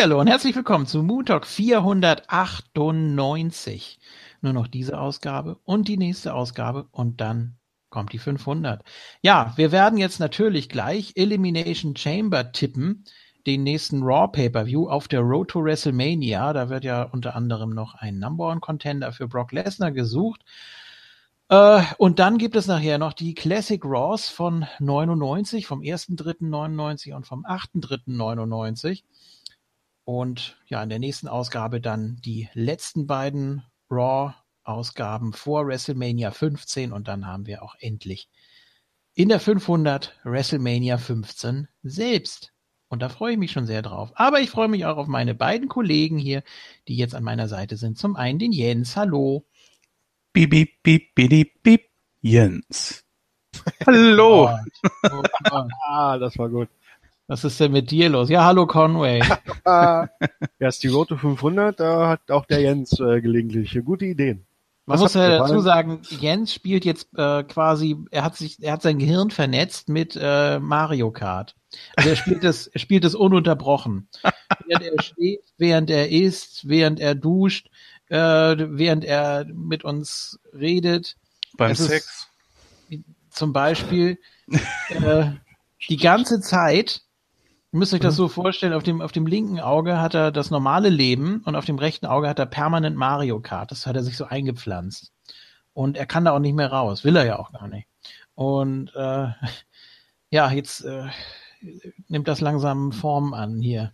Hallihallo und herzlich willkommen zu Moon Talk 498. Nur noch diese Ausgabe und die nächste Ausgabe und dann kommt die 500. Ja, wir werden jetzt natürlich gleich Elimination Chamber tippen, den nächsten Raw Pay-Per-View auf der Road to WrestleMania. Da wird ja unter anderem noch ein Number One Contender für Brock Lesnar gesucht. Äh, und dann gibt es nachher noch die Classic Raws von 99, vom 1.3.99 und vom 8.3.99. Und ja, in der nächsten Ausgabe dann die letzten beiden Raw-Ausgaben vor WrestleMania 15 und dann haben wir auch endlich in der 500 WrestleMania 15 selbst. Und da freue ich mich schon sehr drauf. Aber ich freue mich auch auf meine beiden Kollegen hier, die jetzt an meiner Seite sind. Zum einen den Jens. Hallo. Bip, bip, bip, bip, bip. Jens. Hallo. Oh, oh, ah, das war gut. Was ist denn mit dir los? Ja, hallo Conway. ja, ist die Rote 500, da hat auch der Jens äh, gelegentlich gute Ideen. Man muss ja dazu sagen, Jens spielt jetzt äh, quasi, er hat sich, er hat sein Gehirn vernetzt mit äh, Mario Kart. Also er spielt es, er spielt es ununterbrochen. während er steht, während er isst, während er duscht, äh, während er mit uns redet. Beim Sex. Zum Beispiel äh, die ganze Zeit Ihr müsst euch das mhm. so vorstellen, auf dem, auf dem linken Auge hat er das normale Leben und auf dem rechten Auge hat er permanent Mario Kart. Das hat er sich so eingepflanzt. Und er kann da auch nicht mehr raus. Will er ja auch gar nicht. Und äh, ja, jetzt äh, nimmt das langsam Form an hier.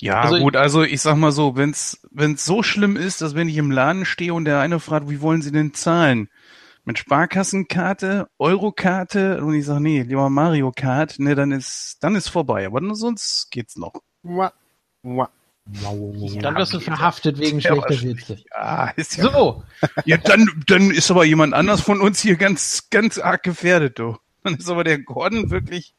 Ja, also gut, also ich sag mal so, wenn's wenn's so schlimm ist, dass wenn ich im Laden stehe und der eine fragt, wie wollen Sie denn zahlen? Mit Sparkassenkarte, Eurokarte und ich sage, nee, lieber Mario Kart, ne, dann ist, dann ist vorbei. Aber sonst geht's noch. Mua, mua. Dann wirst du verhaftet wegen schlechter Witze. Ja, ist ja. So. Ja, dann, dann ist aber jemand anders von uns hier ganz, ganz arg gefährdet, du. Dann ist aber der Gordon wirklich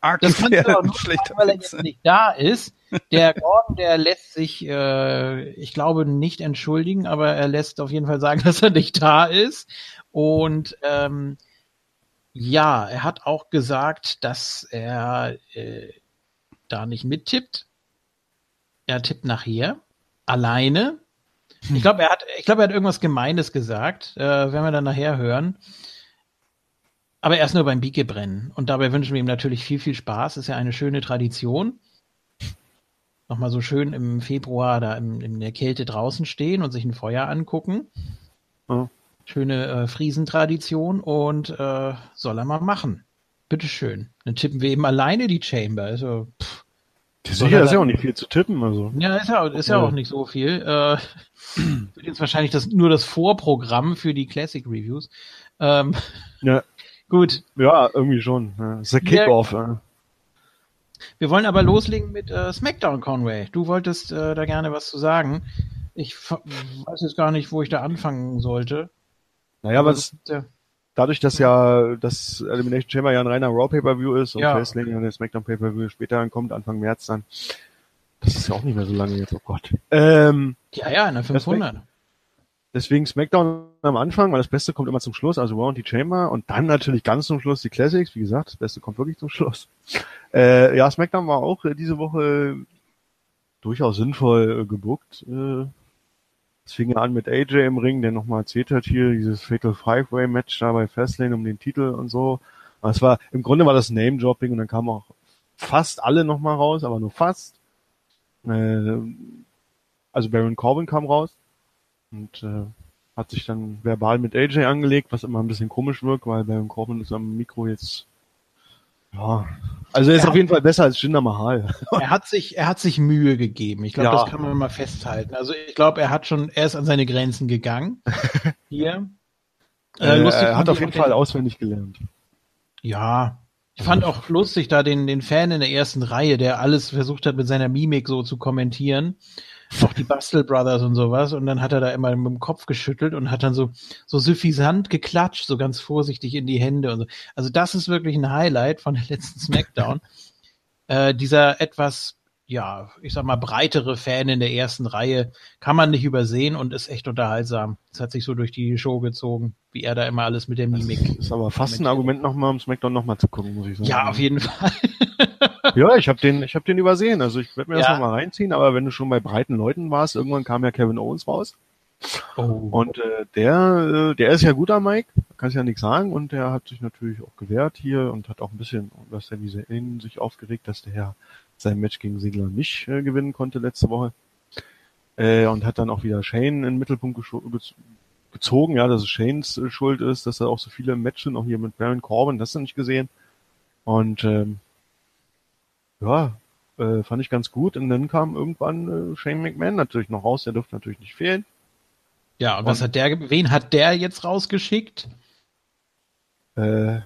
arg das gefährdet mit schlechter weil er jetzt nicht da ist. Der Gordon, der lässt sich, äh, ich glaube, nicht entschuldigen, aber er lässt auf jeden Fall sagen, dass er nicht da ist. Und ähm, ja, er hat auch gesagt, dass er äh, da nicht mittippt. Er tippt nachher alleine. Hm. Ich glaube, er hat, ich glaube, er hat irgendwas Gemeines gesagt. Äh, werden wir dann nachher hören. Aber erst nur beim Biegebrennen. Und dabei wünschen wir ihm natürlich viel, viel Spaß. Ist ja eine schöne Tradition. Nochmal so schön im Februar da in, in der Kälte draußen stehen und sich ein Feuer angucken. Oh. Schöne äh, Friesentradition und äh, soll er mal machen. Bitteschön. Dann tippen wir eben alleine die Chamber. Also, pff, Sicher ist ja auch nicht viel zu tippen. Also. Ja, ist ja, ist ja, ja. auch nicht so viel. Äh, wird jetzt wahrscheinlich das, nur das Vorprogramm für die Classic Reviews. Ähm, ja. Gut. Ja, irgendwie schon. Ja. Das ist der Kickoff. Ja. Wir wollen aber loslegen mit äh, SmackDown, Conway. Du wolltest äh, da gerne was zu sagen. Ich weiß jetzt gar nicht, wo ich da anfangen sollte. Naja, was, ja. dadurch, dass ja das Elimination Chamber ja ein reiner Raw Pay-Per-View ist und ja. Fastlane und der SmackDown Pay-Per-View später ankommt, Anfang März dann. Das ist ja auch nicht mehr so lange jetzt, oh Gott. Ähm, ja, ja, in der 500. Deswegen SmackDown am Anfang, weil das Beste kommt immer zum Schluss, also Raw und die Chamber und dann natürlich ganz zum Schluss die Classics. Wie gesagt, das Beste kommt wirklich zum Schluss. Äh, ja, SmackDown war auch äh, diese Woche durchaus sinnvoll äh, gebuckt. Äh, es fing ja an mit AJ im Ring, der nochmal erzählt hat hier, dieses Fatal Five-Way Match da bei Fastlane um den Titel und so. Es war, im Grunde war das Name-Dropping und dann kamen auch fast alle nochmal raus, aber nur fast. Äh, also Baron Corbin kam raus und äh, hat sich dann verbal mit AJ angelegt, was immer ein bisschen komisch wirkt, weil Baron Corbin ist am Mikro jetzt ja, also er ist er auf jeden Fall besser als Jinder Mahal. er hat sich, er hat sich Mühe gegeben. Ich glaube, ja. das kann man mal festhalten. Also ich glaube, er hat schon, er ist an seine Grenzen gegangen. Hier. Äh, äh, er hat auf jeden Fall auswendig gelernt. Ja. Ich fand auch lustig da den, den Fan in der ersten Reihe, der alles versucht hat, mit seiner Mimik so zu kommentieren auch die Bastel Brothers und sowas. Und dann hat er da immer mit dem Kopf geschüttelt und hat dann so, so suffisant geklatscht, so ganz vorsichtig in die Hände und so. Also das ist wirklich ein Highlight von der letzten Smackdown. äh, dieser etwas, ja, ich sag mal, breitere Fan in der ersten Reihe kann man nicht übersehen und ist echt unterhaltsam. Es hat sich so durch die Show gezogen, wie er da immer alles mit der Mimik. Das ist aber fast ein Argument nochmal, um Smackdown nochmal zu gucken, muss ich sagen. Ja, auf jeden Fall. Ja, ich habe den, ich habe den übersehen. Also ich werde mir ja. das nochmal reinziehen. Aber wenn du schon bei breiten Leuten warst, irgendwann kam ja Kevin Owens raus. Oh. Und äh, der, äh, der ist ja guter Mike, kannst ja nichts sagen. Und der hat sich natürlich auch gewehrt hier und hat auch ein bisschen, was er diese in sich aufgeregt, dass der Herr sein Match gegen Segler nicht äh, gewinnen konnte letzte Woche. Äh, und hat dann auch wieder Shane in den Mittelpunkt gezogen, ja, dass es Shanes äh, Schuld ist, dass er auch so viele Matches auch hier mit Baron Corbin, das hast du nicht gesehen. Und ähm, ja, äh, fand ich ganz gut. Und dann kam irgendwann äh, Shane McMahon natürlich noch raus, der durfte natürlich nicht fehlen. Ja, und was hat der, wen hat der jetzt rausgeschickt? Äh,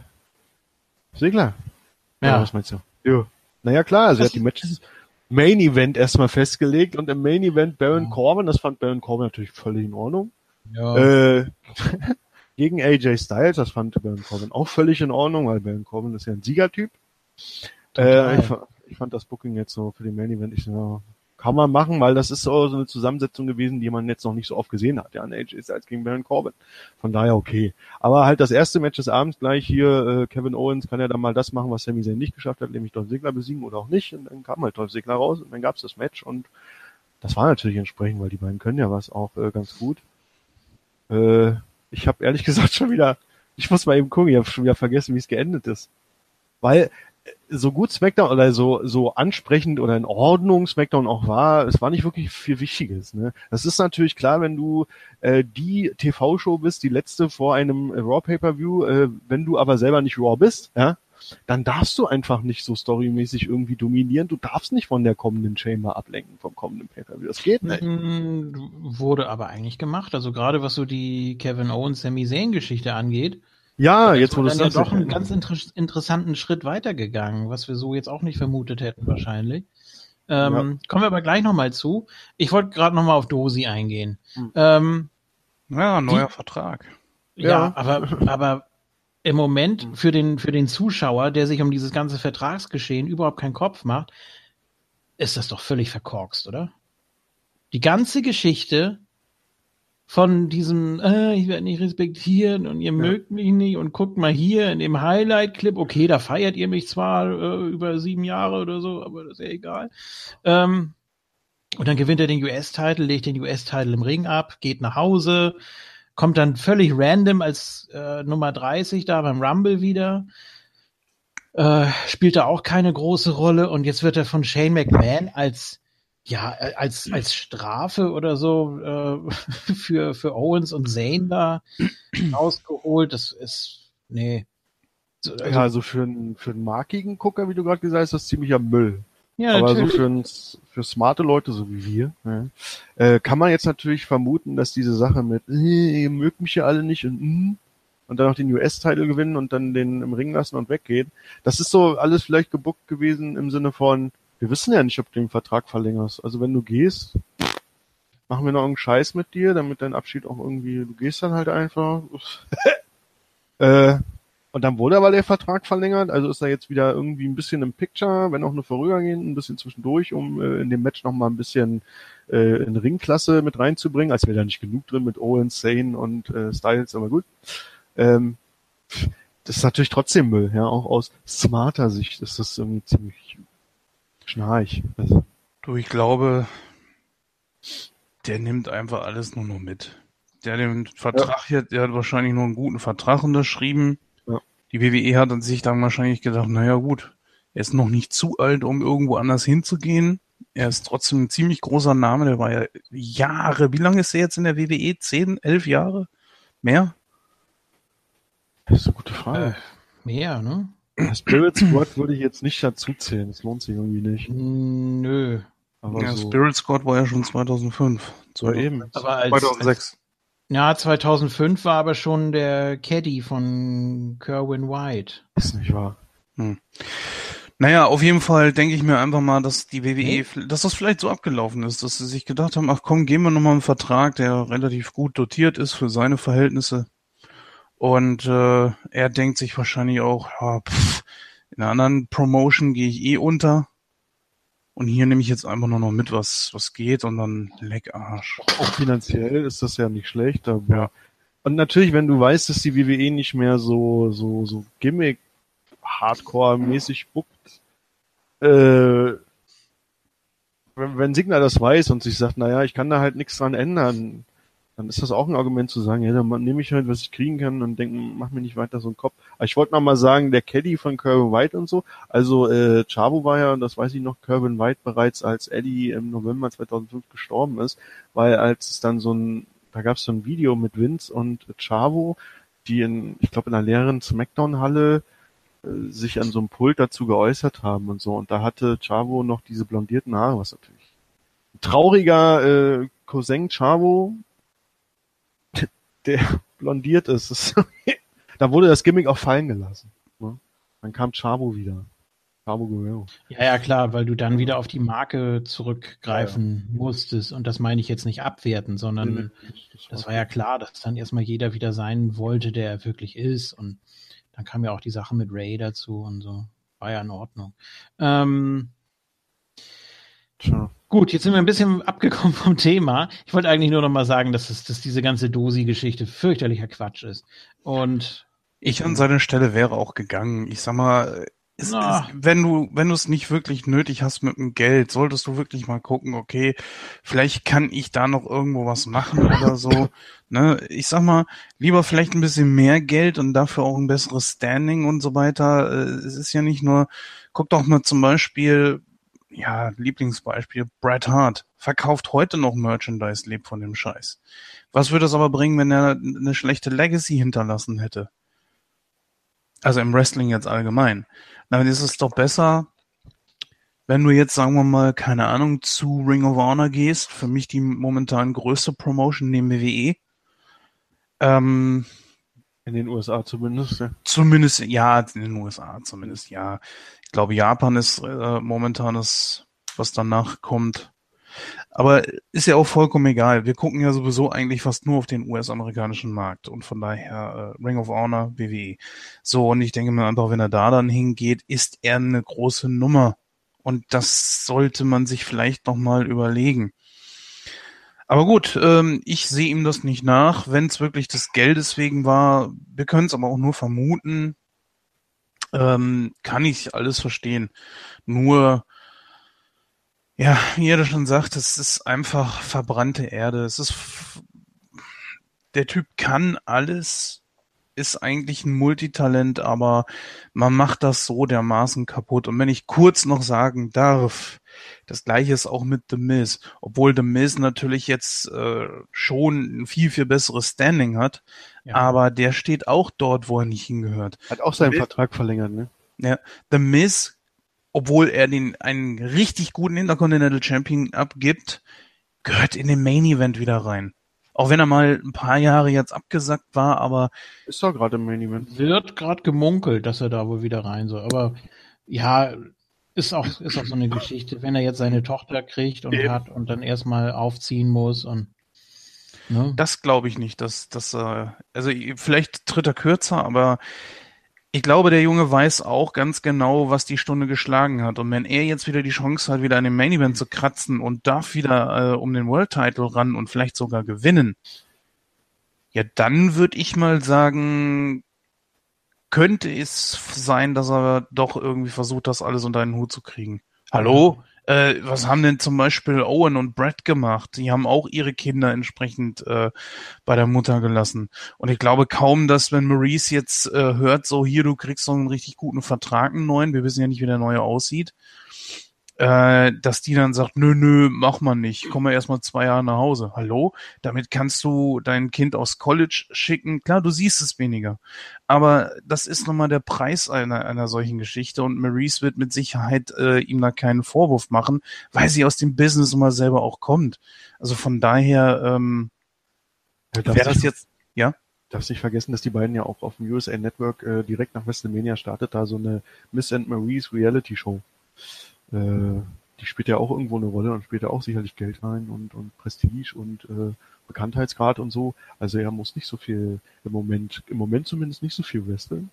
Segler. Ja. Oder was meinst du? Ja. Naja, klar, also er hat die Matches Main Event erstmal festgelegt und im Main Event Baron oh. Corbin, das fand Baron Corbin natürlich völlig in Ordnung. Ja. Äh, gegen AJ Styles, das fand Baron Corbin auch völlig in Ordnung, weil Baron Corbin ist ja ein Siegertyp. Äh, ich, ich, fand das Booking jetzt so für den Main Event, ich so, kann man machen, weil das ist so, so eine Zusammensetzung gewesen, die man jetzt noch nicht so oft gesehen hat. Ja, ein AJ Styles gegen Baron Corbin. Von daher okay. Aber halt das erste Match des Abends gleich hier, äh, Kevin Owens kann ja dann mal das machen, was Sami Zayn nicht geschafft hat, nämlich Dolph Ziggler besiegen oder auch nicht. Und dann kam halt Dolph Ziggler raus und dann gab's das Match und das war natürlich entsprechend, weil die beiden können ja was auch äh, ganz gut. Äh, ich habe ehrlich gesagt schon wieder, ich muss mal eben gucken, ich habe schon wieder vergessen, wie es geendet ist. Weil so gut SmackDown oder so, so ansprechend oder in Ordnung SmackDown auch war, es war nicht wirklich viel Wichtiges. Ne? Das ist natürlich klar, wenn du äh, die TV-Show bist, die letzte vor einem Raw Pay-Per-View, äh, wenn du aber selber nicht Raw bist, ja, dann darfst du einfach nicht so storymäßig irgendwie dominieren. Du darfst nicht von der kommenden Chamber ablenken, vom kommenden Pay-Per-View. Das geht nicht. Mm, wurde aber eigentlich gemacht. Also gerade was so die Kevin Owens, Sami Zayn Geschichte angeht, ja, jetzt wo du sagst. Ja doch einen ganz inter interessanten Schritt weitergegangen, was wir so jetzt auch nicht vermutet hätten wahrscheinlich. Ähm, ja. Kommen wir aber gleich nochmal zu. Ich wollte gerade nochmal auf Dosi eingehen. Hm. Ähm, ja, neuer die, Vertrag. Ja, ja, aber, aber im Moment hm. für den, für den Zuschauer, der sich um dieses ganze Vertragsgeschehen überhaupt keinen Kopf macht, ist das doch völlig verkorkst, oder? Die ganze Geschichte von diesem, äh, ich werde nicht respektieren und ihr ja. mögt mich nicht und guckt mal hier in dem Highlight-Clip, okay, da feiert ihr mich zwar äh, über sieben Jahre oder so, aber das ist ja egal. Ähm, und dann gewinnt er den US-Titel, legt den US-Titel im Ring ab, geht nach Hause, kommt dann völlig random als äh, Nummer 30 da beim Rumble wieder. Äh, spielt da auch keine große Rolle und jetzt wird er von Shane McMahon als ja, äh, als, als Strafe oder so äh, für, für Owens und Zane da rausgeholt. Das ist, nee. Also, ja, also für einen, für einen markigen Gucker, wie du gerade gesagt hast, ist das ziemlicher Müll. Ja, Aber natürlich. so für, ein, für smarte Leute, so wie wir, ja, äh, kann man jetzt natürlich vermuten, dass diese Sache mit, äh, ihr mögt mich ja alle nicht und, mm, und dann noch den US-Titel gewinnen und dann den im Ring lassen und weggehen. Das ist so alles vielleicht gebuckt gewesen im Sinne von, wir wissen ja nicht, ob du den Vertrag verlängerst. Also wenn du gehst, machen wir noch einen Scheiß mit dir, damit dein Abschied auch irgendwie, du gehst dann halt einfach. äh, und dann wurde aber der Vertrag verlängert, also ist er jetzt wieder irgendwie ein bisschen im Picture, wenn auch nur vorübergehend, ein bisschen zwischendurch, um äh, in dem Match nochmal ein bisschen äh, in Ringklasse mit reinzubringen, als wäre da nicht genug drin mit Owens, Sane und äh, Styles, aber gut. Ähm, das ist natürlich trotzdem Müll, ja, auch aus smarter Sicht ist das irgendwie ziemlich Schnarch. Du, ich glaube, der nimmt einfach alles nur noch mit. Der hat den Vertrag ja. hier, der hat wahrscheinlich nur einen guten Vertrag unterschrieben. Ja. Die WWE hat sich dann wahrscheinlich gedacht, naja gut, er ist noch nicht zu alt, um irgendwo anders hinzugehen. Er ist trotzdem ein ziemlich großer Name, der war ja Jahre, wie lange ist er jetzt in der WWE? Zehn, elf Jahre? Mehr? Das ist eine gute Frage. Äh, mehr, ne? Spirit Squad würde ich jetzt nicht dazu zählen. Das lohnt sich irgendwie nicht. Nö. Aber ja, so. Spirit Squad war ja schon 2005. So eben. Aber als, 2006. ja, 2005 war aber schon der Caddy von Kerwin White. Ist nicht wahr. Hm. Naja, auf jeden Fall denke ich mir einfach mal, dass die WWE, hm? dass das vielleicht so abgelaufen ist, dass sie sich gedacht haben, ach komm, gehen wir nochmal einen Vertrag, der relativ gut dotiert ist für seine Verhältnisse. Und äh, er denkt sich wahrscheinlich auch, ja, pff, in einer anderen Promotion gehe ich eh unter. Und hier nehme ich jetzt einfach nur noch mit, was, was geht und dann leck Arsch. Auch finanziell ist das ja nicht schlecht, aber. Ja. Und natürlich, wenn du weißt, dass die WWE nicht mehr so, so, so Gimmick Hardcore-mäßig buckt, äh, wenn, wenn Signer das weiß und sich sagt, naja, ich kann da halt nichts dran ändern, dann ist das auch ein Argument zu sagen, ja, dann nehme ich halt, was ich kriegen kann und denke, mach mir nicht weiter so einen Kopf. Aber ich wollte noch mal sagen, der Caddy von Kerwin White und so, also äh, Chavo war ja, das weiß ich noch, Kerwin White bereits als Eddie im November 2005 gestorben ist, weil als es dann so ein, da gab es so ein Video mit Vince und Chavo, die in, ich glaube in einer leeren Smackdown-Halle äh, sich an so einem Pult dazu geäußert haben und so. Und da hatte Chavo noch diese blondierten Haare, was natürlich ein trauriger äh, Cousin Chavo, der blondiert ist. da wurde das Gimmick auch fallen gelassen. Ne? Dann kam Chavo wieder. Chavo Guerrero. Ja, ja, klar, weil du dann wieder auf die Marke zurückgreifen ja, ja. musstest. Und das meine ich jetzt nicht abwerten, sondern nee, das, das war ja klar, dass dann erstmal jeder wieder sein wollte, der er wirklich ist. Und dann kam ja auch die Sache mit Ray dazu und so. War ja in Ordnung. Ähm, Gut, jetzt sind wir ein bisschen abgekommen vom Thema. Ich wollte eigentlich nur noch mal sagen, dass, es, dass diese ganze Dosi-Geschichte fürchterlicher Quatsch ist. Und ich an seiner Stelle wäre auch gegangen. Ich sag mal, ist, ist, wenn du wenn du es nicht wirklich nötig hast mit dem Geld, solltest du wirklich mal gucken, okay, vielleicht kann ich da noch irgendwo was machen oder so. Ne? Ich sag mal, lieber vielleicht ein bisschen mehr Geld und dafür auch ein besseres Standing und so weiter. Äh, es ist ja nicht nur, guck doch mal zum Beispiel, ja, Lieblingsbeispiel, Bret Hart verkauft heute noch Merchandise, lebt von dem Scheiß. Was würde es aber bringen, wenn er eine schlechte Legacy hinterlassen hätte? Also im Wrestling jetzt allgemein. Dann ist es doch besser, wenn du jetzt, sagen wir mal, keine Ahnung, zu Ring of Honor gehst, für mich die momentan größte Promotion neben WWE. Ähm, in den USA zumindest, ja. Zumindest, ja, in den USA zumindest, ja. Ich glaube, Japan ist äh, momentan das, was danach kommt. Aber ist ja auch vollkommen egal. Wir gucken ja sowieso eigentlich fast nur auf den US-amerikanischen Markt und von daher äh, Ring of Honor, WWE. So, und ich denke mir einfach, wenn er da dann hingeht, ist er eine große Nummer. Und das sollte man sich vielleicht nochmal überlegen. Aber gut, ähm, ich sehe ihm das nicht nach, wenn es wirklich des Geldes wegen war. Wir können es aber auch nur vermuten. Ähm, kann ich alles verstehen. Nur ja, wie das schon sagt, es ist einfach verbrannte Erde. Es ist, der Typ kann alles, ist eigentlich ein Multitalent, aber man macht das so dermaßen kaputt. Und wenn ich kurz noch sagen darf, das gleiche ist auch mit The Miz. Obwohl The Miz natürlich jetzt äh, schon ein viel, viel besseres Standing hat, ja. aber der steht auch dort, wo er nicht hingehört. Hat auch seinen Vertrag verlängert, ne? Ja, The Miz obwohl er den einen richtig guten Intercontinental Champion abgibt, gehört in den Main Event wieder rein. Auch wenn er mal ein paar Jahre jetzt abgesackt war, aber ist doch gerade im Main Event. Wird gerade gemunkelt, dass er da wohl wieder rein soll. Aber ja, ist auch ist auch so eine Geschichte, wenn er jetzt seine Tochter kriegt und Eben. hat und dann erstmal aufziehen muss und ne? Das glaube ich nicht, dass dass äh, also vielleicht tritt er kürzer, aber ich glaube, der Junge weiß auch ganz genau, was die Stunde geschlagen hat. Und wenn er jetzt wieder die Chance hat, wieder an dem Main Event zu kratzen und darf wieder äh, um den World Title ran und vielleicht sogar gewinnen, ja, dann würde ich mal sagen, könnte es sein, dass er doch irgendwie versucht, das alles unter einen Hut zu kriegen. Hallo? Äh, was haben denn zum Beispiel Owen und Brad gemacht? Die haben auch ihre Kinder entsprechend äh, bei der Mutter gelassen. Und ich glaube kaum, dass wenn Maurice jetzt äh, hört, so hier, du kriegst so einen richtig guten Vertrag, einen neuen, wir wissen ja nicht, wie der neue aussieht, äh, dass die dann sagt, nö, nö, mach mal nicht, komm mal erstmal zwei Jahre nach Hause. Hallo? Damit kannst du dein Kind aus College schicken. Klar, du siehst es weniger. Aber das ist nochmal der Preis einer, einer solchen Geschichte und Maurice wird mit Sicherheit äh, ihm da keinen Vorwurf machen, weil sie aus dem Business immer selber auch kommt. Also von daher, ähm, ja, wäre das jetzt, ja? Darfst nicht vergessen, dass die beiden ja auch auf dem USA Network äh, direkt nach WrestleMania startet, da so eine Miss and Maurice Reality Show. Äh, die spielt ja auch irgendwo eine Rolle und spielt ja auch sicherlich Geld rein und, und Prestige und äh, Bekanntheitsgrad und so. Also er muss nicht so viel im Moment, im Moment zumindest nicht so viel wresteln.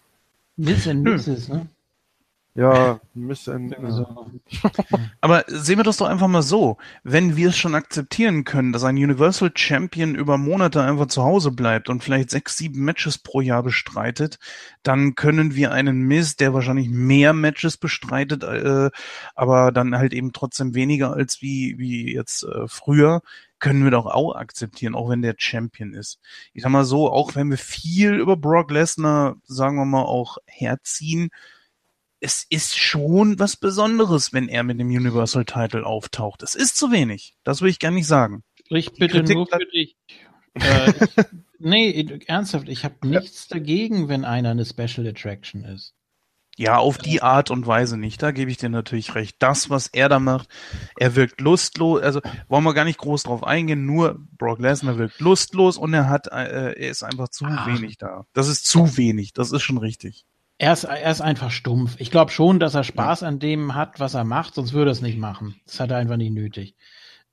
Miss and Mrs, ne? Ja, müsste ein, so. Aber sehen wir das doch einfach mal so. Wenn wir es schon akzeptieren können, dass ein Universal Champion über Monate einfach zu Hause bleibt und vielleicht sechs, sieben Matches pro Jahr bestreitet, dann können wir einen Miss, der wahrscheinlich mehr Matches bestreitet, äh, aber dann halt eben trotzdem weniger als wie, wie jetzt äh, früher, können wir doch auch akzeptieren, auch wenn der Champion ist. Ich sag mal so, auch wenn wir viel über Brock Lesnar, sagen wir mal, auch herziehen, es ist schon was Besonderes, wenn er mit dem Universal Title auftaucht. Es ist zu wenig. Das will ich gar nicht sagen. Sprich bitte Kritik nur für dich. äh, ich, nee, ernsthaft, ich habe nichts dagegen, wenn einer eine Special Attraction ist. Ja, auf die Art und Weise nicht. Da gebe ich dir natürlich recht. Das, was er da macht, er wirkt lustlos. Also wollen wir gar nicht groß drauf eingehen. Nur Brock Lesnar wirkt lustlos und er hat, äh, er ist einfach zu Ach. wenig da. Das ist zu wenig. Das ist schon richtig. Er ist, er ist einfach stumpf. Ich glaube schon, dass er Spaß an dem hat, was er macht, sonst würde er es nicht machen. Das hat er einfach nicht nötig.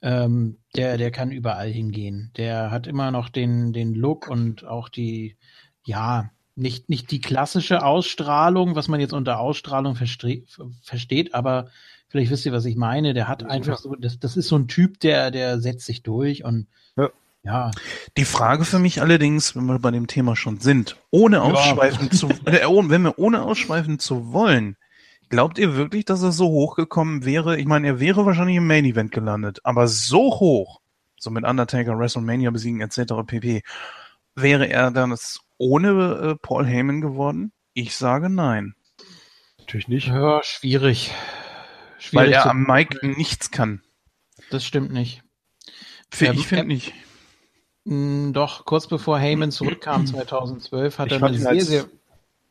Ähm, der, der kann überall hingehen. Der hat immer noch den, den Look und auch die, ja, nicht, nicht die klassische Ausstrahlung, was man jetzt unter Ausstrahlung versteht, aber vielleicht wisst ihr, was ich meine. Der hat einfach so, das, das ist so ein Typ, der, der setzt sich durch und ja. Ja. Die Frage für mich allerdings, wenn wir bei dem Thema schon sind, ohne ausschweifen ja. zu, äh, wenn wir ohne ausschweifen zu wollen, glaubt ihr wirklich, dass er so hochgekommen wäre? Ich meine, er wäre wahrscheinlich im Main Event gelandet, aber so hoch, so mit Undertaker, WrestleMania besiegen etc. pp. Wäre er dann ohne äh, Paul Heyman geworden? Ich sage nein. Natürlich nicht. Ja, schwierig. schwierig Weil er am Mike nichts kann. Das stimmt nicht. ich finde nicht. Hm, doch, kurz bevor Heyman zurückkam 2012 hat ich er eine sehr, als, sehr...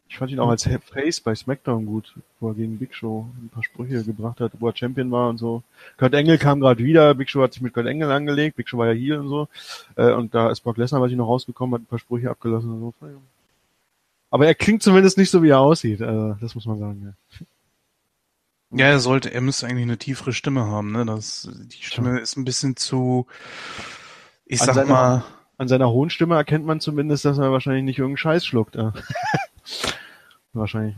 Ich fand ihn auch als Face bei SmackDown gut, wo er gegen Big Show ein paar Sprüche gebracht hat, wo er Champion war und so. Kurt Engel kam gerade wieder, Big Show hat sich mit Kurt Engel angelegt, Big Show war ja hier und so. Äh, und da ist Brock Lesnar, weiß ich noch rausgekommen, hat ein paar Sprüche abgelassen und so. Aber er klingt zumindest nicht so, wie er aussieht. Also, das muss man sagen, ja. Ja, er sollte, er müsste eigentlich eine tiefere Stimme haben, ne? Das, die Stimme ist ein bisschen zu, ich sag seiner, mal. An seiner hohen Stimme erkennt man zumindest, dass er wahrscheinlich nicht irgendeinen Scheiß schluckt. Ja. wahrscheinlich.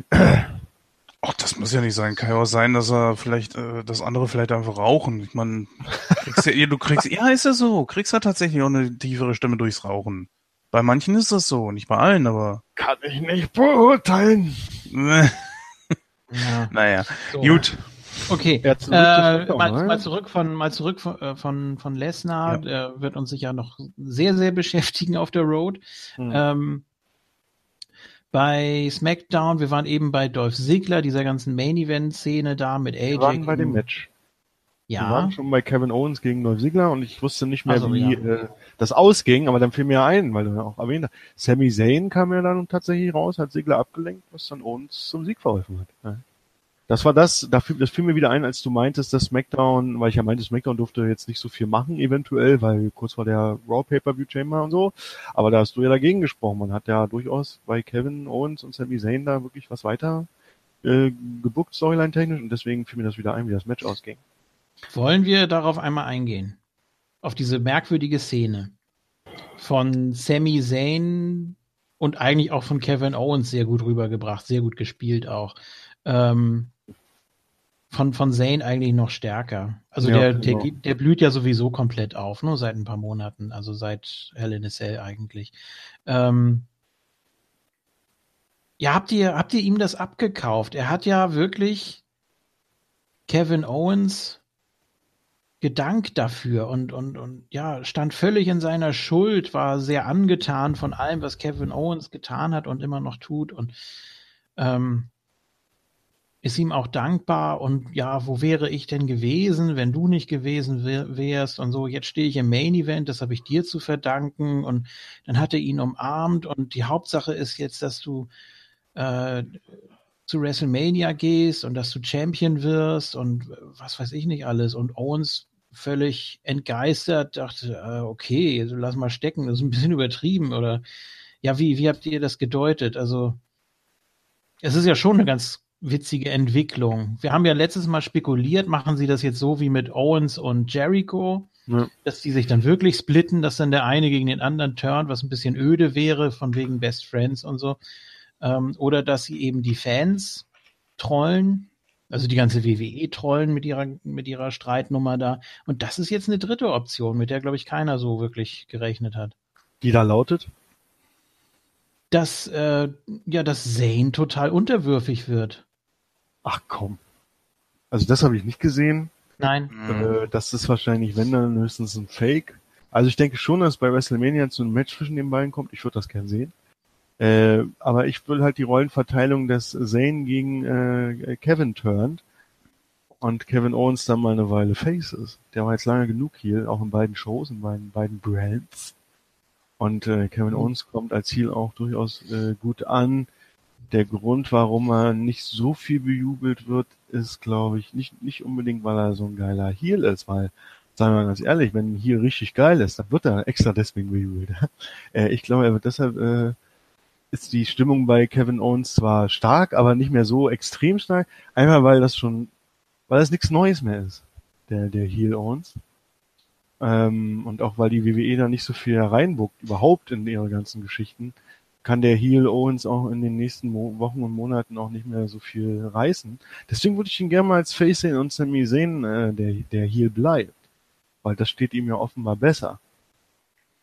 Ach, das muss ja nicht sein. Kann ja auch sein, dass er vielleicht, äh, dass andere vielleicht einfach rauchen. Ich meine, ja, du kriegst, ja, ist ja so. Kriegst ja tatsächlich auch eine tiefere Stimme durchs Rauchen. Bei manchen ist das so, nicht bei allen, aber. Kann ich nicht beurteilen. ja. Naja, so. gut. Okay, ja, zurück äh, mal, mal, zurück von mal zurück von äh, von, von Lesnar, ja. der wird uns sicher noch sehr sehr beschäftigen auf der Road. Mhm. Ähm, bei SmackDown, wir waren eben bei Dolph Ziggler, dieser ganzen Main Event Szene da mit AJ. Wir waren bei dem Match. Ja. Wir waren schon bei Kevin Owens gegen Dolph Ziggler und ich wusste nicht mehr, also, wie ja. äh, das ausging, aber dann fiel mir ein, weil du ja auch erwähnt hast. Sami Zayn kam ja dann tatsächlich raus, hat Ziggler abgelenkt, was dann Owens zum Sieg verholfen hat. Das war das, da fiel, das fiel mir wieder ein, als du meintest, dass SmackDown, weil ich ja meinte, SmackDown durfte jetzt nicht so viel machen, eventuell, weil kurz vor der Raw Pay-Per-View Chamber und so. Aber da hast du ja dagegen gesprochen. Man hat ja durchaus bei Kevin Owens und Sami Zayn da wirklich was weiter äh, gebuckt, Storyline technisch, und deswegen fiel mir das wieder ein, wie das Match ausging. Wollen wir darauf einmal eingehen? Auf diese merkwürdige Szene von Sami Zayn und eigentlich auch von Kevin Owens sehr gut rübergebracht, sehr gut gespielt auch. Ähm, von, von Zane eigentlich noch stärker. Also ja, der, genau. der, der blüht ja sowieso komplett auf, nur seit ein paar Monaten, also seit Hell in a Cell eigentlich. Ähm, ja, habt ihr, habt ihr ihm das abgekauft? Er hat ja wirklich Kevin Owens gedankt dafür und, und, und ja, stand völlig in seiner Schuld, war sehr angetan von allem, was Kevin Owens getan hat und immer noch tut und ähm, ist ihm auch dankbar und ja, wo wäre ich denn gewesen, wenn du nicht gewesen wärst und so, jetzt stehe ich im Main Event, das habe ich dir zu verdanken und dann hat er ihn umarmt und die Hauptsache ist jetzt, dass du äh, zu WrestleMania gehst und dass du Champion wirst und was weiß ich nicht alles und Owens völlig entgeistert dachte, äh, okay, also lass mal stecken, das ist ein bisschen übertrieben oder ja, wie, wie habt ihr das gedeutet? Also es ist ja schon eine ganz witzige Entwicklung. Wir haben ja letztes Mal spekuliert, machen sie das jetzt so wie mit Owens und Jericho, ja. dass die sich dann wirklich splitten, dass dann der eine gegen den anderen turnt, was ein bisschen öde wäre, von wegen Best Friends und so. Ähm, oder dass sie eben die Fans trollen. Also die ganze WWE trollen mit ihrer, mit ihrer Streitnummer da. Und das ist jetzt eine dritte Option, mit der, glaube ich, keiner so wirklich gerechnet hat. Die da lautet? Dass, äh, ja, dass Zane total unterwürfig wird. Ach komm. Also das habe ich nicht gesehen. Nein. Äh, das ist wahrscheinlich, wenn dann höchstens ein Fake. Also ich denke schon, dass bei WrestleMania zu einem Match zwischen den beiden kommt. Ich würde das gern sehen. Äh, aber ich will halt die Rollenverteilung, dass Zane gegen äh, Kevin turnt und Kevin Owens dann mal eine Weile Face ist. Der war jetzt lange genug hier, auch in beiden Shows, in beiden, beiden Brands. Und äh, Kevin mhm. Owens kommt als Ziel auch durchaus äh, gut an. Der Grund, warum er nicht so viel bejubelt wird, ist, glaube ich, nicht, nicht unbedingt, weil er so ein geiler Heel ist, weil, sagen wir mal ganz ehrlich, wenn ein Heel richtig geil ist, dann wird er extra deswegen bejubelt. äh, ich glaube, er wird deshalb äh, ist die Stimmung bei Kevin Owens zwar stark, aber nicht mehr so extrem stark. Einmal, weil das schon, weil das nichts Neues mehr ist, der, der Heel Owens. Ähm, und auch weil die WWE da nicht so viel reinbuckt, überhaupt in ihre ganzen Geschichten, kann der Heel Owens auch in den nächsten Mo Wochen und Monaten auch nicht mehr so viel reißen. Deswegen würde ich ihn gerne mal als Face sehen und Sammy sehen, äh, der, der Heel bleibt. Weil das steht ihm ja offenbar besser.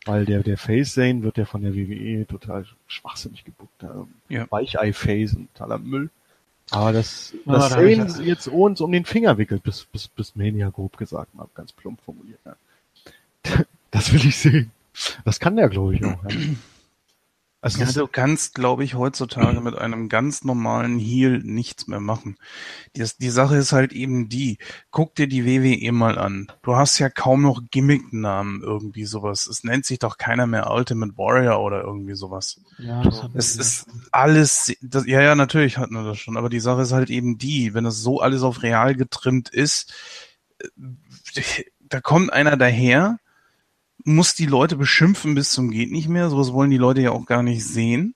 Weil der, der Face Zane wird ja von der WWE total schwachsinnig gebuckt. Ähm, ja. Weichei-Face und totaler Müll. Aber das, das ja, Zane da jetzt uns um den Finger wickelt, bis, bis, bis Mania grob gesagt, mal ganz plump formuliert. Ja. Das will ich sehen. Das kann der, glaube ich, auch. Ja. Also ja, du kannst, glaube ich, heutzutage mit einem ganz normalen Heal nichts mehr machen. Die, die Sache ist halt eben die, guck dir die WWE mal an. Du hast ja kaum noch Gimmick-Namen irgendwie sowas. Es nennt sich doch keiner mehr Ultimate Warrior oder irgendwie sowas. Ja, das hat Es ist alles, das, ja, ja, natürlich hatten wir das schon, aber die Sache ist halt eben die, wenn das so alles auf real getrimmt ist, äh, da kommt einer daher, muss die Leute beschimpfen bis zum geht nicht mehr. Sowas wollen die Leute ja auch gar nicht sehen.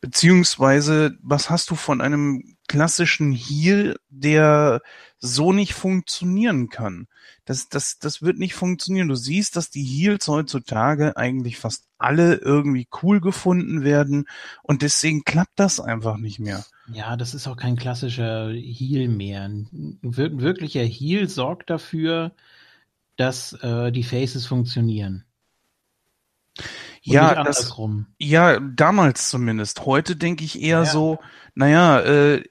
Beziehungsweise, was hast du von einem klassischen Heal, der so nicht funktionieren kann? Das, das, das wird nicht funktionieren. Du siehst, dass die Heals heutzutage eigentlich fast alle irgendwie cool gefunden werden und deswegen klappt das einfach nicht mehr. Ja, das ist auch kein klassischer Heal mehr. Ein wirklicher Heal sorgt dafür, dass äh, die Faces funktionieren. Und ja, das, ja, damals zumindest. Heute denke ich eher ja. so, naja, äh,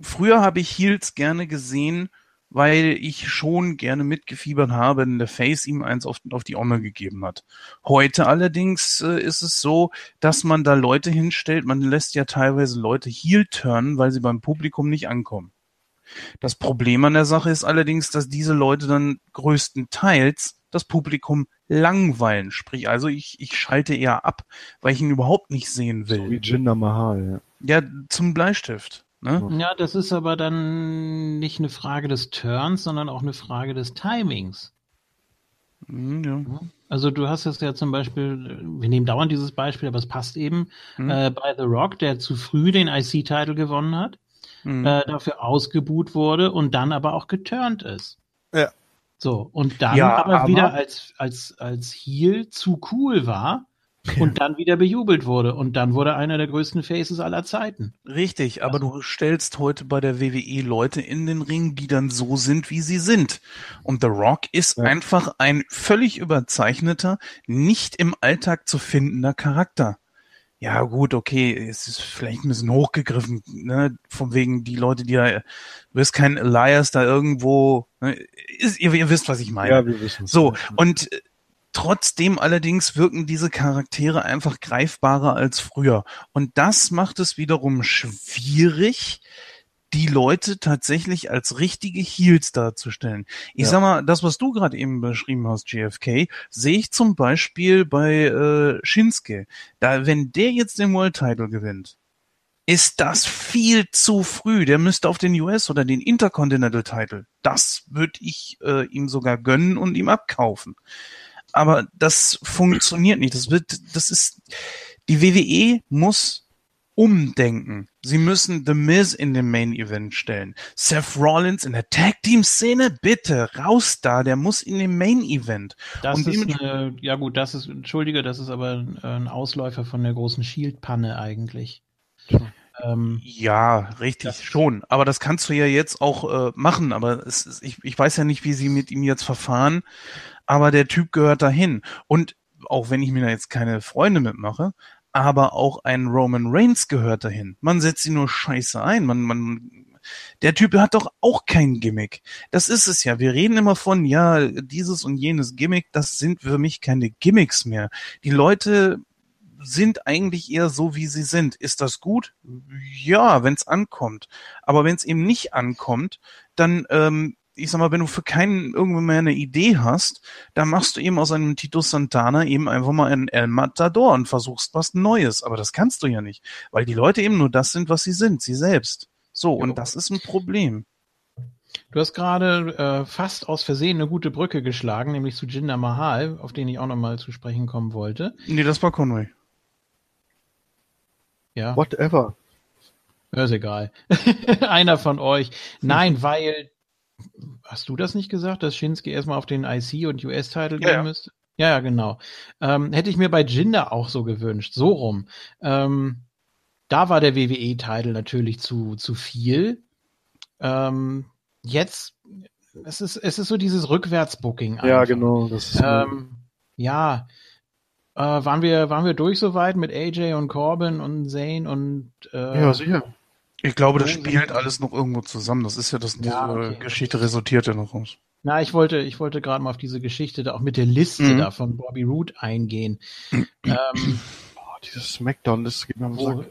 früher habe ich Heels gerne gesehen, weil ich schon gerne mitgefiebert habe, wenn der Face ihm eins auf, auf die Omme gegeben hat. Heute allerdings äh, ist es so, dass man da Leute hinstellt, man lässt ja teilweise Leute heel turnen, weil sie beim Publikum nicht ankommen. Das Problem an der Sache ist allerdings, dass diese Leute dann größtenteils das Publikum langweilen. Sprich, also ich, ich schalte eher ab, weil ich ihn überhaupt nicht sehen will. So wie Jinder Mahal, ja. Ja, zum Bleistift. Ne? Ja, das ist aber dann nicht eine Frage des Turns, sondern auch eine Frage des Timings. Mhm, ja. Also du hast es ja zum Beispiel, wir nehmen dauernd dieses Beispiel, aber es passt eben, mhm. äh, bei The Rock, der zu früh den IC-Title gewonnen hat mhm. äh, dafür ausgebuht wurde und dann aber auch geturnt ist. Ja. So, und dann ja, aber, aber, wieder als, als, als Heel zu cool war und dann wieder bejubelt wurde. Und dann wurde einer der größten Faces aller Zeiten. Richtig, aber also. du stellst heute bei der WWE Leute in den Ring, die dann so sind, wie sie sind. Und The Rock ist ja. einfach ein völlig überzeichneter, nicht im Alltag zu findender Charakter ja gut, okay, es ist vielleicht ein bisschen hochgegriffen, ne, von wegen die Leute, die da, du wirst kein Elias da irgendwo, ne, ist, ihr, ihr wisst, was ich meine. Ja, wir wissen So, und äh, trotzdem allerdings wirken diese Charaktere einfach greifbarer als früher. Und das macht es wiederum schwierig, die Leute tatsächlich als richtige Heels darzustellen. Ich ja. sag mal, das, was du gerade eben beschrieben hast, GFK, sehe ich zum Beispiel bei äh, Shinsuke. Da, wenn der jetzt den World Title gewinnt, ist das viel zu früh. Der müsste auf den US oder den Intercontinental Title. Das würde ich äh, ihm sogar gönnen und ihm abkaufen. Aber das funktioniert nicht. Das wird, das ist, die WWE muss umdenken. Sie müssen The Miz in den Main Event stellen. Seth Rollins in der Tag Team Szene, bitte raus da, der muss in den Main Event. Das Und ist eine, ja gut, das ist, entschuldige, das ist aber ein Ausläufer von der großen Shield Panne eigentlich. Ähm, ja, richtig, schon. Aber das kannst du ja jetzt auch äh, machen. Aber es, es, ich, ich weiß ja nicht, wie sie mit ihm jetzt verfahren. Aber der Typ gehört dahin. Und auch wenn ich mir da jetzt keine Freunde mitmache, aber auch ein Roman Reigns gehört dahin. Man setzt ihn nur scheiße ein. Man, man, der Typ hat doch auch kein Gimmick. Das ist es ja. Wir reden immer von, ja, dieses und jenes Gimmick. Das sind für mich keine Gimmicks mehr. Die Leute sind eigentlich eher so, wie sie sind. Ist das gut? Ja, wenn es ankommt. Aber wenn es eben nicht ankommt, dann, ähm, ich sag mal, wenn du für keinen irgendwann mehr eine Idee hast, dann machst du eben aus einem Tito Santana eben einfach mal einen El Matador und versuchst was Neues. Aber das kannst du ja nicht, weil die Leute eben nur das sind, was sie sind, sie selbst. So, ja. und das ist ein Problem. Du hast gerade äh, fast aus Versehen eine gute Brücke geschlagen, nämlich zu Jinder Mahal, auf den ich auch nochmal zu sprechen kommen wollte. Nee, das war Conway. Ja. Whatever. Ist egal. Einer von euch. Nein, weil, hast du das nicht gesagt, dass Shinsuke erstmal auf den IC und US-Title ja, gehen ja. müsste? Ja, ja, genau. Ähm, hätte ich mir bei Jinder auch so gewünscht, so rum. Ähm, da war der WWE-Title natürlich zu, zu viel. Ähm, jetzt, es ist, es ist so dieses Rückwärts-Booking. Ja, genau. Das ist ähm, ja, äh, waren wir, waren wir durch soweit mit AJ und Corbin und Zane und äh, Ja, sicher. Ich glaube, das spielt alles noch irgendwo zusammen. Das ist ja das, ja, diese okay. Geschichte resultiert ja noch aus. Na, ich wollte, ich wollte gerade mal auf diese Geschichte da auch mit der Liste mhm. da von Bobby Root eingehen. ähm, oh, dieses Smackdown, das geht mir am Sack.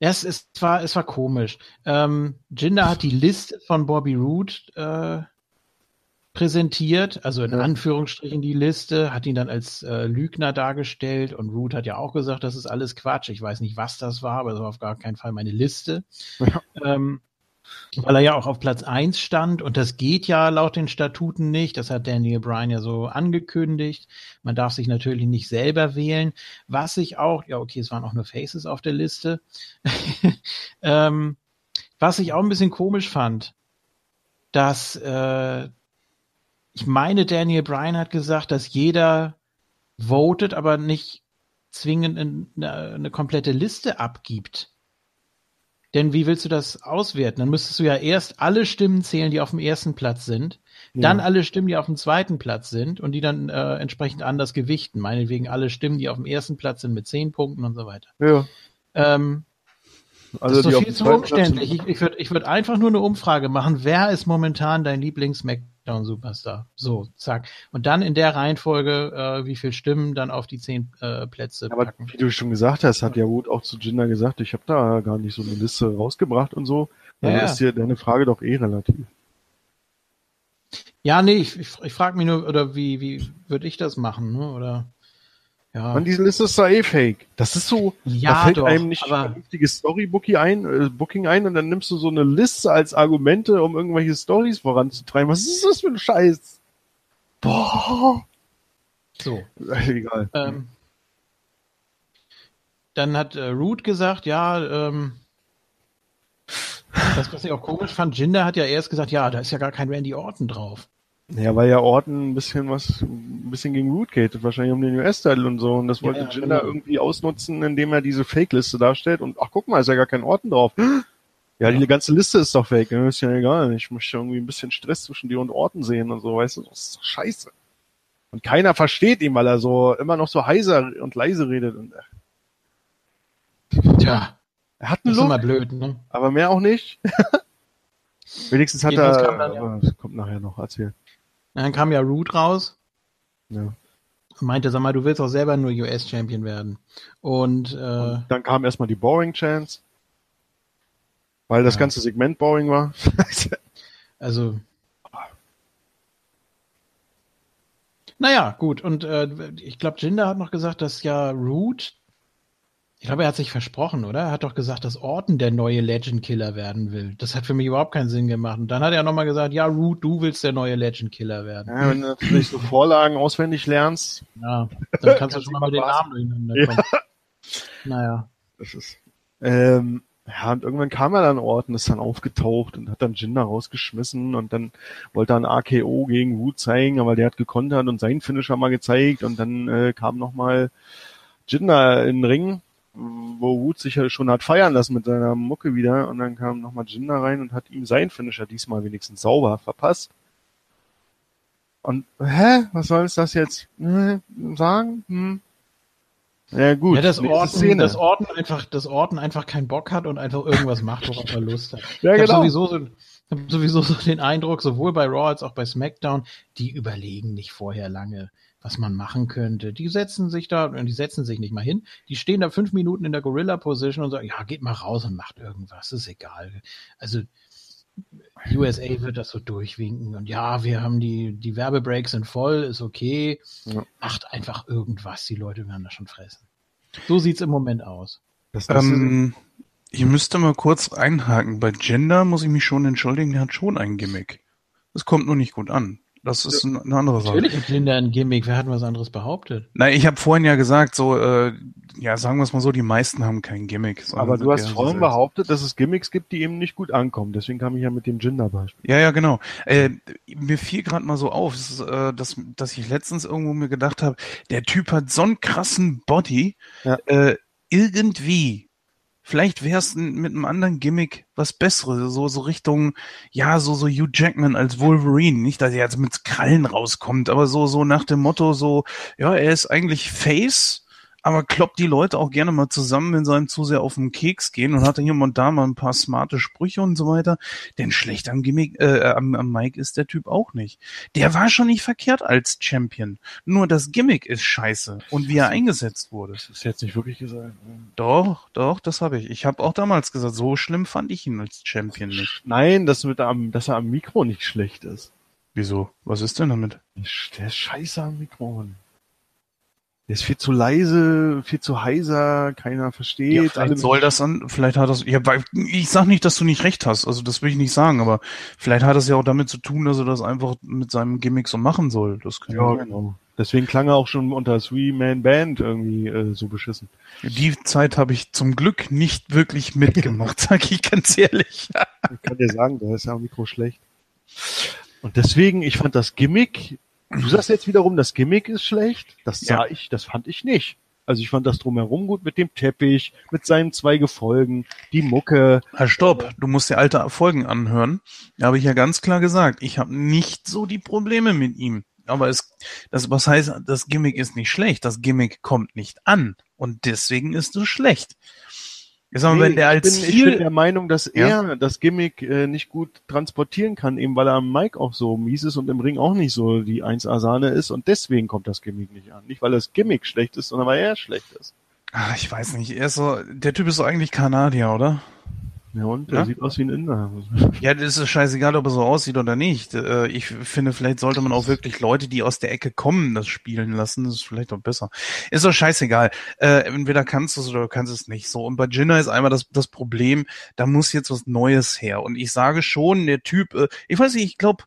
Es, es, war, es war komisch. Ähm, Jinder hat die Liste von Bobby Root äh, präsentiert, also in ja. Anführungsstrichen die Liste, hat ihn dann als äh, Lügner dargestellt und Root hat ja auch gesagt, das ist alles Quatsch. Ich weiß nicht, was das war, aber das war auf gar keinen Fall meine Liste. Ja. Ähm, weil er ja auch auf Platz eins stand und das geht ja laut den Statuten nicht. Das hat Daniel Bryan ja so angekündigt. Man darf sich natürlich nicht selber wählen. Was ich auch, ja okay, es waren auch nur Faces auf der Liste. ähm, was ich auch ein bisschen komisch fand, dass äh, ich meine, Daniel Bryan hat gesagt, dass jeder votet, aber nicht zwingend eine, eine komplette Liste abgibt. Denn wie willst du das auswerten? Dann müsstest du ja erst alle Stimmen zählen, die auf dem ersten Platz sind, ja. dann alle Stimmen, die auf dem zweiten Platz sind und die dann äh, entsprechend anders gewichten. Meinetwegen alle Stimmen, die auf dem ersten Platz sind mit zehn Punkten und so weiter. Ja. Ähm, also das ist so viel zu umständlich. Ich, ich würde ich würd einfach nur eine Umfrage machen. Wer ist momentan dein Lieblings-Mac Smackdown Superstar. So, zack. Und dann in der Reihenfolge, äh, wie viel Stimmen dann auf die zehn äh, Plätze Aber packen. wie du schon gesagt hast, hat ja Wood auch zu Jinder gesagt, ich habe da gar nicht so eine Liste rausgebracht und so. Dann ja, ist dir deine Frage doch eh relativ. Ja, nee, ich, ich, ich frage mich nur, oder wie, wie würde ich das machen, ne? Oder ja. Und diese Liste ist doch eh fake. Das ist so, ja, da fällt doch, einem nicht aber... vernünftiges Storybooking ein, äh, Booking ein und dann nimmst du so eine Liste als Argumente, um irgendwelche Stories voranzutreiben. Was ist das für ein Scheiß? Boah. So. Egal. Ähm, dann hat äh, Root gesagt, ja, ähm, das, was ich auch komisch fand, Jinder hat ja erst gesagt, ja, da ist ja gar kein Randy Orton drauf. Ja, weil ja Orton ein bisschen was, ein bisschen gegen Root geht, wahrscheinlich um den US-Titel und so. Und das wollte ja, Jinder genau. irgendwie ausnutzen, indem er diese Fake-Liste darstellt. Und ach, guck mal, ist ja gar kein Orton drauf. Ja, die ganze Liste ist doch fake. Mir ist ja egal. Ich möchte irgendwie ein bisschen Stress zwischen dir und Orton sehen und so, weißt du? Das ist doch scheiße. Und keiner versteht ihn, weil er so immer noch so heiser und leise redet. Und, Tja. Er hat einen das Look, ist immer blöd, ne? aber mehr auch nicht. Wenigstens hat Jedenfalls er, dann, ja. das kommt nachher noch, erzählt. Dann kam ja Root raus. Ja. Und meinte, sag mal, du willst auch selber nur US-Champion werden. Und, äh, Und dann kam erstmal die Boring Chance. Weil das ja. ganze Segment boring war. also. Naja, gut. Und äh, ich glaube, Jinder hat noch gesagt, dass ja Root ich glaube, er hat sich versprochen, oder? Er hat doch gesagt, dass Orton der neue Legend Killer werden will. Das hat für mich überhaupt keinen Sinn gemacht. Und dann hat er nochmal gesagt, ja, Root, du willst der neue Legend Killer werden. Ja, wenn du natürlich so Vorlagen auswendig lernst. Ja, dann kannst du schon mal den Namen durcheinander kommen. Ja. Naja. Das ist, ähm, ja, und irgendwann kam er dann Orton, ist dann aufgetaucht und hat dann Jinder rausgeschmissen und dann wollte er ein AKO gegen Root zeigen, aber der hat gekontert und seinen Finisher mal gezeigt und dann äh, kam nochmal Jinder in den Ring wo Wood sich ja schon hat feiern lassen mit seiner Mucke wieder und dann kam nochmal Jinder rein und hat ihm sein Finisher diesmal wenigstens sauber verpasst. Und, hä? Was soll es das jetzt äh, sagen? Hm. Ja gut. Ja, das Orten, das Orten einfach, das Orten einfach keinen Bock hat und einfach irgendwas macht, worauf er Lust hat. Ja, ich genau. sowieso so, habe sowieso so den Eindruck, sowohl bei Raw als auch bei SmackDown, die überlegen nicht vorher lange, was man machen könnte. Die setzen sich da, die setzen sich nicht mal hin, die stehen da fünf Minuten in der Gorilla-Position und sagen, ja, geht mal raus und macht irgendwas, ist egal. Also USA wird das so durchwinken und ja, wir haben die, die Werbebreaks sind voll, ist okay. Ja. Macht einfach irgendwas, die Leute werden das schon fressen. So sieht's im Moment aus. Das, das ähm, ich müsste mal kurz einhaken. Bei Gender muss ich mich schon entschuldigen, der hat schon ein Gimmick. Das kommt nur nicht gut an. Das ist ja. eine andere Sache. Natürlich Gender ein Gimmick. Wer hat was anderes behauptet? Nein, ich habe vorhin ja gesagt, so, äh, ja, sagen wir es mal so, die meisten haben kein Gimmick. Aber du hast vorhin selbst. behauptet, dass es Gimmicks gibt, die eben nicht gut ankommen. Deswegen kam ich ja mit dem Gender-Beispiel. Ja, ja, genau. Äh, mir fiel gerade mal so auf, dass, äh, dass, dass ich letztens irgendwo mir gedacht habe, der Typ hat so einen krassen Body. Ja. Äh, irgendwie Vielleicht wäre es mit einem anderen Gimmick was Besseres, so, so Richtung, ja, so, so Hugh Jackman als Wolverine. Nicht, dass er jetzt mit Krallen rauskommt, aber so, so nach dem Motto, so, ja, er ist eigentlich Face, aber kloppt die Leute auch gerne mal zusammen, wenn sie einem zu sehr auf den Keks gehen und hat dann hier und da mal ein paar smarte Sprüche und so weiter. Denn schlecht am Gimmick, äh, am, am Mike ist der Typ auch nicht. Der war schon nicht verkehrt als Champion. Nur das Gimmick ist scheiße und wie er eingesetzt wurde. Das ist jetzt nicht wirklich gesagt. Doch, doch, das habe ich. Ich habe auch damals gesagt, so schlimm fand ich ihn als Champion nicht. Nein, dass, mit am, dass er am Mikro nicht schlecht ist. Wieso? Was ist denn damit? Der ist scheiße am Mikro. Der ist viel zu leise, viel zu heiser, keiner versteht. Ja, vielleicht soll das an, vielleicht hat das, ja, ich sag nicht, dass du nicht recht hast, also das will ich nicht sagen, aber vielleicht hat es ja auch damit zu tun, dass er das einfach mit seinem Gimmick so machen soll. Das kann ja, genau. Deswegen klang er auch schon unter Three-Man-Band irgendwie äh, so beschissen. Die Zeit habe ich zum Glück nicht wirklich mitgemacht, sag ich ganz ehrlich. ich kann dir sagen, da ist ja am Mikro schlecht. Und deswegen, ich fand das Gimmick Du sagst jetzt wiederum, das Gimmick ist schlecht. Das sah ja. ich, das fand ich nicht. Also ich fand das drumherum gut mit dem Teppich, mit seinen zwei Gefolgen, die Mucke. Herr Stopp, du musst dir alte Folgen anhören. Da habe ich ja ganz klar gesagt, ich habe nicht so die Probleme mit ihm. Aber es, das, was heißt, das Gimmick ist nicht schlecht. Das Gimmick kommt nicht an. Und deswegen ist es schlecht. Mal, nee, wenn der als ich bin, Ziel... ich bin der Meinung, dass er ja. das Gimmick äh, nicht gut transportieren kann, eben weil er am Mic auch so mies ist und im Ring auch nicht so die 1A-Sahne ist und deswegen kommt das Gimmick nicht an. Nicht weil das Gimmick schlecht ist, sondern weil er schlecht ist. Ach, ich weiß nicht. Er ist so, der Typ ist so eigentlich Kanadier, oder? Ja, und der ja? sieht aus wie ein Inder. Ja, das ist scheißegal, ob er so aussieht oder nicht. Äh, ich finde, vielleicht sollte man auch wirklich Leute, die aus der Ecke kommen, das spielen lassen. Das ist vielleicht auch besser. Ist doch scheißegal. Äh, entweder kannst du es oder du kannst es nicht. So. Und bei Jinner ist einmal das, das Problem, da muss jetzt was Neues her. Und ich sage schon, der Typ, äh, ich weiß nicht, ich glaube,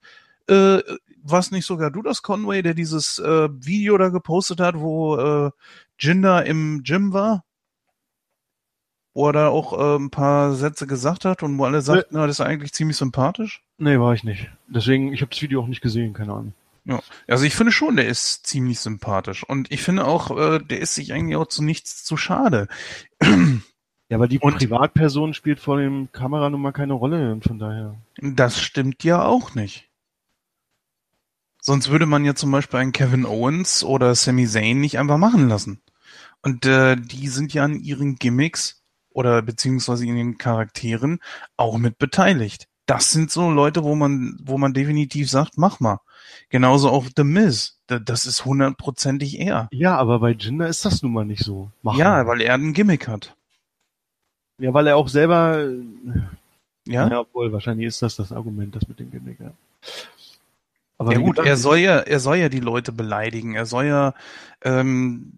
äh, was nicht sogar du das, Conway, der dieses äh, Video da gepostet hat, wo äh, Jinder im Gym war? Wo er da auch äh, ein paar Sätze gesagt hat und wo alle sagten, nee. na, das ist eigentlich ziemlich sympathisch? Nee, war ich nicht. Deswegen, ich habe das Video auch nicht gesehen, keine Ahnung. Ja, also ich finde schon, der ist ziemlich sympathisch und ich finde auch, äh, der ist sich eigentlich auch zu nichts zu schade. Ja, aber die und, Privatperson spielt vor dem Kamera nun mal keine Rolle und von daher. Das stimmt ja auch nicht. Sonst würde man ja zum Beispiel einen Kevin Owens oder Sami Zayn nicht einfach machen lassen. Und äh, die sind ja an ihren Gimmicks oder beziehungsweise in den Charakteren auch mit beteiligt. Das sind so Leute, wo man, wo man definitiv sagt, mach mal. Genauso auch The Miz. Das ist hundertprozentig er. Ja, aber bei Jinder ist das nun mal nicht so. Mach ja, mal. weil er ein Gimmick hat. Ja, weil er auch selber, ja, ja obwohl, wahrscheinlich ist das das Argument, das mit dem Gimmick, ja. Aber ja gut, er soll ja, er soll ja die Leute beleidigen. Er soll ja ähm,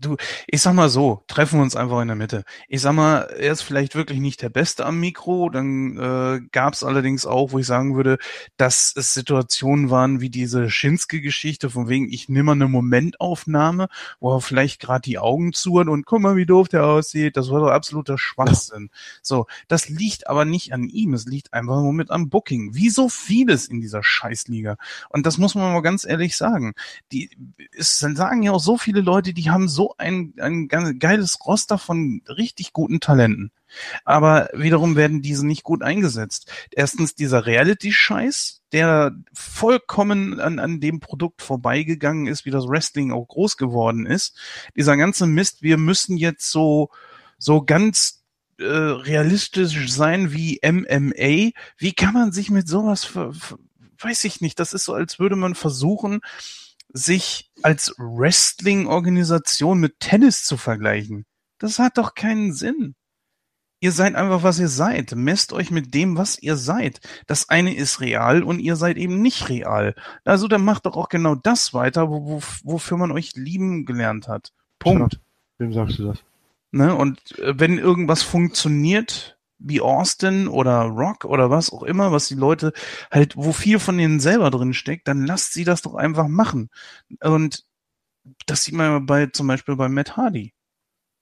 du, ich sag mal so, treffen wir uns einfach in der Mitte. Ich sag mal, er ist vielleicht wirklich nicht der Beste am Mikro. Dann äh, gab es allerdings auch, wo ich sagen würde, dass es Situationen waren wie diese Schinske-Geschichte, von wegen, ich nehme eine Momentaufnahme, wo er vielleicht gerade die Augen zu hat und guck mal, wie doof der aussieht. Das war doch absoluter Schwachsinn. So, das liegt aber nicht an ihm, es liegt einfach nur mit am Booking. Wie so vieles in dieser Scheißliga. Und das muss man mal ganz ehrlich sagen. Die, es sagen ja auch so viele Leute, die haben so ein, ein geiles Roster von richtig guten Talenten. Aber wiederum werden diese nicht gut eingesetzt. Erstens dieser Reality-Scheiß, der vollkommen an, an dem Produkt vorbeigegangen ist, wie das Wrestling auch groß geworden ist. Dieser ganze Mist, wir müssen jetzt so, so ganz äh, realistisch sein wie MMA. Wie kann man sich mit sowas, weiß ich nicht, das ist so, als würde man versuchen, sich als Wrestling-Organisation mit Tennis zu vergleichen. Das hat doch keinen Sinn. Ihr seid einfach, was ihr seid. Messt euch mit dem, was ihr seid. Das eine ist real und ihr seid eben nicht real. Also dann macht doch auch genau das weiter, wo, wo, wofür man euch lieben gelernt hat. Punkt. Ja, wem sagst du das? Ne? Und äh, wenn irgendwas funktioniert, wie Austin oder Rock oder was auch immer, was die Leute halt, wo viel von denen selber drin steckt, dann lasst sie das doch einfach machen. Und das sieht man bei, zum Beispiel bei Matt Hardy.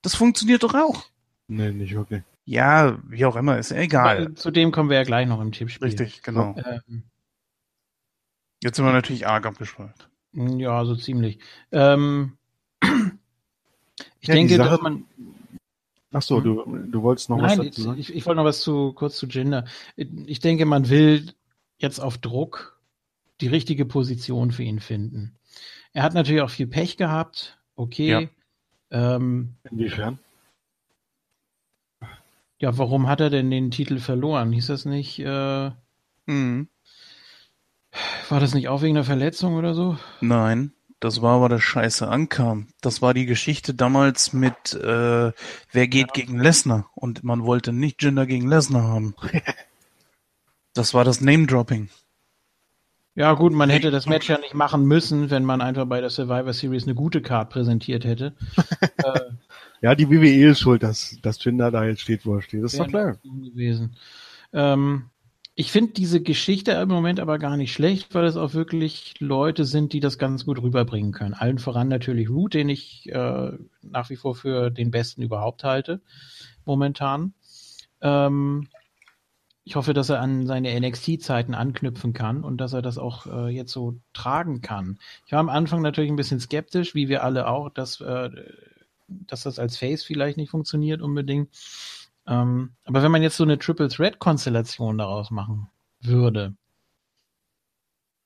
Das funktioniert doch auch. Nee, nicht wirklich. Ja, wie auch immer, ist ja egal. Zu dem kommen wir ja gleich noch im Tippspiel. Richtig, genau. Ähm, Jetzt sind wir natürlich arg abgeschweift. Ja, so ziemlich. Ähm, ich ja, denke, Sache, dass man. Ach so, du, du wolltest noch Nein, was dazu sagen? Ich, ich wollte noch was zu, kurz zu Gender. Ich denke, man will jetzt auf Druck die richtige Position für ihn finden. Er hat natürlich auch viel Pech gehabt. Okay. Ja. Ähm, Inwiefern? Ja, warum hat er denn den Titel verloren? Hieß das nicht? Äh, mhm. War das nicht auch wegen einer Verletzung oder so? Nein, das war, weil der Scheiße ankam. Das war die Geschichte damals mit äh, Wer geht ja. gegen Lesnar und man wollte nicht Jinder gegen Lesnar haben. das war das Name-Dropping. Ja gut, man hätte das Match ja nicht machen müssen, wenn man einfach bei der Survivor Series eine gute Card präsentiert hätte. äh, ja, die WWE ist schuld, dass, dass Jinder da jetzt steht, wo er steht. Das ist doch klar. Gewesen. Ähm, ich finde diese Geschichte im Moment aber gar nicht schlecht, weil es auch wirklich Leute sind, die das ganz gut rüberbringen können. Allen voran natürlich Root, den ich äh, nach wie vor für den besten überhaupt halte, momentan. Ähm, ich hoffe, dass er an seine NXT-Zeiten anknüpfen kann und dass er das auch äh, jetzt so tragen kann. Ich war am Anfang natürlich ein bisschen skeptisch, wie wir alle auch, dass äh, dass das als Face vielleicht nicht funktioniert unbedingt. Ähm, aber wenn man jetzt so eine Triple Threat Konstellation daraus machen würde,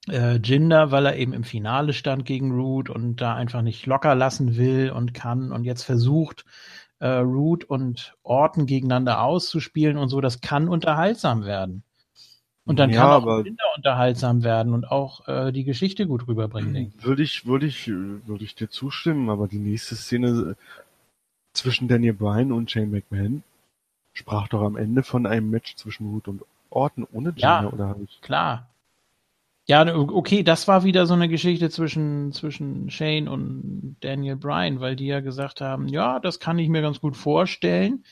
äh, Jinder, weil er eben im Finale stand gegen Root und da einfach nicht locker lassen will und kann und jetzt versucht, äh, Root und Orton gegeneinander auszuspielen und so, das kann unterhaltsam werden. Und dann ja, kann auch Kinder unterhaltsam werden und auch äh, die Geschichte gut rüberbringen. Würde ich, würde ich, würde ich dir zustimmen, aber die nächste Szene zwischen Daniel Bryan und Shane McMahon sprach doch am Ende von einem Match zwischen Root und Orton ohne Gina, ja, oder habe ich? Klar. Ja, okay, das war wieder so eine Geschichte zwischen, zwischen Shane und Daniel Bryan, weil die ja gesagt haben, ja, das kann ich mir ganz gut vorstellen.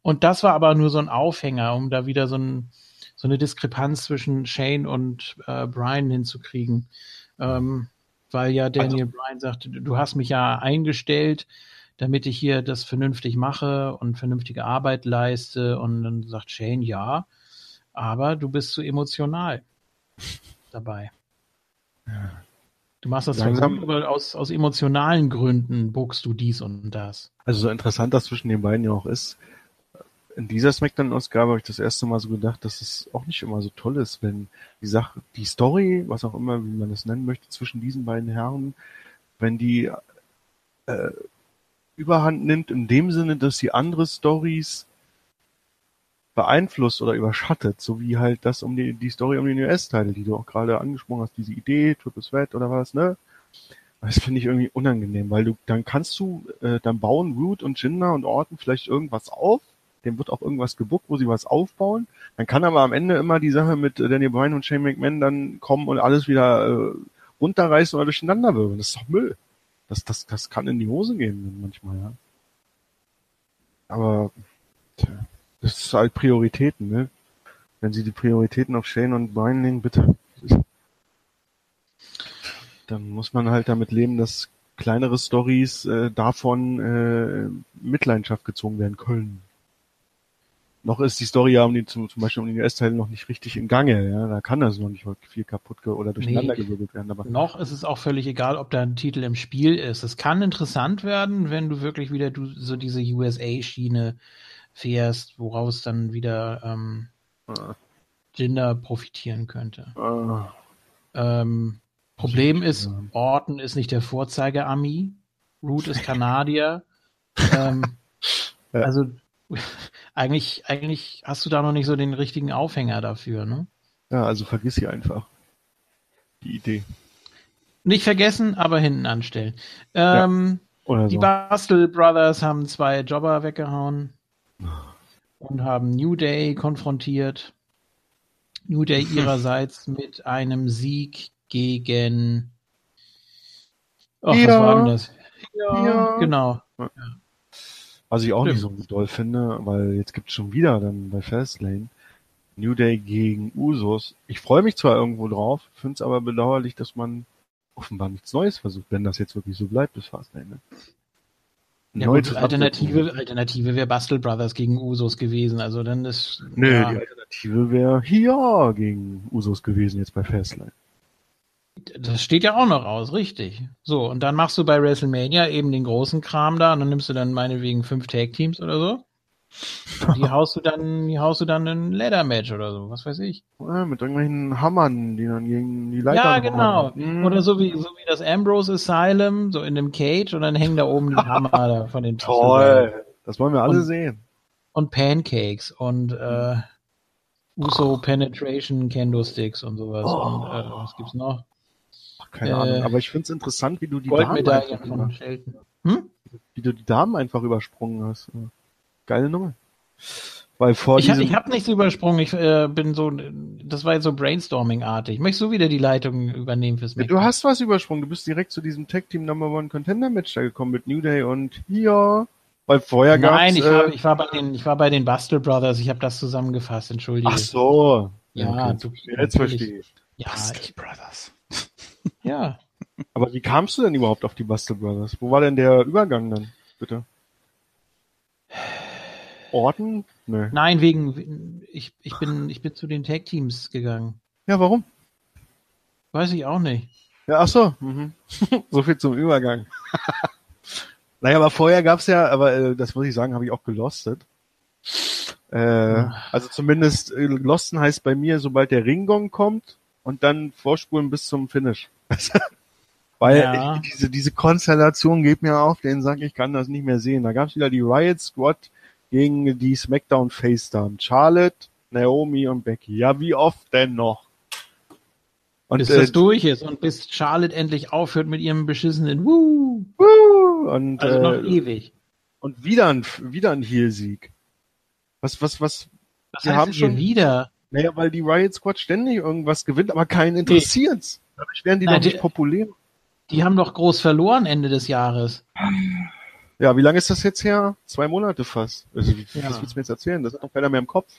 Und das war aber nur so ein Aufhänger, um da wieder so ein, so eine Diskrepanz zwischen Shane und äh, Brian hinzukriegen. Ähm, weil ja Daniel also, Bryan sagte, du hast mich ja eingestellt, damit ich hier das vernünftig mache und vernünftige Arbeit leiste. Und dann sagt Shane, ja, aber du bist zu emotional dabei. Ja. Du machst das Langsam, gut, aber aus, aus emotionalen Gründen buchst du dies und das. Also so interessant das zwischen den beiden ja auch ist, in dieser Smackdown-Ausgabe habe ich das erste Mal so gedacht, dass es auch nicht immer so toll ist, wenn die Sache, die Story, was auch immer, wie man das nennen möchte, zwischen diesen beiden Herren, wenn die äh, Überhand nimmt, in dem Sinne, dass sie andere Stories beeinflusst oder überschattet, so wie halt das um die, die Story um den US-Teil, die du auch gerade angesprochen hast, diese Idee, Triple Threat oder was, ne? Das finde ich irgendwie unangenehm, weil du, dann kannst du, äh, dann bauen Root und Jinder und Orton vielleicht irgendwas auf, dem wird auch irgendwas gebuckt, wo sie was aufbauen. Dann kann aber am Ende immer die Sache mit Daniel Bryan und Shane McMahon dann kommen und alles wieder äh, runterreißen oder durcheinander wirbeln. Das ist doch Müll. Das, das, das kann in die Hose gehen manchmal, ja. Aber tja, das ist halt Prioritäten, ne? Wenn sie die Prioritäten auf Shane und Bryan legen, bitte. Dann muss man halt damit leben, dass kleinere Stories äh, davon äh, Mitleidenschaft gezogen werden können. Noch ist die Story ja um den, zum, zum Beispiel um den US-Teil noch nicht richtig in Gange. Ja? Da kann das noch nicht viel kaputt oder durcheinander nee, gewirbelt werden. Aber noch ist es auch völlig egal, ob da ein Titel im Spiel ist. Es kann interessant werden, wenn du wirklich wieder du, so diese USA-Schiene fährst, woraus dann wieder ähm, ah. Jinder profitieren könnte. Ah. Ähm, Problem ist, Orton ist nicht der Vorzeige-Ami. Root ist Kanadier. ähm, ja. Also eigentlich, eigentlich hast du da noch nicht so den richtigen Aufhänger dafür, ne? Ja, also vergiss sie einfach. Die Idee. Nicht vergessen, aber hinten anstellen. Ähm, ja, die so. Bastel Brothers haben zwei Jobber weggehauen und haben New Day konfrontiert. New Day ihrerseits mit einem Sieg gegen. Ach, ja. was war denn das? Ja, ja. genau. Ja. Was ich auch Stimmt. nicht so doll finde, weil jetzt gibt es schon wieder dann bei Fastlane New Day gegen Usos. Ich freue mich zwar irgendwo drauf, finde es aber bedauerlich, dass man offenbar nichts Neues versucht, wenn das jetzt wirklich so bleibt bis Fastlane. Ne? Ja, gut, Alternative, Alternative wäre Bastel Brothers gegen Usos gewesen, also dann ist. Nö, ja. die Alternative wäre hier gegen Usos gewesen, jetzt bei Fastlane. Das steht ja auch noch aus, richtig. So, und dann machst du bei WrestleMania eben den großen Kram da und dann nimmst du dann meinetwegen fünf Tag-Teams oder so. Und die haust du dann, die haust du dann in Leather-Match oder so, was weiß ich. Ja, mit irgendwelchen Hammern, die dann gegen die Leiter Ja, genau. Mhm. Oder so wie, so wie das Ambrose Asylum, so in dem Cage und dann hängen da oben die Hammer da von den Toll. Das wollen wir alle und, sehen. Und Pancakes und, äh, Uso Penetration Kendo Sticks und sowas. Oh. Und, äh, was gibt's noch? Keine äh, Ahnung. Aber ich finde es interessant, wie du die Damen einfach, hm? wie du die Damen einfach übersprungen hast. Geile Nummer. Weil vor ich habe hab nichts übersprungen. Ich äh, bin so, das war jetzt so Brainstorming-artig. Möchtest du wieder die Leitung übernehmen fürs Match? Ja, du hast was übersprungen. Du bist direkt zu diesem Tag Team Number One Contender Match da gekommen mit New Day und hier. Weil vorher gab Nein, ich, äh, war, ich war bei den, ich war bei den Bustle Brothers. Ich habe das zusammengefasst. Entschuldige. Ach so. Ja, okay. du, jetzt verstehe ich. Ja, ich, Brothers. Ja. Aber wie kamst du denn überhaupt auf die Bustle Brothers? Wo war denn der Übergang dann, bitte? Orten? Nö. Nein, wegen, ich, ich bin, ich bin zu den Tag Teams gegangen. Ja, warum? Weiß ich auch nicht. Ja, ach so. Mhm. so viel zum Übergang. naja, aber vorher gab's ja, aber äh, das muss ich sagen, habe ich auch gelostet. Äh, also zumindest äh, losten heißt bei mir, sobald der Ringgong kommt, und dann vorspulen bis zum Finish. Weil ja. ich, diese, diese Konstellation geht mir auf, den Sack, ich kann das nicht mehr sehen. Da gab es wieder die Riot Squad gegen die SmackDown Face Damen. Charlotte, Naomi und Becky. Ja, wie oft denn noch? Und, bis äh, das durch ist und bis Charlotte endlich aufhört mit ihrem beschissenen Woo. Woo. Und, also noch äh, ewig. Und wieder ein, wieder ein Heel-Sieg. Was, was, was? Was wir haben schon wieder. Naja, weil die Riot Squad ständig irgendwas gewinnt, aber keinen interessiert's. Dadurch werden die Nein, doch nicht die, populär. Die haben doch groß verloren Ende des Jahres. Ja, wie lange ist das jetzt her? Zwei Monate fast. Also, ja. Was willst du mir jetzt erzählen? Das hat doch keiner mehr im Kopf.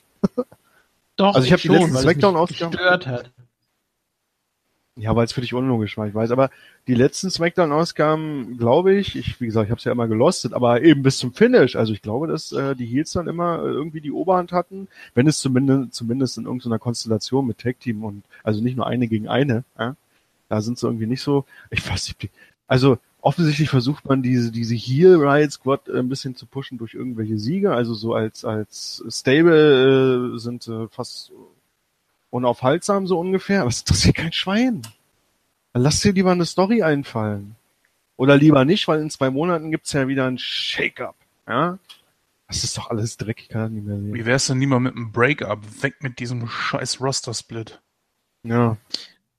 Doch, also ich habe die letzten Smackdown ausgestört hat. Ja, weil es für dich unlogisch war, ich weiß. Aber die letzten Smackdown-Ausgaben, glaube ich, ich, wie gesagt, ich habe es ja immer gelostet, aber eben bis zum Finish. Also ich glaube, dass äh, die Heels dann immer äh, irgendwie die Oberhand hatten, wenn es zumindest zumindest in irgendeiner Konstellation mit Tag Team und also nicht nur eine gegen eine. Ja? Da sind sie irgendwie nicht so. Ich weiß nicht. Also offensichtlich versucht man diese diese Heel Riot Squad äh, ein bisschen zu pushen durch irgendwelche Siege. Also so als als Stable äh, sind äh, fast unaufhaltsam so ungefähr, aber es interessiert kein Schwein. Dann lass dir lieber eine Story einfallen. Oder lieber nicht, weil in zwei Monaten gibt's ja wieder ein Shake-up. Ja? Das ist doch alles dreckig, kann ich nicht mehr sehen. Wie wär's denn lieber mit einem Break-up? Weg mit diesem scheiß Roster-Split. Ja.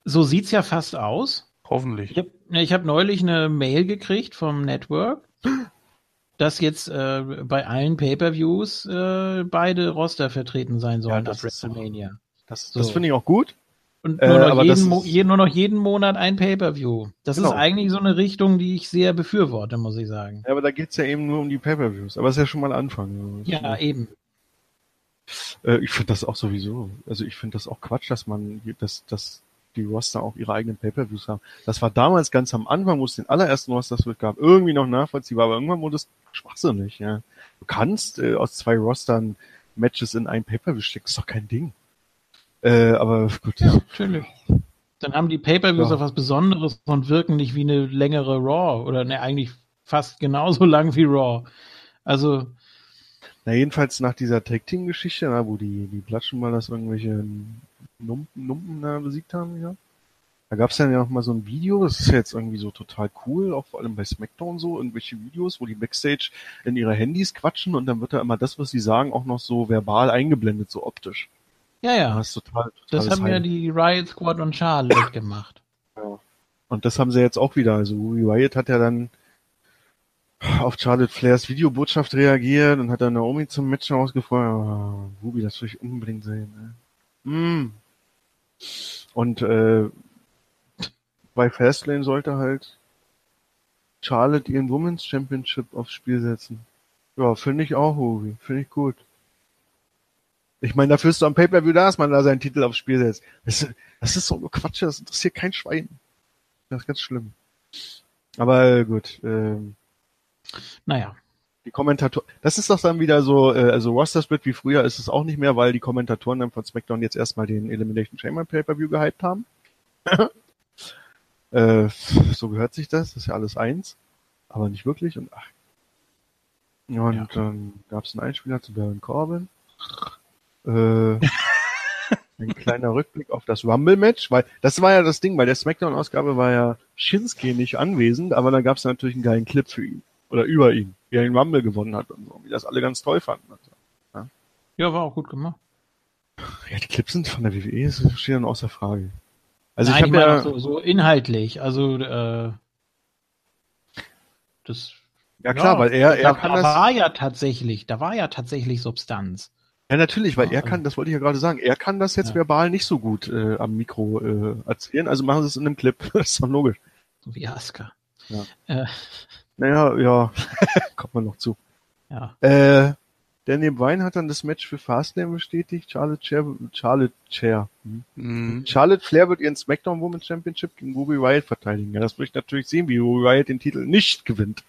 So sieht's ja fast aus. Hoffentlich. Ich habe ich hab neulich eine Mail gekriegt vom Network, dass jetzt äh, bei allen Pay-per-Views äh, beide Roster vertreten sein sollen ja, ab WrestleMania. Das, so. das finde ich auch gut. Und nur, äh, noch jeden, ist, je, nur noch jeden Monat ein Pay-Per-View. Das genau. ist eigentlich so eine Richtung, die ich sehr befürworte, muss ich sagen. Ja, aber da geht's ja eben nur um die Pay-Per-Views. Aber es ist ja schon mal ein Anfang. Ja, eben. Äh, ich finde das auch sowieso. Also ich finde das auch Quatsch, dass man, dass, dass die Roster auch ihre eigenen Pay-Per-Views haben. Das war damals ganz am Anfang, wo es den allerersten Roster gab, irgendwie noch nachvollziehbar, aber irgendwann wurde es schwachsinnig, ja. Du kannst äh, aus zwei Rostern Matches in ein Pay-Per-View steckst, ist doch kein Ding. Äh, aber gut. Ja, natürlich. Dann haben die Pay-Per-Views ja. auch was Besonderes und wirken nicht wie eine längere Raw oder ne, eigentlich fast genauso lang wie Raw. Also. Na, jedenfalls nach dieser Tag-Team-Geschichte, wo die, die Platschen mal das irgendwelche Numpen, Numpen da besiegt haben, ja. Da gab's dann ja noch mal so ein Video, das ist ja jetzt irgendwie so total cool, auch vor allem bei SmackDown so, irgendwelche Videos, wo die Backstage in ihre Handys quatschen und dann wird da immer das, was sie sagen, auch noch so verbal eingeblendet, so optisch. Ja, ja. Das, total, das haben ja die Riot Squad und Charlotte gemacht. Ja. Und das haben sie jetzt auch wieder. Also Riot hat ja dann auf Charlotte Flairs Videobotschaft reagiert und hat dann Naomi zum Match rausgefordert. Oh, Ruby, das will ich unbedingt sehen. Ne? Mm. Und äh, bei Fastlane sollte halt Charlotte ihren Women's Championship aufs Spiel setzen. Ja, finde ich auch, Ruby. Finde ich gut. Ich meine, dafür ist du am Pay-Per-View da, dass man da seinen Titel aufs Spiel setzt. Das, das ist so nur Quatsch, das interessiert kein Schwein. Das ist ganz schlimm. Aber gut. Ähm, naja. Die Kommentatoren, das ist doch dann wieder so, äh, also Roster-Split wie früher ist es auch nicht mehr, weil die Kommentatoren dann von SmackDown jetzt erstmal den Elimination Chamber Pay-Per-View gehypt haben. äh, so gehört sich das, das ist ja alles eins, aber nicht wirklich und ach. Und ja. dann gab es einen Einspieler zu Baron Corbin. Äh, ein kleiner Rückblick auf das Rumble-Match, weil das war ja das Ding, bei der Smackdown-Ausgabe war ja Shinsuke nicht anwesend, aber da gab es natürlich einen geilen Clip für ihn oder über ihn, wie er den Rumble gewonnen hat und so, wie das alle ganz toll fanden. Also, ja. ja, war auch gut gemacht. Ja, die Clips sind von der WWE, das steht dann außer Frage. Also Nein, ich habe ja so, so inhaltlich, also äh, das ja klar, ja, weil er er da, kann da das war ja tatsächlich, da war ja tatsächlich Substanz. Ja, natürlich, weil er kann, das wollte ich ja gerade sagen, er kann das jetzt ja. verbal nicht so gut äh, am Mikro äh, erzählen, also machen sie es in einem Clip. das ist doch logisch. So wie Asuka. Ja. Äh. Naja, ja, kommt man noch zu. Ja. Äh, Daniel Bryan hat dann das Match für Fastlane bestätigt. Charlotte Chair, Charlotte Chair. Hm? Mhm. Charlotte Flair wird ihren SmackDown Women's Championship gegen Ruby Riot verteidigen. Ja, das würde ich natürlich sehen, wie Ruby Riot den Titel nicht gewinnt.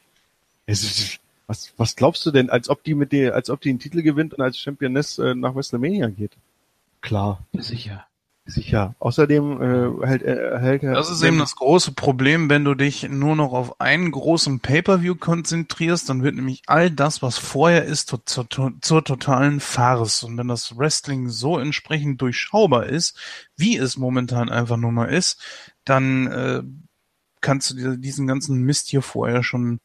Es ist, was, was glaubst du denn, als ob die mit der, als ob die den Titel gewinnt und als Championess äh, nach WrestleMania geht? Klar. Sicher. Sicher. Außerdem äh, hält, äh, hält er. Das ist eben das große Problem, wenn du dich nur noch auf einen großen Pay-per-View konzentrierst, dann wird nämlich all das, was vorher ist, zur, zur, zur totalen Farce. Und wenn das Wrestling so entsprechend durchschaubar ist, wie es momentan einfach nur mal ist, dann äh, kannst du dir diesen ganzen Mist hier vorher schon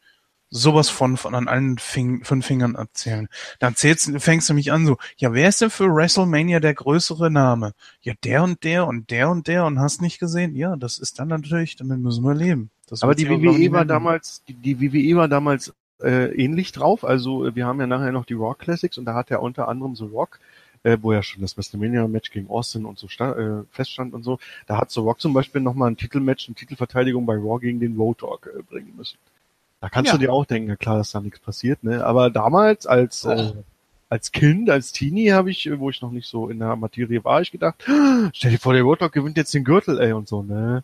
sowas von, von an allen Fing fünf Fingern erzählen. Dann zählst, fängst du mich an so, ja, wer ist denn für WrestleMania der größere Name? Ja, der und der und der und der und hast nicht gesehen? Ja, das ist dann natürlich, damit müssen wir leben. Das Aber die WWE war damals, die, die WWE war damals äh, ähnlich drauf. Also wir haben ja nachher noch die Rock Classics und da hat er unter anderem so Rock äh, wo ja schon das WrestleMania-Match gegen Austin und so stand, äh, feststand und so, da hat so Rock zum Beispiel nochmal ein Titelmatch, eine Titelverteidigung bei Raw gegen den Road Dogg äh, bringen müssen. Da kannst ja. du dir auch denken, ja klar, dass da nichts passiert, ne? Aber damals als oh. äh, als Kind, als Teenie habe ich, wo ich noch nicht so in der Materie war, ich gedacht, stell dir vor, der Roadhog gewinnt jetzt den Gürtel, ey, und so, ne?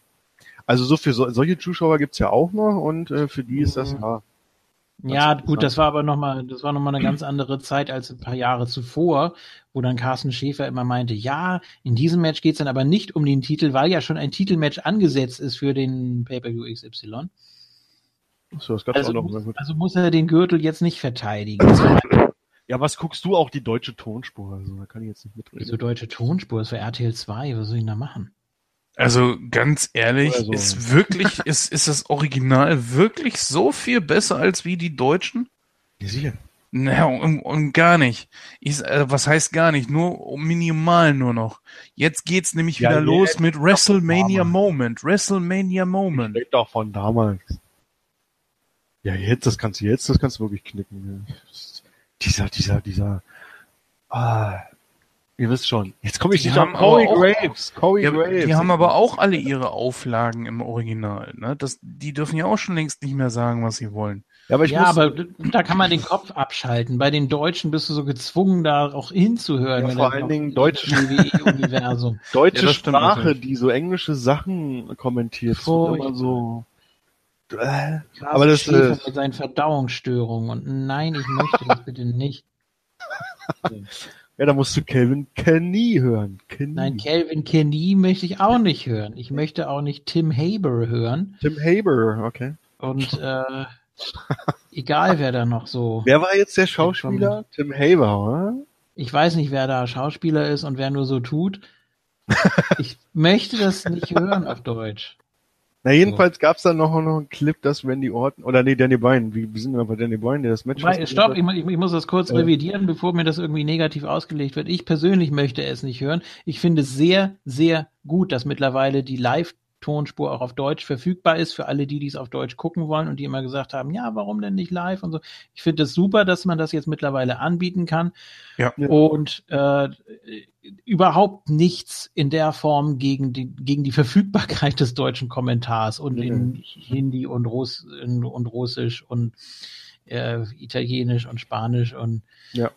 Also so für so, solche Zuschauer gibt's ja auch noch und äh, für die ist das mhm. ja. Ja, gut, das war aber nochmal, das war nochmal eine ganz andere Zeit als ein paar Jahre zuvor, wo dann Carsten Schäfer immer meinte, ja, in diesem Match geht's dann aber nicht um den Titel, weil ja schon ein Titelmatch angesetzt ist für den Pay-Per-View XY. So, das also, auch noch muss, also muss er den Gürtel jetzt nicht verteidigen. ja, was guckst du auch die deutsche Tonspur? Also da kann ich jetzt nicht mitreden. Wieso deutsche Tonspur? Das war RTL 2. Was soll ich denn da machen? Also ganz ehrlich, so. ist wirklich, ist, ist das Original wirklich so viel besser als wie die Deutschen? Ja, sicher. Naja, und, und gar nicht. Ich, äh, was heißt gar nicht? Nur minimal nur noch. Jetzt geht's nämlich ja, wieder los mit WrestleMania Moment. WrestleMania Moment. Ich doch von damals. Ja, jetzt, das kannst du jetzt, das kannst du wirklich knicken. Ja. Dieser, dieser, dieser, ah, ihr wisst schon. Jetzt komme ich die nicht auf Corey Graves. Corey ja, Graves. Die haben aber auch alle ihre Auflagen im Original. Ne? Das, die dürfen ja auch schon längst nicht mehr sagen, was sie wollen. Ja, aber, ich ja, muss, aber da kann man den Kopf abschalten. Bei den Deutschen bist du so gezwungen, da auch hinzuhören. Ja, vor allen Dingen deutsche, Universum. deutsche ja, Sprache, die so englische Sachen kommentiert. Oh, immer so. Äh, aber das äh, mit seinen Verdauungsstörungen und nein, ich möchte das bitte nicht. Ja, da musst du Calvin Kenny hören. Kenny. Nein, Calvin Kenny möchte ich auch nicht hören. Ich möchte auch nicht Tim Haber hören. Tim Haber, okay. Und äh, egal wer da noch so. Wer war jetzt der Schauspieler? Tim Haber, oder? Ich weiß nicht, wer da Schauspieler ist und wer nur so tut. ich möchte das nicht hören auf Deutsch. Na, jedenfalls gab es dann noch, noch einen Clip, dass Randy Orton, oder nee, Danny Bryan, wie, wie sind wir bei Danny Bryan, der das Match Weil, Stopp, ich, ich, ich, muss das kurz äh. revidieren, bevor mir das irgendwie negativ ausgelegt wird. Ich persönlich möchte es nicht hören. Ich finde es sehr, sehr gut, dass mittlerweile die Live- Tonspur auch auf Deutsch verfügbar ist für alle, die dies auf Deutsch gucken wollen und die immer gesagt haben, ja, warum denn nicht live und so. Ich finde es das super, dass man das jetzt mittlerweile anbieten kann. Ja. Und äh, überhaupt nichts in der Form gegen die, gegen die Verfügbarkeit des deutschen Kommentars und in Hindi und, Russ, und Russisch und äh, Italienisch und Spanisch und ja.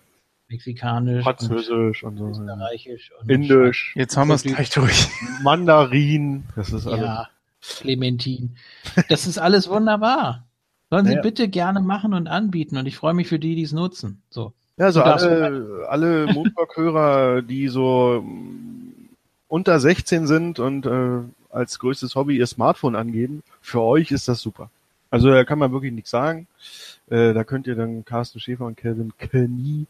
Mexikanisch, Französisch und, und so. Österreichisch und Indisch. Jetzt haben wir es gleich durch. Mandarin, das ist alles. Ja, Clementin. Das ist alles wunderbar. Sollen Sie ja. bitte gerne machen und anbieten und ich freue mich für die, die es nutzen. So. Ja, so alle, alle Moontalk-Hörer, die so unter 16 sind und äh, als größtes Hobby ihr Smartphone angeben, für euch ist das super. Also da kann man wirklich nichts sagen. Äh, da könnt ihr dann Carsten Schäfer und Kevin Kenny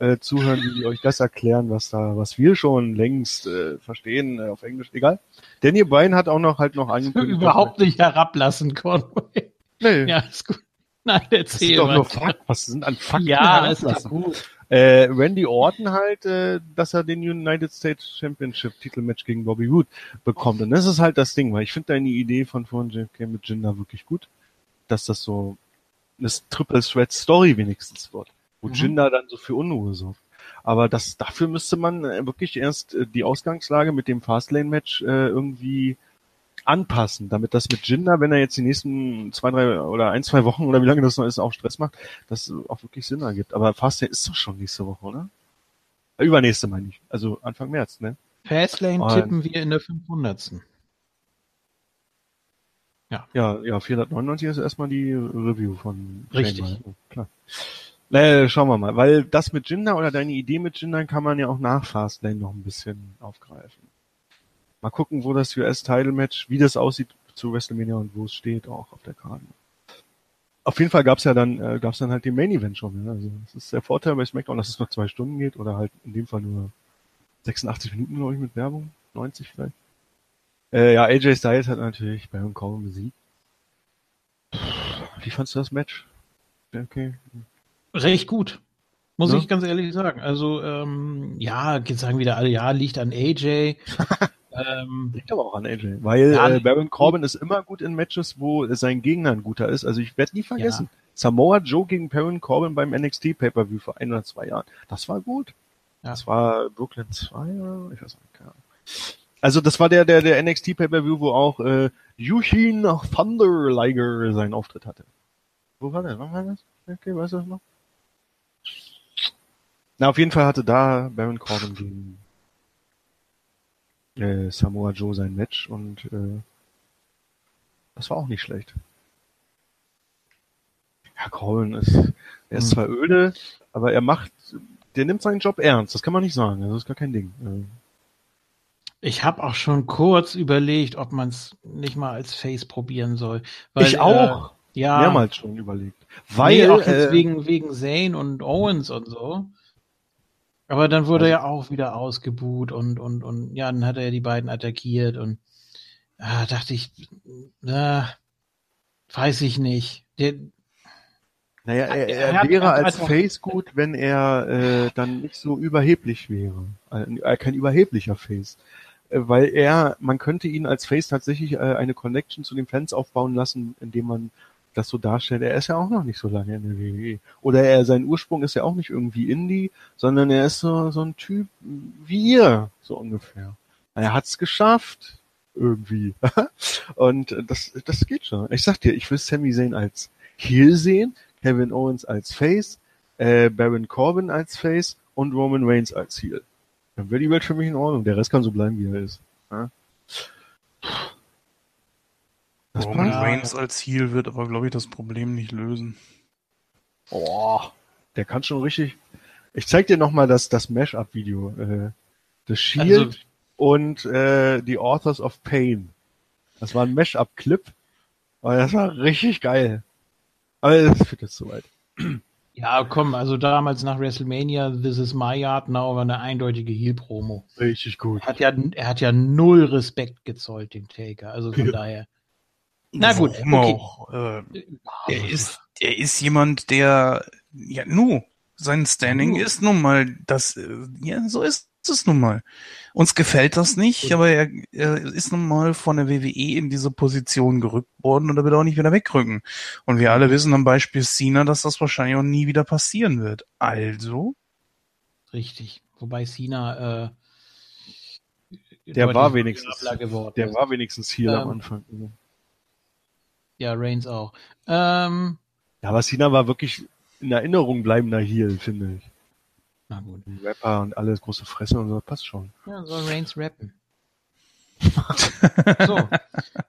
äh, zuhören, wie die euch das erklären, was da, was wir schon längst äh, verstehen äh, auf Englisch. Egal. Daniel Bryan hat auch noch halt noch angekündigt. Überhaupt nicht herablassen, Conway. Nee. Ja, ist gut. Nein, erzähl das ist doch nur Fakt. Was sind an Fakten? Ja, ist doch gut. Äh, Randy Orton halt, äh, dass er den United States Championship Titelmatch gegen Bobby Wood bekommt. Und das ist halt das Ding, weil ich finde deine Idee von vorhin JFK mit Jinder wirklich gut, dass das so eine Triple Threat Story wenigstens wird wo mhm. Jinder dann so für Unruhe sorgt. Aber das, dafür müsste man äh, wirklich erst äh, die Ausgangslage mit dem Fastlane-Match äh, irgendwie anpassen, damit das mit Jinder, wenn er jetzt die nächsten zwei, drei oder ein, zwei Wochen oder wie lange das noch ist, auch Stress macht, das auch wirklich Sinn ergibt. Aber Fastlane ist doch schon nächste Woche, oder? Übernächste meine ich. Also Anfang März, ne? Fastlane Und, tippen wir in der 500. Ja. Ja, ja, 499 ist erstmal die Review von Richtig. Shane, klar. Naja, schauen wir mal, weil das mit Jinder oder deine Idee mit Jinder kann man ja auch nach Fastlane noch ein bisschen aufgreifen. Mal gucken, wo das US-Title-Match, wie das aussieht zu WrestleMania und wo es steht, auch auf der Karte. Auf jeden Fall gab's ja dann, äh, gab's dann halt den Main Event schon. Ja? Also das ist der Vorteil bei SmackDown, dass es noch zwei Stunden geht oder halt in dem Fall nur 86 Minuten, glaube ich, mit Werbung, 90 vielleicht. Äh, ja, AJ Styles hat natürlich Baron Corbin besiegt. Wie fandst du das Match? Okay. Recht gut. Muss ne? ich ganz ehrlich sagen. Also, ähm, ja, jetzt sagen wieder alle, ja, liegt an AJ. ähm, liegt aber auch an AJ. Weil ja, äh, Baron Corbin ist immer gut in Matches, wo sein Gegner ein guter ist. Also ich werde nie vergessen. Ja. Samoa Joe gegen Baron Corbin beim NXT Pay-Per-View vor ein oder zwei Jahren. Das war gut. Ja. Das war Brooklyn 2 oder ich weiß nicht, keine Ahnung. Also das war der, der, der NXT Pay-Per-View, wo auch äh, Yushin Thunder Liger seinen Auftritt hatte. Wo war der? Wann war das? Okay, weißt du das noch? Na, auf jeden Fall hatte da Baron Corbin gegen äh, Samoa Joe sein Match und äh, das war auch nicht schlecht. Ja, Corbin ist, er ist hm. zwar öde, aber er macht, der nimmt seinen Job ernst. Das kann man nicht sagen. Das ist gar kein Ding. Äh. Ich habe auch schon kurz überlegt, ob man es nicht mal als Face probieren soll. Weil, ich auch. Äh, ja. Mehrmals schon überlegt. Weil nee, auch jetzt äh, wegen wegen Zane und Owens und so. Aber dann wurde also, er auch wieder ausgebuht und, und, und ja, dann hat er ja die beiden attackiert und ah, dachte ich, na, weiß ich nicht. Der, naja, er, er, er wäre als Face gut, wenn er äh, dann nicht so überheblich wäre. Äh, kein überheblicher Face. Äh, weil er, man könnte ihn als Face tatsächlich äh, eine Connection zu den Fans aufbauen lassen, indem man das so darstellt, er ist ja auch noch nicht so lange in der WWE. Oder er, sein Ursprung ist ja auch nicht irgendwie Indie, sondern er ist so, so ein Typ wie ihr, so ungefähr. Er hat's geschafft. Irgendwie. Und das, das geht schon. Ich sag dir, ich will Sami Zayn als Heel sehen, Kevin Owens als Face, äh, Baron Corbin als Face und Roman Reigns als Heel. Dann wäre die Welt für mich in Ordnung. Der Rest kann so bleiben, wie er ist. Ja? Das Roman ja. Reigns als Heal wird aber, glaube ich, das Problem nicht lösen. Oh, der kann schon richtig, Ich zeig dir nochmal das, das Mash-Up-Video. Äh, The Shield also, und äh, The Authors of Pain. Das war ein Mash-Up-Clip. Aber das war richtig geil. Aber das führt jetzt zu weit. Ja, komm, also damals nach WrestleMania, This is my yard now, war eine eindeutige Heel-Promo. Richtig gut. Er hat, ja, er hat ja null Respekt gezollt, dem Taker. Also von ja. daher. Na gut, okay. Auch, äh, er, ist, er ist jemand, der, ja, nu, sein Standing nu. ist nun mal, das, äh, ja, so ist es nun mal. Uns gefällt das nicht, aber er, er ist nun mal von der WWE in diese Position gerückt worden und er wird auch nicht wieder wegrücken. Und wir alle wissen am Beispiel Cena, dass das wahrscheinlich auch nie wieder passieren wird. Also. Richtig. Wobei Cena, äh, der war wenigstens, der war wenigstens hier ähm, am Anfang. Ja, Reigns auch. Ähm, ja, aber Cena war wirklich in Erinnerung bleibender Heel, finde ich. Na gut. Rapper und alles, große Fresse und so, passt schon. Ja, soll Reigns rappen. so.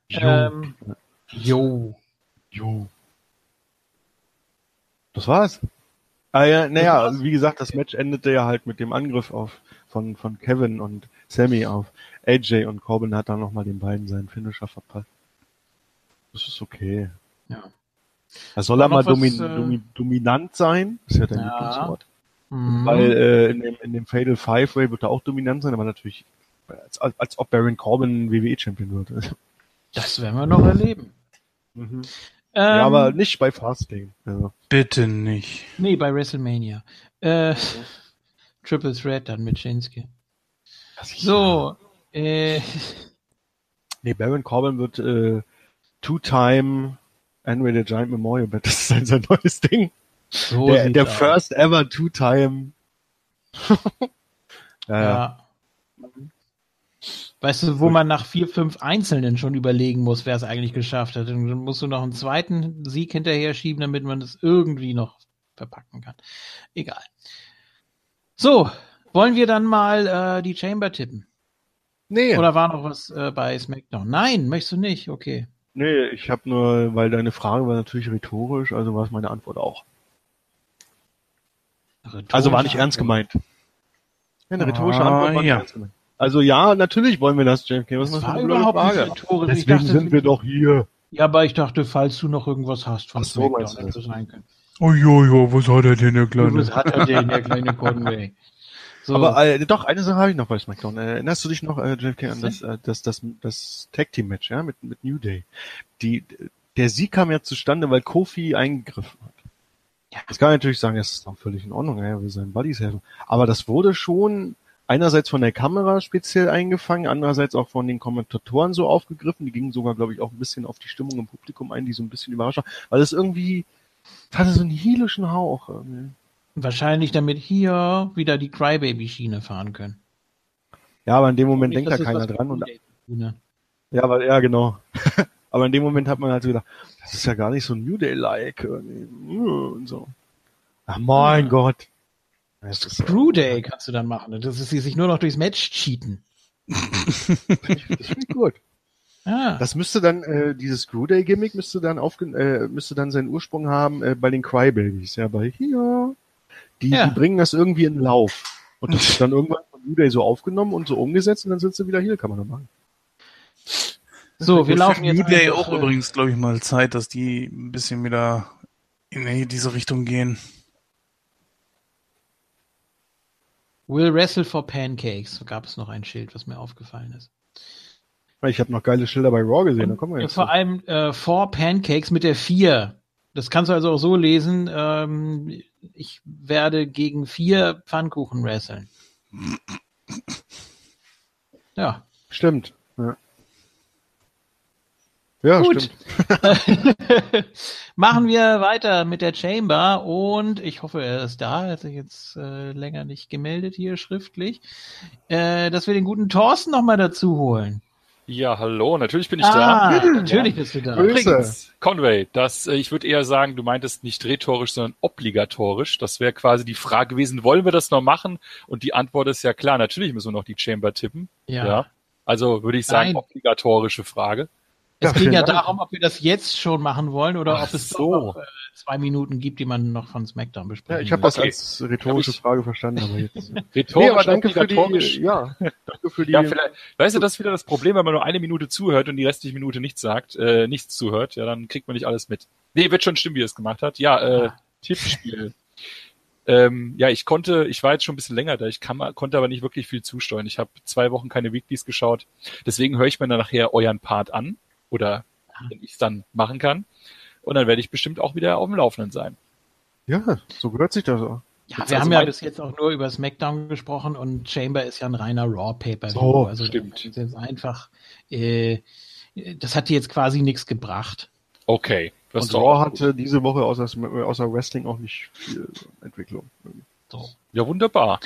jo. Ähm, jo. Jo. Das war's. Ah ja, naja, wie gesagt, das Match endete ja halt mit dem Angriff auf von, von Kevin und Sammy auf AJ und Corbin hat dann nochmal den beiden seinen Finisher verpasst. Das ist okay. Ja. Da soll er mal domin, was, äh... domin, dominant sein. Das ist ja dein ja. Lieblingswort. Mhm. Weil äh, in, dem, in dem Fatal Five Way wird er auch dominant sein, aber natürlich als, als, als ob Baron Corbin WWE-Champion wird. Das werden wir noch erleben. Mhm. Ähm, ja, aber nicht bei Fastlane. Ja. Bitte nicht. Nee, bei WrestleMania. Äh, Triple Threat dann mit Shinsuke. So, äh, Nee, Baron Corbin wird äh, Two-Time Henry the Giant Memorial Bet. Das ist sein, sein neues Ding. So der der first ever two-time. ja, ja. Weißt du, wo man nach vier, fünf Einzelnen schon überlegen muss, wer es eigentlich geschafft hat. Dann musst du noch einen zweiten Sieg hinterher schieben, damit man es irgendwie noch verpacken kann. Egal. So, wollen wir dann mal äh, die Chamber tippen? Nee. Oder war noch was äh, bei SmackDown? Nein, möchtest du nicht? Okay. Nee, ich habe nur, weil deine Frage war natürlich rhetorisch, also war es meine Antwort auch. Rhetorische also war nicht ernst gemeint. Ja, eine rhetorische ah, Antwort war ja. ernst gemeint. Also ja, natürlich wollen wir das, JFK. Was ist das für eine überhaupt Frage? Nicht Deswegen dachte, sind wir doch hier. Ja, aber ich dachte, falls du noch irgendwas hast von Ach so, Smackdown, das sein können. Oh jo, jo, was hat er denn, der kleine? Was hat er denn, der kleine Conway? So. Aber äh, doch, eine Sache habe ich noch bei SmackDown. Äh, erinnerst du dich noch, äh, JFK, an das, äh, das, das, das Tag Team Match, ja, mit, mit New Day? Die, der Sieg kam ja zustande, weil Kofi eingegriffen hat. Ja. Das kann man natürlich sagen, das ist auch völlig in Ordnung, ja, wir seinen Buddies helfen. Aber das wurde schon einerseits von der Kamera speziell eingefangen, andererseits auch von den Kommentatoren so aufgegriffen. Die gingen sogar, glaube ich, auch ein bisschen auf die Stimmung im Publikum ein, die so ein bisschen überrascht war, weil es irgendwie hatte so einen hielischen Hauch. Irgendwie. Wahrscheinlich damit hier wieder die Crybaby-Schiene fahren können. Ja, aber in dem Moment denkt da keiner dran. Und, ja, aber, ja, genau. aber in dem Moment hat man halt so gedacht, das ist ja gar nicht so New Day-like. Und so. Ach mein ja. Gott. Screw Day kannst du dann machen. Das ist sich nur noch durchs Match cheaten. das finde ich gut. Ah. Das müsste dann, äh, dieses Screw Day Gimmick müsste dann aufge äh, müsste dann seinen Ursprung haben äh, bei den Crybabies, ja, bei hier. Die, ja. die bringen das irgendwie in Lauf. Und das ist dann irgendwann von New Day so aufgenommen und so umgesetzt und dann sind sie wieder hier, kann man noch machen. So, wir laufen jetzt. New Day auch äh, übrigens, glaube ich, mal Zeit, dass die ein bisschen wieder in diese Richtung gehen. Will wrestle for pancakes. gab es noch ein Schild, was mir aufgefallen ist. Ich habe noch geile Schilder bei Raw gesehen. da kommen wir jetzt vor zu. allem äh, for pancakes mit der 4. Das kannst du also auch so lesen. Ähm, ich werde gegen vier Pfannkuchen wresteln. Ja. Stimmt. Ja. Ja, Gut. stimmt. Machen wir weiter mit der Chamber und ich hoffe, er ist da. Er hat sich jetzt äh, länger nicht gemeldet hier schriftlich, äh, dass wir den guten Thorsten nochmal dazu holen. Ja, hallo, natürlich bin ich ah, da. Natürlich bist du da. Übrigens, Conway, das, äh, ich würde eher sagen, du meintest nicht rhetorisch, sondern obligatorisch. Das wäre quasi die Frage gewesen, wollen wir das noch machen? Und die Antwort ist ja klar, natürlich müssen wir noch die Chamber tippen. Ja. ja. Also würde ich sagen, Nein. obligatorische Frage. Es ging ja darum, ob wir das jetzt schon machen wollen oder Ach ob es so. noch äh, zwei Minuten gibt, die man noch von SmackDown besprechen Ja, ich habe das als rhetorische Frage verstanden, aber jetzt. Rhetorisch, Nee, aber danke für die, ja, danke für die, Ja, vielleicht, weißt du, das ist wieder das Problem, wenn man nur eine Minute zuhört und die restliche Minute nichts sagt, äh, nichts zuhört, ja, dann kriegt man nicht alles mit. Nee, wird schon stimmen, wie er es gemacht hat. Ja, äh, Tippspiel. ähm, ja, ich konnte, ich war jetzt schon ein bisschen länger da, ich kann, konnte aber nicht wirklich viel zusteuern. Ich habe zwei Wochen keine Weeklies geschaut, deswegen höre ich mir dann nachher euren Part an oder wenn ich es dann machen kann. Und dann werde ich bestimmt auch wieder auf dem Laufenden sein. ja, so gehört sich das auch. Ja, Jetzt wir also haben ja bis jetzt auch nur über SmackDown gesprochen und Chamber ist ja ein reiner Raw-Paper. So, also stimmt. Das ist jetzt einfach, äh, das hat dir jetzt quasi nichts gebracht. Okay. Das Und Raw auch hatte diese Woche außer, Sm- außer Wrestling auch nicht viel Entwicklung. So. Ja, wunderbar.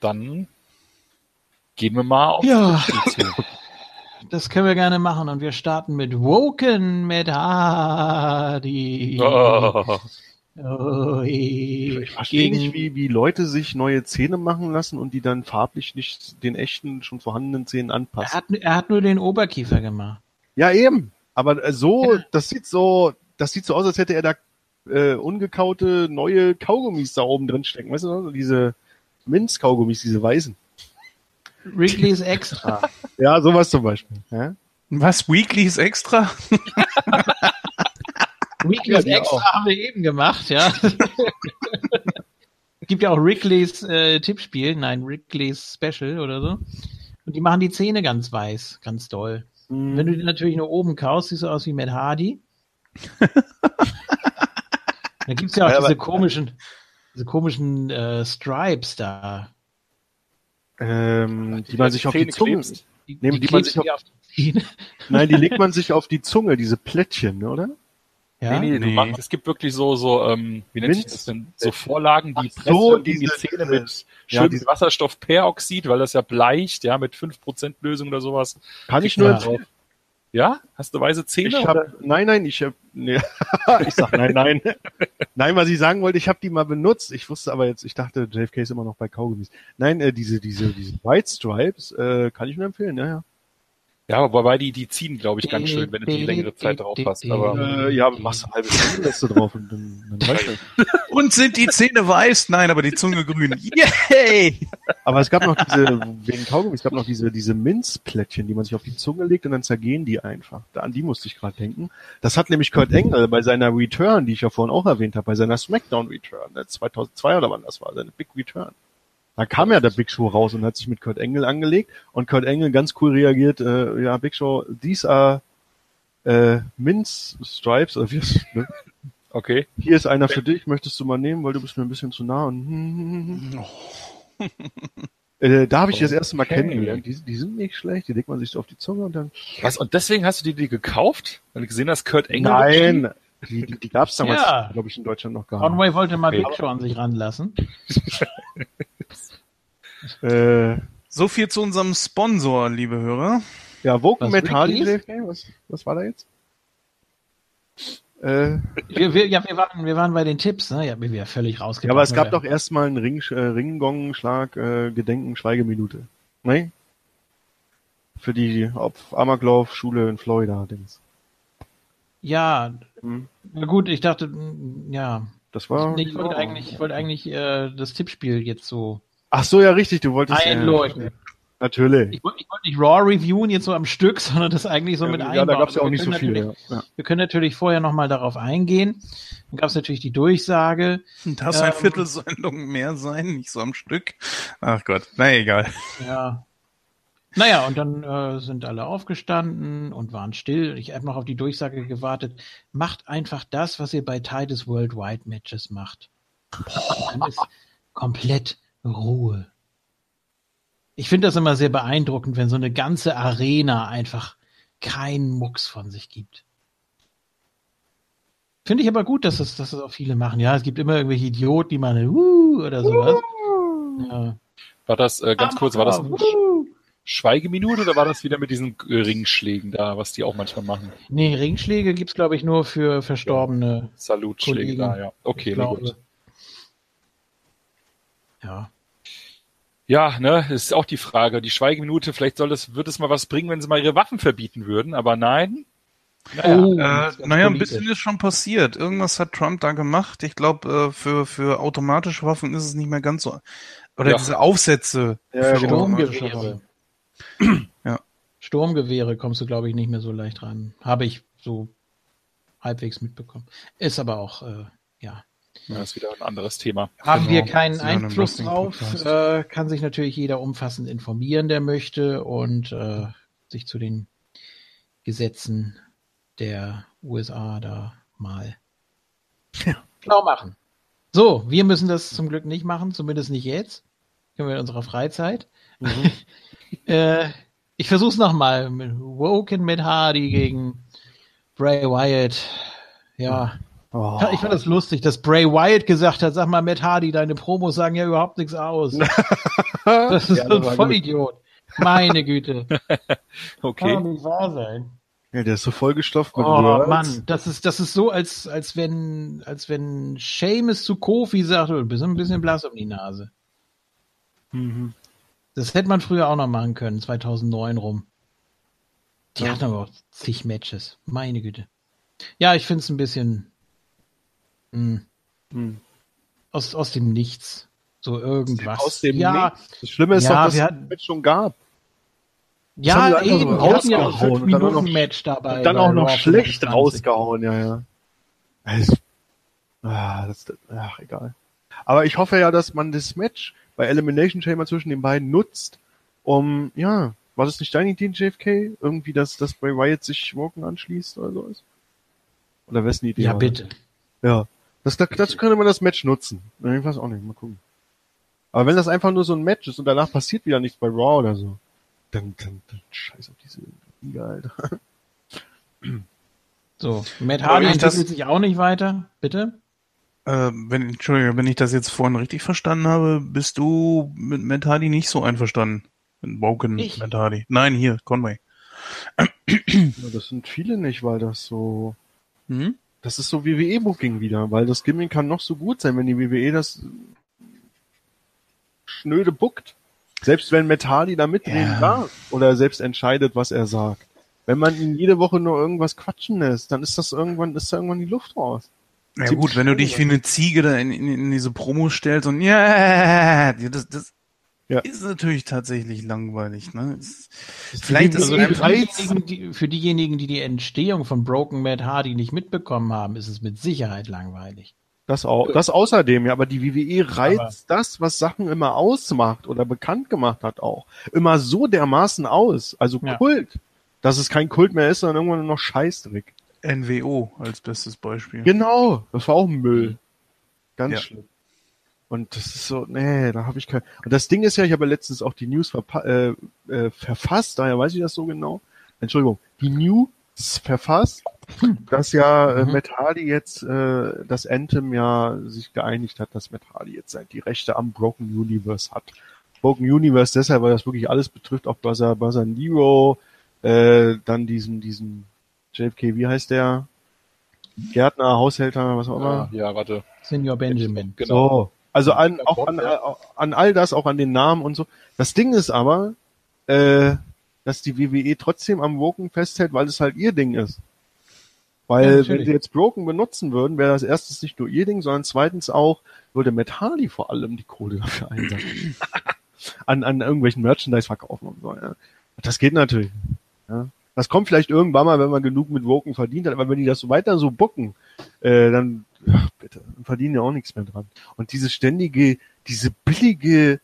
Dann gehen wir mal auf Ja. Das können wir gerne machen und wir starten mit Woken mit Hardy. Oh. Oh, Ich verstehe nicht, wie, wie Leute sich neue Zähne machen lassen und die dann farblich nicht den echten, schon vorhandenen Zähnen er, anpassen. hat, er hat nur den Oberkiefer gemacht. Ja, eben. Aber äh, so, das sieht so, das sieht so aus, als hätte er da äh, ungekaute neue Kaugummis da oben drin stecken. Weißt du, noch? diese Minz-Kaugummis, diese weißen. Wrigley's Extra. Ja, sowas zum Beispiel. Ja? Was? Weeklies extra? Wrigley's die Extra auch. haben wir eben gemacht, ja. Gibt ja auch Wrigley's äh, Tippspiel, nein, Wrigley's Special oder so. Und die machen die Zähne ganz weiß, ganz doll. Hm. Wenn du die natürlich nur oben kaust, siehst du aus wie Matt Hardy. da gibt's ja auch Ja, diese aber- komischen, diese komischen äh, Stripes da. Ähm, die man sich auf die Zunge, klebst. Die, Nee, die, die man sich auf die Zähne. nein, die legt man sich auf die Zunge, diese Plättchen, ne, oder? Ja? Nee, nee, du Nee. machst, es gibt wirklich so, so, ähm, wie nennt sich das denn? So Vorlagen, die Ach so, man gegen die diese- Zähne diese- mit ja, schönem diese- Wasserstoffperoxid, weil das ja bleicht, ja, mit 5% Lösung oder sowas. Kann ich nur empfehlen. Ja? Hast du weiße Zähne? Ich hab, nein, nein, ich hab, nee, ich sag nein, nein. Nein, was ich sagen wollte, ich habe die mal benutzt. Ich wusste aber jetzt, ich dachte, JFK ist immer noch bei Kaugummis. Nein, äh, diese, diese, diese White Stripes, äh, kann ich nur empfehlen, ja, ja. Ja, wobei die, die ziehen, glaube ich, ganz schön, wenn du die längere Zeit drauf hast. Aber Äh, ja, machst du halbe Stunde lässt du drauf und dann, dann reicht das. Und sind die Zähne weiß? Nein, aber die Zunge grün. Yay! Aber es gab noch diese, wegen Kaugummi, es gab noch diese, diese Minzplättchen, die man sich auf die Zunge legt und dann zergehen die einfach. Da, an die musste ich gerade denken. Das hat nämlich Kurt Engel bei seiner Return, die ich ja vorhin auch erwähnt habe, bei seiner Smackdown Return, äh, 2002 oder wann das war, seine Big Return. Da kam ja der Big Show raus und hat sich mit Kurt Engel angelegt und Kurt Engel ganz cool reagiert, äh, ja, Big Show, these are äh, Minz Stripes, oder wie ist, ne? okay. hier ist einer für dich, möchtest du mal nehmen, weil du bist mir ein bisschen zu nah und äh, da habe ich die das erste Mal Okay. kennengelernt. Die, die sind nicht schlecht, die legt man sich so auf die Zunge und dann. Was? Und deswegen hast du die, die gekauft? Weil du gesehen hast, Kurt Engel. Nein, die, die, die gab es damals, Ja. glaube ich, in Deutschland noch gar nicht. Conway wollte mal Okay. Big Show an sich ranlassen. Äh, So viel zu unserem Sponsor, liebe Hörer. ja, Woken? JFK, was, was war da jetzt? Äh, Wir, wir, ja, wir waren, wir waren bei den Tipps, ne? Ja, wir wir völlig ja, rausgekommen. aber es gab doch erstmal einen Ring, äh, Ringgong-Schlag, äh, Gedenken, Schweigeminute. Nein? Für die auf Amoklauf-Schule in Florida, Dings. Ja, Hm. na gut, ich dachte, mm, ja. Das war. Nee, ich wollte eigentlich, ich wollte eigentlich äh, das Tippspiel jetzt so Ach so, ja, richtig, du wolltest. äh, einläuten. Natürlich. Ich wollte ich wollte nicht Raw reviewen jetzt so am Stück, sondern das eigentlich so mit ja, einbauen. da gab es ja auch Wir nicht so können viel. natürlich- Ja. Ja. Wir können natürlich vorher nochmal darauf eingehen. Dann gab es natürlich die Durchsage. Darf ein Ähm. Viertelsendung mehr sein, nicht so am Stück. Ach Gott, na egal. Ja. Naja, und dann äh, sind alle aufgestanden und waren still. Ich habe noch auf die Durchsage gewartet. Macht einfach das, was ihr bei Titus Worldwide Matches macht. Dann ist komplett Ruhe. Ich finde das immer sehr beeindruckend, wenn so eine ganze Arena einfach keinen Mucks von sich gibt. Finde ich aber gut, dass das, dass das auch viele machen. Ja, es gibt immer irgendwelche Idioten, die machen uh, oder sowas. Ja. War das, äh, ganz kurz, war das eine Uh. Schweigeminute oder war das wieder mit diesen äh, Ringschlägen da, was die auch manchmal machen? Nee, Ringschläge gibt's glaube ich, nur für Verstorbene. Salutschläge Kollegen, da, ja. Okay, na gut. Ja. Ja, ne, ist auch die Frage. Die Schweigeminute, vielleicht soll es, wird es mal was bringen, wenn sie mal ihre Waffen verbieten würden, aber nein. Naja, oh, äh, naja ein bisschen ist schon passiert. Irgendwas hat Trump da gemacht. Ich glaube, äh, für, für automatische Waffen ist es nicht mehr ganz so. Oder ja. diese Aufsätze. Ja, Sturmgewehre. ja. Sturmgewehre kommst du, glaube ich, nicht mehr so leicht ran. Habe ich so halbwegs mitbekommen. Ist aber auch, äh, ja. Ja, ist wieder ein anderes Thema. Haben genau. wir keinen Einfluss drauf, äh, kann sich natürlich jeder umfassend informieren, der möchte und äh, sich zu den Gesetzen der USA da mal ja. schlau machen. So, wir müssen das zum Glück nicht machen, zumindest nicht jetzt. Können wir in unserer Freizeit. Mhm. äh, ich versuch's nochmal. Woken mit Hardy gegen Bray Wyatt. Ja. Oh. Ich fand das lustig, dass Bray Wyatt gesagt hat, sag mal, Matt Hardy, deine Promos sagen ja überhaupt nichts aus. das ist ja, ein Vollidiot. Meine Güte. okay. Kann doch nicht wahr sein. Ja, der ist so vollgestopft mit Oh Words. Mann, das ist, das ist so, als, als wenn, als wenn Seamus zu Kofi sagt, du bist ein bisschen blass um die Nase. Mhm. Das hätte man früher auch noch machen können, 2009 rum. Die ja. hatten aber auch zig Matches. Meine Güte. Ja, ich finde es ein bisschen mh, hm. aus, aus dem Nichts. So irgendwas. Aus dem ja, Nichts. Das Schlimme ist ja, doch, dass es hatten, Match schon gab. Ja, eben. So hatten ja auch Minuten Match dabei. Dann auch noch schlecht rausgehauen, ja, ja. Also, ah, das, ach, egal. Aber ich hoffe ja, dass man das Match bei Elimination Chamber zwischen den beiden nutzt, um, ja, war das nicht deine Idee, JFK? Irgendwie, dass, dass Bray Wyatt sich Woken anschließt oder sowas? Oder wessen Idee? Ja, bitte. Ja. Das, dazu könnte man das Match nutzen. Ich weiß auch nicht, mal gucken. Aber wenn das einfach nur so ein Match ist und danach passiert wieder nichts bei Raw oder so, dann, dann, dann scheiß auf diese Liga, Alter. So, Matt Hardy entwickelt sich auch nicht weiter, bitte? Äh, wenn, Entschuldigung, wenn ich das jetzt vorhin richtig verstanden habe, bist du mit Matt Hardy nicht so einverstanden. Mit Woken ich? Matt Hardy. Nein, hier, Conway. Ja, das sind viele nicht, weil das so, hm? das ist so WWE-Booking wieder, weil das Gimmick kann noch so gut sein, wenn die WWE das schnöde buckt. Selbst wenn Metali da mitreden ja. darf oder selbst entscheidet, was er sagt. Wenn man ihn jede Woche nur irgendwas quatschen lässt, dann ist das irgendwann, ist da irgendwann die Luft raus. Ja gut, wenn du dich wie eine Ziege da in, in, in diese Promo stellst und ja, das, das ja. ist natürlich tatsächlich langweilig. Ne? Das vielleicht ist also für, diejenigen, die, für diejenigen, die die Entstehung von Broken Mad Hardy nicht mitbekommen haben, ist es mit Sicherheit langweilig. Das auch, das außerdem, ja, aber die WWE reizt aber das, was Sachen immer ausmacht oder bekannt gemacht hat auch, immer so dermaßen aus, also ja. Kult, dass es kein Kult mehr ist, sondern irgendwann nur noch Scheißdreck. NWO als bestes Beispiel. Genau, das war auch Müll. Ganz ja. schlimm. Und das ist so, nee, da habe ich kein. Und das Ding ist ja, ich habe ja letztens auch die News äh, äh, verfasst, daher weiß ich das so genau. Entschuldigung, die News verfasst, dass ja äh, mhm. Matt Hardy jetzt äh, das Anthem ja sich geeinigt hat, dass Matt Hardy jetzt die Rechte am Broken Universe hat. Broken Universe deshalb, weil das wirklich alles betrifft, auch Buzzer, Buzzer Nero, äh, dann diesen, diesen JFK, wie heißt der? Gärtner, Haushälter, was auch immer. Ja, ja warte. Senior Benjamin. Genau. So. Also an, auch an, an all das, auch an den Namen und so. Das Ding ist aber, äh, dass die WWE trotzdem am Woken festhält, weil es halt ihr Ding ist. Weil ja, wenn sie jetzt Broken benutzen würden, wäre das erstens nicht nur ihr Ding, sondern zweitens auch, würde Matt Hardy vor allem die Kohle dafür einsetzen. an, an irgendwelchen Merchandise verkaufen und so. Ja. Das geht natürlich. Ja. Das kommt vielleicht irgendwann mal, wenn man genug mit Woken verdient hat, aber wenn die das so weiter so bucken, äh, dann, ach, bitte, verdienen ja auch nichts mehr dran. Und diese ständige, diese billige,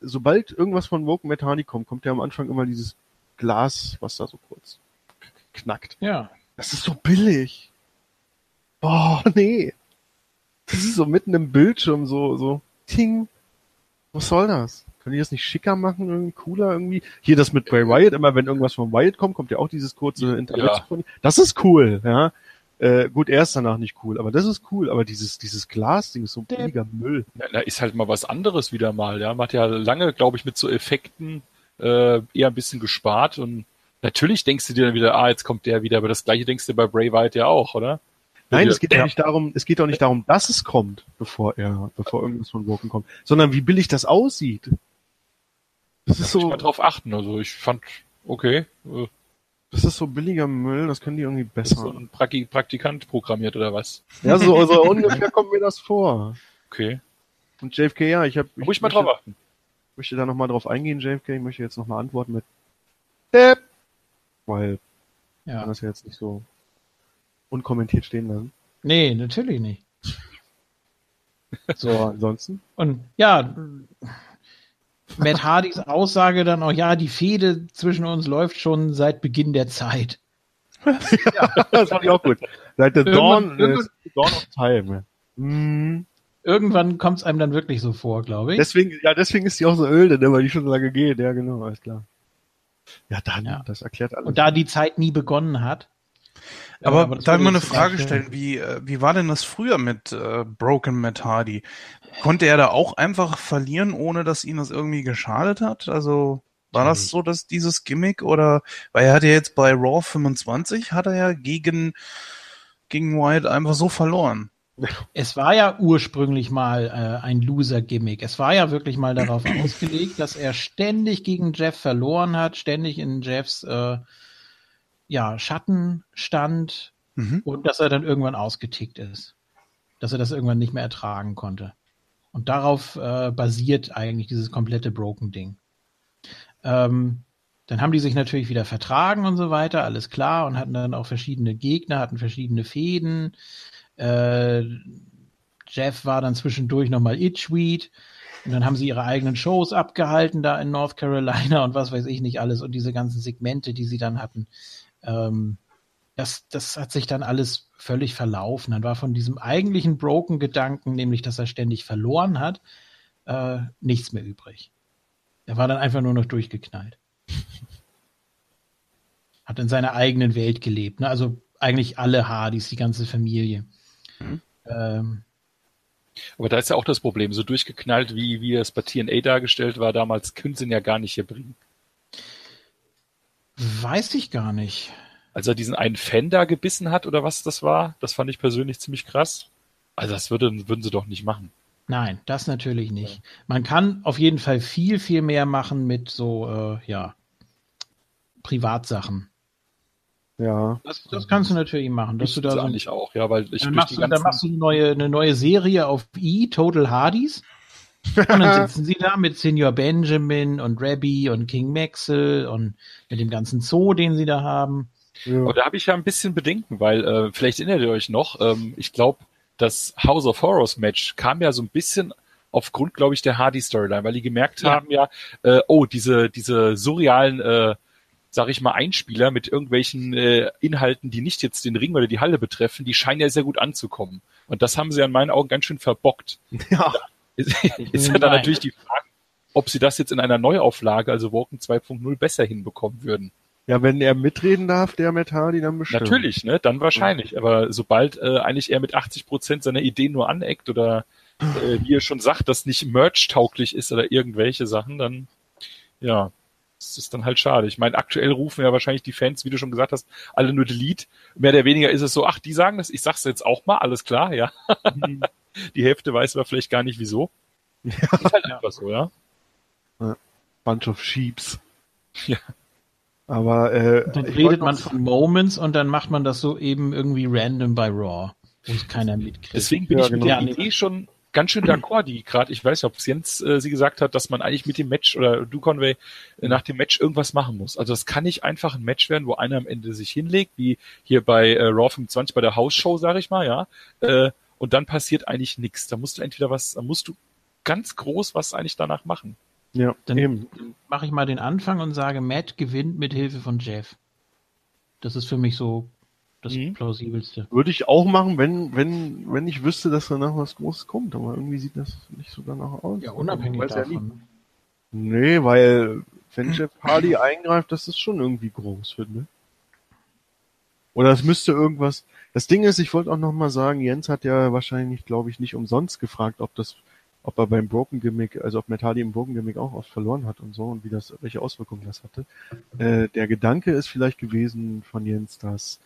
sobald irgendwas von Woken Hardy kommt, kommt ja am Anfang immer dieses Glas, was da so kurz knackt. Ja. Das ist so billig. Boah, nee. Das ist so mitten im Bildschirm, so, so, ting. Was soll das? Können die das nicht schicker machen, irgendwie cooler irgendwie? Hier das mit Bray Wyatt, immer wenn irgendwas von Wyatt kommt, kommt ja auch dieses kurze Internet ja. Das ist cool, ja. Äh, gut, er ist danach nicht cool, aber das ist cool. Aber dieses, dieses Glasding ist so ein billiger Müll. Da ist halt mal was anderes wieder mal, ja. Man hat ja lange, glaube ich, mit so Effekten äh, eher ein bisschen gespart und natürlich denkst du dir dann wieder, ah, jetzt kommt der wieder, aber das gleiche denkst du bei Bray Wyatt ja auch, oder? Nein, es geht ja nicht darum, es geht auch nicht darum, dass es kommt, bevor er, bevor irgendwas von Woken kommt, sondern wie billig das aussieht. Das ist so. Ich mal drauf achten, also ich fand, okay. Äh, Das ist so billiger Müll, das können die irgendwie besser. So ein Praktik Praktikant programmiert oder was? Ja, so, so ungefähr kommt mir das vor. Okay. Und JFK, ja, ich habe. Muss ich mal drauf achten. möchte da nochmal drauf eingehen, JFK. Ich möchte jetzt nochmal antworten mit Depp. Weil ja. kann das ja jetzt nicht so unkommentiert stehen lassen. Nee, natürlich nicht. So, ansonsten? Und ja, Matt Hardys Aussage dann auch, ja, die Fehde zwischen uns läuft schon seit Beginn der Zeit. ja, das fand ich auch gut. Seit der Dawn, irgendwann, Dawn of Time. Mhm. Irgendwann kommt es einem dann wirklich so vor, glaube ich. Deswegen, ja, deswegen ist die auch so öde, ne, weil die schon so lange geht. Ja, genau, alles klar. Ja, dann, ja. das erklärt alles. Und da die Zeit nie begonnen hat. Aber, aber darf ich mal eine Frage stellen, wie, äh, wie war denn das früher mit äh, Broken Matt Hardy? Konnte er da auch einfach verlieren, ohne dass ihn das irgendwie geschadet hat? Also war das so, dass dieses Gimmick oder weil er hat ja jetzt bei Raw 25 hat er ja gegen gegen Wyatt einfach so verloren. Es war ja ursprünglich mal äh, ein Loser-Gimmick. Es war ja wirklich mal darauf ausgelegt, dass er ständig gegen Jeff verloren hat, ständig in Jeffs äh, ja, Schatten stand mhm. und dass er dann irgendwann ausgetickt ist. Dass er das irgendwann nicht mehr ertragen konnte. Und darauf äh, basiert eigentlich dieses komplette Broken-Ding. Ähm, dann haben die sich natürlich wieder vertragen und so weiter, alles klar, und hatten dann auch verschiedene Gegner, hatten verschiedene Fäden. Äh, Jeff war dann zwischendurch nochmal Itchweed. Und dann haben sie ihre eigenen Shows abgehalten da in North Carolina und was weiß ich nicht alles und diese ganzen Segmente, die sie dann hatten. Ähm, das, das hat sich dann alles völlig verlaufen. Dann war von diesem eigentlichen Broken-Gedanken, nämlich dass er ständig verloren hat, äh, nichts mehr übrig. Er war dann einfach nur noch durchgeknallt. Hat in seiner eigenen Welt gelebt. Ne? Also eigentlich alle Hardys, die ganze Familie. Mhm. Ähm, aber da ist ja auch das Problem, so durchgeknallt, wie, wie es bei TNA dargestellt war, damals können sie ihn ja gar nicht hier bringen. Weiß ich gar nicht als er diesen einen Fan da gebissen hat oder was das war. Das fand ich persönlich ziemlich krass. Also das würde, würden sie doch nicht machen. Nein, das natürlich nicht. Man kann auf jeden Fall viel, viel mehr machen mit so, äh, ja, Privatsachen. Ja. Das, das kannst du natürlich machen. Dass ich du da so eigentlich auch, ja, weil ich dann machst, du, dann machst du eine neue, eine neue Serie auf E, Total Hardys. Und dann sitzen sie da mit Senior Benjamin und Rabbi und King Maxwell und mit dem ganzen Zoo, den sie da haben. Ja. Aber da habe ich ja ein bisschen Bedenken, weil äh, vielleicht erinnert ihr euch noch, ähm, ich glaube, das House of Horrors Match kam ja so ein bisschen aufgrund, glaube ich, der Hardy-Storyline, weil die gemerkt ja. haben ja, äh, oh, diese, diese surrealen, äh, sag ich mal, Einspieler mit irgendwelchen äh, Inhalten, die nicht jetzt den Ring oder die Halle betreffen, die scheinen ja sehr gut anzukommen. Und das haben sie in meinen Augen ganz schön verbockt. Ja. Ist, ist ja dann natürlich die Frage, ob sie das jetzt in einer Neuauflage, also Woken 2.0, besser hinbekommen würden. Ja, wenn er mitreden darf, der mit Hardy, dann bestimmt. Natürlich, ne? Dann wahrscheinlich. Aber sobald äh, eigentlich er mit 80 Prozent seiner Ideen nur aneckt oder äh, wie er schon sagt, das nicht merch-tauglich ist oder irgendwelche Sachen, dann ja, das ist dann halt schade. Ich meine, aktuell rufen ja wahrscheinlich die Fans, wie du schon gesagt hast, alle nur Delete. Mehr oder weniger ist es so, ach, die sagen das, ich sag's jetzt auch mal, alles klar, ja. Mhm. die Hälfte weiß aber vielleicht gar nicht wieso. Ja. Ist halt einfach so, ja. Bunch of Sheeps. Ja. Aber äh, dann redet man von Moments und dann macht man das so eben irgendwie random bei Raw, wo es keiner mitkriegt. Deswegen bin ja, ich mit genau. der Idee schon ganz schön d'accord, die gerade, ich weiß nicht, ob es Jens äh, sie gesagt hat, dass man eigentlich mit dem Match oder du Conway äh, nach dem Match irgendwas machen muss. Also das kann nicht einfach ein Match werden, wo einer am Ende sich hinlegt, wie hier bei äh, Raw 25 bei der Hausshow, sage ich mal, ja. Äh, und dann passiert eigentlich nichts. Da musst du entweder was, da musst du ganz groß was eigentlich danach machen. Ja, dann eben. mache ich mal den Anfang und sage, Matt gewinnt mit Hilfe von Jeff. Das ist für mich so das mhm. plausibelste. Würde ich auch machen, wenn, wenn, wenn ich wüsste, dass danach was Großes kommt, aber irgendwie sieht das nicht so danach aus. Ja, unabhängig davon. Ja ne? nee, weil wenn Jeff Hardy eingreift, das ist schon irgendwie groß, finde Oder es müsste irgendwas. Das Ding ist, ich wollte auch noch mal sagen, Jens hat ja wahrscheinlich, glaube ich, nicht umsonst gefragt, ob das ob er beim Broken Gimmick, also ob Metali im Broken Gimmick auch oft verloren hat und so und wie das, welche Auswirkungen das hatte. Äh, der Gedanke ist vielleicht gewesen von Jens, dass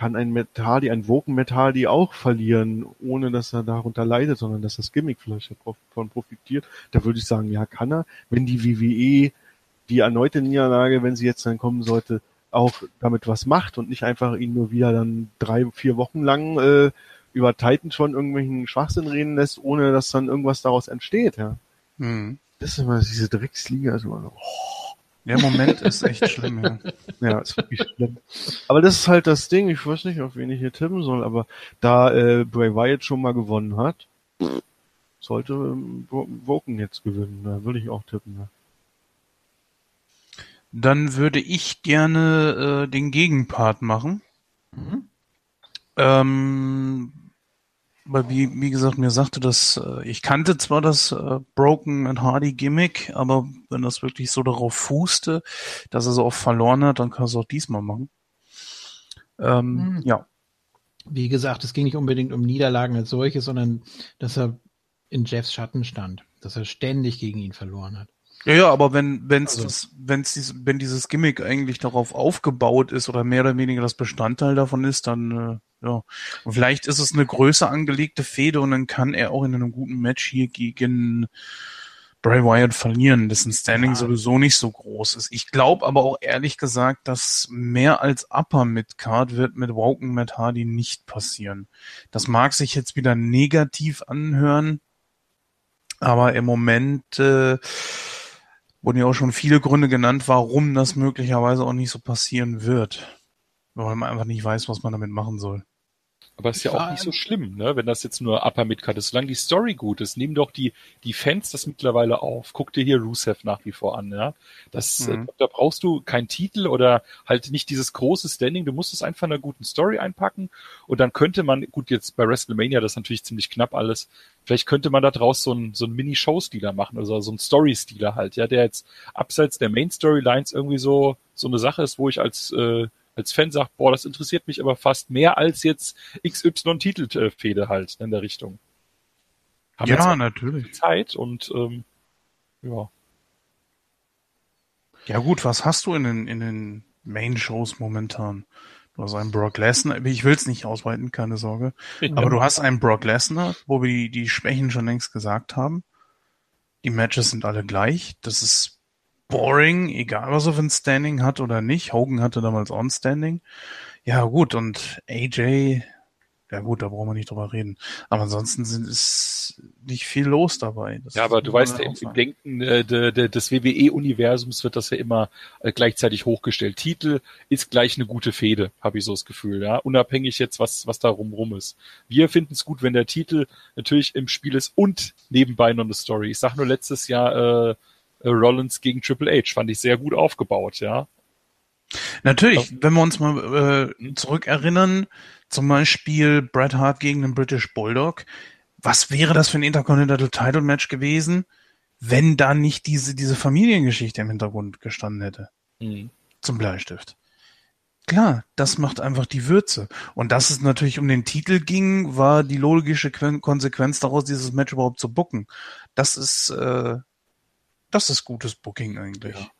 kann ein Metali, ein Woken Metali auch verlieren, ohne dass er darunter leidet, sondern dass das Gimmick vielleicht davon profitiert. Da würde ich sagen, ja, kann er. Wenn die WWE die erneute Niederlage, wenn sie jetzt dann kommen sollte, auch damit was macht und nicht einfach ihn nur wieder dann drei, vier Wochen lang äh, über Titan schon irgendwelchen Schwachsinn reden lässt, ohne dass dann irgendwas daraus entsteht, ja. Mhm. Das ist immer diese Drecksliga, also immer Der Moment ist echt schlimm, ja. Ja, ist wirklich schlimm. Aber das ist halt das Ding, ich weiß nicht, auf wen ich hier tippen soll, aber da äh, Bray Wyatt schon mal gewonnen hat, sollte ähm, Woken jetzt gewinnen, da würde ich auch tippen. Ja. Dann würde ich gerne äh, den Gegenpart machen. Mhm. Ähm, weil wie, wie gesagt, mir sagte das, äh, ich kannte zwar das äh, Broken and Hardy Gimmick, aber wenn das wirklich so darauf fußte, dass er so oft verloren hat, dann kann er es auch diesmal machen. Ähm, mhm. Ja. Wie gesagt, es ging nicht unbedingt um Niederlagen als solche, sondern dass er in Jeffs Schatten stand, dass er ständig gegen ihn verloren hat. Ja, ja, aber wenn wenn's also. das, wenn's dies, wenn dieses Gimmick eigentlich darauf aufgebaut ist oder mehr oder weniger das Bestandteil davon ist, dann äh, ja. Und vielleicht ist es eine größer angelegte Fehde und dann kann er auch in einem guten Match hier gegen Bray Wyatt verlieren, dessen Standing ja. sowieso nicht so groß ist. Ich glaube aber auch ehrlich gesagt, dass mehr als Upper mit Card wird mit Woken Matt Hardy nicht passieren. Das mag sich jetzt wieder negativ anhören, aber im Moment äh, wurden ja auch schon viele Gründe genannt, warum das möglicherweise auch nicht so passieren wird. Weil man einfach nicht weiß, was man damit machen soll. Aber ist ja auch nicht so schlimm, ne? wenn das jetzt nur Upper Midcard ist. Solange die Story gut ist, nehmen doch die, die Fans das mittlerweile auf. Guck dir hier Rusev nach wie vor an. Ja? Das, mhm. Da brauchst du keinen Titel oder halt nicht dieses große Standing. Du musst es einfach in einer guten Story einpacken. Und dann könnte man, gut, jetzt bei WrestleMania, das ist natürlich ziemlich knapp alles, vielleicht könnte man da draus so einen so ein Mini-Show-Stealer machen, also so ein Story-Stealer halt, ja, der jetzt abseits der Main-Storylines irgendwie so, so eine Sache ist, wo ich als äh, als Fan sagt, boah, das interessiert mich aber fast mehr als jetzt XY-Titelfehde halt in der Richtung. Haben ja, natürlich. Zeit und ähm, ja. Ja gut, was hast du in den, in den Main-Shows momentan? Du hast einen Brock Lesnar, ich will es nicht ausweiten, keine Sorge. Ja. Aber du hast einen Brock Lesnar, wo wir die, die Schwächen schon längst gesagt haben. Die Matches sind alle gleich. Das ist boring, egal was er für ein Standing hat oder nicht. Hogan hatte damals On-Standing. Ja, gut, und AJ, ja gut, da brauchen wir nicht drüber reden. Aber ansonsten sind, ist nicht viel los dabei. Das ja, aber du weißt, im, im Denken äh, de, de, des WWE-Universums wird das ja immer äh, gleichzeitig hochgestellt. Titel ist gleich eine gute Fehde, habe ich so das Gefühl, ja. Unabhängig jetzt, was, was da rum ist. Wir finden es gut, wenn der Titel natürlich im Spiel ist und nebenbei noch eine Story. Ich sag nur letztes Jahr, äh, Rollins gegen Triple H. Fand ich sehr gut aufgebaut, ja. Natürlich, wenn wir uns mal äh, zurückerinnern, zum Beispiel Bret Hart gegen den British Bulldog, was wäre das für ein Intercontinental Title Match gewesen, wenn da nicht diese, diese Familiengeschichte im Hintergrund gestanden hätte? Mhm. Zum Bleistift. Klar, das macht einfach die Würze. Und dass es natürlich um den Titel ging, war die logische Konsequenz daraus, dieses Match überhaupt zu bucken. Das ist, äh, das ist gutes Booking eigentlich. Ja.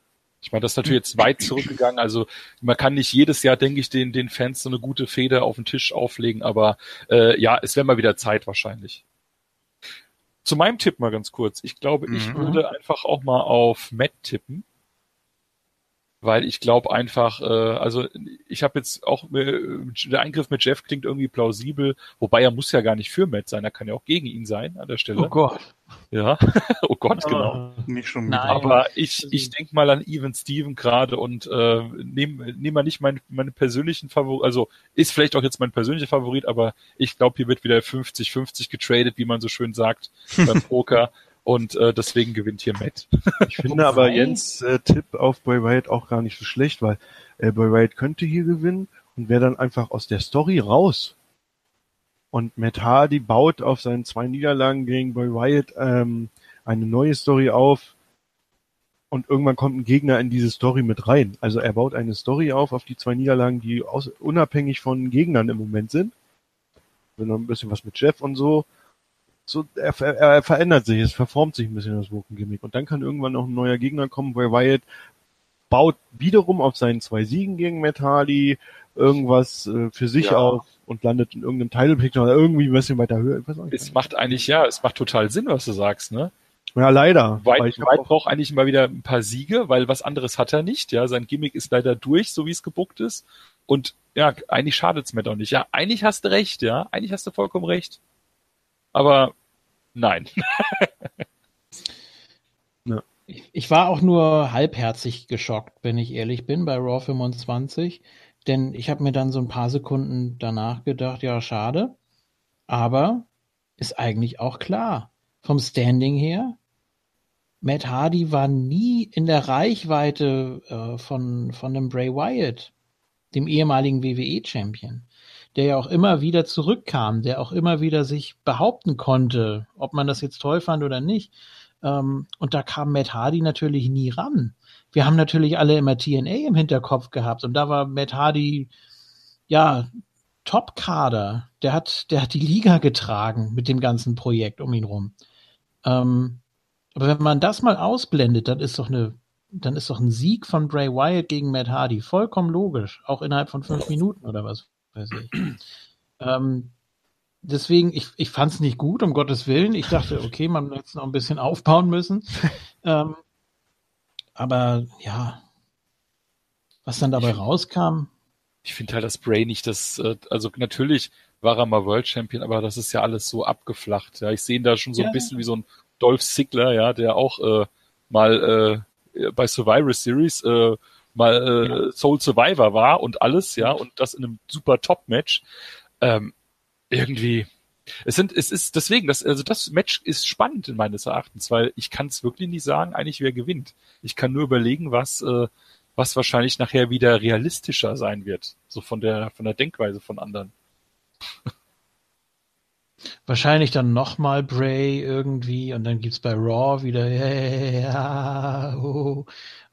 Ich meine, das ist natürlich jetzt weit zurückgegangen. Also man kann nicht jedes Jahr, denke ich, den, den Fans so eine gute Feder auf den Tisch auflegen, aber äh, ja, es wäre mal wieder Zeit wahrscheinlich. Zu meinem Tipp mal ganz kurz. Ich glaube, ich mhm. würde einfach auch mal auf Matt tippen weil ich glaube einfach, äh, also ich habe jetzt auch, äh, der Eingriff mit Jeff klingt irgendwie plausibel, wobei er muss ja gar nicht für Matt sein, er kann ja auch gegen ihn sein an der Stelle. Oh Gott. Ja, oh Gott, genau. Nicht schon Nein. Aber ich, ich denke mal an Even Steven gerade und äh, nehme nehm mal nicht mein, meine persönlichen Favorit, also ist vielleicht auch jetzt mein persönlicher Favorit, aber ich glaube, hier wird wieder 50-50 getradet, wie man so schön sagt beim Poker. Und äh, deswegen gewinnt hier Matt. Ich finde aber Jens äh, Tipp auf Bray Wyatt auch gar nicht so schlecht, weil äh, Bray Wyatt könnte hier gewinnen und wäre dann einfach aus der Story raus. Und Matt Hardy baut auf seinen zwei Niederlagen gegen Bray Wyatt ähm, eine neue Story auf. Und irgendwann kommt ein Gegner in diese Story mit rein. Also er baut eine Story auf, auf die zwei Niederlagen, die aus, unabhängig von Gegnern im Moment sind. Wenn noch ein bisschen was mit Jeff und so so, er, er, er verändert sich, es verformt sich ein bisschen das Woken-Gimmick. Und dann kann irgendwann noch ein neuer Gegner kommen, weil Wyatt baut wiederum auf seinen zwei Siegen gegen Hardy irgendwas äh, für sich ja. auf und landet in irgendeinem Title Picture oder irgendwie ein bisschen weiter höher. es macht eigentlich, ja, es macht total Sinn, was du sagst, ne? Ja, leider. White, White braucht eigentlich mal wieder ein paar Siege, weil was anderes hat er nicht. Ja, sein Gimmick ist leider durch, so wie es gebuckt ist. Und ja, eigentlich schadet's mir doch nicht. Ja, eigentlich hast du recht, ja. Eigentlich hast du vollkommen recht. Aber nein. ja. ich, ich war auch nur halbherzig geschockt, wenn ich ehrlich bin, bei Raw 25. Denn ich habe mir dann so ein paar Sekunden danach gedacht, ja, schade. Aber ist eigentlich auch klar. Vom Standing her, Matt Hardy war nie in der Reichweite äh, von, von dem Bray Wyatt, dem ehemaligen WWE-Champion, der ja auch immer wieder zurückkam, der auch immer wieder sich behaupten konnte, ob man das jetzt toll fand oder nicht. Ähm, und da kam Matt Hardy natürlich nie ran. Wir haben natürlich alle immer TNA im Hinterkopf gehabt und da war Matt Hardy, ja, Top-Kader. Der hat, der hat die Liga getragen mit dem ganzen Projekt um ihn rum. Ähm, aber wenn man das mal ausblendet, dann ist doch eine, dann ist doch ein Sieg von Bray Wyatt gegen Matt Hardy vollkommen logisch, auch innerhalb von fünf Minuten oder was weiß ich. ähm, deswegen, ich, ich fand es nicht gut, um Gottes Willen. Ich dachte, okay, man hätte es noch ein bisschen aufbauen müssen. ähm, aber ja, was dann dabei rauskam. Ich finde halt, dass Bray nicht das, äh, also natürlich war er mal World Champion, aber das ist ja alles so abgeflacht. Ja, ich sehe ihn da schon so ja. ein bisschen wie so ein Dolph Ziggler, ja, der auch äh, mal äh, bei Survivor Series äh, mal äh. Soul Survivor war und alles, ja, und das in einem super Top-Match. Ähm, irgendwie, es sind, es ist deswegen, das, also das Match ist spannend in meines Erachtens, weil ich kann es wirklich nicht sagen, eigentlich wer gewinnt. Ich kann nur überlegen, was, äh, was wahrscheinlich nachher wieder realistischer sein wird, so von der, von der Denkweise von anderen. Wahrscheinlich dann nochmal Bray irgendwie und dann gibt's bei Raw wieder ja, oh.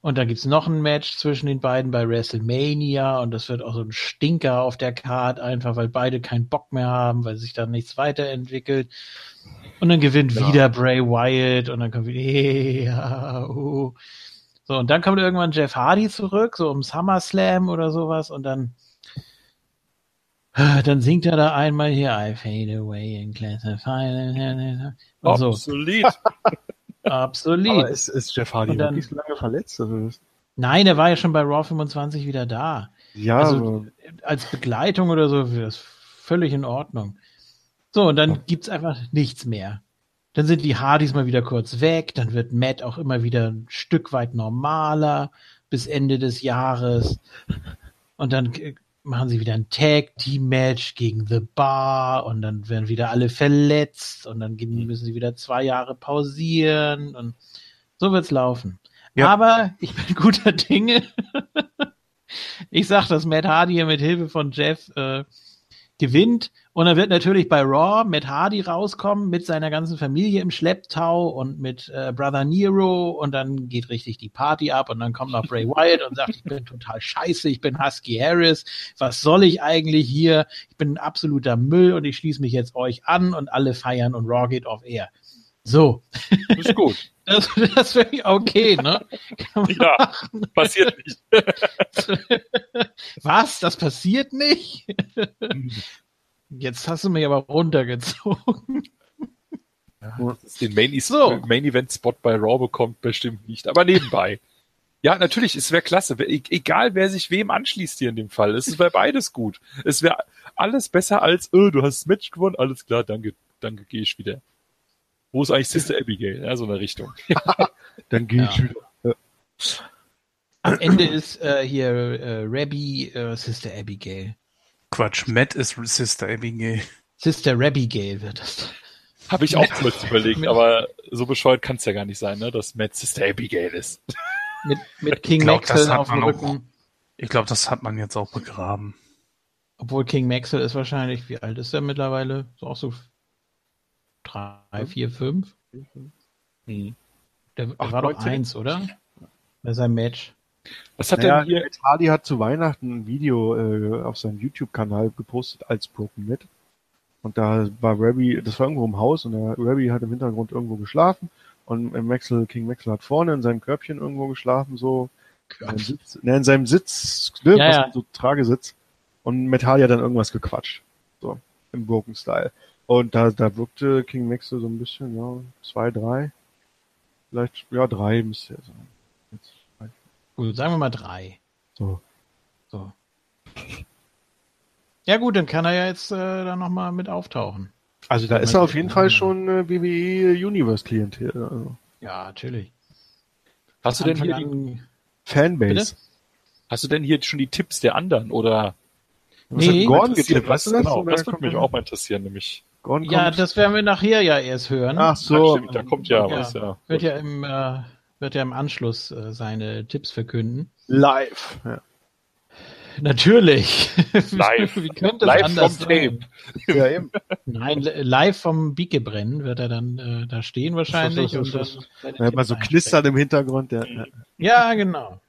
und dann gibt's noch ein Match zwischen den beiden bei WrestleMania und das wird auch so ein Stinker auf der Card einfach, weil beide keinen Bock mehr haben, weil sich da nichts weiterentwickelt. Und dann gewinnt ja. wieder Bray Wyatt und dann kommt wieder ja, oh. So und dann kommt irgendwann Jeff Hardy zurück, so um SummerSlam oder sowas und dann dann singt er da einmal hier I fade away in classify. Obsolet. Absolut. Aber ist, ist Jeff Hardy dann, wirklich so lange verletzt? Also nein, er war ja schon bei Raw 25 wieder da. Ja. Also, als Begleitung oder so ist das völlig in Ordnung. So, und dann gibt's einfach nichts mehr. Dann sind die Hardys mal wieder kurz weg, dann wird Matt auch immer wieder ein Stück weit normaler bis Ende des Jahres. Und dann machen sie wieder ein Tag-Team-Match gegen The Bar und dann werden wieder alle verletzt und dann müssen sie wieder zwei Jahre pausieren und so wird's laufen. Ja. Aber ich bin guter Dinge. ich sag, dass Matt Hardy hier mit Hilfe von Jeff äh, gewinnt. Und dann wird natürlich bei Raw Matt Hardy rauskommen mit seiner ganzen Familie im Schlepptau und mit äh, Brother Nero und dann geht richtig die Party ab und dann kommt noch Bray Wyatt und sagt, ich bin total scheiße, ich bin Husky Harris, was soll ich eigentlich hier? Ich bin ein absoluter Müll und ich schließe mich jetzt euch an und alle feiern und Raw geht off air. So. Ist gut. Das, das wäre okay, ne? ja, machen. passiert nicht. Was? Das passiert nicht? Jetzt hast du mich aber runtergezogen. Ja, den Main, so. Main Event Spot bei Raw bekommt, bestimmt nicht, aber nebenbei. Ja, natürlich, es wäre klasse. E-, egal, wer sich wem anschließt hier in dem Fall. Es wäre beides gut. Es wäre alles besser als, oh, du hast das Match gewonnen, alles klar, danke, danke, gehe ich wieder. Wo ist eigentlich Sister Abigail? Ja, so eine Richtung. Dann gehe ich wieder. Am Ende ist äh, hier äh, Rabbi äh, Sister Abigail. Quatsch, Matt ist Sister Abigail. Sister Abigail wird das. Habe ich auch kurz überlegt, aber so bescheuert kann es ja gar nicht sein, ne, dass Matt Sister Abigail ist. Mit, mit King glaub, Maxwell auf dem Rücken. Auch, ich glaube, das hat man jetzt auch begraben. Obwohl King Maxwell ist wahrscheinlich, wie alt ist er mittlerweile? So auch so drei, vier, fünf. Hm. Der, der Ach, war 19. doch eins, oder? Bei seinem Match. Was hat naja, denn hier? Hardy hat zu Weihnachten ein Video äh, auf seinem YouTube-Kanal gepostet als Broken Net. Und da war Rabbi, das war irgendwo im Haus und der Rabbi hat im Hintergrund irgendwo geschlafen und Maxwell, King Maxwell hat vorne in seinem Körbchen irgendwo geschlafen, so in seinem Sitz, ne, in seinem Sitz ne, ja, ja. so Tragesitz. Und Hardy hat dann irgendwas gequatscht. So, im Broken Style. Und da, da wirkte King Maxwell so ein bisschen, ja, zwei, drei. Vielleicht, ja, drei müsste er sein. Jetzt, Gut, sagen wir mal drei. so. So. Ja gut, dann kann er ja jetzt äh, da nochmal mit auftauchen. Also da ist er auf jeden Fall schon äh, WWE Universe Klientel. Also. Ja, natürlich. Hast du denn hier Anfang die, an- Fanbase. Bitte? hast du denn hier schon die Tipps der anderen oder? Was Nee. hat Gordon getippt? Weißt du das? Genau, das würde mich auch mal interessieren, nämlich. Gordon Ja, kommt- das werden wir nachher ja erst hören. Ach so. stimmt, da kommt ja, Ja. was, ja. Wird ja im, äh, wird ja im Anschluss äh, seine Tipps verkünden. Live. Ja. Natürlich. Live. Wie könnte es Live anders vom sein? Tape. ja, eben. Nein, li- live vom Biegebrennen wird er dann äh, da stehen wahrscheinlich. und dann seine Da hat man Tipps so knistert im Hintergrund. Der, ja. Ja, genau.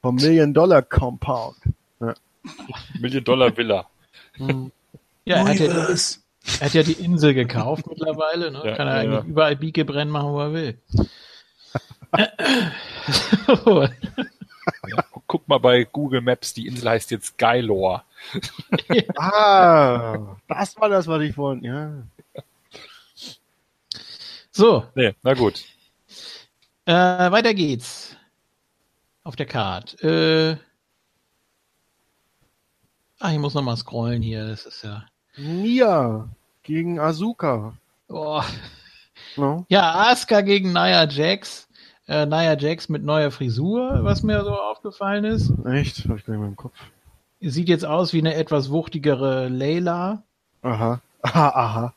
Vom Million Dollar Compound. Million Dollar Villa. Ja, er hat ja. Er hat ja die Insel gekauft mittlerweile. Ne? Ja, Kann er ja, eigentlich ja. überall Biegebrennen machen, wo er will. Guck mal bei Google Maps, die Insel heißt jetzt Gaylor. Ah, das war das, was ich wollte. Ja. so, Nee, na gut. Äh, weiter geht's. Auf der Card. Äh, ach, ich muss noch mal scrollen hier. Das ist ja. Nia gegen Azuka. Oh. No? Ja, Asuka gegen Nia Jax. Äh, Nia Jax mit neuer Frisur, was mir so aufgefallen ist. Echt? Hab ich gar nicht mehr im Kopf. Sieht jetzt aus wie eine etwas wuchtigere Layla. Aha. Aha, aha.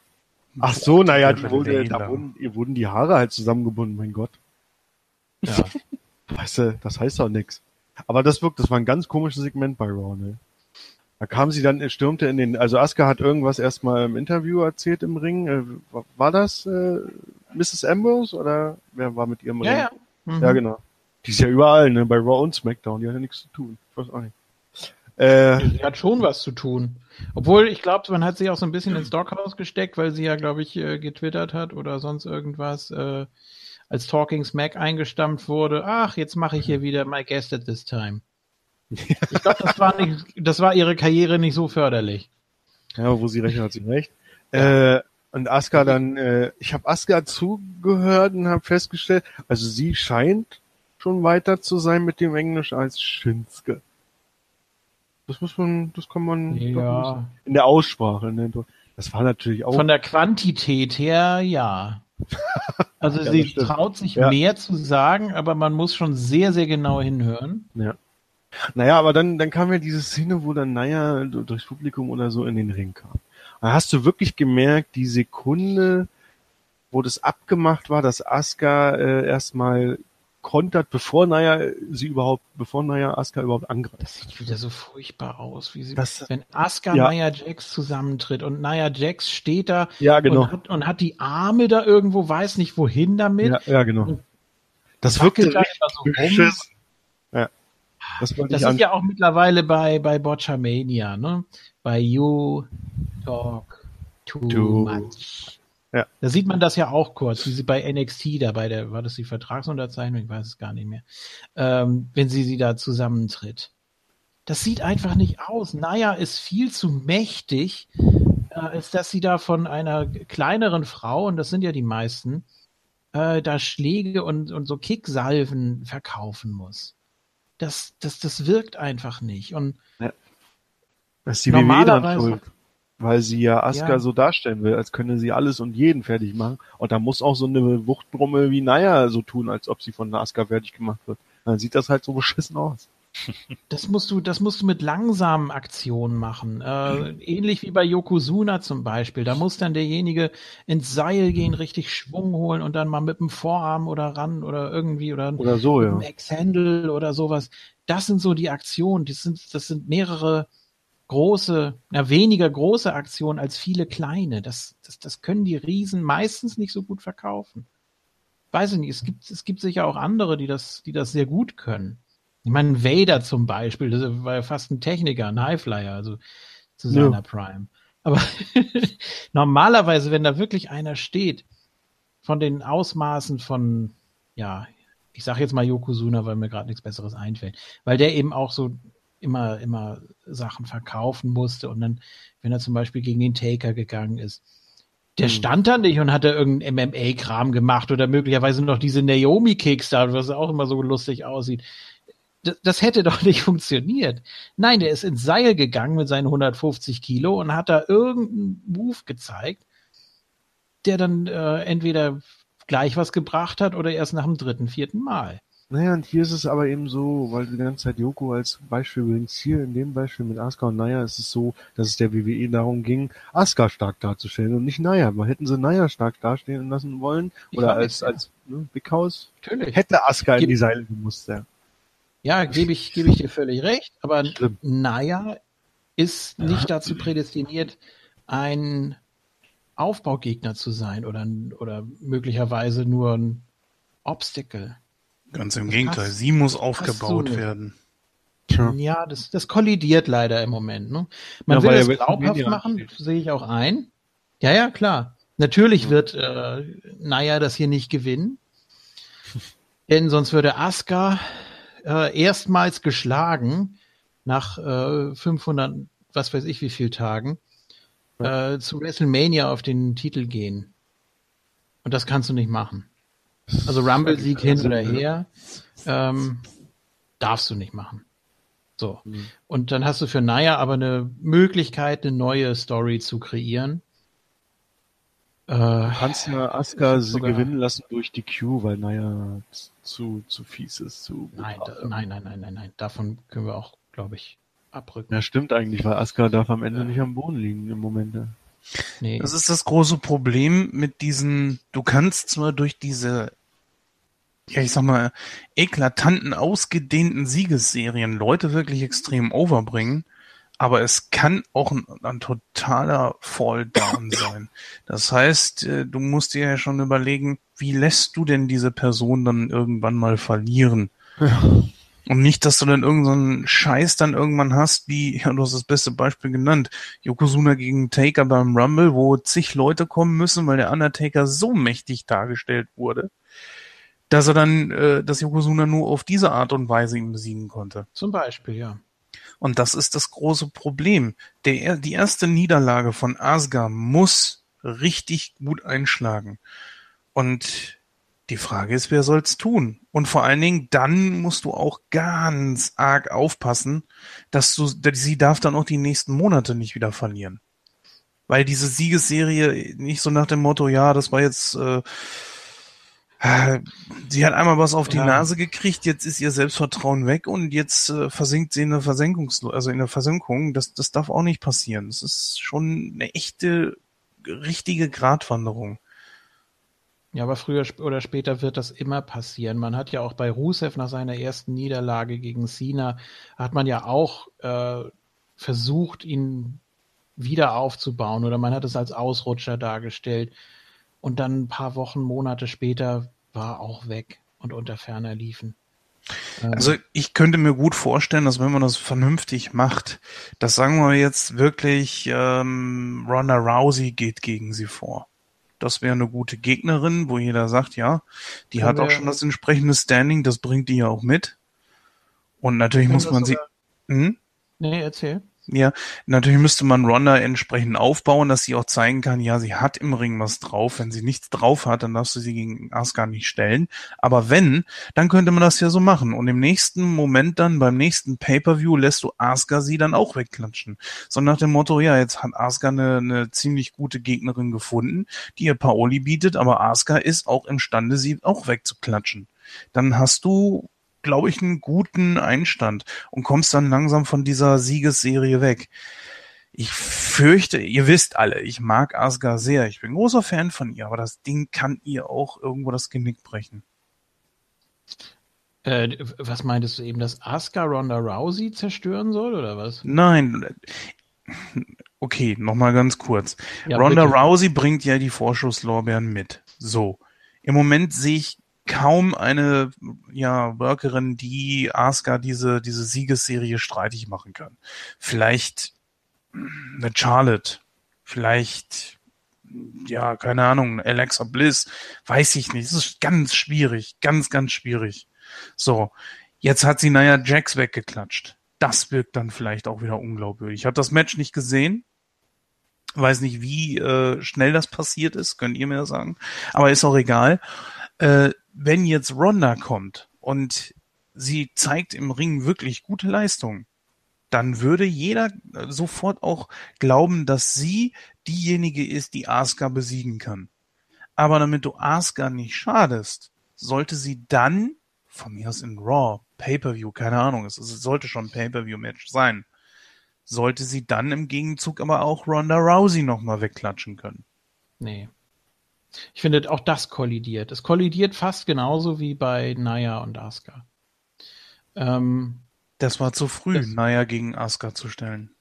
Ach so, naja, da wurden, ihr wurden die Haare halt zusammengebunden, mein Gott. Ja. Weißt du, das heißt doch nix. Aber das wirkt, das war ein ganz komisches Segment bei Raw, ne? Da kam sie dann, stürmte in den, also Asuka hat irgendwas erstmal im Interview erzählt im Ring. Äh, war- das äh, Mrs. Ambrose oder wer war mit ihrem ja, Ring? ja. Mhm. Ja, genau. Die ist ja überall, ne? Bei Raw und SmackDown, die hat ja nichts zu tun. Ich weiß auch nicht. Äh, Sie hat schon was zu tun. Obwohl, ich glaube, man hat sie auch so ein bisschen ins Stockhaus gesteckt, weil sie ja, glaube ich, äh, getwittert hat oder sonst irgendwas, äh, als Talking Smack eingestampft wurde. Ach, jetzt mache ich hier wieder My Guest at this time. Ich glaube, das war nicht, das war ihre Karriere nicht so förderlich. Ja, wo sie recht hat, sie recht. Äh, und Asuka dann, äh, ich habe Asuka zugehört und habe festgestellt, also sie scheint schon weiter zu sein mit dem Englisch als Shinsuke. Das muss man, das kann man Ja. in der Aussprache. Ne? Das war natürlich auch. Von der Quantität her, ja. Also Ja, sie traut sich Ja. mehr zu sagen, aber man muss schon sehr, sehr genau hinhören. ja. Naja, aber dann, dann kam ja diese Szene, wo dann Naya du- durchs Publikum oder so in den Ring kam. Da hast du wirklich gemerkt, die Sekunde, wo das abgemacht war, dass Asuka äh, erstmal kontert, bevor Naya sie überhaupt, bevor Naya Asuka überhaupt angreift. Das sieht wieder so furchtbar aus, wie sie, Das- wenn Asuka Ja. Nia Jax zusammentritt und Nia Jax steht da Ja, genau. und, hat, und hat die Arme da irgendwo, weiß nicht wohin damit. Ja, ja, genau. Das wirkte da so rum. Ja. Das Das ist ja auch mittlerweile bei, bei Botchamania, ne? Bei You Talk Too, Too- Much. Ja. Da sieht man das ja auch kurz, wie sie bei NXT da bei der, war das die Vertragsunterzeichnung? Ich weiß es gar nicht mehr. Ähm, wenn sie sie da zusammentritt. Das sieht einfach nicht aus. Naya ist viel zu mächtig, äh, als dass sie da von einer kleineren Frau, und das sind ja die meisten, äh, da Schläge und, und so Kicksalven verkaufen muss. Das, das, das wirkt einfach nicht. Und Das ist die WWE dann schuld. Weil sie ja Asuka Ja. so darstellen will, als könne sie alles und jeden fertig machen. Und da muss auch so eine Wuchtbrumme wie Naya so tun, als ob sie von Asuka fertig gemacht wird. Dann sieht das halt so beschissen aus. Das musst du, das musst du mit langsamen Aktionen machen. Äh, ähnlich wie bei Yokozuna zum Beispiel. Da muss dann derjenige ins Seil gehen, richtig Schwung holen und dann mal mit dem Vorarm oder ran oder irgendwie oder Oder so, ja. Ex-Handle oder sowas. Das sind so die Aktionen. Das sind, das sind mehrere große, na, weniger große Aktionen als viele kleine. Das, das, das können die Riesen meistens nicht so gut verkaufen. Weiß ich nicht. Es gibt, es gibt sicher auch andere, die das, die das sehr gut können. Ich meine, Vader zum Beispiel, das war ja fast ein Techniker, ein Highflyer, also zu Ja. seiner Prime. Aber normalerweise, wenn da wirklich einer steht, von den Ausmaßen von, ja, ich sage jetzt mal Yokozuna, weil mir gerade nichts Besseres einfällt, weil der eben auch so immer, immer Sachen verkaufen musste und dann, wenn er zum Beispiel gegen den Taker gegangen ist, Der hm. stand da nicht und hat da irgendeinen MMA-Kram gemacht oder möglicherweise noch diese Naomi-Keks da, was auch immer so lustig aussieht. Das, hätte doch nicht funktioniert. Nein, der ist ins Seil gegangen mit seinen 150 Kilo und hat da irgendeinen Move gezeigt, der dann äh, entweder gleich was gebracht hat oder erst nach dem dritten, vierten Mal. Naja, und hier ist es aber eben so, weil du die ganze Zeit Joko als Beispiel bringst, hier in dem Beispiel mit Asuka und Naya ist es so, dass es der WWE darum ging, Asuka stark darzustellen und nicht Naya. Man hätten sie Naya stark dastehen lassen wollen oder als, als ne, Big House, Natürlich. hätte Asuka in die Seile gemusst, ja. Ja, gebe ich, gebe ich dir völlig recht, aber Schlimm. Naya ist nicht dazu prädestiniert, ein Aufbaugegner zu sein oder, oder möglicherweise nur ein Obstacle. Ganz im das Gegenteil, passt, sie muss aufgebaut werden. Tja. Ja, das, das kollidiert leider im Moment. Ne? Man ja, will es glaubhaft machen, sehe ich auch ein. Ja, ja, klar. Natürlich ja. wird äh, Naya das hier nicht gewinnen. Denn sonst würde Asuka äh, erstmals geschlagen nach äh, 500, was weiß ich wie viel Tagen, äh, zu WrestleMania auf den Titel gehen. Und das kannst du nicht machen. Also Rumble-Sieg hin oder her, ähm, darfst du nicht machen. So. Mhm. Und dann hast du für Naya aber eine Möglichkeit, eine neue Story zu kreieren. Äh, du kannst ja Asuka sie gewinnen lassen durch die Q, weil Naya zu, zu fies ist. Zu nein, da, nein, nein, nein, nein, nein. Davon können wir auch, glaube ich, abrücken. Ja, stimmt eigentlich, weil Asuka darf am Ende ja. nicht am Boden liegen im Moment. Ja. Nee. Das ist das große Problem mit diesen, du kannst zwar durch diese ja, ich sag mal, eklatanten, ausgedehnten Siegesserien Leute wirklich extrem overbringen, aber es kann auch ein, ein totaler Falldown sein. Das heißt, äh, du musst dir ja schon überlegen, wie lässt du denn diese Person dann irgendwann mal verlieren? Ja. Und nicht, dass du dann irgendeinen so Scheiß dann irgendwann hast, wie, ja, du hast das beste Beispiel genannt, Yokozuna gegen Taker beim Rumble, wo zig Leute kommen müssen, weil der Undertaker so mächtig dargestellt wurde dass er dann, äh, dass Yokozuna nur auf diese Art und Weise ihn besiegen konnte. Zum Beispiel, ja. Und das ist das große Problem. Der, die erste Niederlage von Asgar muss richtig gut einschlagen. Und die Frage ist, wer soll's tun? Und vor allen Dingen, dann musst du auch ganz arg aufpassen, dass du, sie darf dann auch die nächsten Monate nicht wieder verlieren. Weil diese Siegesserie nicht so nach dem Motto, ja, das war jetzt äh, Sie hat einmal was auf die ja. Nase gekriegt, jetzt ist ihr Selbstvertrauen weg und jetzt äh, versinkt sie in der Versenkungs also in der Versenkung. Das, das darf auch nicht passieren. Das ist schon eine echte, richtige Gratwanderung. Ja, aber früher oder später wird das immer passieren. Man hat ja auch bei Rusev nach seiner ersten Niederlage gegen Cena, hat man ja auch äh, versucht, ihn wieder aufzubauen oder man hat es als Ausrutscher dargestellt. Und dann ein paar Wochen, Monate später war auch weg und unter ferner liefen. Ähm, also ich könnte mir gut vorstellen, dass wenn man das vernünftig macht, dass sagen wir jetzt wirklich ähm, Ronda Rousey geht gegen sie vor. Das wäre eine gute Gegnerin, wo jeder sagt, ja, die hat auch schon das entsprechende Standing, das bringt die ja auch mit. Und natürlich muss man sie. Hm? Nee, erzähl. Ja, natürlich müsste man Ronda entsprechend aufbauen, dass sie auch zeigen kann, ja, sie hat im Ring was drauf. Wenn sie nichts drauf hat, dann darfst du sie gegen Asuka nicht stellen. Aber wenn, dann könnte man das ja so machen. Und im nächsten Moment dann, beim nächsten Pay-Per-View, lässt du Asuka sie dann auch wegklatschen. So nach dem Motto, ja, jetzt hat Asuka eine, eine ziemlich gute Gegnerin gefunden, die ihr Paoli bietet, aber Asuka ist auch imstande, sie auch wegzuklatschen. Dann hast du glaube ich, einen guten Einstand und kommst dann langsam von dieser Siegesserie weg. Ich fürchte, ihr wisst alle, ich mag Asuka sehr. Ich bin großer Fan von ihr, aber das Ding kann ihr auch irgendwo das Genick brechen. Äh, was meintest du eben, dass Asuka Ronda Rousey zerstören soll oder was? Nein. Okay, nochmal ganz kurz. Ja, Ronda bitte. Rousey bringt ja die Vorschusslorbeeren mit. So. Im Moment sehe ich kaum eine ja, Workerin, die Asuka diese, diese Siegesserie streitig machen kann. Vielleicht eine Charlotte, vielleicht, ja, keine Ahnung, Alexa Bliss, weiß ich nicht. Es ist ganz schwierig, ganz, ganz schwierig. So, jetzt hat sie Naya Jax weggeklatscht. Das wirkt dann vielleicht auch wieder unglaubwürdig. Ich habe das Match nicht gesehen, Weiß nicht, wie äh, schnell das passiert ist, könnt ihr mir sagen. Aber ist auch egal. Äh, wenn jetzt Ronda kommt und sie zeigt im Ring wirklich gute Leistung, dann würde jeder sofort auch glauben, dass sie diejenige ist, die Asuka besiegen kann. Aber damit du Asuka nicht schadest, sollte sie dann, von mir aus in Raw, Pay-Per-View, keine Ahnung, es, es sollte schon ein Pay-Per-View-Match sein, sollte sie dann im Gegenzug aber auch Ronda Rousey nochmal wegklatschen können. Nee. Ich finde, auch das kollidiert. Es kollidiert fast genauso wie bei Naya und Asuka. Ähm, das war zu früh, Naya gegen Asuka zu stellen.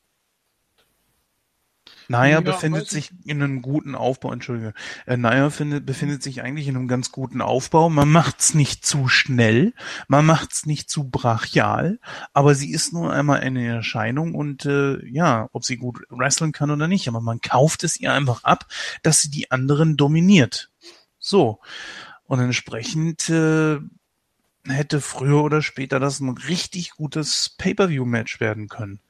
Naya ja, befindet sich in einem guten Aufbau, entschuldige. Äh, Naya findet, befindet sich eigentlich in einem ganz guten Aufbau. Man macht's nicht zu schnell, man macht's nicht zu brachial, aber sie ist nun einmal eine Erscheinung und äh, ja, ob sie gut wresteln kann oder nicht, aber man kauft es ihr einfach ab, dass sie die anderen dominiert. So. Und entsprechend äh, hätte früher oder später das ein richtig gutes Pay-per-view-Match werden können.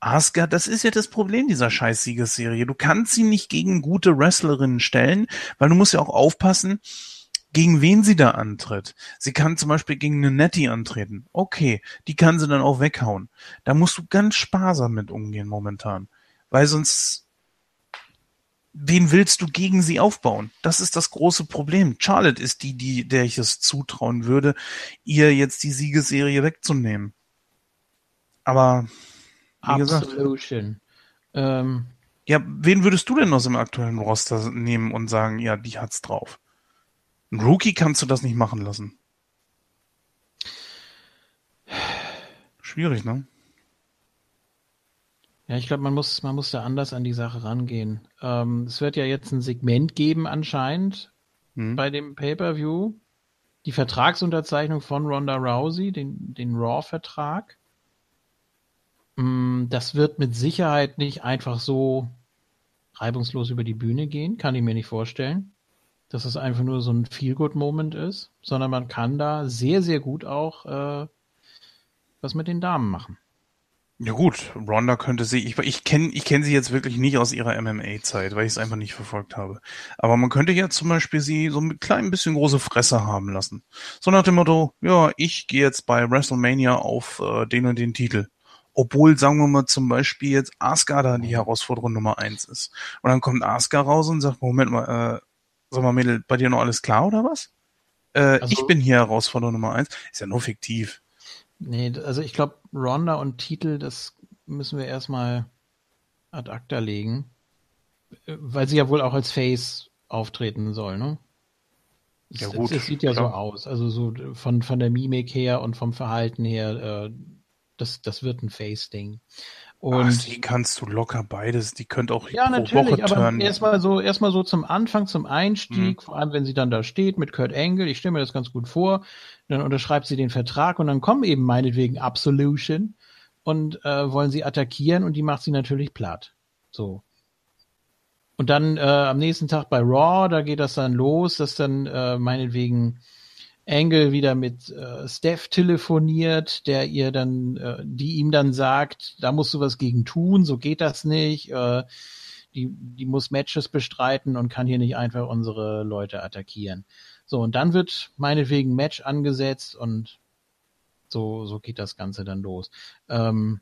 Asuka, das ist ja das Problem dieser scheiß Siegesserie. Du kannst sie nicht gegen gute Wrestlerinnen stellen, weil du musst ja auch aufpassen, gegen wen sie da antritt. Sie kann zum Beispiel gegen eine Nettie antreten. Okay, die kann sie dann auch weghauen. Da musst du ganz sparsam mit umgehen momentan. Weil sonst, wen willst du gegen sie aufbauen? Das ist das große Problem. Charlotte ist die, die, der ich es zutrauen würde, ihr jetzt die Siegesserie wegzunehmen. Aber wie Absolution. Ähm, ja, wen würdest du denn aus dem aktuellen Roster nehmen und sagen, ja, die hat's drauf? Ein Rookie kannst du das nicht machen lassen. Schwierig, ne? Ja, ich glaube, man muss, man muss da anders an die Sache rangehen. Ähm, es wird ja jetzt ein Segment geben anscheinend hm. bei dem Pay-per-View. Die Vertragsunterzeichnung von Ronda Rousey, den, den Raw-Vertrag. Mm, das wird mit Sicherheit nicht einfach so reibungslos über die Bühne gehen, kann ich mir nicht vorstellen. Dass es einfach nur so ein Feel-Good-Moment ist, sondern man kann da sehr, sehr gut auch äh, was mit den Damen machen. Ja gut, Ronda könnte sie, ich, ich kenne ich kenn sie jetzt wirklich nicht aus ihrer MMA-Zeit, weil ich es einfach nicht verfolgt habe. Aber man könnte ja zum Beispiel sie so ein klein bisschen große Fresse haben lassen. So nach dem Motto, ja, ich gehe jetzt bei WrestleMania auf äh, den und den Titel. Obwohl, sagen wir mal, zum Beispiel jetzt Asuka da die Herausforderung Nummer eins ist. Und dann kommt Asuka raus und sagt, Moment mal, äh, sag mal, Mädel, bei dir noch alles klar oder was? Äh, also, ich bin hier Herausforderung Nummer eins. Ist ja nur fiktiv. Nee, also ich glaube, Ronda und Titel, das müssen wir erstmal ad acta legen. Weil sie ja wohl auch als Face auftreten soll, ne? Ja, gut. Es sieht ja klar. so aus. Also so von, von der Mimik her und vom Verhalten her, äh, das, das wird ein Face-Ding. Und Ach, die kannst du locker beides, die könnt auch ja, pro natürlich, Woche aber erstmal so, erstmal so zum Anfang, zum Einstieg, mhm. vor allem wenn sie dann da steht mit Kurt Angle, ich stelle mir das ganz gut vor, dann unterschreibt sie den Vertrag und dann kommen eben meinetwegen Absolution und äh, wollen sie attackieren und die macht sie natürlich platt. So. Und dann äh, am nächsten Tag bei Raw, da geht das dann los, dass dann äh, meinetwegen Angle wieder mit äh, Steph telefoniert, der ihr dann, äh, die ihm dann sagt, da musst du was gegen tun, so geht das nicht. Äh, die, die muss Matches bestreiten und kann hier nicht einfach unsere Leute attackieren. So, und dann wird meinetwegen Match angesetzt und so, so geht das Ganze dann los. Ähm,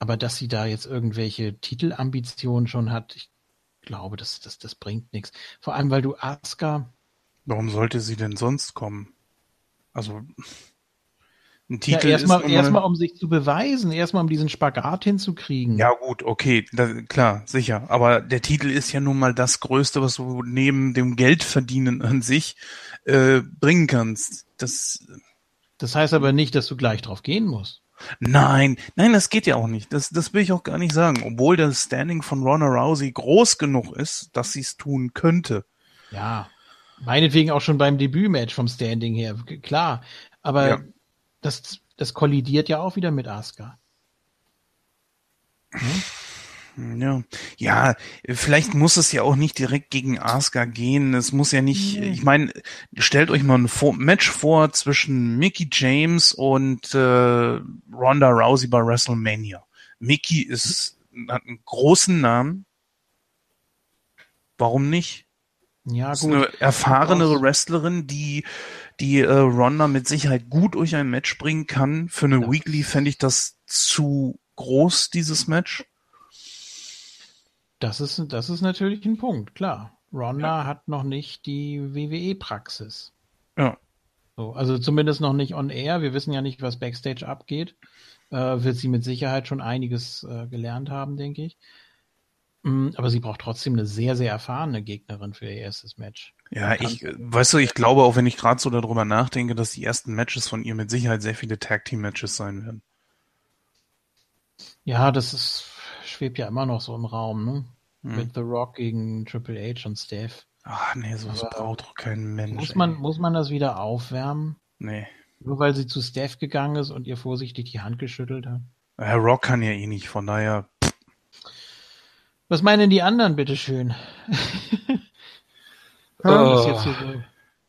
aber dass sie da jetzt irgendwelche Titelambitionen schon hat, ich glaube, das, das, das bringt nichts. Vor allem, weil du Asuka, Warum sollte sie denn sonst kommen? Also ein Titel ja, erstmal ist erstmal um sich zu beweisen, erstmal um diesen Spagat hinzukriegen. Ja gut, okay, da, klar, sicher. Aber der Titel ist ja nun mal das Größte, was du neben dem Geldverdienen an sich äh, bringen kannst. Das. Das heißt aber nicht, dass du gleich drauf gehen musst. Nein, nein, das geht ja auch nicht. Das, das will ich auch gar nicht sagen. Obwohl das Standing von Ronda Rousey groß genug ist, dass sie es tun könnte. Ja. Meinetwegen auch schon beim Debütmatch vom Standing her, klar. Aber ja. das, das kollidiert ja auch wieder mit Asuka. Hm? Ja, ja, vielleicht muss es ja auch nicht direkt gegen Asuka gehen. Es muss ja nicht, nee. ich meine, stellt euch mal ein Match vor zwischen Mickey James und äh, Ronda Rousey bei WrestleMania. Mickey ist hat einen großen Namen. Warum nicht? Ja, Das gut. ist eine erfahrenere Wrestlerin, die die äh, Ronda mit Sicherheit gut durch ein Match bringen kann. Für eine Ja. Weekly fände ich das zu groß, dieses Match. Das ist, das ist natürlich ein Punkt, klar. Ronda hat noch nicht die WWE-Praxis. Ja. So, also zumindest noch nicht on air. Wir wissen ja nicht, was Backstage abgeht. Äh, wird sie mit Sicherheit schon einiges äh, gelernt haben, denke ich. Mm, Aber sie braucht trotzdem eine sehr, sehr erfahrene Gegnerin für ihr erstes Match. Ja, ich, äh, weißt du, ich glaube auch, wenn ich gerade so darüber nachdenke, dass die ersten Matches von ihr mit Sicherheit sehr viele Tag Team Matches sein werden. Ja, das ist, schwebt ja immer noch so im Raum, ne? Hm. Mit The Rock gegen Triple H und Steph. Ach nee, sowas Aber- braucht doch kein Mensch. Muss man, ey. muss man das wieder aufwärmen? Nee. Nur weil sie zu Steph gegangen ist und ihr vorsichtig die Hand geschüttelt hat? Herr Rock kann ja eh nicht, von daher. Was meinen die anderen, bitteschön? Oh. So-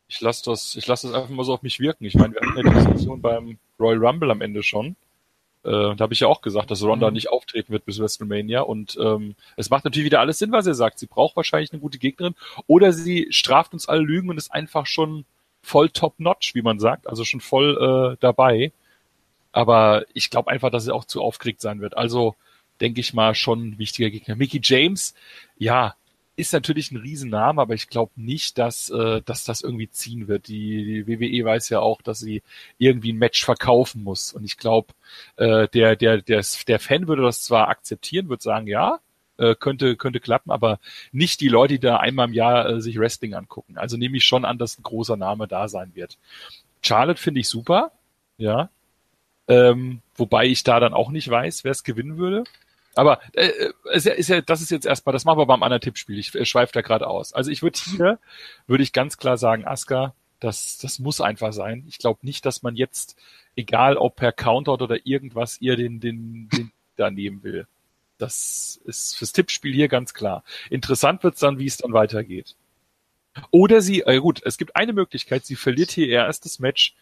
Ich lasse das, ich lasse das einfach mal so auf mich wirken. Ich meine, wir hatten ja die Diskussion beim Royal Rumble am Ende schon. Äh, da habe ich ja auch gesagt, dass Ronda Mhm. nicht auftreten wird bis WrestleMania. Und ähm, es macht natürlich wieder alles Sinn, was er sagt. Sie braucht wahrscheinlich eine gute Gegnerin. Oder sie straft uns alle Lügen und ist einfach schon voll top-notch, wie man sagt. Also schon voll äh, dabei. Aber ich glaube einfach, dass er auch zu aufgeregt sein wird. Also denke ich mal schon ein wichtiger Gegner. Mickey James, ja, ist natürlich ein Riesenname, aber ich glaube nicht, dass, äh, dass das irgendwie ziehen wird. Die, die WWE weiß ja auch, dass sie irgendwie ein Match verkaufen muss. Und ich glaube, äh, der, der, der, der Fan würde das zwar akzeptieren, würde sagen, ja, äh, könnte, könnte klappen, aber nicht die Leute, die da einmal im Jahr äh, sich Wrestling angucken. Also nehme ich schon an, dass ein großer Name da sein wird. Charlotte finde ich super, ja. Ähm, wobei ich da dann auch nicht weiß, wer es gewinnen würde. Aber äh, ist ja, ist ja, das ist jetzt erstmal, das machen wir beim anderen Tippspiel. Ich äh, schweife da gerade aus. Also ich würde hier, würde ich ganz klar sagen, Asuka, das, das muss einfach sein. Ich glaube nicht, dass man jetzt, egal ob per Countout oder irgendwas, ihr den, den, den da nehmen will. Das ist fürs Tippspiel hier ganz klar. Interessant wird's dann, wie es dann weitergeht. Oder sie, äh gut, es gibt eine Möglichkeit, sie verliert hier ihr erstes Match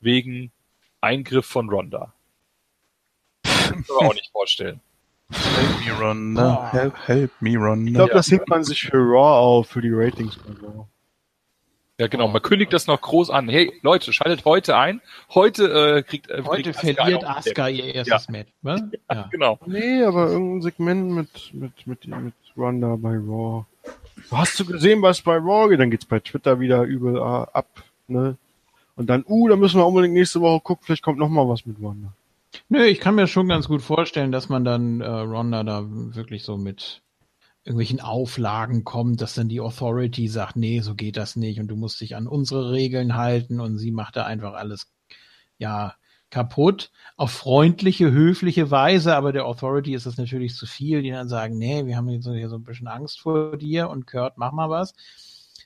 wegen Eingriff von Ronda. Kann ich mir aber auch nicht vorstellen. Help me, Ronda. Boah. Help, help me, Ich Ronda. glaube, das hebt man sich für Raw auf, für die Ratings bei Raw. Ja, genau. Man kündigt das noch groß an. Hey, Leute, schaltet heute ein. Heute äh, kriegt äh, Heute kriegt Asuka verliert Asuka ihr erstes Match. Was? Ja. Genau. Nee, aber irgendein Segment mit, mit, mit, mit Ronda bei Raw. Hast du gesehen, was bei Raw geht? Dann geht's bei Twitter wieder übel äh, ab, ne? Und dann, uh, da müssen wir unbedingt nächste Woche gucken, vielleicht kommt noch mal was mit Ronda. Nö, ich kann mir schon ganz gut vorstellen, dass man dann äh, Ronda da wirklich so mit irgendwelchen Auflagen kommt, dass dann die Authority sagt, nee, so geht das nicht und du musst dich an unsere Regeln halten und sie macht da einfach alles ja kaputt auf freundliche, höfliche Weise, aber der Authority ist das natürlich zu viel, die dann sagen, nee, wir haben jetzt so, hier so ein bisschen Angst vor dir und Kurt, mach mal was.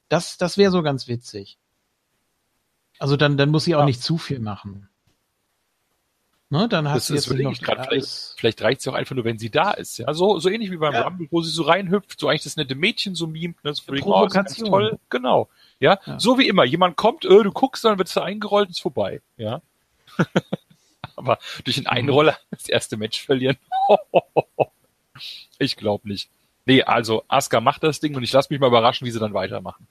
Das, das wäre so ganz witzig. Also dann, dann muss sie auch Ja. nicht zu viel machen. Ne, dann hast Das du ist jetzt nicht noch gerade. Vielleicht, vielleicht reicht es auch einfach nur, wenn sie da ist. Ja, so, so ähnlich wie beim Ja. Rumble, wo sie so reinhüpft, so eigentlich das nette Mädchen so mimt, ne, so wegen, oh, Provokation. toll. Genau. Ja? Ja. so wie immer. Jemand kommt, äh, du guckst, dann wird es eingerollt und ist vorbei. Ja. Aber durch einen Einroller das erste Match verlieren. ich glaube nicht. Nee, also Asuka macht das Ding und ich lasse mich mal überraschen, wie sie dann weitermachen.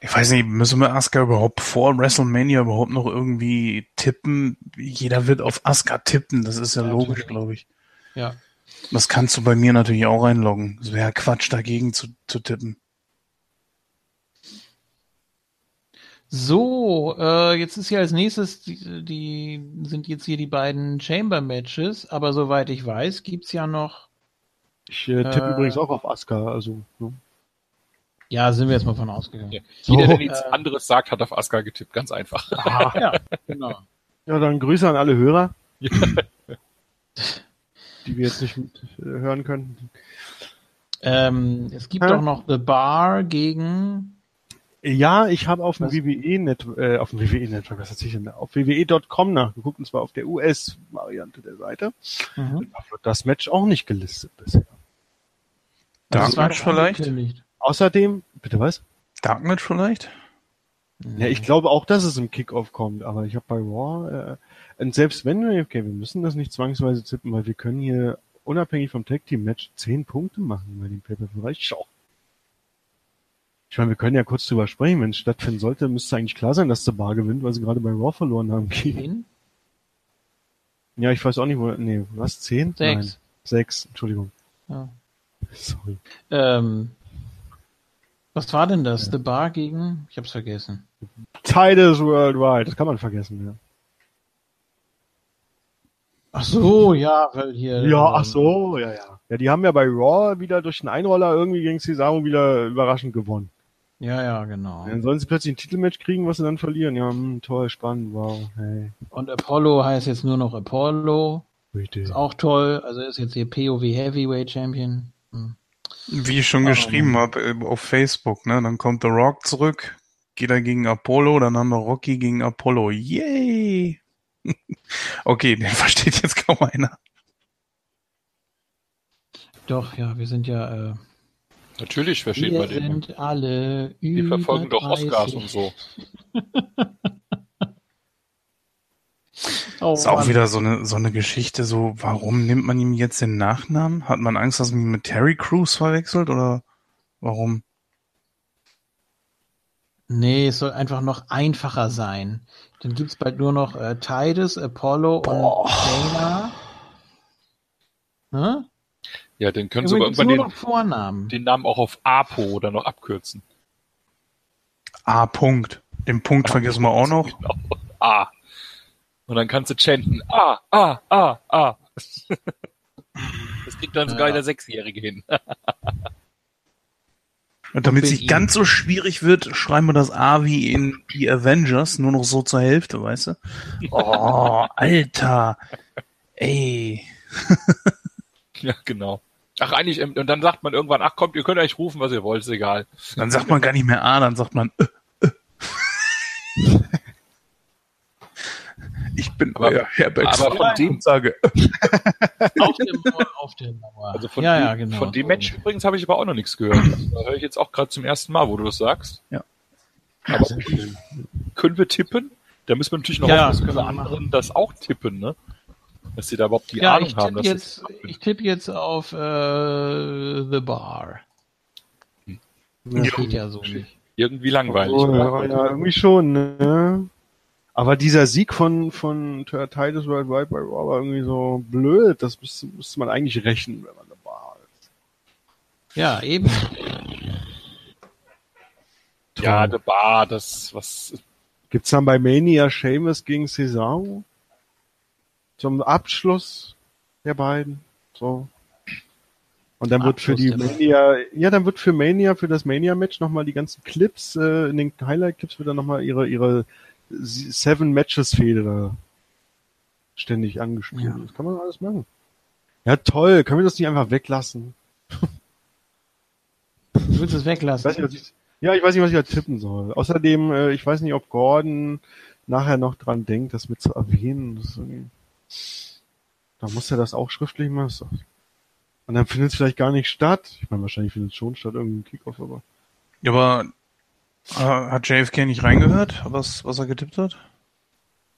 Ich weiß nicht, müssen wir Asuka überhaupt vor WrestleMania überhaupt noch irgendwie tippen? Jeder wird auf Asuka tippen, das ist ja, Ja, logisch, glaube ich. Ja. Das kannst du bei mir natürlich auch einloggen. Es wäre Quatsch, dagegen zu, zu tippen. So, äh, jetzt ist ja als nächstes, die, die sind jetzt hier die beiden Chamber Matches, aber soweit ich weiß, gibt's ja noch, Ich äh, tippe Äh. übrigens auch auf Asuka, also, ne? Ja, sind wir jetzt mal von ausgegangen. Ja. Jeder, der nichts Äh. anderes sagt, hat auf Asuka getippt. Ganz einfach. Ja, genau. Ja, dann Grüße an alle Hörer. die wir jetzt nicht mit, äh, hören können. Ähm, es gibt doch noch The Bar gegen, Ja, ich habe auf dem Was? WWE-Net, äh, auf dem WWE-Network, was ich denn? Auf WWE.com nachgeguckt, und zwar auf der US-Variante der Seite. mhm. Da wird das Match auch nicht gelistet bisher. Dark das Match vielleicht? Außerdem, bitte was? Dark Match vielleicht? Ja, ich glaube auch, dass es im Kickoff kommt, aber ich habe bei Raw, äh, und selbst wenn wir, okay, wir müssen das nicht zwangsweise tippen, weil wir können hier unabhängig vom Tag Team Match zehn Punkte machen bei dem Pay-Per-View. Reicht schon. Ich meine, wir können ja kurz drüber sprechen. Wenn es stattfinden sollte, müsste eigentlich klar sein, dass der Bar gewinnt, weil sie gerade bei Raw verloren haben. Zehn? Ja, ich weiß auch nicht, wo. Nee, was? Zehn? Sechs. Nein. Sechs, Entschuldigung. Ja. Sorry. Ähm, was war denn das? The Bar gegen? Ich hab's vergessen. Titus Worldwide, das kann man vergessen, ja. Ach so, ja, weil hier. Ja, ähm, ach so, ja, ja. Ja, die haben ja bei Raw wieder durch den Einroller irgendwie gegen Cesaro wieder überraschend gewonnen. Ja, ja, genau. Dann sollen sie plötzlich ein Titelmatch kriegen, was sie dann verlieren. Ja, hm, toll, spannend, wow, hey. Und Apollo heißt jetzt nur noch Apollo. Richtig. Ist auch toll. Also ist jetzt hier POV Heavyweight Champion. Hm. Wie ich schon geschrieben habe auf Facebook, ne? Dann kommt The Rock zurück, geht er gegen Apollo, dann haben wir Rocky gegen Apollo. Yay! okay, den versteht jetzt kaum einer. Doch, ja, wir sind ja. Äh, Natürlich versteht wir man den. sind alle Die über verfolgen doch 30. Oscars und so. Oh, Ist auch Mann. wieder so eine, so eine Geschichte, so, warum nimmt man ihm jetzt den Nachnamen? Hat man Angst, dass man ihn mit Terry Crews verwechselt oder warum? Nee, es soll einfach noch einfacher sein. Dann gibt's bald nur noch äh, Titus, Apollo und Dana. Ne? Ja, dann können sie aber Übrigens irgendwann den, den Namen auch auf Apo oder noch abkürzen. A. Punkt. Den Punkt vergessen wir auch noch. Genau. A. Und dann kannst du chanten. A, A, A, A. Das kriegt dann sogar Ja. der Sechsjährige hin. Und damit es nicht ihn. ganz so schwierig wird, schreiben wir das A wie in die Avengers, nur noch so zur Hälfte, weißt du? Oh, Alter. Ey. Ja, genau. Ach, eigentlich, ähm, und dann sagt man irgendwann, ach kommt, ihr könnt euch rufen, was ihr wollt, ist egal. Dann sagt man gar nicht mehr A, dann sagt man äh, Ich bin Aber- euer Herbert aber von dem- sage. Auf dem Mauer, auf der Mauer. Also von, ja, dem, ja, genau. von dem Match übrigens habe ich aber auch noch nichts gehört. Das höre ich jetzt auch gerade zum ersten Mal, wo du das sagst. Ja. Aber können wir tippen? Da müssen wir natürlich noch Ja, hoffen, dass wir anderen das auch tippen, ne? Dass sie da überhaupt die ja, Ahnung ich haben. tippe dass jetzt, ich tippe jetzt auf äh, The Bar. Das steht ja so nicht. irgendwie langweilig. Oh, oder? ja, ja, irgendwie schon, ne? Aber dieser Sieg von, von Titus Worldwide bei Raw war irgendwie so blöd. Das müsste, müsste man eigentlich rächen, wenn man da war. Ja, eben. Ja, The Bar, das, was, Gibt's dann bei Mania Sheamus gegen Cesaro? Zum Abschluss der beiden? So. Und dann wird für die Mania, ja, dann wird für Mania, für das Mania-Match nochmal die ganzen Clips, äh, in den Highlight-Clips wird dann nochmal ihre, ihre Seven Matches-Fehde da ständig angespielt. Ja. Das kann man alles machen. Ja, toll. Können wir das nicht einfach weglassen? Du willst es Ich weglassen. weiß nicht, ich, ja, ich weiß nicht, was ich da tippen soll. Außerdem, äh, ich weiß nicht, ob Gordon nachher noch dran denkt, das mit zu erwähnen. Da muss er das auch schriftlich machen. Und dann findet es vielleicht gar nicht statt. Ich meine, wahrscheinlich findet es schon statt, irgendwie ein Kickoff, aber. Ja, aber äh, hat JFK nicht reingehört, was, was er getippt hat?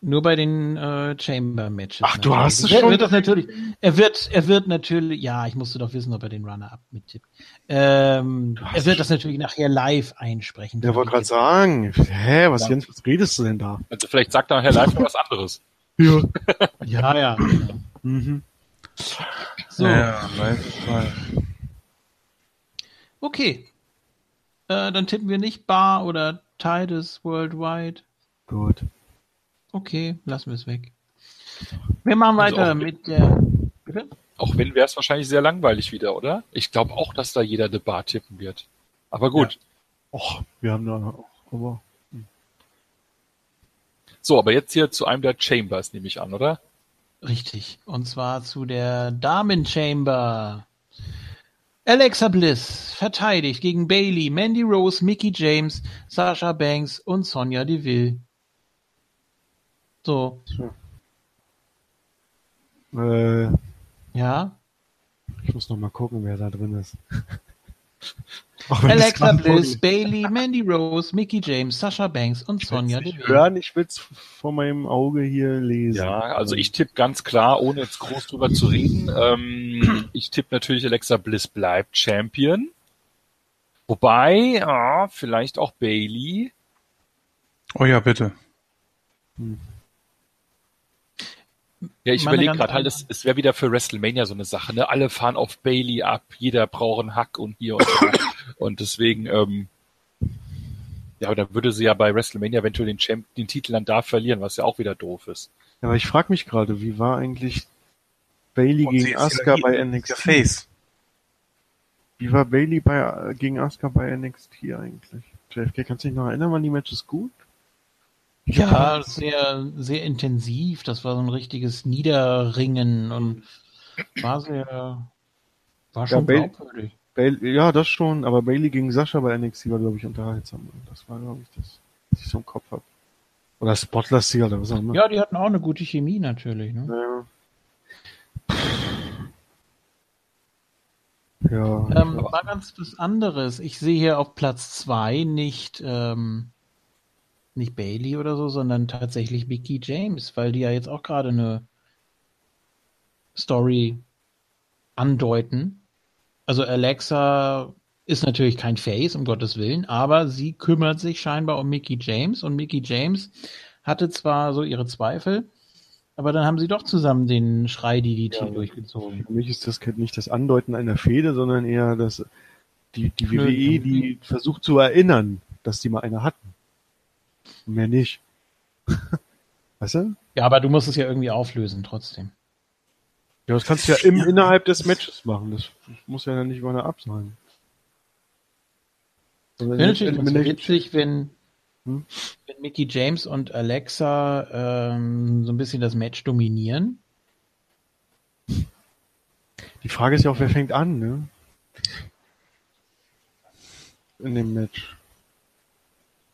Nur bei den äh, Chamber Matches. Ach, du hast es er schon- Wird das natürlich, er wird, er wird natürlich, ja, ich musste doch wissen, ob er den Runner-Up mittippt. Ähm, er wird das natürlich nachher live einsprechen. Der wollte gerade sagen, hä, was, Jens, was redest du denn da? also vielleicht sagt dann Herr Leifert was anderes. Ja. Ja, ja. genau. Mhm. So, Ja, live, live. okay. Äh, dann tippen wir nicht Bar oder Titus Worldwide. Gut. Okay, lassen wir es weg. Wir machen Also weiter auch- mit der. Bitte? Auch wenn wäre es wahrscheinlich sehr langweilig wieder, oder? Ich glaube auch, dass da jeder The Bar tippen wird. Aber gut. Och, wir haben da auch, aber. So, aber jetzt hier zu einem der Chambers, nehme ich an, oder? Richtig. Und zwar zu der Damen Chamber. Alexa Bliss verteidigt gegen Bailey, Mandy Rose, Mickey James, Sasha Banks und Sonja Deville. So, Äh, ja. ich muss noch mal gucken, wer da drin ist. Alexa Bliss, Bailey, Mandy Rose, Mickey James, Sasha Banks und Sonja Deville. Hören, ich will es vor meinem Auge hier lesen. Ja, also ich tippe ganz klar, ohne jetzt groß drüber zu reden. Ähm, ich tippe natürlich, Alexa Bliss bleibt Champion. Wobei, ah, vielleicht auch Bailey. Oh ja, bitte. Ja, ich überlege gerade halt, es, es wäre wieder für WrestleMania so eine Sache, ne? Alle fahren auf Bailey ab, jeder braucht einen Hack und hier und da. und deswegen, ähm, ja, aber dann würde sie ja bei WrestleMania eventuell den, Champ den Titel dann da verlieren, was ja auch wieder doof ist. Ja, aber ich frage mich gerade, wie war eigentlich Bailey gegen Asuka bei NXT? Face. Wie war Bailey bei, gegen Asuka bei NXT eigentlich? JFK, kannst du dich noch erinnern, waren die Matches gut? Ja, sehr, sehr intensiv. Das war so ein richtiges Niederringen und war sehr, war schon ja, glaubwürdig. Bailey, ja, das schon, aber Bailey gegen Sascha bei NXT war, glaube ich, unterhaltsam. Das war, glaube ich, das, was ich so im Kopf habe. Oder Spotless oder was auch immer. Ja, die hatten auch eine gute Chemie natürlich, ne? Ja. Ja. Ähm, war ganz was anderes. Ich sehe hier auf Platz zwei nicht ähm, nicht Bailey oder so, sondern tatsächlich Mickey James, weil die ja jetzt auch gerade eine Story andeuten. Also Alexa ist natürlich kein Face, um Gottes Willen, aber sie kümmert sich scheinbar um Mickey James und Mickey James hatte zwar so ihre Zweifel, aber dann haben sie doch zusammen den Schrei DDT ja, durchgezogen. Für mich ist das nicht das Andeuten einer Fehde, sondern eher das, die, die WWE, die versucht zu erinnern, dass die mal eine hatten. Mehr nicht. weißt du? Ja, aber du musst es ja irgendwie auflösen trotzdem. Ja, das kannst du ja im, ja. innerhalb des Matches machen. Das muss ja dann nicht über eine Ab sein. Also Wäre natürlich ganz witzig, wenn, hm? wenn Mickey James und Alexa ähm, so ein bisschen das Match dominieren. Die Frage ist ja auch, wer fängt an, ne? In dem Match.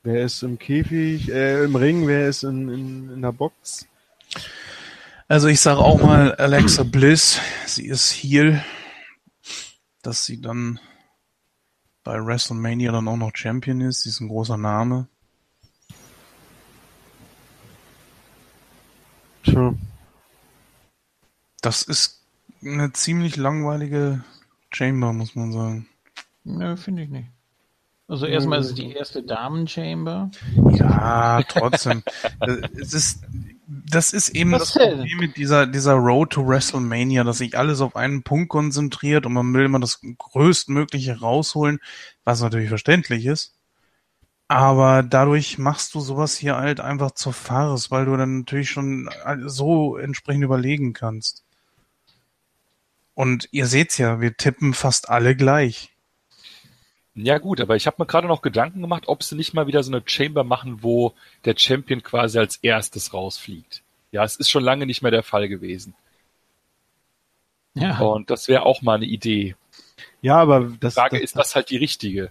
Wer ist im Käfig, äh, im Ring, wer ist in, in, in der Box? Also ich sage auch mal Alexa Bliss, sie ist Heel, dass sie dann bei WrestleMania dann auch noch Champion ist, sie ist ein großer Name. Tja. Das ist eine ziemlich langweilige Chamber, muss man sagen. Nö, finde ich nicht. Also erstmal ist es die erste Damen-Chamber. Ja, trotzdem. es ist, das ist eben Was das Problem mit dieser, dieser Road to WrestleMania, dass sich alles auf einen Punkt konzentriert und man will immer das größtmögliche rausholen, was natürlich verständlich ist. Aber dadurch machst du sowas hier halt einfach zur Farce, weil du dann natürlich schon so entsprechend überlegen kannst. Und ihr seht's ja, wir tippen fast alle gleich. Ja gut, aber ich habe mir gerade noch Gedanken gemacht, ob sie nicht mal wieder so eine Chamber machen, wo der Champion quasi als erstes rausfliegt. Ja, es ist schon lange nicht mehr der Fall gewesen. Ja. Und das wäre auch mal eine Idee. Ja, aber das, die Frage das, ist das halt die richtige.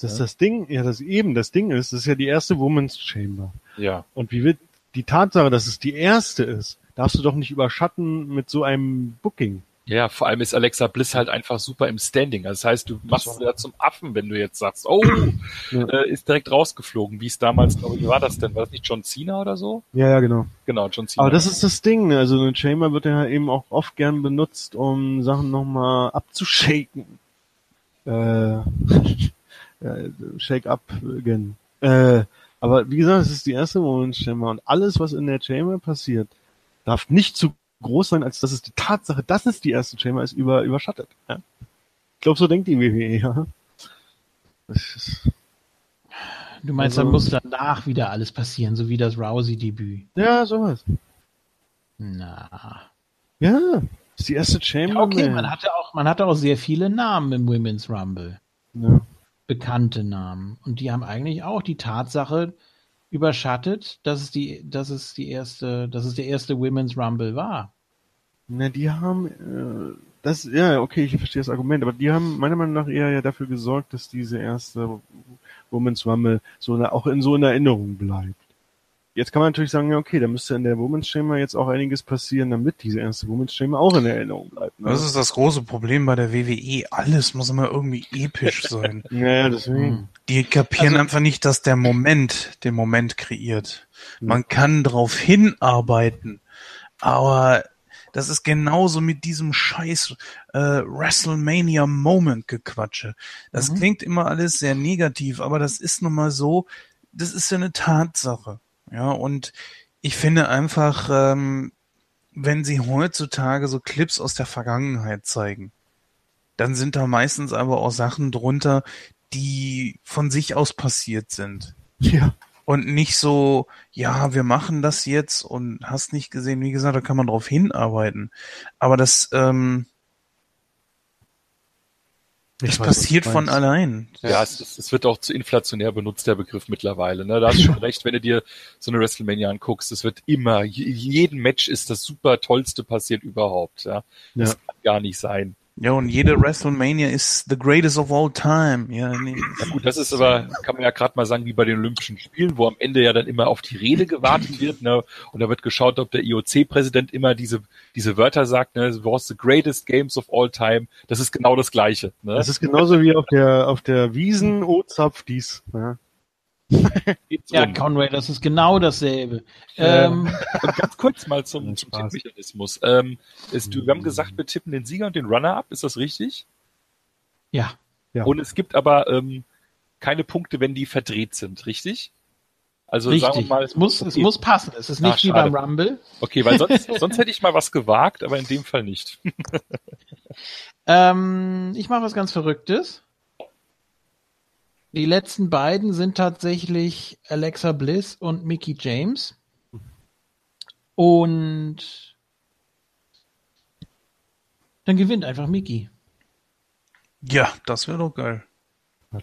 Das ist das Ding, ja, das eben das Ding ist, das ist ja die erste Women's Chamber. Ja. Und wie wird die Tatsache, dass es die erste ist, darfst du doch nicht überschatten mit so einem Booking. Ja, vor allem ist Alexa Bliss halt einfach super im Standing. Also das heißt, du machst es ja zum Affen, wenn du jetzt sagst, oh, ja. äh, ist direkt rausgeflogen. Wie es damals, glaube ich, wie war das denn? War das nicht John Cena oder so? Ja, ja, genau. Genau, John Cena. Aber das ist das Ding. Ne? Also eine Chamber wird ja eben auch oft gern benutzt, um Sachen nochmal abzushaken. Äh, Shake up again. Äh, aber wie gesagt, es ist die erste Moment Chamber und alles, was in der Chamber passiert, darf nicht zu groß sein, als dass es die Tatsache, dass es die erste Chamber ist, über, überschattet. Ja? Ich glaube, so denkt die WWE, ja. Du meinst, also, dann muss danach wieder alles passieren, so wie das Rousey-Debüt. Ja, sowas. Na. Ja, ist die erste Chamber. Ja, okay, man hatte, auch, man hatte auch sehr viele Namen im Women's Rumble. Ja. Bekannte Namen. Und die haben eigentlich auch die Tatsache, überschattet, dass es die, dass es die erste, dass es der erste Women's Rumble war. Na, die haben, äh, das, ja, okay, ich verstehe das Argument, aber die haben meiner Meinung nach eher ja dafür gesorgt, dass diese erste Women's Rumble so eine, auch in so in Erinnerung bleibt. Jetzt kann man natürlich sagen, ja okay, da müsste in der Women's Chamber jetzt auch einiges passieren, damit diese erste Women's Chamber auch in Erinnerung bleibt. Ne? Das ist das große Problem bei der WWE. Alles muss immer irgendwie episch sein. ja, deswegen. Hm. Die kapieren also, einfach nicht, dass der Moment den Moment kreiert. Man kann drauf hinarbeiten, aber das ist genauso mit diesem scheiß äh, WrestleMania Moment Gequatsche. Das mhm. klingt immer alles sehr negativ, aber das ist nun mal so, das ist ja eine Tatsache. Ja, und ich finde einfach, ähm, wenn sie heutzutage so Clips aus der Vergangenheit zeigen, dann sind da meistens aber auch Sachen drunter, die von sich aus passiert sind. Ja und nicht so, ja, wir machen das jetzt und hast nicht gesehen, wie gesagt, da kann man drauf hinarbeiten. Aber das, ähm, das weiß, passiert von allein. Ja, es, es, wird auch zu inflationär benutzt, der Begriff mittlerweile. Ne? Da hast du schon recht, wenn du dir so eine WrestleMania anguckst, es wird immer, jedem Match ist das super tollste passiert überhaupt. Ja? Das ja. kann gar nicht sein. Ja, und jede WrestleMania ist the greatest of all time. Ja, nee. ja gut, das ist aber, kann man ja gerade mal sagen, wie bei den Olympischen Spielen, wo am Ende ja dann immer auf die Rede gewartet wird, ne? Und da wird geschaut, ob der IOC-Präsident immer diese, diese Wörter sagt, ne, was the greatest games of all time. Das ist genau das Gleiche. Ne? Das ist genauso wie auf der, auf der Wiesen, O Zapf dies. Ja ja, Conway, das ist genau dasselbe. Ähm, ganz kurz mal zum, zum Tippmechanismus. Ähm, ist, du, wir haben gesagt, wir tippen den Sieger und den Runner-up, ist das richtig? Ja. ja. Und es gibt aber ähm, keine Punkte, wenn die verdreht sind, richtig? Also Richtig. sagen wir mal, es muss, okay. es muss passen. Es ist nicht Ach, wie beim Rumble. Okay, weil sonst, sonst hätte ich mal was gewagt, aber in dem Fall nicht. ähm, ich mache was ganz Verrücktes. Die letzten beiden sind tatsächlich Alexa Bliss und Mickey James. Und dann gewinnt einfach Mickey. Ja, das wäre doch geil.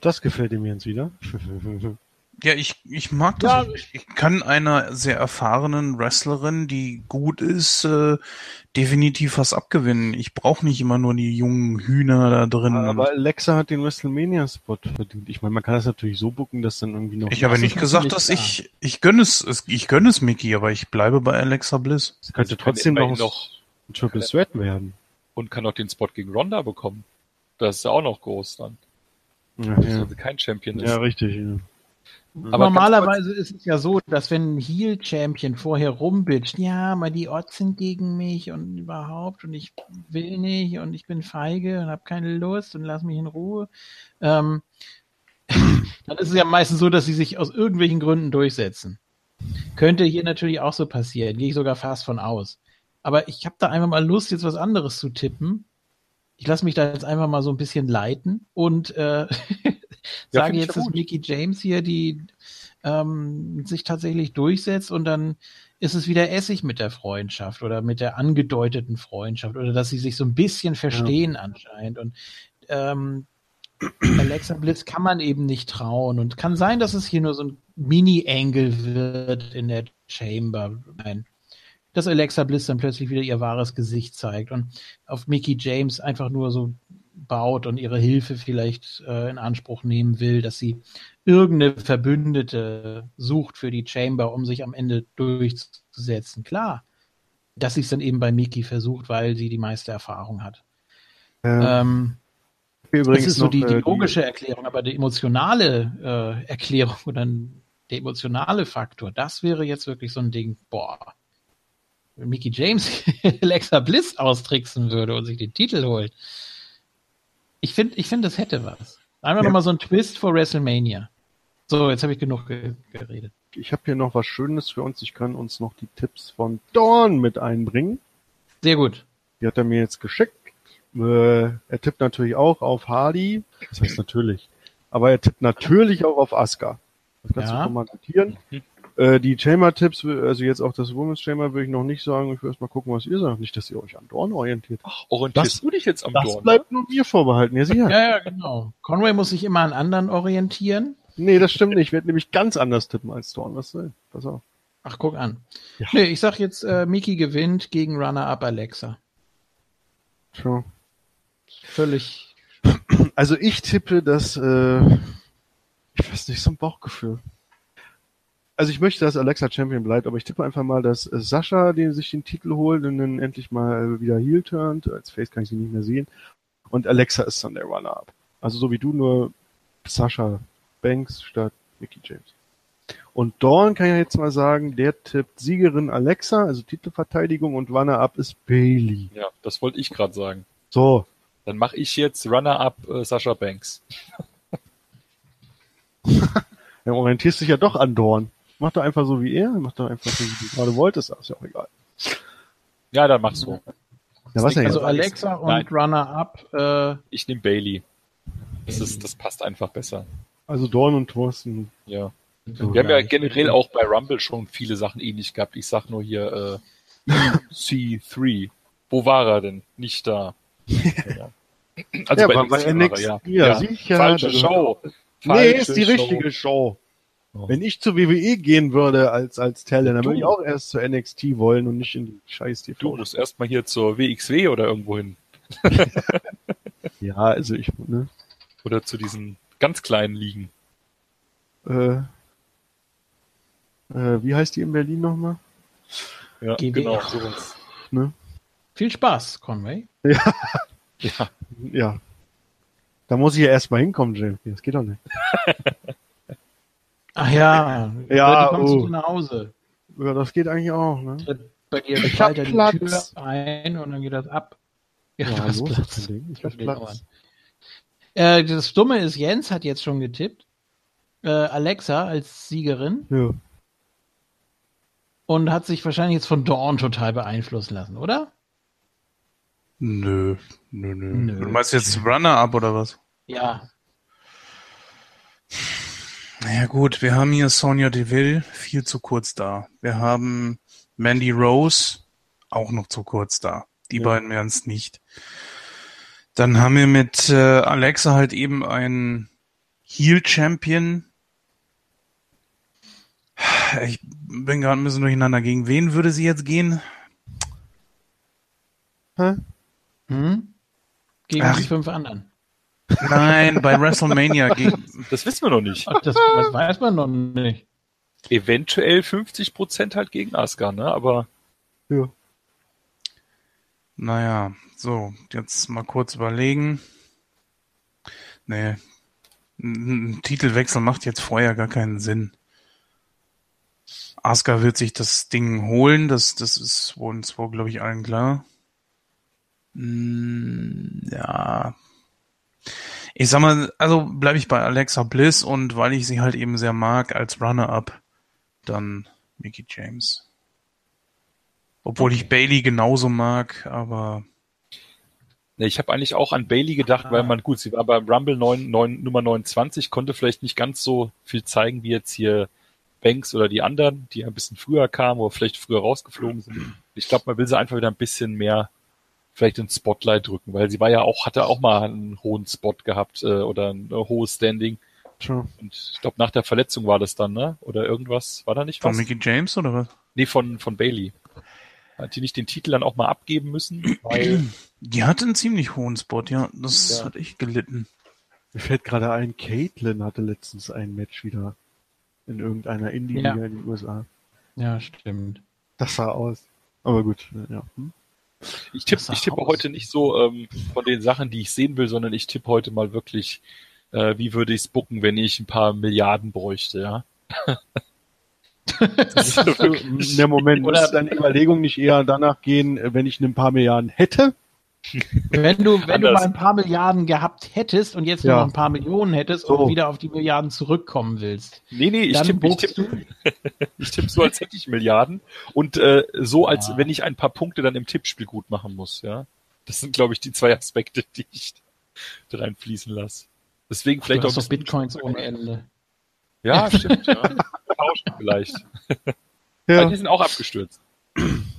Das gefällt ihm jetzt wieder. Ja, ich, ich mag das. Ja. Ich, ich kann einer sehr erfahrenen Wrestlerin, die gut ist, äh, definitiv was abgewinnen. Ich brauche nicht immer nur die jungen Hühner da drin. Aber Alexa hat den WrestleMania-Spot verdient. Ich meine, man kann das natürlich so bucken, dass dann irgendwie noch... Ich habe nicht gesagt, dass ich... Ich gönne es, ich gönne es Mickey, aber ich bleibe bei Alexa Bliss. Es könnte also trotzdem noch, noch ein Triple Threat werden. Und kann auch den Spot gegen Ronda bekommen. Das ist ja auch noch groß dann. Ja, ja. Also kein Champion ist. Ja, richtig. Ja. Aber Normalerweise ist es ja so, dass wenn ein Heel-Champion vorher rumbitcht, ja, mal die Odds sind gegen mich und überhaupt und ich will nicht und ich bin feige und habe keine Lust und lass mich in Ruhe, ähm, dann ist es ja meistens so, dass sie sich aus irgendwelchen Gründen durchsetzen. Könnte hier natürlich auch so passieren, gehe ich sogar fast von aus. Aber ich habe da einfach mal Lust, jetzt was anderes zu tippen. Ich lasse mich da jetzt einfach mal so ein bisschen leiten und äh, ja, sage jetzt, dass Mickey James hier die ähm, sich tatsächlich durchsetzt und dann ist es wieder Essig mit der Freundschaft oder mit der angedeuteten Freundschaft oder dass sie sich so ein bisschen verstehen ja. anscheinend und ähm, Alexa Blitz kann man eben nicht trauen und kann sein, dass es hier nur so ein Mini-Angle wird in der Chamber. Nein, dass Alexa Bliss dann plötzlich wieder ihr wahres Gesicht zeigt und auf Mickey James einfach nur so baut und ihre Hilfe vielleicht äh, in Anspruch nehmen will, dass sie irgendeine Verbündete sucht für die Chamber, um sich am Ende durchzusetzen. Klar, dass sie es dann eben bei Miki versucht, weil sie die meiste Erfahrung hat. Ja. Ähm, Übrigens das ist so die, die, äh, logische Erklärung, aber die emotionale äh, Erklärung oder der emotionale Faktor, das wäre jetzt wirklich so ein Ding, boah, wenn Mickey James Alexa Bliss austricksen würde und sich den Titel holt, ich finde, ich finde, das hätte was. Einfach ja. nochmal so ein Twist vor WrestleMania. So, jetzt habe ich genug ge geredet. Ich habe hier noch was Schönes für uns. Ich kann uns noch die Tipps von Dawn mit einbringen. Sehr gut. Die hat er mir jetzt geschickt. Äh, er tippt natürlich auch auf Hardy. Das heißt natürlich. Aber er tippt natürlich auch auf Asuka. Das kannst ja. du schon mal notieren. Mhm. Äh, die Chamber-Tipps, also jetzt auch das Women's Chamber, würde ich noch nicht sagen. Ich will erst mal gucken, was ihr sagt. Nicht, dass ihr euch an Dorn orientiert. Ach, orientierst das, du dich jetzt am das Dorn? Das bleibt nur mir vorbehalten. Ja, sicher. ja, ja, genau. Conway muss sich immer an anderen orientieren. Nee, das stimmt nicht. Ich werde nämlich ganz anders tippen als Dorn. Was soll? Pass auf. Ach, guck an. Ja. Nee, ich sag jetzt, äh, Miki gewinnt gegen Runner-Up Alexa. Schon. Völlig. Also ich tippe, dass, äh, ich weiß nicht, so ein Bauchgefühl. Also ich möchte, dass Alexa Champion bleibt, aber ich tippe einfach mal, dass äh, Sascha den sich den Titel holt und dann endlich mal wieder Heel turnt. Als Face kann ich sie nicht mehr sehen. Und Alexa ist dann der Runner-Up. Also so wie du, nur Sascha Banks statt Mickey James. Und Dawn kann ja jetzt mal sagen, der tippt Siegerin Alexa, also Titelverteidigung und Runner-Up ist Bailey. Ja, das wollte ich gerade sagen. So. Dann mache ich jetzt Runner-Up äh, Sascha Banks. Dann orientierst dich ja doch an Dorn. Mach doch einfach so wie er, mach doch einfach so, wie du gerade wolltest, ist ja auch egal. Ja, dann mach so. Ja, was also Alexa und Runner-Up. Äh, ich nehme Bailey. Das, ist, das passt einfach besser. Also Dorn und Thorsten. Ja. So Wir haben ja generell auch bei Rumble schon viele Sachen ähnlich gehabt. Ich sag nur hier äh, C3. Wo war er denn? Nicht da. Ja. Also ja, bei, bei NXT, ja. ja, ja. sicher. Falsche Show. Falsche nee, ist die Show. richtige Show. Wenn ich zu WWE gehen würde als, als Talent, dann würde ich auch erst zur NXT wollen und nicht in die scheiß TV. Du musst erstmal hier zur WXW oder irgendwo hin. ja, also ich, ne? Oder zu diesen ganz kleinen Ligen. Äh, äh, wie heißt die in Berlin nochmal? Ja, GW. genau, sowas. Ne? Viel Spaß, Conway. Ja. ja. Ja. Da muss ich ja erstmal hinkommen, Jim. Das geht doch nicht. Ach ja, ja, die kommst oh. du nach Hause. Ja, das geht eigentlich auch, ne? Bei dir ich hab Platz. die Tür ein und dann geht das ab. Ja, ja du hast los, Platz. Ich hab Platz. Äh, das Dumme ist, Jens hat jetzt schon getippt. Äh, Alexa als Siegerin. Ja. Und hat sich wahrscheinlich jetzt von Dawn total beeinflussen lassen, oder? Nö, nö, nö. nö. Du meinst jetzt Runner-Up oder was? Ja. Naja gut, wir haben hier Sonja Deville, viel zu kurz da. Wir haben Mandy Rose, auch noch zu kurz da. Die ja. beiden wären es nicht. Dann haben wir mit äh, Alexa halt eben einen Heel-Champion. Ich bin gerade ein bisschen durcheinander. Gegen wen würde sie jetzt gehen? Hä? Hm? Gegen Ach, die fünf anderen. Nein, bei WrestleMania gegen. Das wissen wir noch nicht. Ach, das, das weiß man noch nicht. Eventuell 50 Prozent halt gegen Asuka, ne? Aber. Ja. Naja, so, jetzt mal kurz überlegen. Nee. Ein Titelwechsel macht jetzt vorher gar keinen Sinn. Asuka wird sich das Ding holen, das, das ist uns wohl, glaube ich, allen klar. Hm, ja, ich sag mal, also bleibe ich bei Alexa Bliss und weil ich sie halt eben sehr mag als Runner-up, dann Mickey James. Obwohl okay. ich Bailey genauso mag, aber ich habe eigentlich auch an Bailey gedacht, ah. weil man gut, sie war beim Rumble 9, 9, Nummer 29, konnte vielleicht nicht ganz so viel zeigen wie jetzt hier Banks oder die anderen, die ein bisschen früher kamen oder vielleicht früher rausgeflogen sind. Ich glaube, man will sie einfach wieder ein bisschen mehr vielleicht ins Spotlight drücken, weil sie war ja auch, hatte auch mal einen hohen Spot gehabt äh, oder ein äh, hohes Standing. Sure. Und ich glaube, nach der Verletzung war das dann, ne? Oder irgendwas, war da nicht was? Von Mickey James oder was? Nee, von, von Bailey. Hat die nicht den Titel dann auch mal abgeben müssen? Weil die hatte einen ziemlich hohen Spot, ja. Das ja. hat echt gelitten. Mir fällt gerade ein, Caitlin hatte letztens ein Match wieder in irgendeiner Indie-Liga ja. in den USA. Ja, stimmt. Das sah aus. Aber gut, ja. Hm? Ich tippe ich tippe heute nicht so ähm, von den Sachen, die ich sehen will, sondern ich tippe heute mal wirklich, äh, wie würde ich es bucken, wenn ich ein paar Milliarden bräuchte, ja. Der Moment, oder deine Überlegung nicht eher danach gehen, wenn ich ein paar Milliarden hätte? Wenn du, wenn du mal ein paar Milliarden gehabt hättest und jetzt ja. noch ein paar Millionen hättest so. und wieder auf die Milliarden zurückkommen willst. Nee, nee, ich tippe ich tipp, ich tipp so, als hätte ich Milliarden und äh, so, als ja. wenn ich ein paar Punkte dann im Tippspiel gut machen muss, ja. Das sind, glaube ich, die zwei Aspekte, die ich da reinfließen lasse. Deswegen vielleicht auch. doch Bitcoins ohne Ende. Ja, stimmt, ja. Tauschen vielleicht. Ja. Weil die sind auch abgestürzt.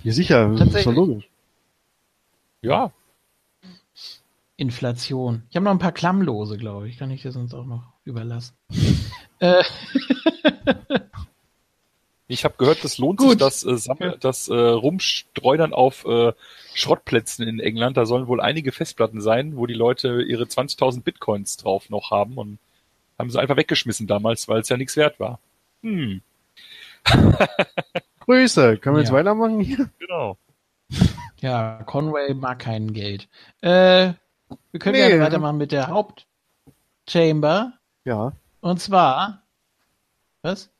Ja, sicher, das ist doch logisch. Ja, Inflation. Ich habe noch ein paar Klammlose, glaube ich. Kann ich dir sonst auch noch überlassen. Äh. ich habe gehört, das lohnt Gut. sich, das, äh, Sammel, das äh, Rumstreunern auf äh, Schrottplätzen in England. Da sollen wohl einige Festplatten sein, wo die Leute ihre 20.000 Bitcoins drauf noch haben und haben sie einfach weggeschmissen damals, weil es ja nichts wert war. Hm. Grüße. Können wir Ja. jetzt weitermachen hier? Genau. Ja, Conway mag kein Geld. Äh, wir können Nee. gerne weitermachen mit der Hauptchamber. Ja. Und zwar, was?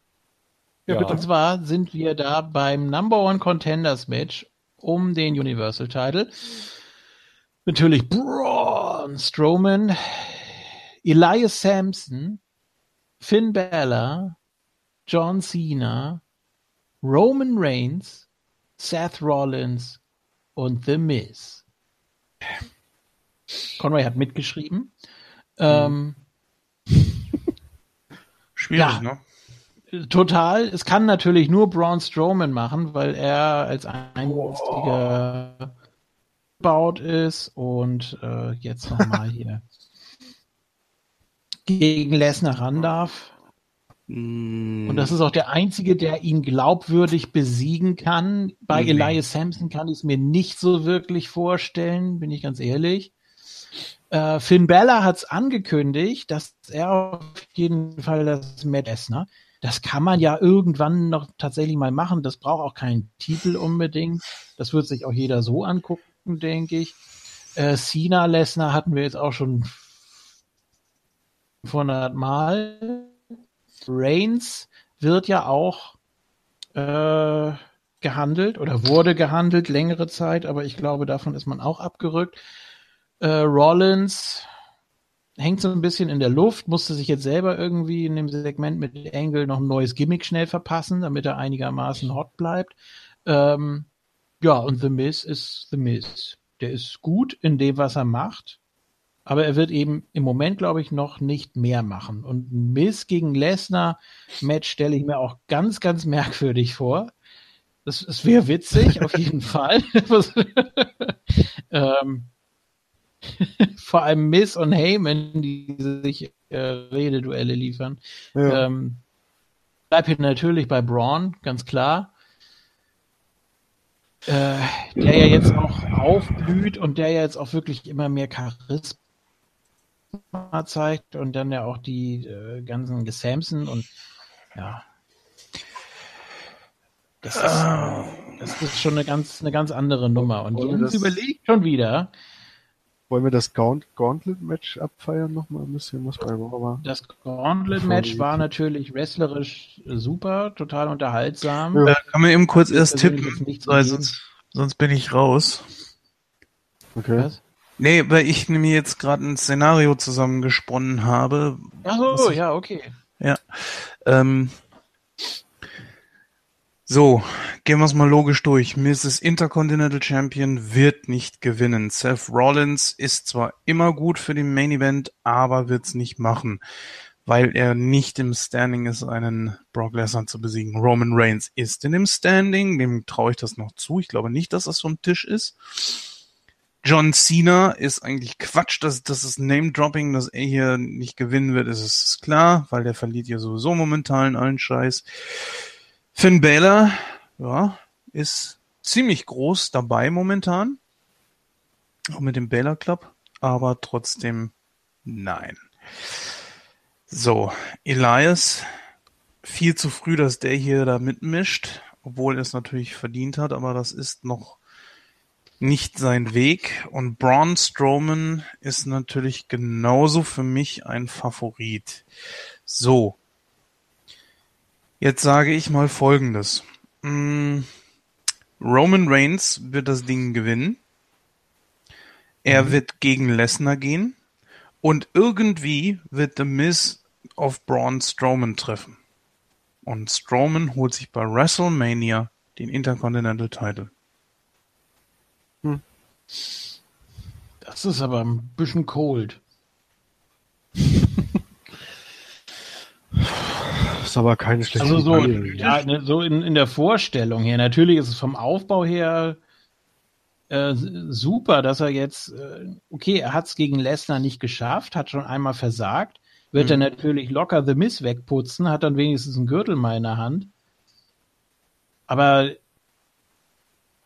Ja, Ja. bitte. Und zwar sind wir da beim Number One Contenders Match um den Universal Title. Natürlich Braun Strowman, Elias Sampson, Finn Balor, John Cena, Roman Reigns, Seth Rollins und The Miz. Conway hat mitgeschrieben. Ähm, Schwierig, Ja. ne? Total. Es kann natürlich nur Braun Strowman machen, weil er als einziger gebaut ist und äh, jetzt nochmal hier gegen Lesnar ran darf. Mm, Und das ist auch der einzige, der ihn glaubwürdig besiegen kann. Bei Nee. Elias Sampson kann ich es mir nicht so wirklich vorstellen, bin ich ganz ehrlich. Äh, Finn Bella hat es angekündigt, dass er auf jeden Fall das Matt Lesnar, das kann man ja irgendwann noch tatsächlich mal machen. Das braucht auch keinen Titel unbedingt. Das wird sich auch jeder so angucken, denke ich. Äh, Cena Lesnar hatten wir jetzt auch schon 500 Mal. Reigns wird ja auch äh, gehandelt oder wurde gehandelt längere Zeit, aber ich glaube, davon ist man auch abgerückt. Äh, Rollins hängt so ein bisschen in der Luft, musste sich jetzt selber irgendwie in dem Segment mit Angle noch ein neues Gimmick schnell verpassen, damit er einigermaßen hot bleibt. Ähm, ja, und The Miz ist The Miz. Der ist gut in dem, was er macht. Aber er wird eben im Moment, glaube ich, noch nicht mehr machen. Und ein Miz gegen Lesnar Match stelle ich mir auch ganz, ganz merkwürdig vor. Das, das wäre witzig, auf jeden Fall. Ähm, vor allem Miz und Heyman, die sich äh, Rededuelle liefern. Ja. Ähm, bleib hier natürlich bei Braun, ganz klar. Äh, der ja jetzt auch aufblüht und der ja jetzt auch wirklich immer mehr Charisma zeigt und dann ja auch die äh, ganzen Gesamson und ja. Das ist, äh, das ist schon eine ganz, eine ganz andere Nummer. Und wir Jens überlegt schon wieder, Wollen wir das Gaunt Gauntlet-Match abfeiern noch mal ein bisschen, was bei Raw war? das Gauntlet-Match war natürlich wrestlerisch super, total unterhaltsam. Ja. Äh, kann man eben kurz erst persönlich tippen, weil sonst, sonst bin ich raus. Okay. Was? Nee, weil ich mir jetzt gerade ein Szenario zusammengesponnen habe. Ach so, ja, okay. Ähm, so, gehen wir es mal logisch durch. Mrs. Intercontinental Champion wird nicht gewinnen. Seth Rollins ist zwar immer gut für den Main Event, aber wird es nicht machen, weil er nicht im Standing ist, einen Brock Lesnar zu besiegen. Roman Reigns ist in dem Standing, dem traue ich das noch zu. Ich glaube nicht, dass das vom Tisch ist. John Cena ist eigentlich Quatsch, das, das ist Name-Dropping, dass er hier nicht gewinnen wird, ist es klar, weil der verliert ja sowieso momentan allen Scheiß. Finn Balor, ja, ist ziemlich groß dabei momentan. Auch mit dem Balor Club, aber trotzdem nein. So, Elias, viel zu früh, dass der hier da mitmischt, obwohl er es natürlich verdient hat, aber das ist noch nicht sein Weg. Und Braun Strowman ist natürlich genauso für mich ein Favorit. So. Jetzt sage ich mal Folgendes. Mm, Roman Reigns wird das Ding gewinnen. Er wird gegen Lesnar gehen. Und irgendwie wird The Miz auf Braun Strowman treffen. Und Strowman holt sich bei WrestleMania den Intercontinental Title. Das ist aber ein bisschen cold. ist aber keine schlechte Also so, Idee. ja, ne, so in, in der Vorstellung her. Natürlich ist es vom Aufbau her äh, super, dass er jetzt, äh, okay, er hat es gegen Lesnar nicht geschafft, hat schon einmal versagt, wird Mhm. er natürlich locker The Miss wegputzen, hat dann wenigstens einen Gürtel mal in der Hand. Aber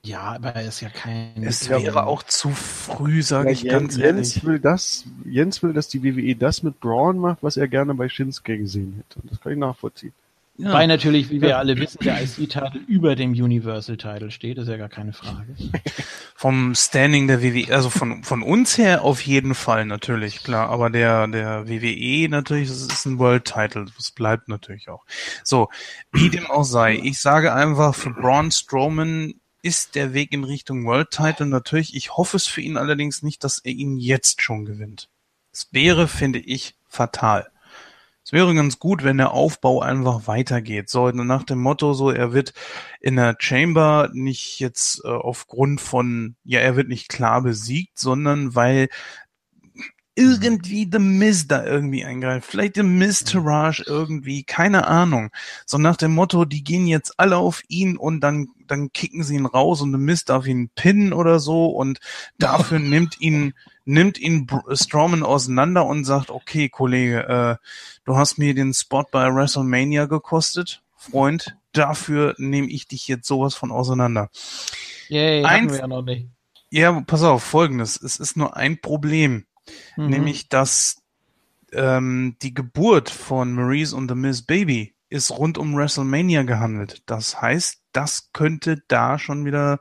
ja, aber er ist ja kein. Es wäre auch zu früh, sage Ja, ich ganz Jens ehrlich. will das, Jens will, dass die WWE das mit Braun macht, was er gerne bei Shinsuke gesehen hätte. Und das kann ich nachvollziehen. Ja. Weil natürlich, wie wir alle wissen, der IC-Titel über dem Universal-Titel steht, ist ja gar keine Frage. Vom Standing der WWE, also von, von uns her auf jeden Fall natürlich, klar, aber der, der WWE natürlich, das ist ein World-Title, das bleibt natürlich auch. So, wie dem auch sei, ich sage einfach, für Braun Strowman ist der Weg in Richtung World-Title natürlich, ich hoffe es für ihn allerdings nicht, dass er ihn jetzt schon gewinnt. Es wäre, finde ich, fatal. Es wäre ganz gut, wenn der Aufbau einfach weitergeht. So nach dem Motto, so er wird in der Chamber nicht jetzt äh, aufgrund von, ja, er wird nicht klar besiegt, sondern weil irgendwie The Miz da irgendwie eingreift. Vielleicht The Miz Taraj irgendwie, keine Ahnung. So nach dem Motto, die gehen jetzt alle auf ihn und dann, dann kicken sie ihn raus und The Miz darf ihn pinnen oder so und dafür nimmt ihn nimmt ihn Strowman auseinander und sagt, okay, Kollege, äh, du hast mir den Spot bei WrestleMania gekostet, Freund, dafür nehme ich dich jetzt sowas von auseinander. Yay, ein, wir ja noch nicht. Ja, pass auf, folgendes, es ist nur ein Problem, mhm. nämlich, dass ähm, die Geburt von Maurice und The Miss Baby ist rund um WrestleMania gehandelt. Das heißt, das könnte da schon wieder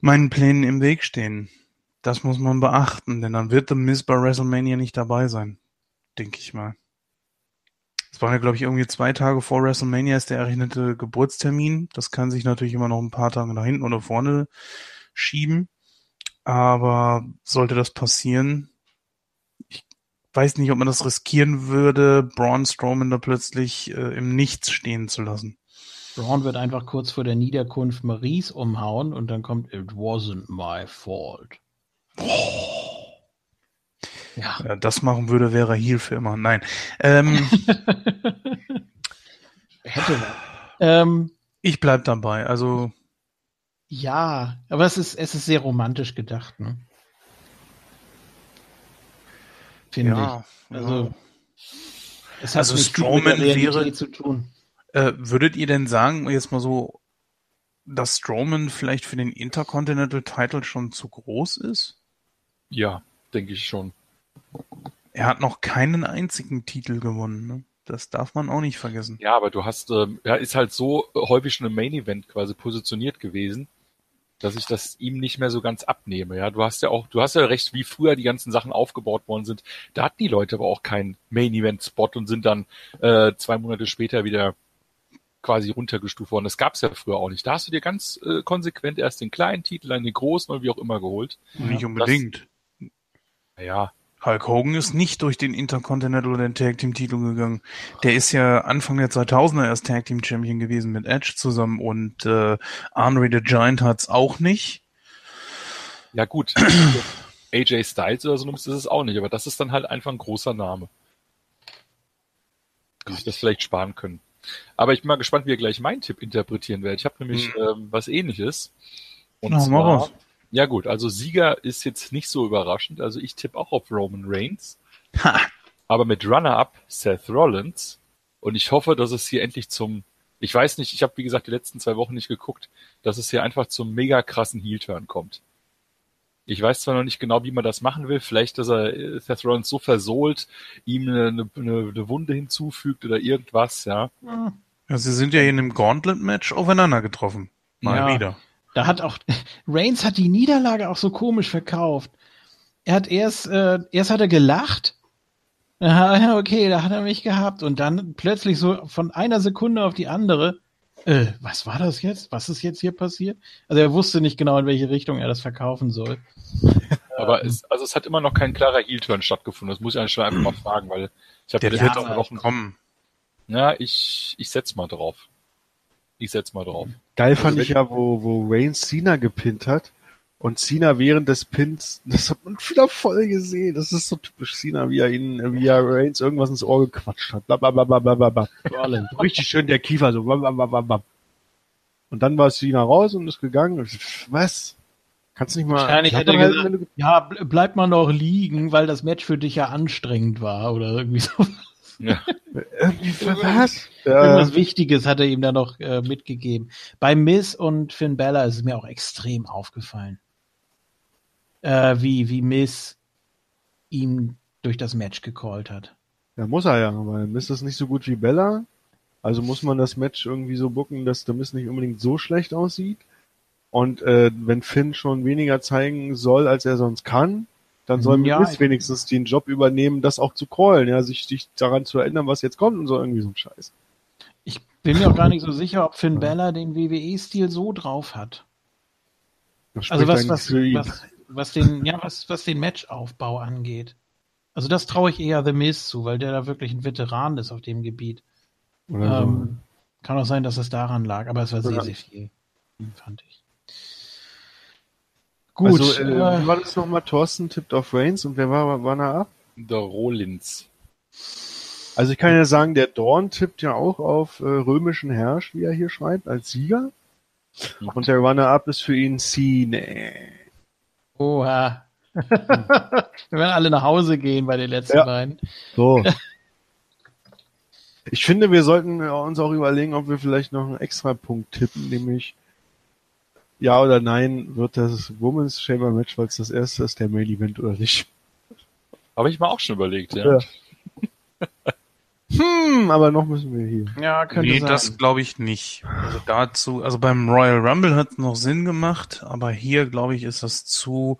meinen Plänen im Weg stehen. Das muss man beachten, denn dann wird The Miz bei WrestleMania nicht dabei sein. Denke ich mal. Es war ja, glaube ich, irgendwie zwei Tage vor WrestleMania ist der errechnete Geburtstermin. Das kann sich natürlich immer noch ein paar Tage nach hinten oder vorne schieben. Aber sollte das passieren, ich weiß nicht, ob man das riskieren würde, Braun Strowman da plötzlich äh, im Nichts stehen zu lassen. Braun wird einfach kurz vor der Niederkunft Maries umhauen und dann kommt It wasn't my fault. Oh. Ja. ja. Das machen würde, wäre Heal für immer. Nein. Ähm, Hätte. Ähm, ich bleib dabei. Also. Ja, aber es ist, es ist sehr romantisch gedacht, ne? Finde ja, ich. Also, ja. es hat also Strowman wäre. Zu tun. Äh, würdet ihr denn sagen, jetzt mal so, dass Strowman vielleicht für den Intercontinental Title schon zu groß ist? Ja, denke ich schon. Er hat noch keinen einzigen Titel gewonnen. Ne? Das darf man auch nicht vergessen. Ja, aber du hast, ähm, er ist halt so häufig schon im Main Event quasi positioniert gewesen, dass ich das ihm nicht mehr so ganz abnehme. Ja, du hast ja auch, du hast ja recht, wie früher die ganzen Sachen aufgebaut worden sind. Da hatten die Leute aber auch keinen Main Event Spot und sind dann äh, zwei Monate später wieder quasi runtergestuft worden. Das gab es ja früher auch nicht. Da hast du dir ganz äh, konsequent erst den kleinen Titel, dann den großen und wie auch immer geholt. Nicht unbedingt. Das, ja. Hulk Hogan ist nicht durch den Intercontinental oder den Tag Team Titel gegangen. Der ist ja Anfang der 2000er erst Tag Team Champion gewesen mit Edge zusammen und äh, Andre the Giant hat's auch nicht. Ja gut, AJ Styles oder so ist es auch nicht, aber das ist dann halt einfach ein großer Name. Die sich das vielleicht sparen können. Aber ich bin mal gespannt, wie ihr gleich meinen Tipp interpretieren werdet. Ich habe nämlich mhm. ähm, was ähnliches. Und no, zwar ja gut, also Sieger ist jetzt nicht so überraschend. Also ich tippe auch auf Roman Reigns. Ha. Aber mit Runner-up Seth Rollins. Und ich hoffe, dass es hier endlich zum, ich weiß nicht, ich habe wie gesagt die letzten zwei Wochen nicht geguckt, dass es hier einfach zum mega krassen Heel-Turn kommt. Ich weiß zwar noch nicht genau, wie man das machen will. Vielleicht, dass er äh, Seth Rollins so versohlt, ihm eine, eine, eine Wunde hinzufügt oder irgendwas, ja. Ja, sie sind ja in einem Gauntlet-Match aufeinander getroffen. Mal ja. wieder. Da hat auch Reigns hat die Niederlage auch so komisch verkauft. Er hat erst äh, erst hat er gelacht. Ja, okay, da hat er mich gehabt und dann plötzlich so von einer Sekunde auf die andere äh, was war das jetzt? Was ist jetzt hier passiert? Also er wusste nicht genau, in welche Richtung er das verkaufen soll. Aber es, also es hat immer noch kein klarer Heel-Turn stattgefunden. Das muss ich eigentlich schon einfach mal fragen, weil ich habe der wird auch Wochen kommen. Ja, ich ich setz mal drauf. Ich setz mal drauf. Geil also fand ich ja, wo, wo Reigns Cena gepinnt hat. Und Cena während des Pins, das hat man wieder voll gesehen. Das ist so typisch Cena, wie er ihn, wie er Reigns irgendwas ins Ohr gequatscht hat. Blablabla. Richtig schön der Kiefer so. Blablabla. Und dann war Cena raus und ist gegangen. Was? Kannst du nicht mal. Wahrscheinlich hätte er halt, gesagt, ja, bleib mal noch liegen, weil das Match für dich ja anstrengend war oder irgendwie so. Ja. was? Ja. Irgendwas Wichtiges hat er ihm da noch äh, mitgegeben. Bei Miss und Finn Bella ist es mir auch extrem aufgefallen. Äh, wie, wie Miss ihm durch das Match gecallt hat. Ja, muss er ja, weil Miss ist nicht so gut wie Bella. Also muss man das Match irgendwie so bucken, dass The Miz nicht unbedingt so schlecht aussieht. Und äh, wenn Finn schon weniger zeigen soll, als er sonst kann, dann soll ja, Miz wenigstens den Job übernehmen, das auch zu callen, ja, sich, sich daran zu erinnern, was jetzt kommt und so irgendwie so ein Scheiß. Ich bin mir auch gar nicht so sicher, ob Finn Bella den WWE-Stil so drauf hat. Also was, was, was, was, den, ja, was, was den Matchaufbau angeht. Also das traue ich eher The Miz zu, weil der da wirklich ein Veteran ist auf dem Gebiet. Ähm, kann auch sein, dass es daran lag, aber es war sehr, sehr viel, fand ich. Gut. Also, äh, äh, wie war das nochmal? Thorsten tippt auf Reigns und wer war, war da ab? Der Rollins. Also ich kann ja sagen, der Dorn tippt ja auch auf äh, römischen Herrsch, wie er hier schreibt, als Sieger. Und der Runner-Up ist für ihn Cena. Oha. Wir werden alle nach Hause gehen bei den letzten ja. beiden. So. Ich finde, wir sollten uns auch überlegen, ob wir vielleicht noch einen extra Punkt tippen, nämlich ja oder nein, wird das Women's Chamber Match, weil es das erste ist, der Main Event oder nicht. Habe ich mir auch schon überlegt, ja. ja. hm, aber noch müssen wir hier. Ja, könnte Nee, sein. das glaube ich nicht. Also dazu, also beim Royal Rumble hat es noch Sinn gemacht, aber hier glaube ich ist das zu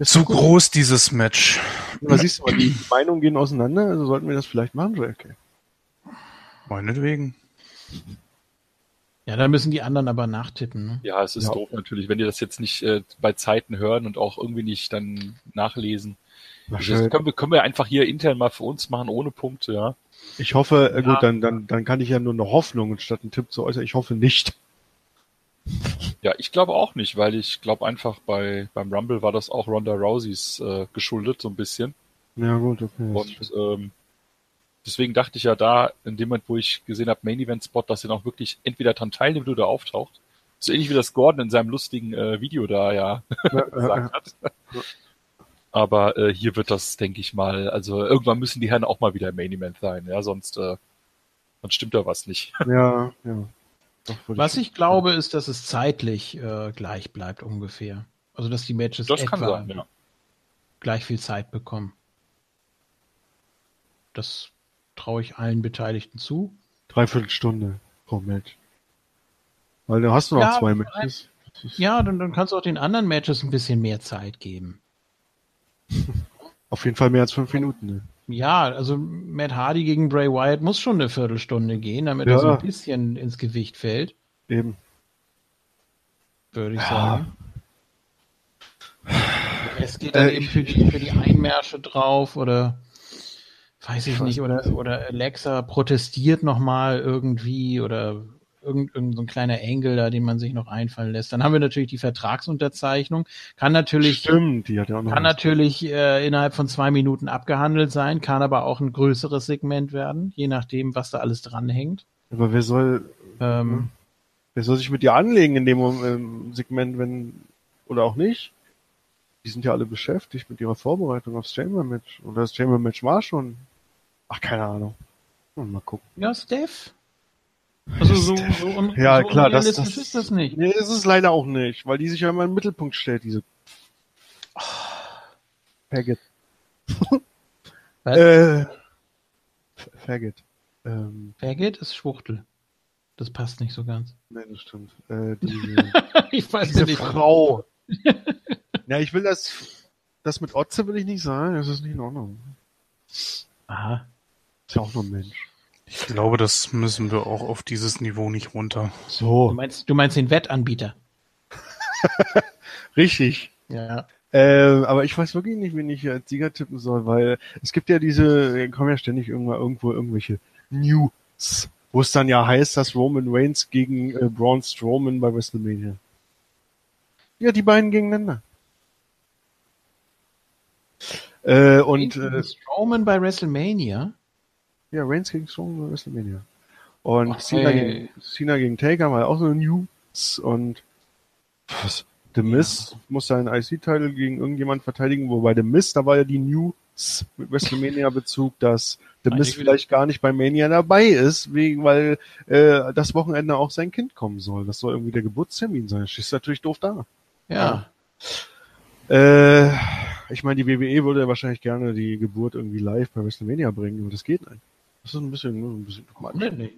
ist zu groß, dieses Match. Ja, siehst du mal, die Meinungen gehen auseinander, also sollten wir das vielleicht machen, okay. Meinetwegen. Ja, da müssen die anderen aber nachtippen. Ne? Ja, es ist ja. doof natürlich, wenn die das jetzt nicht äh, bei Zeiten hören und auch irgendwie nicht dann nachlesen. Das können wir, können wir einfach hier intern mal für uns machen, ohne Punkte, ja. Ich hoffe, äh, ja. gut, dann, dann, dann kann ich ja nur eine Hoffnung statt einen Tipp zu äußern. Ich hoffe nicht. Ja, ich glaube auch nicht, weil ich glaube einfach bei beim Rumble war das auch Ronda Rouseys äh, geschuldet so ein bisschen. Ja gut, okay. Und ähm, deswegen dachte ich ja da, in dem Moment, wo ich gesehen habe, Main Event Spot, dass er noch wirklich entweder dran teilnimmt oder auftaucht. So ähnlich wie das Gordon in seinem lustigen äh, Video da ja, ja gesagt hat. Aber äh, hier wird das, denke ich mal, also irgendwann müssen die Herren auch mal wieder Main Event sein, ja, sonst, äh, sonst stimmt da was nicht. Ja, ja. Was ich glaube, ist, dass es zeitlich äh, gleich bleibt ungefähr. Also dass die Matches das etwa sein, ja. gleich viel Zeit bekommen. Das traue ich allen Beteiligten zu. Dreiviertel Stunde pro Match. Weil du hast noch ja, zwei Matches. Ja, dann, dann kannst du auch den anderen Matches ein bisschen mehr Zeit geben. Auf jeden Fall mehr als fünf Minuten. Ne? Ja, also Matt Hardy gegen Bray Wyatt muss schon eine Viertelstunde gehen, damit ja. er so ein bisschen ins Gewicht fällt. Eben. Würde ich ja. sagen. Es geht dann äh, eben für die, für die Einmärsche drauf oder weiß ich, ich nicht, oder, oder Alexa protestiert nochmal irgendwie oder irgendein irgend so ein kleiner Engel da, den man sich noch einfallen lässt. Dann haben wir natürlich die Vertragsunterzeichnung. Kann natürlich, Stimmt, die hat ja auch noch kann natürlich äh, innerhalb von zwei Minuten abgehandelt sein, kann aber auch ein größeres Segment werden, je nachdem, was da alles dranhängt. Aber wer soll, ähm, wer soll sich mit dir anlegen in dem ähm, Segment, wenn, oder auch nicht? Die sind ja alle beschäftigt mit ihrer Vorbereitung aufs Chamber-Match. Oder das Chamber-Match war schon. Ach, keine Ahnung. Mal gucken. Ja, Steph. Also so, so, un ja, so klar, das, das, ist das nicht. Nee, ist es leider auch nicht, weil die sich ja immer im Mittelpunkt stellt, diese oh, Faggot. äh, Faggot. Ähm, Faggot ist Schwuchtel. Das passt nicht so ganz. Nein, das stimmt. Äh, diese, ich weiß diese nicht. Frau. ja, ich will das, das mit Otze will ich nicht sagen, das ist nicht in Ordnung. Aha. Ist ja auch nur ein Mensch. Ich glaube, das müssen wir auch auf dieses Niveau nicht runter. So. Du meinst, du meinst den Wettanbieter. Richtig. Ja. Äh, aber ich weiß wirklich nicht, wen ich als Sieger tippen soll, weil es gibt ja diese, kommen ja ständig irgendwann irgendwo irgendwelche News, wo es dann ja heißt, dass Roman Reigns gegen äh, Braun Strowman bei WrestleMania. Ja, die beiden gegeneinander. Äh, und äh, Strowman bei WrestleMania? Ja, Reigns gegen Strowman bei WrestleMania. Und Ach, Cena, gegen, Cena gegen Taker war auch so News und was? The Miz ja. muss seinen IC-Titel gegen irgendjemand verteidigen, wobei The Miz, da war ja die News mit WrestleMania-Bezug, dass The Miz vielleicht gar nicht bei Mania dabei ist, wegen, weil äh, das Wochenende auch sein Kind kommen soll. Das soll irgendwie der Geburtstermin sein. Das ist natürlich doof da. Ja. ja. Äh, ich meine, die WWE würde ja wahrscheinlich gerne die Geburt irgendwie live bei WrestleMania bringen, aber das geht nicht. Das ist ein bisschen, ein bisschen too much. Nee, nee.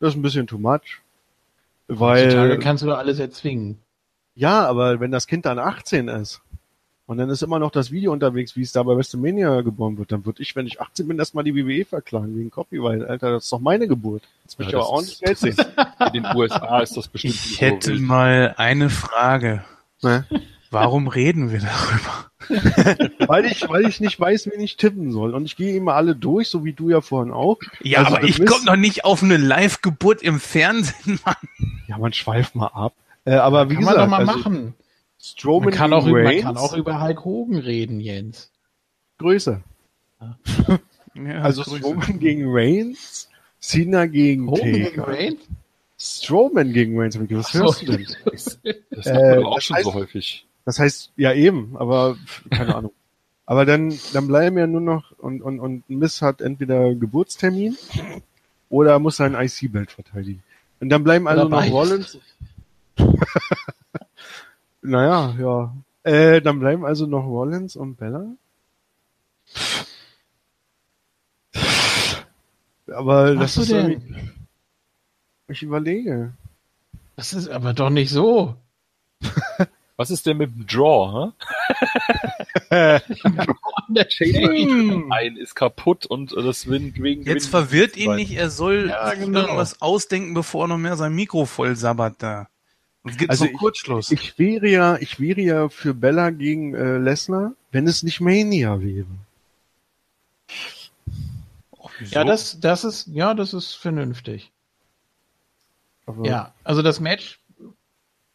Das ist ein bisschen too much. Weil. Heutzutage kannst du doch alles erzwingen. Ja, aber wenn das Kind dann 18 ist und dann ist immer noch das Video unterwegs, wie es da bei WrestleMania geboren wird, dann würde ich, wenn ich 18 bin, erstmal die WWE verklagen wegen Copyright. Alter, das ist doch meine Geburt. Jetzt möchte Ja, ich aber auch nicht Geld sehen. In den USA ist das bestimmt Ich nicht so hätte wild. mal eine Frage. Ne? Warum reden wir darüber? weil ich, weil ich nicht weiß, wen ich tippen soll. Und ich gehe immer alle durch, so wie du ja vorhin auch. Ja, Also, aber das ich komme noch nicht auf eine Live-Geburt im Fernsehen, Mann. Ja, man schweift mal ab. Äh, aber wie Kann gesagt, man doch mal also machen. Strowman Man kann, auch gegen über, man kann auch über Hulk Hogan reden, Jens. Größe. Ja, Also Grüße. Strowman gegen Reigns, Cena gegen Hogan gegen Taker. Reigns? Strowman gegen Reigns. Was So. hörst du denn? Das Äh, macht man aber auch das schon heißt- so häufig. Das heißt, ja eben, aber keine Ahnung. Aber dann, dann bleiben ja nur noch, und, und, und Miss hat entweder Geburtstermin oder muss sein IC-Belt verteidigen. Und dann bleiben also noch. Rollins. naja, ja. Äh, dann bleiben also noch Rollins und Bella. Aber Was das ist denn? Ich überlege. Das ist aber doch nicht so. Was ist denn mit dem Draw? Hä? Hm. Ein ist kaputt und das Win wegen Jetzt verwirrt ihn nicht, er soll Ja, genau. irgendwas ausdenken, bevor er noch mehr sein Mikro voll sabbert da. Gibt's Also ich- Kurzschluss. Ich wäre ja, ich wäre ja für Bella gegen äh, Lesnar, wenn es nicht Mania wäre. Wieso? Ja, das, das ist, ja, das ist vernünftig. Aber Ja, also das Match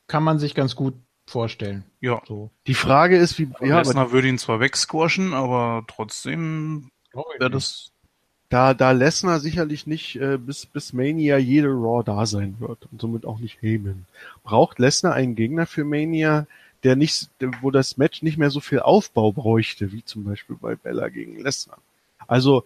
kann man sich ganz gut vorstellen. ja. So. Die Frage ist, wie, ja, aber Lesnar würde ihn zwar wegsquashen, aber trotzdem wäre das da, da Lesnar sicherlich nicht äh, bis, bis Mania jede Raw da sein wird und somit auch nicht Heyman, braucht Lesnar einen Gegner für Mania, der nicht, wo das Match nicht mehr so viel Aufbau bräuchte, wie zum Beispiel bei Bella gegen Lesnar. Also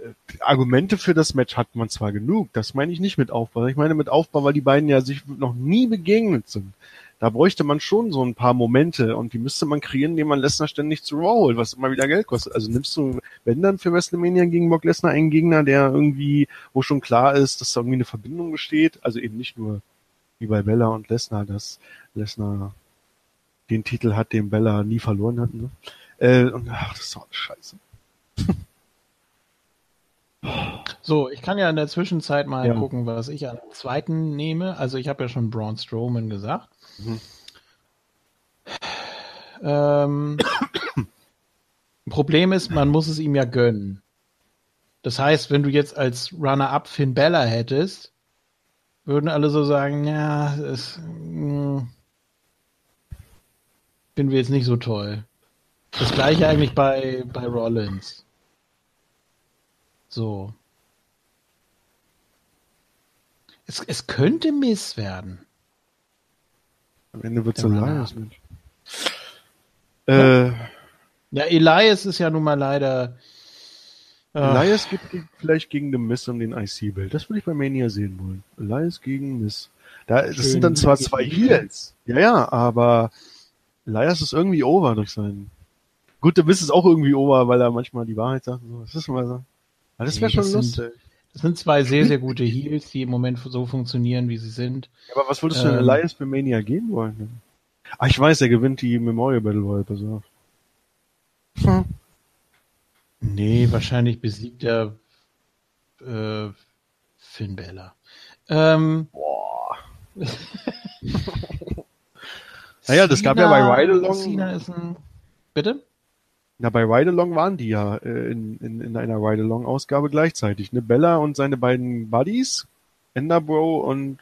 äh, Argumente für das Match hat man zwar genug, das meine ich nicht mit Aufbau. Ich meine mit Aufbau, weil die beiden ja sich noch nie begegnet sind. Da bräuchte man schon so ein paar Momente und die müsste man kreieren, indem man Lesnar ständig zu Raw holt, was immer wieder Geld kostet. Also nimmst du, wenn dann für WrestleMania gegen Brock Lesnar einen Gegner, der irgendwie, wo schon klar ist, dass da irgendwie eine Verbindung besteht, also eben nicht nur wie bei Bella und Lesnar, dass Lesnar den Titel hat, den Bella nie verloren hat. Ne? Äh, und ach, das ist doch eine Scheiße. So, ich kann ja in der Zwischenzeit mal Ja. gucken, was ich an zweiten nehme. Also ich habe ja schon Braun Strowman gesagt. Mhm. Ähm, Problem ist, man muss es ihm ja gönnen. Das heißt, wenn du jetzt als Runner-up Finn Bella hättest, würden alle so sagen, ja, es mh, finden wir jetzt nicht so toll. Das gleiche eigentlich bei, bei Rollins. So. Es, es könnte Miss werden. Am Ende so Runner-up. Elias, Mensch. Äh, Ja, Elias ist ja nun mal leider. äh, Elias ge- vielleicht gegen den Miss um den IC-Belt. Das würde ich bei Mania sehen wollen. Elias gegen Miss. Da, das Schön. sind dann zwar zwei Heels. Ja, ja, aber Elias ist irgendwie over durch seinen. Gut, der Miss ist auch irgendwie over, weil er manchmal die Wahrheit sagt. und So. Das ist immer so. Aber das wäre Nee, schon das sind- Das sind zwei sehr, sehr gute Heels, die im Moment so funktionieren, wie sie sind. Aber was würdest du denn Ähm. Elias für Mania gehen wollen? Ah, ich weiß, er gewinnt die Memorial Battle Royale, pass auf. Hm. Nee, wahrscheinlich besiegt er äh, Finn Bella. Ähm, Boah. Naja, das gab ja bei Ride Along- Cena ist ein. Bitte? Na, bei Ride Along waren die ja äh, in, in, in einer Ride Along Ausgabe gleichzeitig. Ne? Bella und seine beiden Buddies, Enderbro und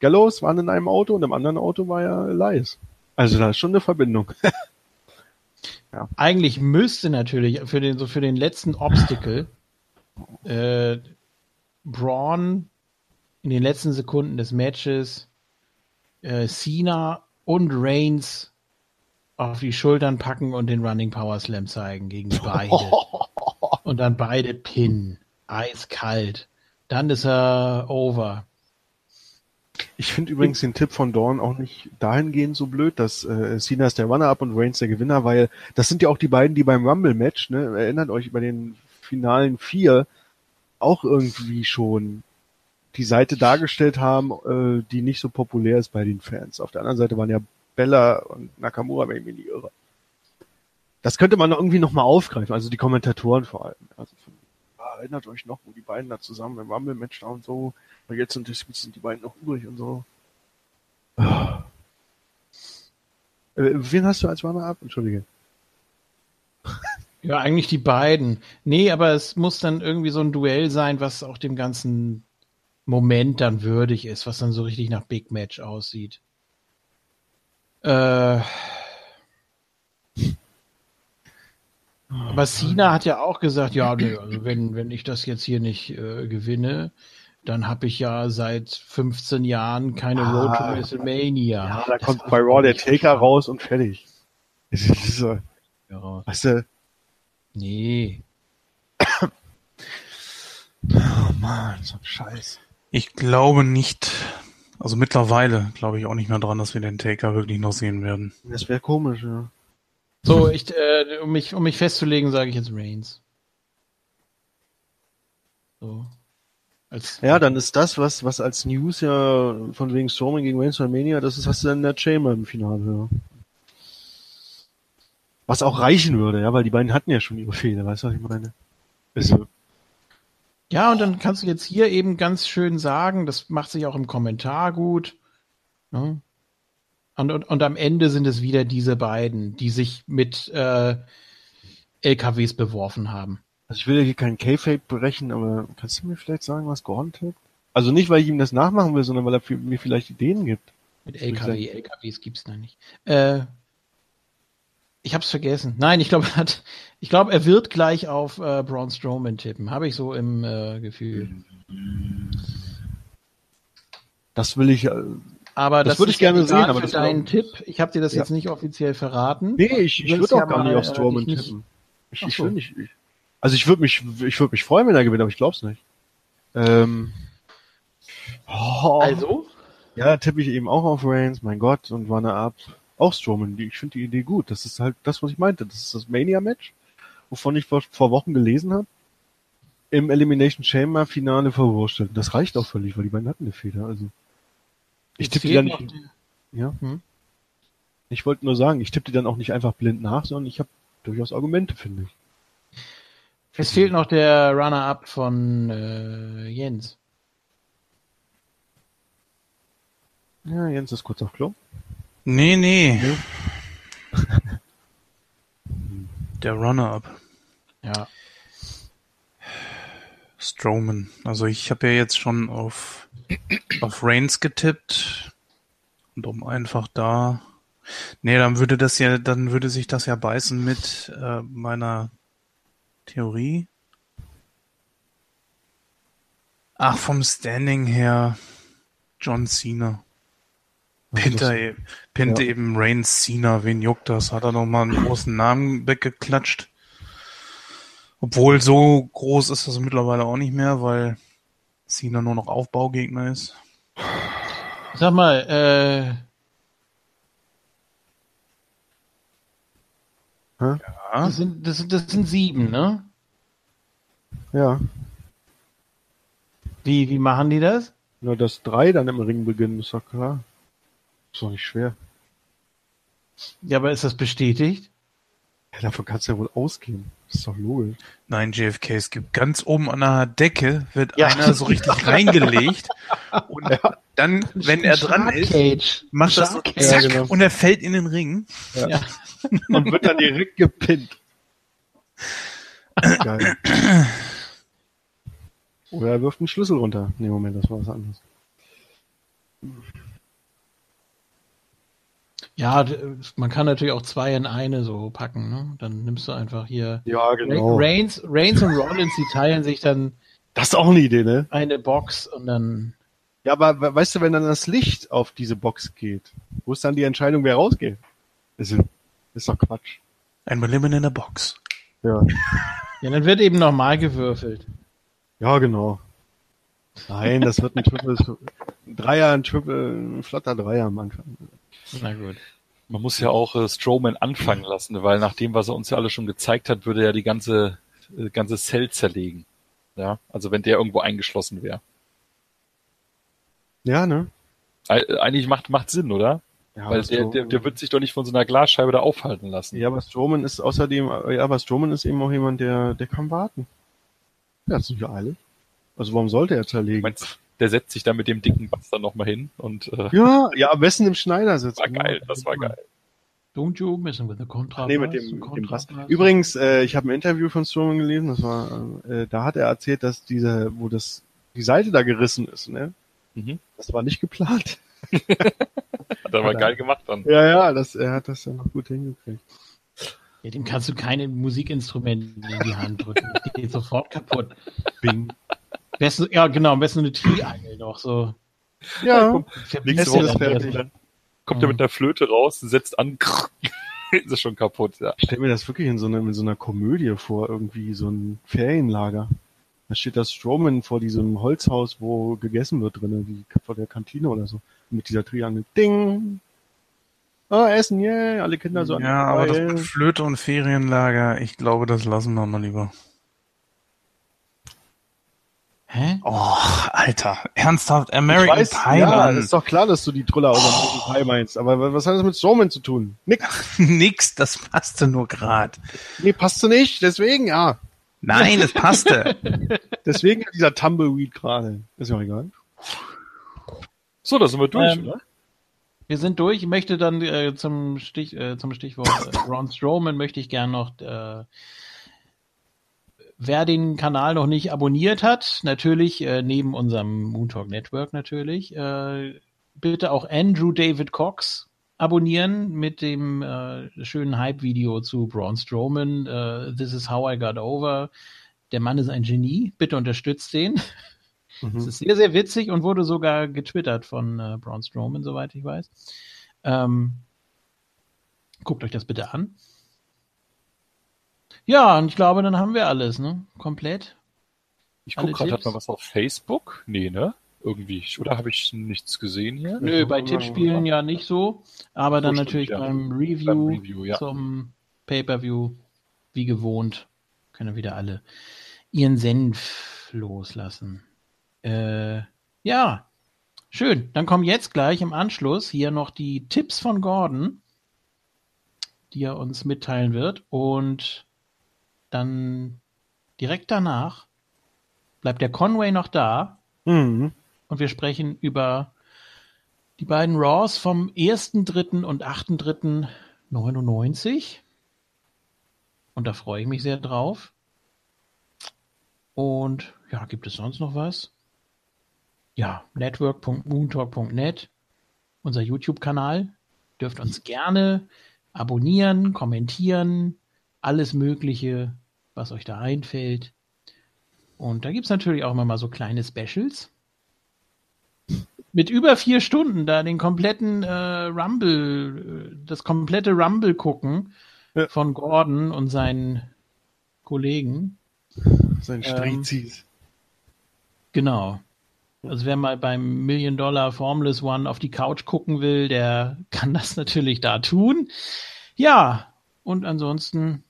Gallows waren in einem Auto und im anderen Auto war ja Elias. Also da ist schon eine Verbindung. Eigentlich müsste natürlich für den, so für den letzten Obstacle äh, Braun in den letzten Sekunden des Matches äh, Cena und Reigns auf die Schultern packen und den Running Power Slam zeigen gegen beide. und dann beide pinnen. Eiskalt. Dann ist er over. Ich finde übrigens den Tipp von Dawn auch nicht dahingehend so blöd, dass äh, Cena ist der Runner-Up und Reigns der Gewinner, weil das sind ja auch die beiden, die beim Rumble-Match, ne, erinnert euch bei den finalen vier, auch irgendwie schon die Seite dargestellt haben, äh, die nicht so populär ist bei den Fans. Auf der anderen Seite waren ja Bella und Nakamura, wenn ich mich nicht irre. Das könnte man irgendwie nochmal aufgreifen, also die Kommentatoren vor allem. Also von, ah, erinnert euch noch, wo die beiden da zusammen im Rumble-Match da und so, weil jetzt sind, die beiden noch übrig und so. Ah. Äh, wen hast du als Runner-Up? Entschuldige. Ja, eigentlich die beiden. Nee, aber es muss dann irgendwie so ein Duell sein, was auch dem ganzen Moment dann würdig ist, was dann so richtig nach Big Match aussieht. Äh, aber Cena hat ja auch gesagt, ja, nö, also wenn, wenn ich das jetzt hier nicht äh, gewinne, dann habe ich ja seit 15 Jahren keine ah, Road to WrestleMania. Ja, da das kommt bei Raw der Taker raus und fertig. so, ja. Weißt du? Nee. oh Mann, so ein Scheiß. Ich glaube nicht, also mittlerweile glaube ich auch nicht mehr dran, dass wir den Taker wirklich noch sehen werden. Das wäre komisch, ja. So, ich, äh, um mich, um mich festzulegen, sage ich jetzt Reigns. So. Als ja, dann ist das, was, was als News ja von wegen Storming gegen Reigns Mania, das ist, hast du dann in der Chamber im Finale, ja. Was auch reichen würde, ja, weil die beiden hatten ja schon ihre Fehler, weißt du, was ich meine? Also, ja, und dann kannst du jetzt hier eben ganz schön sagen, das macht sich auch im Kommentar gut. Ne? Und, und, und am Ende sind es wieder diese beiden, die sich mit äh, LKWs beworfen haben. Also ich will ja hier keinen K-Fake brechen, aber kannst du mir vielleicht sagen, was Gordon tippt? Also nicht, weil ich ihm das nachmachen will, sondern weil er mir vielleicht Ideen gibt. Mit LKW, LKWs gibt's da nicht. Äh, ich hab's vergessen. Nein, ich glaube, er hat, ich glaube, er wird gleich auf äh, Braun Strowman tippen. Habe ich so im äh, Gefühl. Das will ich. Äh, aber das, das würde ich gerne sehen. Aber das dein Tipp. Ich habe dir das ja. jetzt nicht offiziell verraten. Nee, ich, ich würde auch gar nicht auf äh, Strowman äh, tippen. Ich, ich will nicht. Ich, also ich würde mich, ich würde mich freuen, wenn er gewinnt, aber ich glaub's nicht. Ähm, oh, also? Ja, tippe ich eben auch auf Reigns, mein Gott, und Runner ab auch Strowman. Ich finde die Idee gut. Das ist halt das, was ich meinte. Das ist das Mania-Match, wovon ich vor, vor Wochen gelesen habe. Im Elimination Chamber Finale verwurstelt. Das reicht auch völlig, weil die beiden hatten eine Feder. Also ich tippe die dann nicht. Ja. Hm? Ich wollte nur sagen, ich tippe die dann auch nicht einfach blind nach, sondern ich habe durchaus Argumente, finde ich. Es fehlt noch der Runner-up von äh, Jens. Ja, Jens ist kurz auf Klo. Nee, nee. nee. Der Runner-up. Ja. Strowman. Also ich habe ja jetzt schon auf, auf Reigns getippt. Und um einfach da. Nee, dann würde das ja, dann würde sich das ja beißen mit äh, meiner Theorie. Ach, vom Standing her John Cena. Pinter, e- Pinte ja. eben Reigns Cena, wen juckt das? Hat er nochmal einen großen Namen weggeklatscht? Obwohl so groß ist das mittlerweile auch nicht mehr, weil Cena nur noch Aufbaugegner ist. Sag mal, äh. Ja. Das sind, das, das sind sieben, ne? Ja. Wie, wie machen die das? Na, dass drei dann im Ring beginnen, ist doch klar. Ist doch nicht schwer. Ja, aber ist das bestätigt? Ja, davon kannst du ja wohl ausgehen. Das ist doch logisch. Nein, JFK, es gibt ganz oben an der Decke wird ja. einer so richtig reingelegt und ja. dann, wenn er dran ist, macht das so zack, ja, genau. und er fällt in den Ring. Ja. und wird dann direkt gepinnt. Geil. Oder er wirft einen Schlüssel runter. Nee, Moment, das war was anderes. Ja, man kann natürlich auch zwei in eine so packen, ne? Dann nimmst du einfach hier. Ja, genau. Reigns, Reigns und Rollins, die teilen sich dann. Das ist auch eine Idee, ne? Eine Box und dann. Ja, aber weißt du, wenn dann das Licht auf diese Box geht, wo ist dann die Entscheidung, wer rausgeht? Ist, ist doch Quatsch. Ein Lemon in a Box. Ja. ja, dann wird eben nochmal gewürfelt. Ja, genau. Nein, das wird ein Triple, ein Dreier, ein Triple, ein flotter Dreier am Anfang. Na gut. Man muss ja auch äh, Strowman anfangen lassen, weil nach dem, was er uns ja alle schon gezeigt hat, würde er die ganze, äh, ganze Cell zerlegen. Ja, also wenn der irgendwo eingeschlossen wäre. Ja, ne? Eigentlich macht, macht Sinn, oder? Ja, Weil der, der, der wird sich doch nicht von so einer Glasscheibe da aufhalten lassen. Ja, aber Strowman ist außerdem, ja, aber Strowman ist eben auch jemand, der, der kann warten. Der hat nicht alle. Also warum sollte er zerlegen? Meinst, der setzt sich da mit dem dicken Bass dann nochmal hin und äh, Ja, ja, am besten im Schneider sitzen. War geil, das war geil. Don't you messing with the Kontrabass? Nee, mit dem, mit dem Bass. Übrigens, äh, ich habe ein Interview von Strowman gelesen, das war, äh, da hat er erzählt, dass diese, wo das, die Seite da gerissen ist, ne? Mhm. Das war nicht geplant. hat er aber geil gemacht dann. Ja, ja, das, er hat das ja noch gut hingekriegt. Ja, dem kannst du keine Musikinstrumente in die Hand drücken. Das geht sofort kaputt. Bing. Besten, ja, genau, am besten eine Triangel noch so. Ja, nichts raus, fertig. Kommt er mit der Flöte raus, setzt an, ist es schon kaputt, ja. Ich stell mir das wirklich in so, einer, in so einer Komödie vor, irgendwie so ein Ferienlager. Da steht das Strowman vor diesem Holzhaus, wo gegessen wird drinnen, wie vor der Kantine oder so. Mit dieser Triangel. Ding! Oh, Essen, yeah, alle Kinder so. Ja, aber das mit Flöte und Ferienlager, ich glaube, das lassen wir mal lieber. Hä? Oh, Alter, ernsthaft, American weiß, Pie, ja, Mann. ist doch klar, dass du die Truller aus American Pie meinst, aber was hat das mit Strowman zu tun? Nix. Nix, das passte nur grad. Nee, passte nicht, deswegen, ja. Nein, es passte. deswegen dieser Tumbleweed gerade. Ist ja auch egal. So, da sind wir durch, ähm, oder? Wir sind durch. Ich möchte dann äh, zum, Stich, äh, zum Stichwort äh, Ron Strowman möchte ich gern noch äh, Wer den Kanal noch nicht abonniert hat, natürlich äh, neben unserem Moontalk Network natürlich, äh, bitte auch Andrew David Cox abonnieren mit dem äh, schönen Hype-Video zu Braun Strowman. Äh, This is how I got over. Der Mann ist ein Genie. Bitte unterstützt den. Mhm. Es ist sehr, sehr witzig und wurde sogar getwittert von äh, Braun Strowman, soweit ich weiß. Ähm, guckt euch das bitte an. Ja, und ich glaube, dann haben wir alles, ne? Komplett. Ich gucke gerade, hat man was auf Facebook? Nee, ne? Irgendwie. Oder habe ich nichts gesehen hier? Nö, bei Tippspielen ja nicht so. Aber dann natürlich stimmt, ja. beim, Review beim Review, ja. zum Pay-Per-View, wie gewohnt, können wieder alle ihren Senf loslassen. Äh, ja, schön. Dann kommen jetzt gleich im Anschluss hier noch die Tipps von Gordon, die er uns mitteilen wird. Und dann direkt danach bleibt der Conway noch da mhm. und wir sprechen über die beiden Raws vom 1.3. und 8.3.99 und da freue ich mich sehr drauf. Und ja, gibt es sonst noch was? Ja, network.moontalk.net, unser YouTube-Kanal. Dürft uns gerne abonnieren, kommentieren, alles Mögliche was euch da einfällt. Und da gibt es natürlich auch immer mal so kleine Specials. Mit über vier Stunden da den kompletten äh, Rumble, äh, das komplette Rumble gucken ja. von Gordon und seinen Kollegen. Seinen Strizis. Ähm, genau. Also wer mal beim Million Dollar Formless One auf die Couch gucken will, der kann das natürlich da tun. Ja, und ansonsten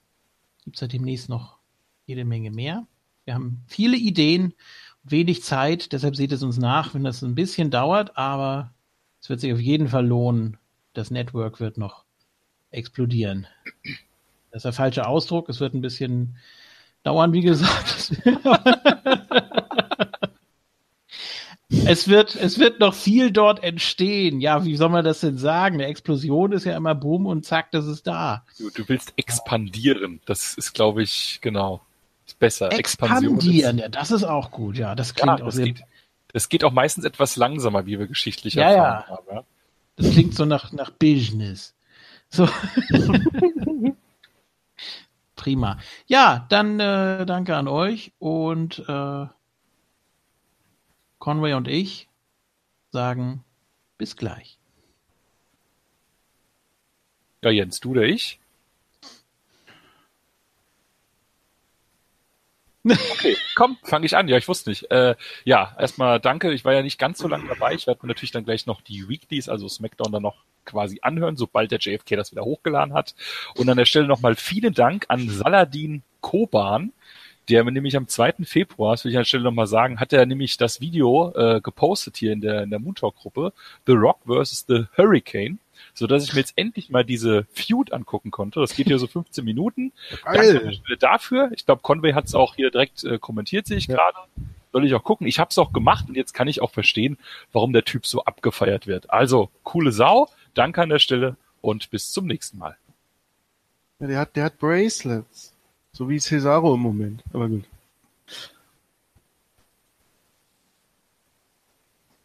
gibt es ja demnächst noch jede Menge mehr. Wir haben viele Ideen, wenig Zeit, deshalb seht es uns nach, wenn das ein bisschen dauert, aber es wird sich auf jeden Fall lohnen. Das Network wird noch explodieren. Das ist der falsche Ausdruck, es wird ein bisschen dauern, wie gesagt. es wird, es wird noch viel dort entstehen. Ja, wie soll man das denn sagen? Eine Explosion ist ja immer Boom und zack, das ist da. Du, du willst expandieren. Das ist, glaube ich, genau besser. Expandieren, ja, das ist auch gut, ja. Das klingt ja, auch das geht, das geht auch meistens etwas langsamer, wie wir geschichtlich ja, erfahren ja. haben. Ja. Das klingt so nach, nach Business. So. Prima. Ja, dann äh, danke an euch und äh, Conway und ich sagen bis gleich. Ja, Jens, du oder ich? Okay, komm, fange ich an. Ja, ich wusste nicht. Äh, ja, erstmal danke. Ich war ja nicht ganz so lange dabei. Ich werde mir natürlich dann gleich noch die Weeklies, also SmackDown, dann noch quasi anhören, sobald der JFK das wieder hochgeladen hat. Und an der Stelle nochmal vielen Dank an Saladin Koban, Der nämlich am 2. Februar, das will ich an der Stelle nochmal sagen, hat er nämlich das Video äh, gepostet hier in der, in der Moontalk-Gruppe, The Rock vs. The Hurricane, so dass ich mir jetzt endlich mal diese Feud angucken konnte. Das geht hier so 15 Minuten. Danke dafür. Ich glaube, Conway hat es auch hier direkt äh, kommentiert, sehe ich ja. gerade. Soll ich auch gucken. Ich habe es auch gemacht und jetzt kann ich auch verstehen, warum der Typ so abgefeiert wird. Also, coole Sau. Danke an der Stelle und bis zum nächsten Mal. Ja, der hat, der hat Bracelets. So wie Cesaro im Moment. Aber gut.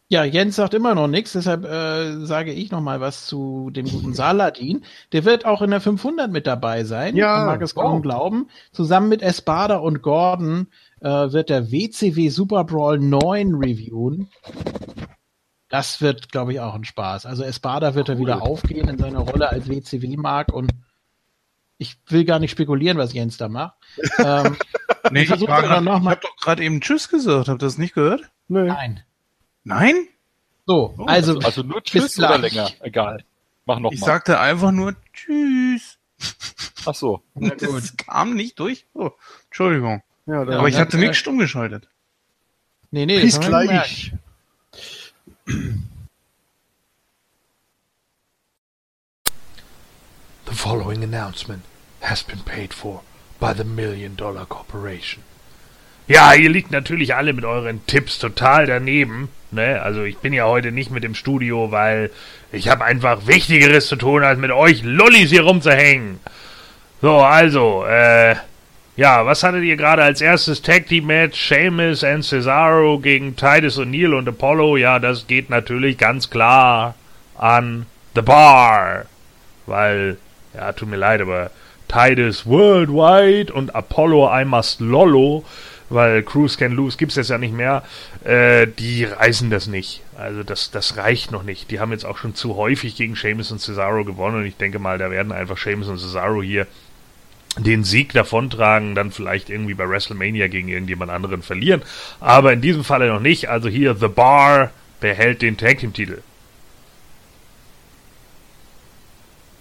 Ja, Jens sagt immer noch nichts, deshalb äh, sage ich noch mal was zu dem guten Saladin. Der wird auch in der 500 mit dabei sein. Ja. Man mag es kaum oh. glauben. Zusammen mit Espada und Gordon äh, wird der WCW Super Brawl 9 reviewen. Das wird, glaube ich, auch ein Spaß. Also Espada wird cool. er wieder aufgehen in seiner Rolle als WCW-Mark und ich will gar nicht spekulieren, was Jens da macht. ähm, nee, ich, ich, ich habe doch gerade eben Tschüss gesagt. Habt ihr das nicht gehört? Nee. Nein. Nein? So, oh, also, also, also nur Tschüss oder länger? Egal. Mach noch Ich mal. sagte einfach nur Tschüss. Ach so. Das kam nicht durch. Oh, Entschuldigung. Ja, Aber ich hatte nicht stumm geschaltet. Nee, nee, Bis gleich. The following announcement has been paid for by the Million Dollar Corporation. Ja, ihr liegt natürlich alle mit euren Tipps total daneben. Ne? Also ich bin ja heute nicht mit im Studio, weil ich habe einfach Wichtigeres zu tun, als mit euch Lollis hier rumzuhängen. So, also, äh, ja, was hattet ihr gerade als erstes Tag Team Match? Sheamus and Cesaro gegen Titus O'Neill und Apollo. Ja, das geht natürlich ganz klar an The Bar. Weil ja, tut mir leid, aber Titus Worldwide und Apollo I Must Lollo, weil Cruise Can Lose gibt's jetzt ja nicht mehr, äh, die reißen das nicht. Also das, das reicht noch nicht. Die haben jetzt auch schon zu häufig gegen Sheamus und Cesaro gewonnen und ich denke mal, da werden einfach Sheamus und Cesaro hier den Sieg davontragen, dann vielleicht irgendwie bei WrestleMania gegen irgendjemand anderen verlieren. Aber in diesem Falle noch nicht. Also hier The Bar behält den Tag Team Titel.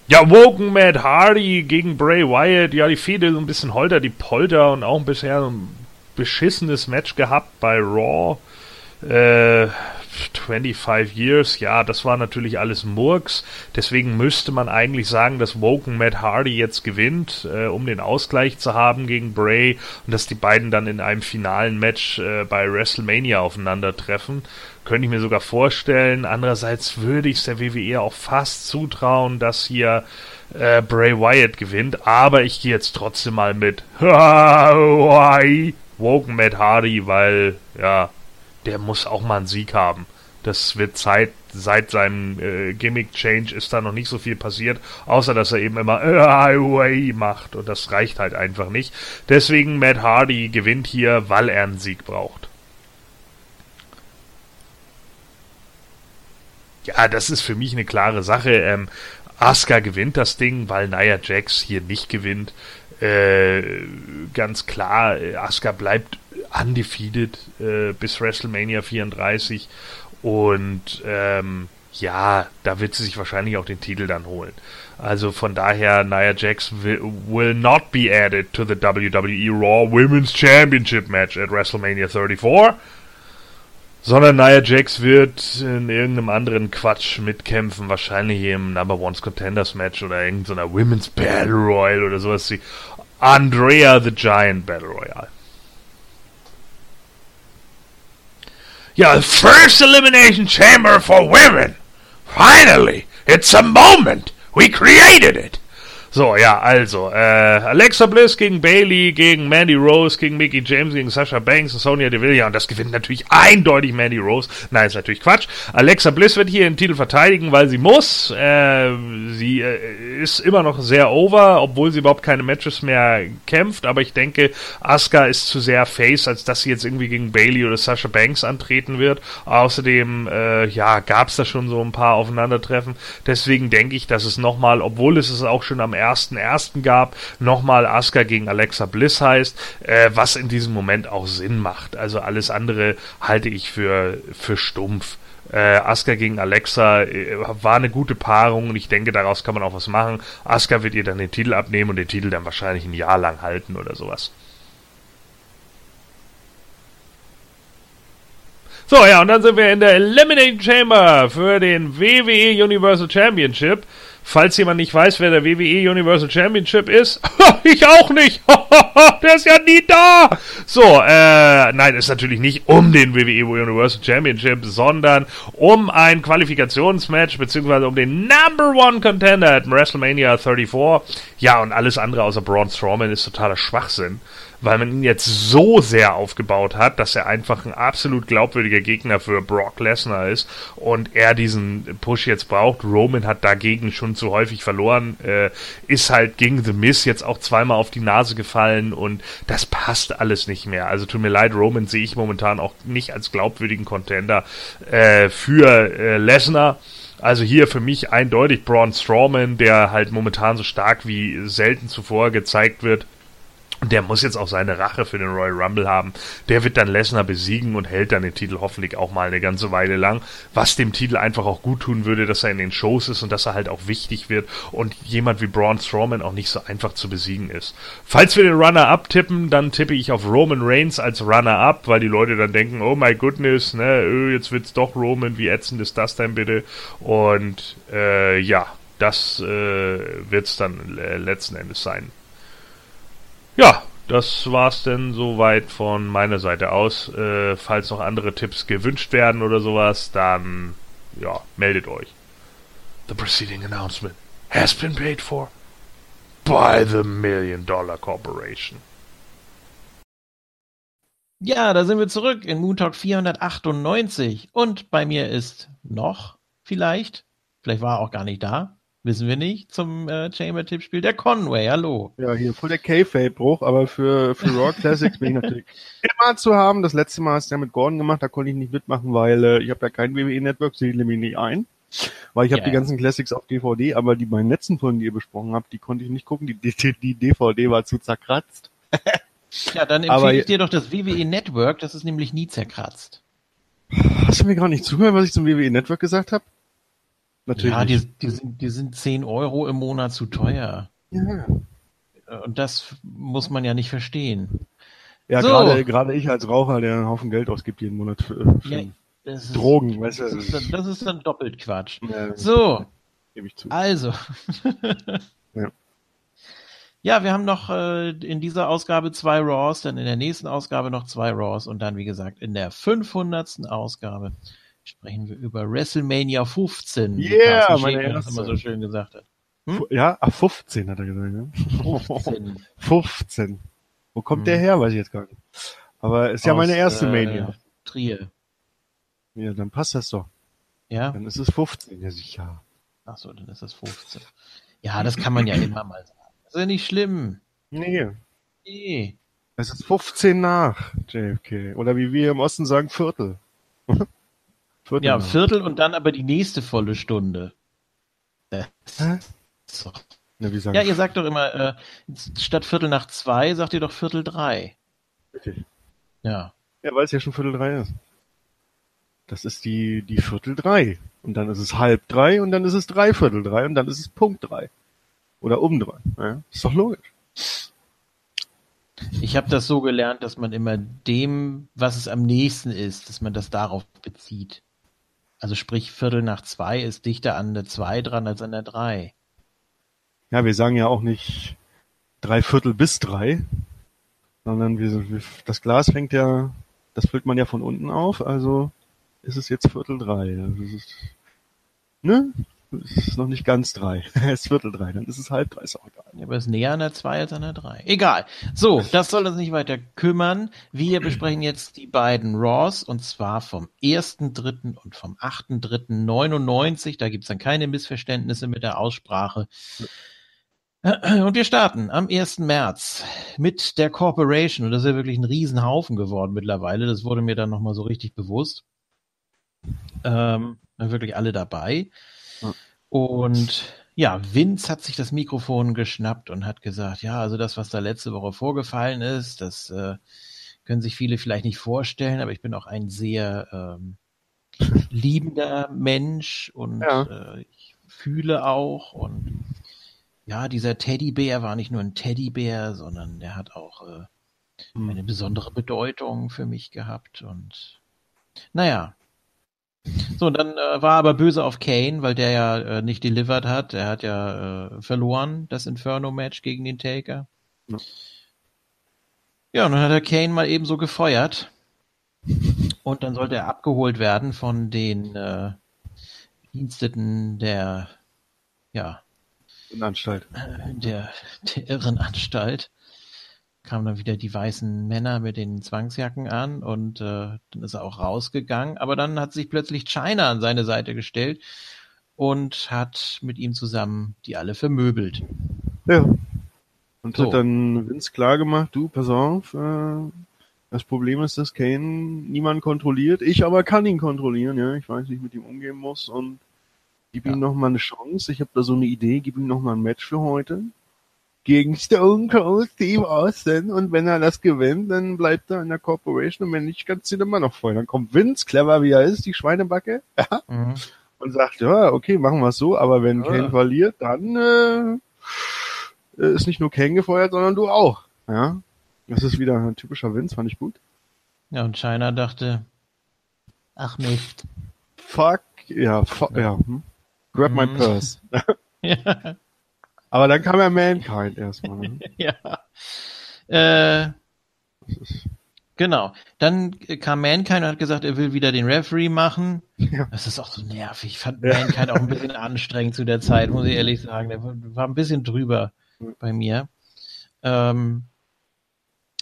Ja, Woken Matt Hardy gegen Bray Wyatt. Ja, die Fehde so ein bisschen holter die Polter und auch bisher so ein beschissenes Match gehabt bei Raw. Äh, 25 Years, ja, das war natürlich alles Murks. Deswegen müsste man eigentlich sagen, dass Woken Matt Hardy jetzt gewinnt, äh, um den Ausgleich zu haben gegen Bray und dass die beiden dann in einem finalen Match äh, bei WrestleMania aufeinandertreffen. Könnte ich mir sogar vorstellen. Andererseits würde ich es der WWE auch fast zutrauen, dass hier äh, Bray Wyatt gewinnt. Aber ich gehe jetzt trotzdem mal mit Woken Matt Hardy, weil, ja, der muss auch mal einen Sieg haben. Das wird Zeit, seit seinem äh, Gimmick-Change ist da noch nicht so viel passiert, außer dass er eben immer äh, macht und das reicht halt einfach nicht. Deswegen Matt Hardy gewinnt hier, weil er einen Sieg braucht. Ja, das ist für mich eine klare Sache. Ähm, Asuka gewinnt das Ding, weil Nia Jax hier nicht gewinnt. Äh, ganz klar, Asuka bleibt undefeated äh, bis WrestleMania 34 und ähm, ja, da wird sie sich wahrscheinlich auch den Titel dann holen. Also von daher, Nia Jax will, will not be added to the WWE Raw Women's Championship match at WrestleMania 34 sondern Nia Jax wird in irgendeinem anderen Quatsch mitkämpfen, wahrscheinlich im Number One Contenders Match oder irgendeiner Women's Battle Royale oder sowas wie Andrea the Giant Battle Royale. Your first elimination chamber for women! Finally! It's a moment! We created it! So, ja, also, äh, Alexa Bliss gegen Bailey, gegen Mandy Rose, gegen Mickey James, gegen Sasha Banks und Sonya Deville. Ja, und das gewinnt natürlich eindeutig Mandy Rose. Nein, ist natürlich Quatsch. Alexa Bliss wird hier den Titel verteidigen, weil sie muss. Äh, sie äh, ist immer noch sehr over, obwohl sie überhaupt keine Matches mehr kämpft. Aber ich denke, Asuka ist zu sehr Face, als dass sie jetzt irgendwie gegen Bailey oder Sasha Banks antreten wird. Außerdem, äh, ja, gab es da schon so ein paar Aufeinandertreffen. Deswegen denke ich, dass es nochmal, obwohl es es auch schon am 1.1. gab, nochmal Asuka gegen Alexa Bliss heißt, äh, was in diesem Moment auch Sinn macht. Also alles andere halte ich für, für stumpf. Äh, Asuka gegen Alexa äh, war eine gute Paarung und ich denke, daraus kann man auch was machen. Asuka wird ihr dann den Titel abnehmen und den Titel dann wahrscheinlich ein Jahr lang halten oder sowas. So, ja, und dann sind wir in der Elimination Chamber für den WWE Universal Championship. Falls jemand nicht weiß, wer der WWE Universal Championship ist, ich auch nicht. der ist ja nie da. So, äh, nein, ist natürlich nicht um den WWE Universal Championship, sondern um ein Qualifikationsmatch, beziehungsweise um den Number One Contender at WrestleMania 34. Ja, und alles andere außer Braun Strowman ist totaler Schwachsinn weil man ihn jetzt so sehr aufgebaut hat, dass er einfach ein absolut glaubwürdiger Gegner für Brock Lesnar ist und er diesen Push jetzt braucht. Roman hat dagegen schon zu häufig verloren, äh, ist halt gegen The Miz jetzt auch zweimal auf die Nase gefallen und das passt alles nicht mehr. Also tut mir leid, Roman sehe ich momentan auch nicht als glaubwürdigen Contender äh, für äh, Lesnar. Also hier für mich eindeutig Braun Strowman, der halt momentan so stark wie selten zuvor gezeigt wird der muss jetzt auch seine Rache für den Royal Rumble haben. Der wird dann Lesnar besiegen und hält dann den Titel hoffentlich auch mal eine ganze Weile lang. Was dem Titel einfach auch gut tun würde, dass er in den Shows ist und dass er halt auch wichtig wird und jemand wie Braun Strowman auch nicht so einfach zu besiegen ist. Falls wir den Runner-Up tippen, dann tippe ich auf Roman Reigns als Runner-Up, weil die Leute dann denken, oh my goodness, ne, öh, jetzt wird's doch Roman, wie ätzend ist das denn bitte? Und äh, ja, das äh, wird's dann äh, letzten Endes sein. Ja, das war's denn soweit von meiner Seite aus. Äh, falls noch andere Tipps gewünscht werden oder sowas, dann ja, meldet euch. The preceding announcement has been paid for by the Million Dollar Corporation. Ja, da sind wir zurück in Moon Talk 498 und bei mir ist noch vielleicht, vielleicht war er auch gar nicht da, wissen wir nicht, zum äh, Chamber-Tippspiel der Conway. Hallo. Ja, hier voll der K-Fade-Bruch, aber für, für Raw Classics bin ich natürlich immer zu haben. Das letzte Mal hast du ja mit Gordon gemacht, da konnte ich nicht mitmachen, weil äh, ich habe ja kein WWE-Network, sehe nämlich nicht ein. Weil ich habe ja, die ganzen Classics auf DVD, aber die beiden letzten Folgen, die ihr besprochen habt, die konnte ich nicht gucken. Die, die, die DVD war zu zerkratzt. ja, dann empfehle ich dir doch das WWE Network, das ist nämlich nie zerkratzt. Hast du mir gerade nicht zugehört, was ich zum WWE Network gesagt habe? Natürlich. Ja, die, die, sind, die sind 10 Euro im Monat zu teuer. Ja. Und das muss man ja nicht verstehen. Ja, so. gerade, gerade ich als Raucher, der einen Haufen Geld ausgibt jeden Monat für, für ja, Drogen, ist, weißt du. Das ist, dann, das ist dann doppelt Quatsch. Ja, so. Gebe ich zu. Also. ja. Ja, wir haben noch äh, in dieser Ausgabe zwei Raws, dann in der nächsten Ausgabe noch zwei Raws und dann, wie gesagt, in der 500. Ausgabe sprechen wir über WrestleMania 15. Yeah, meine erste. immer so schön gesagt hat. Hm? Ja, ach, 15 hat er gesagt, ne? 15. 15. Wo kommt hm. der her, weiß ich jetzt gar nicht. Aber ist Aus, ja meine erste äh, Mania. Trier. Ja, dann passt das doch. Ja. Dann ist es 15, ja sicher. Ach so, dann ist es 15. Ja, das kann man ja immer mal sagen. Das ist ja nicht schlimm. Nee. Nee. Es ist 15 nach JFK. Oder wie wir im Osten sagen, Viertel. Viertel ja, Viertel und dann aber die nächste volle Stunde. Hä? So. Sagen ja, ihr sagt doch immer, äh, statt Viertel nach zwei sagt ihr doch Viertel drei. Richtig. Ja. Ja, weil es ja schon Viertel drei ist. Das ist die, die Viertel drei. Und dann ist es halb drei und dann ist es dreiviertel drei und dann ist es Punkt drei. Oder um drei. Ja, ist doch logisch. Ich habe das so gelernt, dass man immer dem, was es am nächsten ist, dass man das darauf bezieht. Also sprich, Viertel nach zwei ist dichter an der zwei dran als an der drei. Ja, wir sagen ja auch nicht drei Viertel bis drei, sondern wir, das Glas fängt ja, das füllt man ja von unten auf, also ist es jetzt Viertel drei. Also ist, ne? Es ist noch nicht ganz drei. es ist Viertel drei, dann ist es halb drei, ist auch egal. Ja, aber es ist näher an der zwei als an der drei. Egal. So, das soll uns nicht weiter kümmern. Wir besprechen jetzt die beiden Raws und zwar vom 1.3. und vom 8.3.99. Da gibt's dann keine Missverständnisse mit der Aussprache. Und wir starten am 1. März mit der Corporation. Und das ist ja wirklich ein Riesenhaufen geworden mittlerweile. Das wurde mir dann nochmal so richtig bewusst. Ähm, wirklich alle dabei. Und ja, Vince hat sich das Mikrofon geschnappt und hat gesagt, ja, also das, was da letzte Woche vorgefallen ist, das äh, können sich viele vielleicht nicht vorstellen, aber ich bin auch ein sehr ähm, liebender Mensch und ja. äh, ich fühle auch und ja, dieser Teddybär war nicht nur ein Teddybär, sondern der hat auch äh, hm. eine besondere Bedeutung für mich gehabt und Naja. So, und dann äh, war aber böse auf Kane, weil der ja äh, nicht delivered hat. Er hat ja äh, verloren, das Inferno-Match gegen den Taker. Ja. ja, und dann hat er Kane mal eben so gefeuert. Und dann sollte er abgeholt werden von den äh, Diensteten der, ja, Anstalt. Der, der Irrenanstalt kamen dann wieder die weißen Männer mit den Zwangsjacken an und äh, dann ist er auch rausgegangen. Aber dann hat sich plötzlich China an seine Seite gestellt und hat mit ihm zusammen die alle vermöbelt. Ja. Und so. hat dann Vince klar gemacht, du, pass auf, äh, das Problem ist, dass Kane niemand kontrolliert, ich aber kann ihn kontrollieren, ja, ich weiß, wie ich mit ihm umgehen muss und gib ja. ihm noch mal eine Chance, ich habe da so eine Idee, gib ihm noch mal ein Match für heute gegen Stone Cold Steve Austin und wenn er das gewinnt, dann bleibt er in der Corporation und wenn nicht, kannst du ihn immer noch voll. Dann kommt Vince, clever wie er ist, die Schweinebacke, ja, mhm. und sagt, ja, okay, machen wir es so, aber wenn ja. Kane verliert, dann äh, ist nicht nur Kane gefeuert, sondern du auch. Ja, das ist wieder ein typischer Vince, fand ich gut. Ja, und China dachte, ach Mist. Fuck, ja, fuck, ja. Hm? Grab my mhm. purse. ja. Aber dann kam ja Mankind erstmal. Ne? ja. Äh, genau. Dann kam Mankind und hat gesagt, er will wieder den Referee machen. Ja. Das ist auch so nervig. Ich fand ja. Mankind auch ein bisschen anstrengend zu der Zeit, muss ich ehrlich sagen. Der war ein bisschen drüber bei mir. Ähm,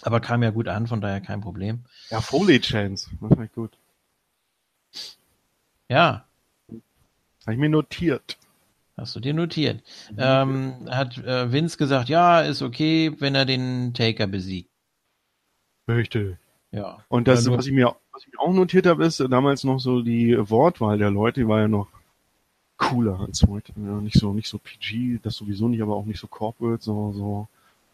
aber kam ja gut an, von daher kein Problem. Ja, Foley Chance. Das war gut. Ja. Habe ich mir notiert. Hast du dir notiert. Mhm. Ähm, hat äh, Vince gesagt, ja, ist okay, wenn er den Taker besiegt. Richtig. Ja. Und das, was ich, mir, was ich mir auch notiert habe, ist damals noch so die Wortwahl der Leute, die war ja noch cooler als heute. Ja, nicht so, nicht so PG, das sowieso nicht, aber auch nicht so corporate, so, so,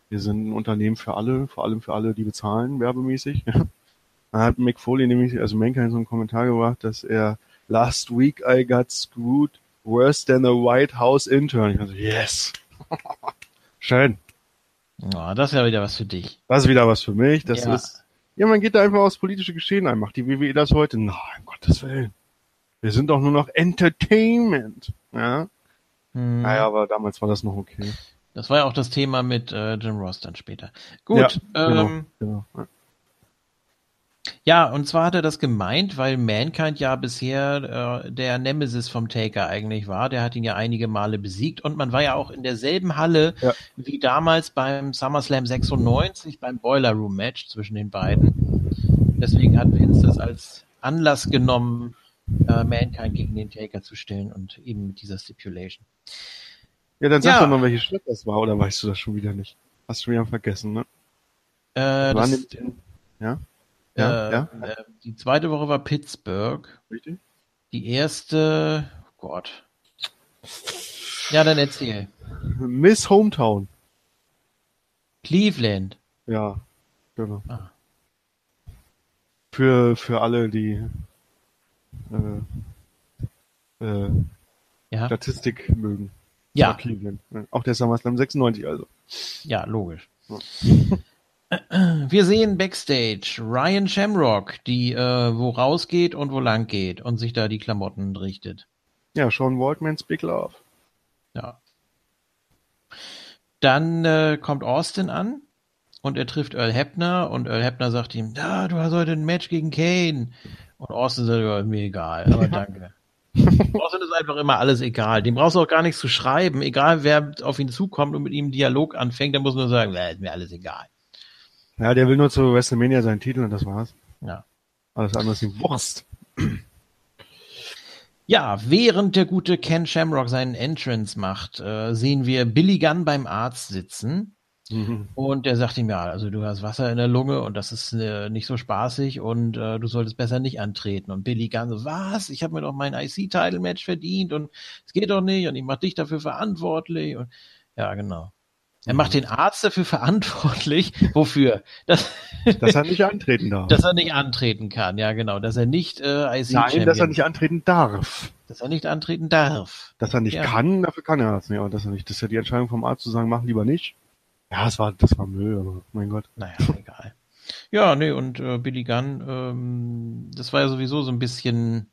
wir sind ein Unternehmen für alle, vor allem für alle, die bezahlen, werbemäßig. da hat Mick Foley nämlich, also Mankind so einen Kommentar gebracht, dass er last week I got screwed Worse than a White House Intern. Ich dachte, yes. Schön. Oh, das ist ja wieder was für dich. Das ist wieder was für mich. Das ja. ist, ja, man geht da einfach aufs politische Geschehen ein. Macht die WWE das heute? Nein, um Gottes Willen. Wir sind doch nur noch Entertainment. Ja. Hm. Naja, aber damals war das noch okay. Das war ja auch das Thema mit äh, Jim Ross dann später. Gut. Ja, genau, ähm, genau. Ja, und zwar hat er das gemeint, weil Mankind ja bisher äh, der Nemesis vom Taker eigentlich war. Der hat ihn ja einige Male besiegt und man war ja auch in derselben Halle ja. wie damals beim SummerSlam 96 beim Boiler Room Match zwischen den beiden. Deswegen hat Vince das als Anlass genommen, äh, Mankind gegen den Taker zu stellen und eben mit dieser Stipulation. Ja, dann sag ja. doch mal, welche Schritt das war, oder weißt du das schon wieder nicht? Hast du wieder vergessen, ne? Äh, das, ja? Ja, äh, ja. Äh, die zweite Woche war Pittsburgh. Richtig. Die erste, oh Gott. Ja, dann erzähl. Miss Hometown. Cleveland. Ja, genau. Ah. Für, für alle, die äh, äh, ja. Statistik mögen. Ja. Cleveland. Auch der SummerSlam 96 also. Ja, logisch. Ja. Wir sehen Backstage Ryan Shamrock, die äh, wo rausgeht und wo lang geht und sich da die Klamotten richtet. Ja, Sean Waldmans Big Love. Ja. Dann äh, kommt Austin an und er trifft Earl Hebner und Earl Hebner sagt ihm, da, du hast heute ein Match gegen Kane. Und Austin sagt, ja, mir egal, aber danke. Austin ist einfach immer alles egal. Dem brauchst du auch gar nichts zu schreiben. Egal, wer auf ihn zukommt und mit ihm einen Dialog anfängt, der muss nur sagen, ist mir alles egal. Ja, der will nur zu WrestleMania seinen Titel und das war's. Ja. Alles andere ist ihm Wurst. Ja, während der gute Ken Shamrock seinen Entrance macht, äh, sehen wir Billy Gunn beim Arzt sitzen. Mhm. Und der sagt ihm, ja, also du hast Wasser in der Lunge und das ist äh, nicht so spaßig und äh, du solltest besser nicht antreten. Und Billy Gunn so, was? Ich habe mir doch mein IC-Title-Match verdient und es geht doch nicht und ich mach dich dafür verantwortlich. Und ja, genau. Er macht den Arzt dafür verantwortlich. Wofür? Dass, dass er nicht antreten darf. Dass er nicht antreten kann, ja genau. Dass er nicht äh, IC Nein, dass er nicht antreten darf. Dass er nicht antreten darf. Dass er nicht ja. kann, dafür kann er das nicht. Aber dass er nicht, das ist ja die Entscheidung vom Arzt zu sagen, mach lieber nicht. Ja, das war, das war Müll, aber mein Gott. Naja, egal. Ja, nee, und äh, Billy Gunn, ähm, das war ja sowieso so ein bisschen,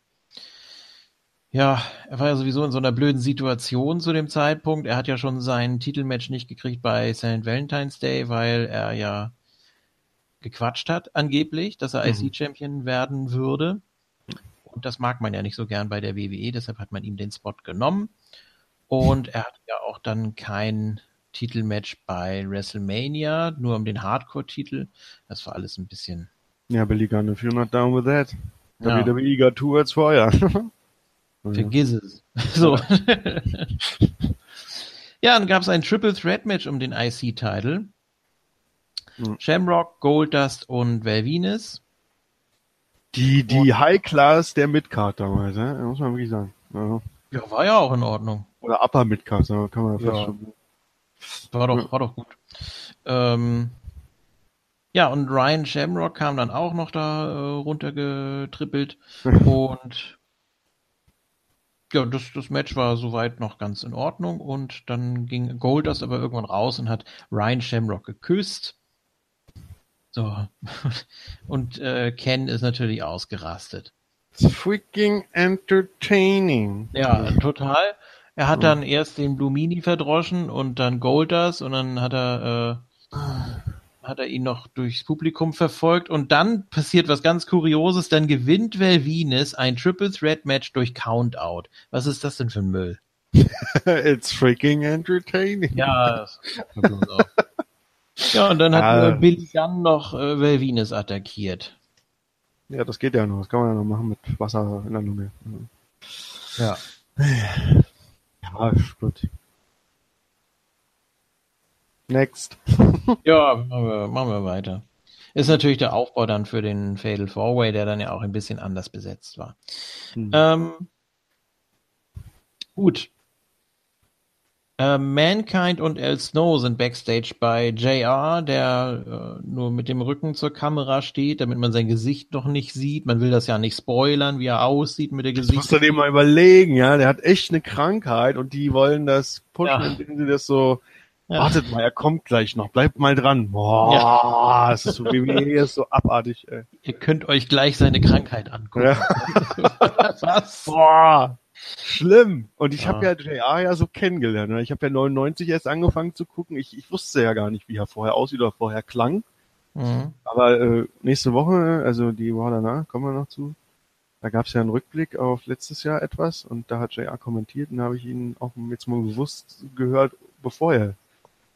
ja, er war ja sowieso in so einer blöden Situation zu dem Zeitpunkt. Er hat ja schon sein Titelmatch nicht gekriegt bei St. Valentine's Day, weil er ja gequatscht hat, angeblich, dass er mhm. IC-Champion werden würde. Und das mag man ja nicht so gern bei der WWE, deshalb hat man ihm den Spot genommen. Und er hat ja auch dann kein Titelmatch bei WrestleMania, nur um den Hardcore-Titel. Das war alles ein bisschen. Ja, Billy Gunn, if you're not down with that. Ja. WWE got two words for ya. Vergiss es. So. ja, dann gab es ein Triple Threat Match um den IC-Titel. Mhm. Shamrock, Goldust und Valvinus. Die, die High Class der Midcard damals, ne? muss man wirklich sagen. Ja. ja, war ja auch in Ordnung. Oder Upper Midcard, kann man ja. fast schon. War doch, war doch gut. Ähm, ja, und Ryan Shamrock kam dann auch noch da äh, runtergetrippelt und ja, das, das Match war soweit noch ganz in Ordnung und dann ging Goldust aber irgendwann raus und hat Ryan Shamrock geküsst so. Und äh, Ken ist natürlich ausgerastet. It's freaking entertaining. Ja, total. Er hat dann erst den Blumini verdroschen und dann Golders und dann hat er äh, hat er ihn noch durchs Publikum verfolgt und dann passiert was ganz Kurioses, dann gewinnt Velvines ein Triple Threat Match durch Countout. Was ist das denn für ein Müll? It's freaking entertaining. Ja, Ja, und dann hat äh, Billy Gunn noch äh, Velvines attackiert. Ja, das geht ja noch. Das kann man ja noch machen mit Wasser in der Lunge. Ja. Ja, gut. Next. ja, machen wir, machen wir weiter. Ist natürlich der Aufbau dann für den Fatal Four Way, der dann ja auch ein bisschen anders besetzt war. Hm. Ähm, gut. Äh, Mankind und El Snow sind backstage bei JR, der äh, nur mit dem Rücken zur Kamera steht, damit man sein Gesicht noch nicht sieht. Man will das ja nicht spoilern, wie er aussieht mit der Gesicht. Musst du dir mal überlegen, ja. Der hat echt eine Krankheit und die wollen das pushen, ja. indem sie das so. Ja. Wartet mal, er kommt gleich noch. Bleibt mal dran. Boah, ja. das ist so wie ist so abartig. Ey. Ihr könnt euch gleich seine Krankheit angucken. Ja. Was? Boah. Schlimm. Und ich ja. habe ja JR ja so kennengelernt. Ne? Ich habe ja 99 erst angefangen zu gucken. Ich, ich wusste ja gar nicht, wie er vorher aussieht oder vorher klang. Mhm. Aber äh, nächste Woche, also die Woche danach, kommen wir noch zu, da gab es ja einen Rückblick auf letztes Jahr etwas und da hat JR kommentiert und da habe ich ihn auch jetzt mal bewusst gehört, bevor er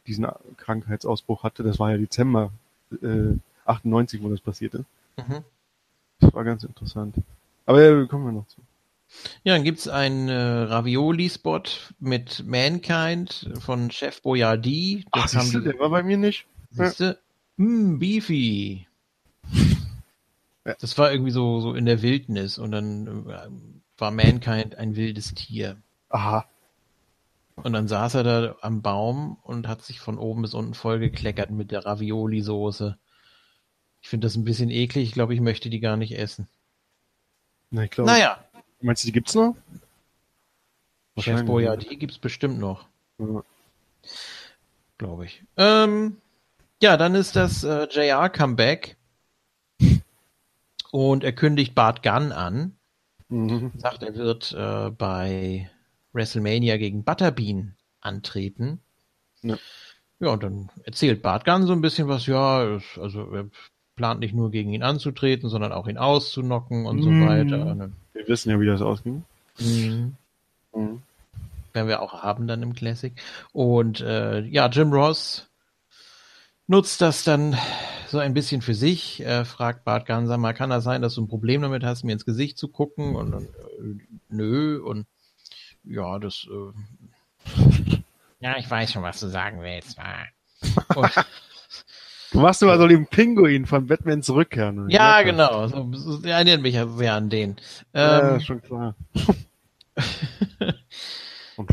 diesen Krankheitsausbruch hatte. Das war ja Dezember äh, 98, wo das passierte. Mhm. Das war ganz interessant. Aber ja, kommen wir noch zu. Ja, dann gibt's einen äh, Ravioli-Spot mit Mankind von Chef Boyardee. Das Ach, siehste, die, der war bei mir nicht. Siehste? Ja. Mm, Beefy. Ja. Das war irgendwie so, so in der Wildnis und dann äh, war Mankind ein wildes Tier. Aha. Und dann saß er da am Baum und hat sich von oben bis unten vollgekleckert mit der Ravioli-Soße. Ich finde das ein bisschen eklig. Ich glaube, ich möchte die gar nicht essen. Na, ich glaube. Naja, Meinst du, die gibt's noch? Chef Boya, die gibt's bestimmt noch. Ja. Glaube ich. Ähm, ja, dann ist das äh, JR Comeback. Und er kündigt Bart Gunn an. Mhm. Sagt, er wird äh, bei WrestleMania gegen Butterbean antreten. Ja. ja, und dann erzählt Bart Gunn so ein bisschen was, ja, also er plant nicht nur gegen ihn anzutreten, sondern auch ihn auszunocken und mhm. so weiter. Ne? Wir wissen ja, wie das ausging. Mhm. Mhm. Werden wir auch haben dann im Classic. Und äh, ja, Jim Ross nutzt das dann so ein bisschen für sich. Er fragt Bart Ganser mal, kann das sein, dass du ein Problem damit hast, mir ins Gesicht zu gucken? Und, und äh, nö. Und ja, das. Äh, ja, ich weiß schon, was du sagen willst. Du machst immer so den Pinguin von Batmans Rückkehr. Ne? Ja, ja genau. So, so, erinnert mich ja sehr an den. Ähm, ja, schon klar.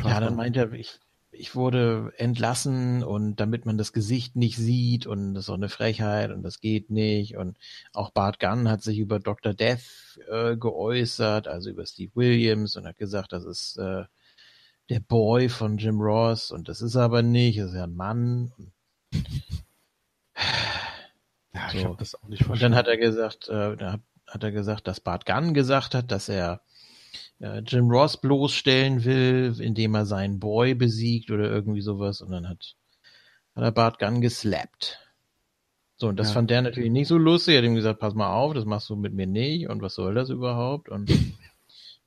ja, dann meint er, ich, ich wurde entlassen und damit man das Gesicht nicht sieht und das ist auch eine Frechheit und das geht nicht und auch Bart Gunn hat sich über Dr. Death äh, geäußert, also über Steve Williams und hat gesagt, das ist äh, der Boy von Jim Ross und das ist aber nicht, das ist ja ein Mann. Und Ja, so. ich habe das auch nicht Und verstanden. dann hat er gesagt, äh, da hat, hat er gesagt, dass Bart Gunn gesagt hat, dass er äh, Jim Ross bloßstellen will, indem er seinen Boy besiegt oder irgendwie sowas. Und dann hat, hat er Bart Gunn geslappt. So, und das Ja. fand der natürlich nicht so lustig. Er hat ihm gesagt, pass mal auf, das machst du mit mir nicht. Und was soll das überhaupt? Und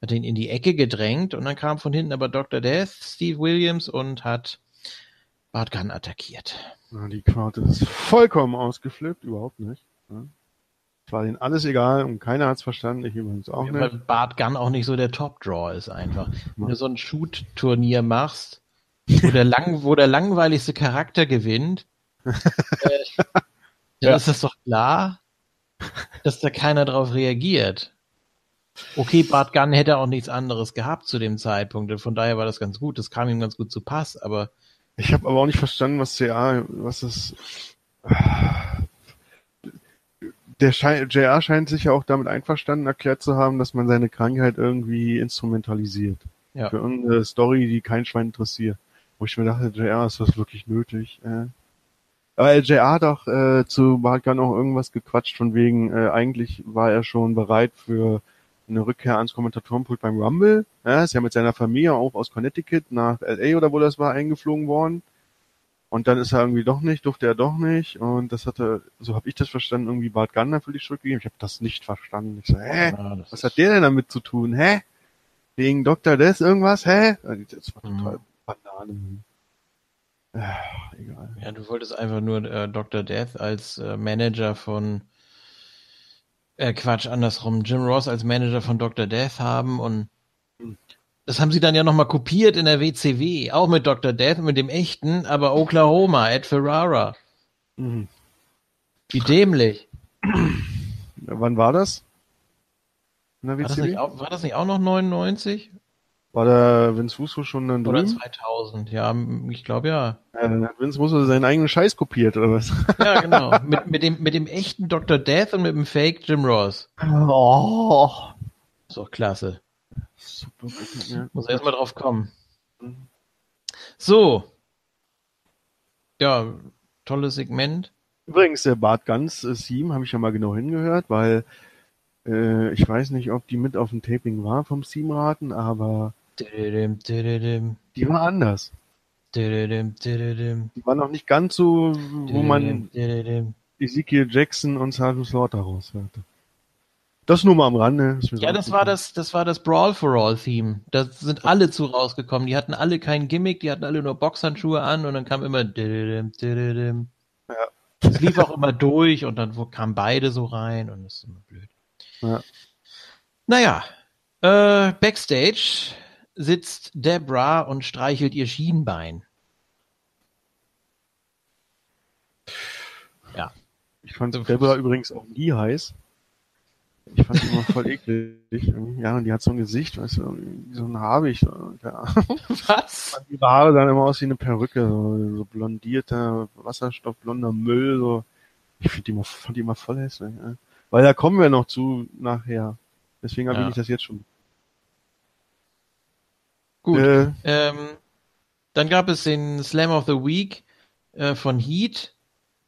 hat ihn in die Ecke gedrängt. Und dann kam von hinten aber Dr. Death, Steve Williams und hat Bart Gunn attackiert. Ja, die Crowd ist vollkommen ausgeflippt, überhaupt nicht. Ja. Es war denen alles egal und keiner hat's verstanden, ich übrigens auch Weil nicht. Bart Gunn auch nicht so der Top-Draw ist einfach. Wenn du so ein Shoot-Turnier machst, wo der, lang, wo der langweiligste Charakter gewinnt, äh, dann Ja. ist das doch klar, dass da keiner drauf reagiert. Okay, Bart Gunn hätte auch nichts anderes gehabt zu dem Zeitpunkt. Von daher war das ganz gut. Das kam ihm ganz gut zu Pass. Aber Ich habe aber auch nicht verstanden, was CA, was das. Der Schei- JR scheint sich ja auch damit einverstanden erklärt zu haben, dass man seine Krankheit irgendwie instrumentalisiert. Ja. Für irgendeine Story, die kein Schwein interessiert. Wo ich mir dachte, JR, ist das wirklich nötig? Äh. Aber JR hat auch äh, zu Bart Gunn auch irgendwas gequatscht, von wegen, äh, eigentlich war er schon bereit für eine Rückkehr ans Kommentatorenpult beim Rumble. Ja, ist ja mit seiner Familie auch aus Connecticut nach LA oder wo das war eingeflogen worden. Und dann ist er irgendwie doch nicht, durfte er doch nicht. Und das hatte, so habe ich das verstanden, irgendwie Bart Gunn für die Schuld gegeben. Ich habe das nicht verstanden. Ich so, hä? ja, Was hat der denn damit zu tun? Hä? Wegen Dr. Death irgendwas? Hä? Das war Mhm. total Banane. Äh, egal. Ja, du wolltest einfach nur äh, Dr. Death als äh, Manager von äh, Quatsch, andersrum, Jim Ross als Manager von Dr. Death haben und das haben sie dann ja nochmal kopiert in der WCW, auch mit Dr. Death, mit dem echten, aber Oklahoma, Ed Ferrara. Mhm. Wie dämlich. Wann war das? In der War das, nicht auch, war das nicht auch noch 99? War der Vince Russo schon dann Oder drüben? 2000? Ja, ich glaube ja. Ja, dann hat Vince Russo seinen eigenen Scheiß kopiert, oder was? Ja, genau. mit, mit, dem, mit dem echten Dr. Death und mit dem Fake Jim Ross. Oh. Ist doch klasse. Super. Ja. Muss erst mal drauf kommen. So. Ja, tolles Segment. Übrigens, der Bart Ganz äh, Theme habe ich ja mal genau hingehört, weil äh, ich weiß nicht, ob die mit auf dem Taping war vom Theme-Raten, aber Dididim, dididim, die war anders. dididim, Die war noch nicht ganz so, wo man. Ezekiel Jackson und Sergeant Slaughter raushörte. Das nur mal am Rande. Ja, das war das, das war das Brawl for All Theme. Da sind alle zu rausgekommen. Die hatten alle kein Gimmick, die hatten alle nur Boxhandschuhe an und dann kam immer. Ja. Es lief auch immer durch und dann kamen beide so rein und das ist immer blöd. Ja. Naja, äh, Backstage sitzt Debra und streichelt ihr Schienbein. Ja. Ich fand Deborah übrigens auch nie heiß. Ich fand sie immer voll eklig. Ja, und die hat so ein Gesicht, weißt du, wie so ein Habicht. Ja. Was? Ihre Haare sahen immer aus wie eine Perücke, so, so blondierter, wasserstoffblonder Müll, so. Ich find die immer, fand die immer voll hässlich. Ja. Weil da kommen wir noch zu nachher. Deswegen erwähne Ja. ich das jetzt schon. Gut. Äh, Ähm, dann gab es den Slam of the Week äh, von Heat.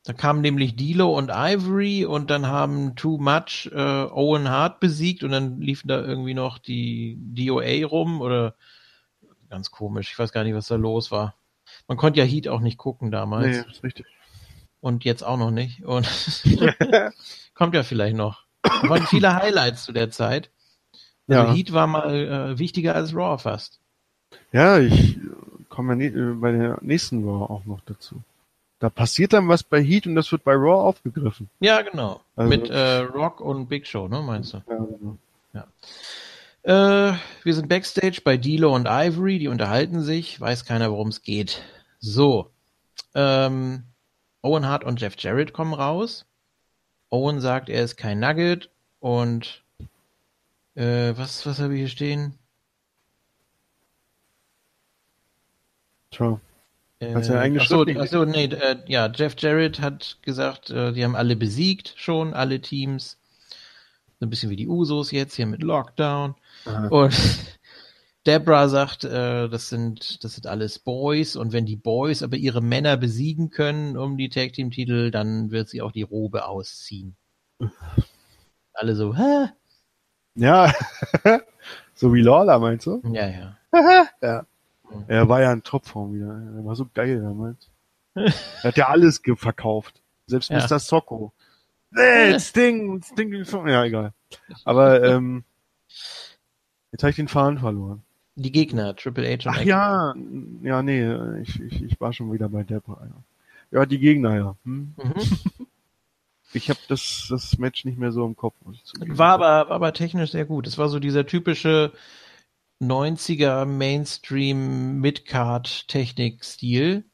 Da kamen nämlich D'Lo und Ivory und dann haben Too Much äh, Owen Hart besiegt und dann liefen da irgendwie noch die DOA rum oder ganz komisch. Ich weiß gar nicht, was da los war. Man konnte ja Heat auch nicht gucken damals nee, ist richtig. und jetzt auch noch nicht und kommt ja vielleicht noch. Da waren viele Highlights zu der Zeit. Also Ja. Heat war mal äh, wichtiger als Raw fast. Ja, ich komme ja äh, bei der nächsten Raw auch noch dazu. Da passiert dann was bei Heat und das wird bei Raw aufgegriffen. Ja, genau. Also- Mit äh, Rock und Big Show, ne, meinst du? Ja, genau. Äh, wir sind backstage bei D'Lo und Ivory, die unterhalten sich, weiß keiner, worum es geht. So, ähm, Owen Hart und Jeff Jarrett kommen raus. Owen sagt, er ist kein Nugget und äh, was, was habe ich hier stehen? Tja. Äh, Hat's ja eigentlich ach so, schriftlich ach so, nee, äh, ja, Jeff Jarrett hat gesagt, äh, die haben alle besiegt schon, alle Teams. So ein bisschen wie die Usos jetzt hier mit Lockdown. Aha. Und Debra sagt, äh, das sind das sind alles Boys und wenn die Boys aber ihre Männer besiegen können um die Tag Team Titel, dann wird sie auch die Robe ausziehen. Alle so, hä? Ja, so wie Lawler meinst du? Ja, ja. ja. Er war ja in Topform wieder. Er war so geil damals. er hat ja alles verkauft. Selbst Ja. Mr. Socko. Nee, Sting, Sting, Sting, ja, egal. Aber, ähm, jetzt habe ich den Faden verloren. Die Gegner, Triple H und Ach ja, ja, nee, ich, ich, ich war schon wieder bei Debra. Ja, ja die Gegner, ja. Hm? Mhm. Ich habe das, das Match nicht mehr so im Kopf. War aber, war aber technisch sehr gut. Es war so dieser typische 90er Mainstream Midcard Technik-Stil.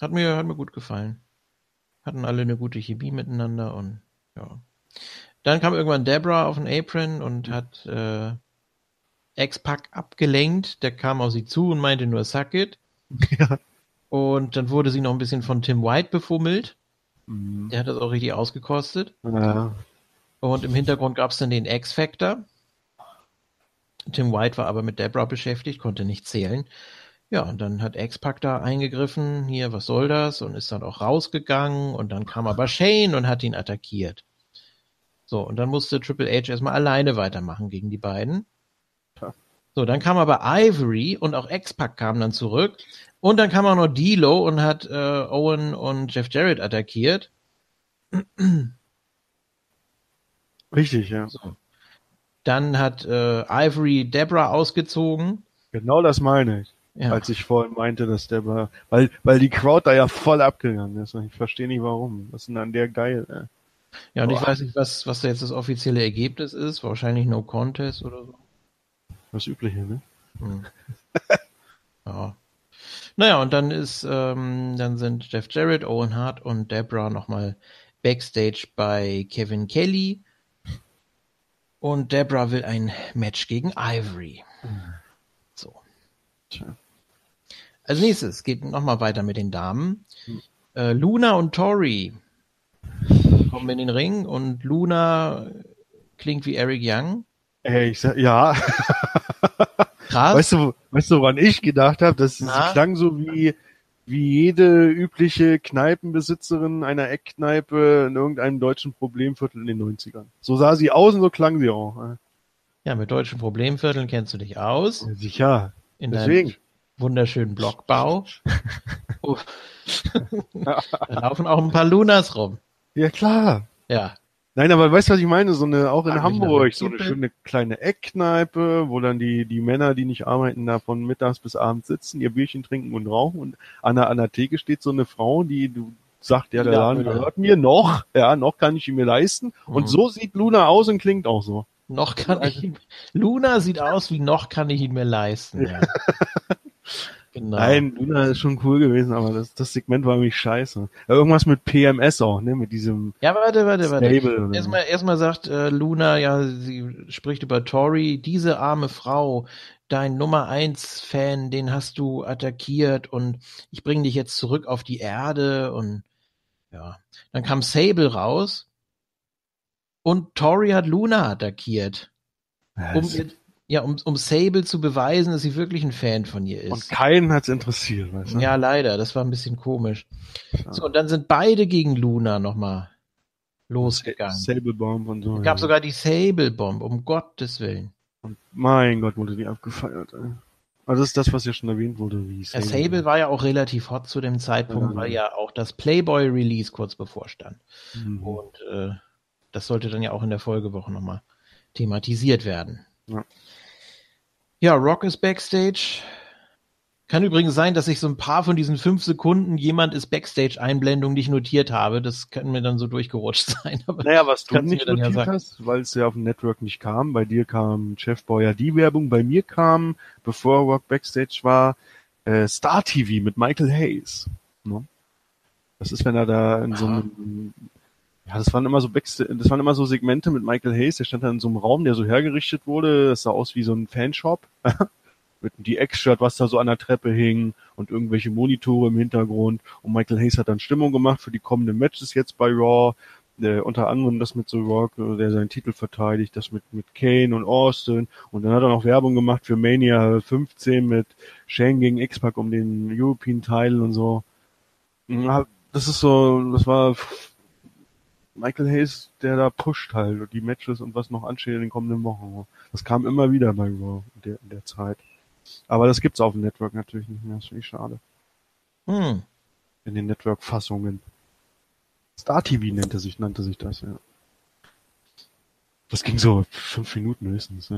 Hat mir, hat mir gut gefallen. Hatten alle eine gute Chemie miteinander und ja. Dann kam irgendwann Debra auf den Apron und hat äh, X-Pac abgelenkt. Der kam auf sie zu und meinte nur Suck it. Ja. Und dann wurde sie noch ein bisschen von Tim White befummelt. Mhm. Der hat das auch richtig ausgekostet. Ja. Und im Hintergrund gab es dann den X-Factor. Tim White war aber mit Debra beschäftigt, konnte nicht zählen. Ja, und dann hat X-Pac da eingegriffen, hier, was soll das? Und ist dann auch rausgegangen. Und dann kam aber Shane und hat ihn attackiert. So, und dann musste Triple H erstmal alleine weitermachen gegen die beiden. Ja. So, dann kam aber Ivory und auch X-Pac kam dann zurück. Und dann kam auch noch D'Lo und hat äh, Owen und Jeff Jarrett attackiert. Richtig, ja. Dann hat äh, Ivory Debra ausgezogen. Genau das meine ich. Ja. Als ich vorhin meinte, dass der war, weil, weil die Crowd da ja voll abgegangen ist. Und ich verstehe nicht warum. Was ist denn an der geil? Ey? ja, und ich Boah. weiß nicht, was, was da jetzt das offizielle Ergebnis ist. Wahrscheinlich No Contest oder so. Das Übliche, ne? Hm. ja. Naja, und dann ist, ähm, dann sind Jeff Jarrett, Owen Hart und Debra nochmal Backstage bei Kevin Kelly. Und Debra will ein Match gegen Ivory. So. Tja. Als nächstes geht nochmal weiter mit den Damen. Äh, Luna und Tori kommen in den Ring und Luna klingt wie Eric Young. Ey, ich sag, ja. Krass. Weißt du, weißt du, woran ich gedacht habe? Das, das klang so wie, wie jede übliche Kneipenbesitzerin einer Eckkneipe in irgendeinem deutschen Problemviertel in den 90ern. So sah sie aus und so klang sie auch. ja, mit deutschen Problemvierteln kennst du dich aus. Ja, sicher. In Deswegen. deinem wunderschönen Blockbau. Da laufen auch ein paar Lunas rum. Ja, klar. Ja. Nein, aber weißt du, was ich meine? So eine, auch in Ah, Hamburg, so eine schöne kleine Eckkneipe, wo dann die, die Männer, die nicht arbeiten, da von mittags bis abends sitzen, ihr Bierchen trinken und rauchen und an der, an der Theke steht so eine Frau, die du sagt, ja, der Ja, Laden gehört mir noch, ja, noch kann ich ihn mir leisten. Und Mhm. so sieht Luna aus und klingt auch so. Noch kann ich ihn, Luna sieht aus wie noch kann ich ihn mir leisten. Ja. genau. Nein, Luna ist schon cool gewesen, aber das, das Segment war irgendwie scheiße. Ja, irgendwas mit PMS auch, ne, mit diesem Ja, warte, warte, warte. Stable. Erstmal, erstmal sagt äh, Luna, ja, sie spricht über Tori, diese arme Frau, dein Nummer eins Fan, den hast du attackiert und ich bringe dich jetzt zurück auf die Erde und ja. Dann kam Sable raus und Tori hat Luna attackiert, um, ja, um, um Sable zu beweisen, dass sie wirklich ein Fan von ihr und ist. keinen hat's interessiert, weißt du? Ja, leider, das war ein bisschen komisch. Ja. So, und dann sind beide gegen Luna nochmal losgegangen. Sable Bomb und so. Es gab ja. sogar die Sable Bomb, um Gottes Willen. Und mein Gott, wurde die abgefeiert, ey. Also das ist das, was ja schon erwähnt wurde, wie Ja, Sable war ja auch relativ hot zu dem Zeitpunkt, weil ja auch das Playboy-Release kurz bevorstand. Mhm. Und äh, das sollte dann ja auch in der Folgewoche nochmal thematisiert werden. Ja. Ja, Rock ist Backstage. Kann übrigens sein, dass ich so ein paar von diesen fünf Sekunden jemand ist Backstage-Einblendung nicht notiert habe. Das kann mir dann so durchgerutscht sein. Aber Naja, was du nicht mir dann ja notiert sagen. hast, weil es ja auf dem Network nicht kam. Bei dir kam Chef Boyer die Werbung, bei mir kam, bevor Rock Backstage war, äh, Star TV mit Michael Hayes. Ne? Das ist, wenn er da in so einem, ja, das waren immer so Backstage, das waren immer so Segmente mit Michael Hayes, der stand da in so einem Raum, der so hergerichtet wurde, das sah aus wie so ein Fanshop. mit die X-Shirt, was da so an der Treppe hing und irgendwelche Monitore im Hintergrund. Und Michael Hayes hat dann Stimmung gemacht für die kommenden Matches jetzt bei Raw. äh, unter anderem das mit The Rock, äh, der seinen Titel verteidigt, das mit, mit Kane und Austin. Und dann hat er noch Werbung gemacht für Mania 15 mit Shane gegen X-Pac um den European Title und so. Das ist so, das war Michael Hayes, der da pusht halt die Matches und was noch ansteht in den kommenden Wochen. Das kam immer wieder bei Raw in der, in der Zeit. Aber das gibt's auf dem Network natürlich nicht mehr. Das finde ich schade. Hm. In den Network-Fassungen. Star TV nannte sich, nannte sich das, ja. Das ging so fünf Minuten höchstens.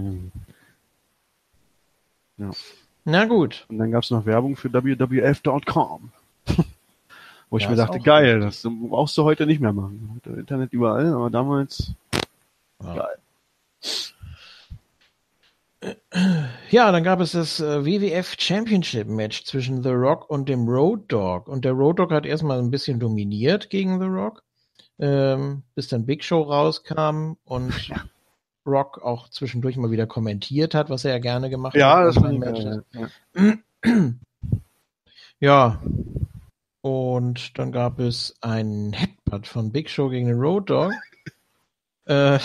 Ja. Na gut. Und dann gab's noch Werbung für WWF.com. Wo ich ja, mir dachte, geil, das brauchst du heute nicht mehr machen. Heute Internet überall, aber damals ja. geil. Ja, dann gab es das äh, WWF Championship Match zwischen The Rock und dem Road Dog. Und der Road Dog hat erstmal ein bisschen dominiert gegen The Rock, ähm, bis dann Big Show rauskam und ja. Rock auch zwischendurch mal wieder kommentiert hat, was er ja gerne gemacht ja, hat. Das Match. Ja. ja. Und dann gab es ein Headbutt von Big Show gegen den Road Dog. äh,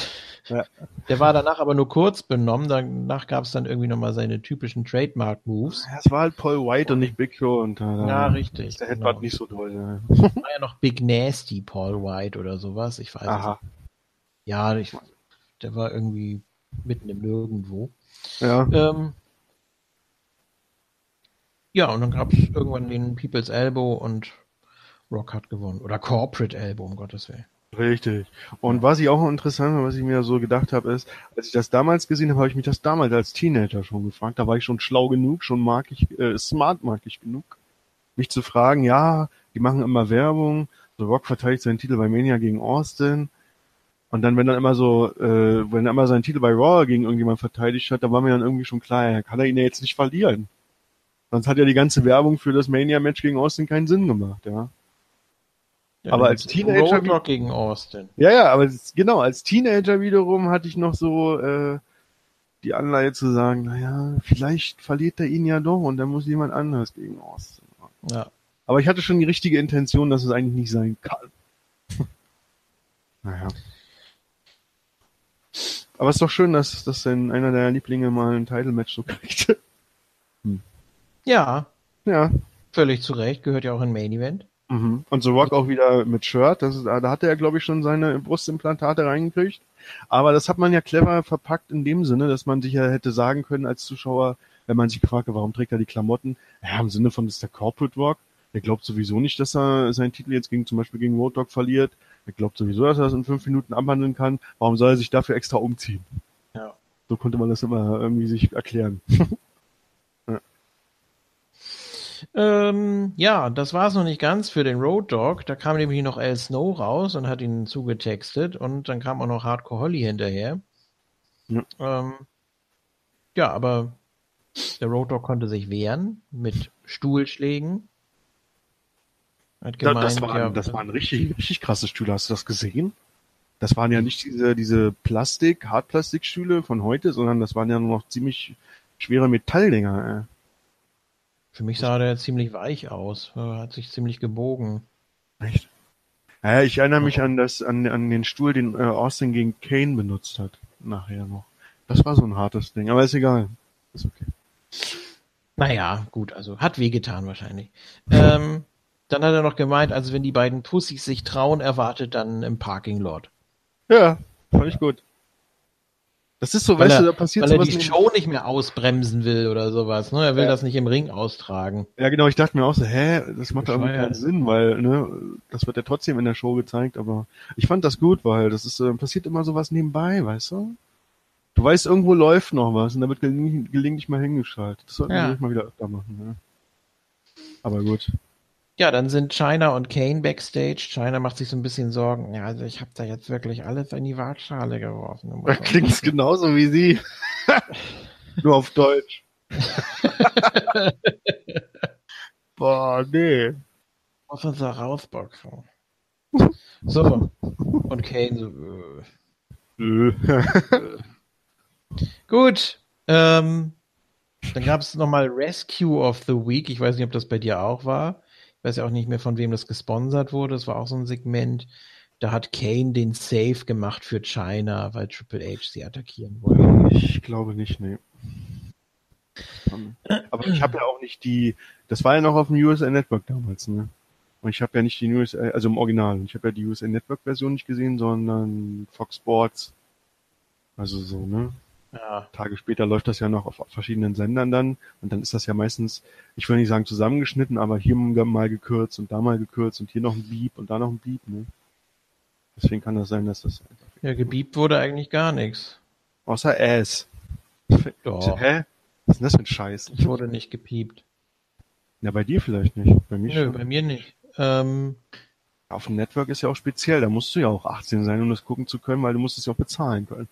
ja. Der war danach aber nur kurz benommen. Danach gab es dann irgendwie nochmal seine typischen Trademark-Moves. Ja, es war halt Paul White und nicht Big Show. Und, äh, ja, richtig. Der genau. nicht so toll. Ja. War ja noch Big Nasty Paul White oder sowas. Ich weiß Aha. nicht. Ja, ich, der war irgendwie mitten im Nirgendwo. Ja. Ähm, ja, und dann gab es irgendwann den People's Elbow und Rock hat gewonnen. Oder Corporate Elbow, um Gottes Willen. Richtig. Und was ich auch interessant, was ich mir so gedacht habe, ist, als ich das damals gesehen habe, habe ich mich das damals als Teenager schon gefragt. Da war ich schon schlau genug, schon mag ich, äh, smart mag ich genug, mich zu fragen, ja, die machen immer Werbung, The Rock verteidigt seinen Titel bei Mania gegen Austin. Und dann, wenn dann immer so, äh, wenn er immer seinen Titel bei Raw gegen irgendjemand verteidigt hat, da war mir dann irgendwie schon klar, er kann er ihn ja jetzt nicht verlieren. Sonst hat ja die ganze Werbung für das Mania-Match gegen Austin keinen Sinn gemacht, ja. Ja, aber als Teenager. Roadblock gegen Austin. Ja, ja, aber genau, als Teenager wiederum hatte ich noch so äh, die Anleihe zu sagen, naja, vielleicht verliert er ihn ja doch und dann muss jemand anders gegen Austin. Ja. Aber ich hatte schon die richtige Intention, dass es eigentlich nicht sein kann. naja. Aber es ist doch schön, dass, dass denn einer deiner Lieblinge mal ein Title-Match so kriegt. hm. Ja. Ja. Völlig zu Recht, gehört ja auch in Main Event. Mhm. Und The Rock auch wieder mit Shirt. Das da hat er glaube ich, schon seine Brustimplantate reingekriegt. Aber das hat man ja clever verpackt in dem Sinne, dass man sich ja hätte sagen können als Zuschauer, wenn man sich gefragt hat, warum trägt er die Klamotten? Ja, im Sinne von, das ist der Corporate Rock. Der glaubt sowieso nicht, dass er seinen Titel jetzt gegen zum Beispiel gegen Road Dog verliert. Er glaubt sowieso, dass er das in fünf Minuten abhandeln kann. Warum soll er sich dafür extra umziehen? Ja. So konnte man das immer irgendwie sich erklären. Ähm, ja, das war es noch nicht ganz für den Road Dog. Da kam nämlich noch Al Snow raus und hat ihn zugetextet und dann kam auch noch Hardcore Holly hinterher. Ja, ähm, ja aber der Road Dog konnte sich wehren mit Stuhlschlägen. Gemeint, das, waren, ja, das waren richtig, richtig krasse Stühle. Hast du das gesehen? Das waren ja nicht diese, diese Plastik, Hartplastikstühle von heute, sondern das waren ja nur noch ziemlich schwere Metalldinger. Für mich sah der ziemlich weich aus. Er hat sich ziemlich gebogen. Echt? Ja, ich erinnere mich an das, an, an den Stuhl, den äh, Austin gegen Kane benutzt hat. Nachher noch. Das war so ein hartes Ding, aber ist egal. Ist okay. Naja, gut, also hat wehgetan wahrscheinlich. ähm, dann hat er noch gemeint, also wenn die beiden Pussys sich trauen, erwartet dann im Parking Lot. Ja, fand ich gut. Das ist so, weil weißt er, du, da passiert weil er die Show nicht mehr ausbremsen will oder sowas. Ne? Er will ja. das nicht im Ring austragen. Ja, genau. Ich dachte mir auch so, hä, das macht irgendwie keinen Sinn, weil ne, das wird ja trotzdem in der Show gezeigt. Aber ich fand das gut, weil das ist äh, passiert immer sowas nebenbei, weißt du? Du weißt, irgendwo läuft noch was und da wird gelegentlich mal hingeschaltet. Das sollten ja. wir nicht mal wieder öfter machen. Ne? Aber gut. Ja, dann sind China und Kane backstage. China macht sich so ein bisschen Sorgen. Ja, also ich habe da jetzt wirklich alles in die Waagschale geworfen. Da klingt's genauso wie sie. Nur auf Deutsch. Boah, nee. Muss uns da rausboxen. So. Und Kane so. Äh. äh. Gut. Ähm, dann gab es nochmal Rescue of the Week. Ich weiß nicht, ob das bei dir auch war weiß ja auch nicht mehr, von wem das gesponsert wurde. Das war auch so ein Segment. da hat Kane den Save gemacht für China, weil Triple H sie attackieren wollte. Ich glaube nicht, nee. Aber ich habe ja auch nicht die, das war ja noch auf dem USA Network damals, ne? Und ich habe ja nicht die USA, also im Original, ich habe ja die USA Network Version nicht gesehen, sondern Fox Sports. Also so, ne? Ja. Tage später läuft das ja noch auf verschiedenen Sendern dann und dann ist das ja meistens, ich will nicht sagen zusammengeschnitten, aber hier mal gekürzt und da mal gekürzt und hier noch ein Beep und da noch ein Beep, ne? Deswegen kann das sein, dass das einfach. Ja, gebiebt wurde eigentlich gar nichts. Außer Ass. Doch. Hä? Was ist denn das für ein Scheiß? Ich wurde nicht gepiept. Ja, bei dir vielleicht nicht. Bei mir Nö, schon. bei mir nicht. Ähm, auf dem Network ist ja auch speziell. Da musst du ja auch 18 sein, um das gucken zu können, weil du musst es ja auch bezahlen können.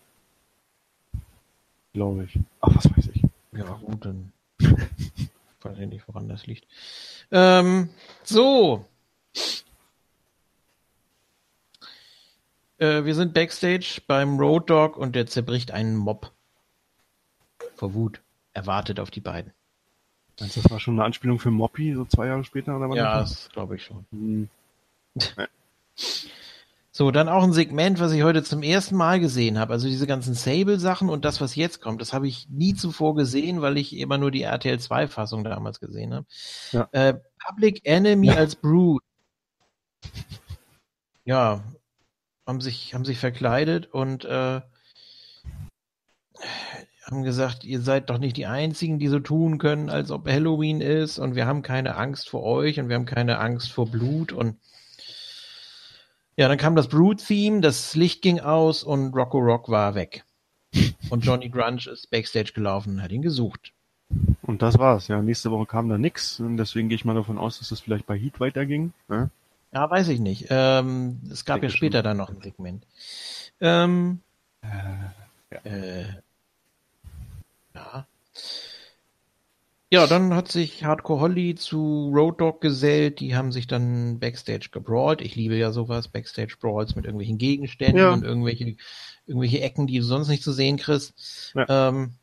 Glaube ich. Ach, was weiß ich. Ja, gut, dann weiß ich nicht, woran das liegt. Ähm, so. Äh, wir sind backstage beim Road Dog und der zerbricht einen Mob. Vor Wut. Er wartet auf die beiden. Meinst du, das war schon eine Anspielung für Moppy, so zwei Jahre später? Oder was ja, das glaube ich schon. Hm. So, dann auch ein Segment, was ich heute zum ersten Mal gesehen habe. Also diese ganzen Sable-Sachen und das, was jetzt kommt, das habe ich nie zuvor gesehen, weil ich immer nur die RTL 2-Fassung damals gesehen habe. Ja. Äh, Public Enemy ja. als Brood. Ja, haben sich, haben sich verkleidet und äh, haben gesagt, ihr seid doch nicht die Einzigen, die so tun können, als ob Halloween ist und wir haben keine Angst vor euch und wir haben keine Angst vor Blut und ja, dann kam das Brood-Theme, das Licht ging aus und Rocco Rock war weg. Und Johnny Grunge ist Backstage gelaufen und hat ihn gesucht. Und das war's, ja. Nächste Woche kam da nix und deswegen gehe ich mal davon aus, dass das vielleicht bei Heat weiterging. Ne? Ja, weiß ich nicht. Ähm, es gab ja später schon. dann noch ein Segment. Ähm, äh, ja. Äh, ja. Ja, dann hat sich Hardcore Holly zu Road Dog gesellt. Die haben sich dann Backstage gebrawlt. Ich liebe ja sowas, Backstage Brawls mit irgendwelchen Gegenständen ja. und irgendwelche, irgendwelche Ecken, die du sonst nicht zu sehen kriegst. Ja. Ähm,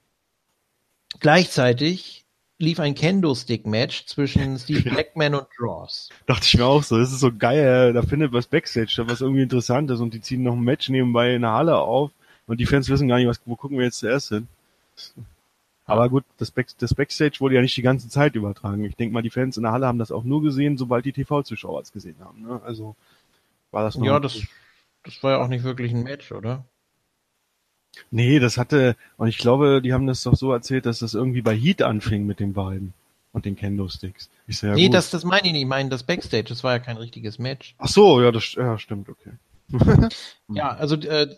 gleichzeitig lief ein Kendo-Stick-Match zwischen Steve Blackman und Dross. Dachte ich mir auch so, das ist so geil, da findet was Backstage statt, was irgendwie interessant ist und die ziehen noch ein Match nebenbei in der Halle auf und die Fans wissen gar nicht, was, wo gucken wir jetzt zuerst hin. Aber gut, das, Back, das Backstage wurde ja nicht die ganze Zeit übertragen. Ich denke mal, die Fans in der Halle haben das auch nur gesehen, sobald die TV-Zuschauer es gesehen haben. Ne? Also war das noch Ja, das, das war ja auch nicht wirklich ein Match, oder? Nee, das hatte, und ich glaube, die haben das doch so erzählt, dass das irgendwie bei Heat anfing mit den beiden und den Kendo-Sticks. Ich ja, nee, gut. das, das meine ich nicht. Ich meine das Backstage, das war ja kein richtiges Match. Ach so, ja, das ja, stimmt, okay. ja, also äh,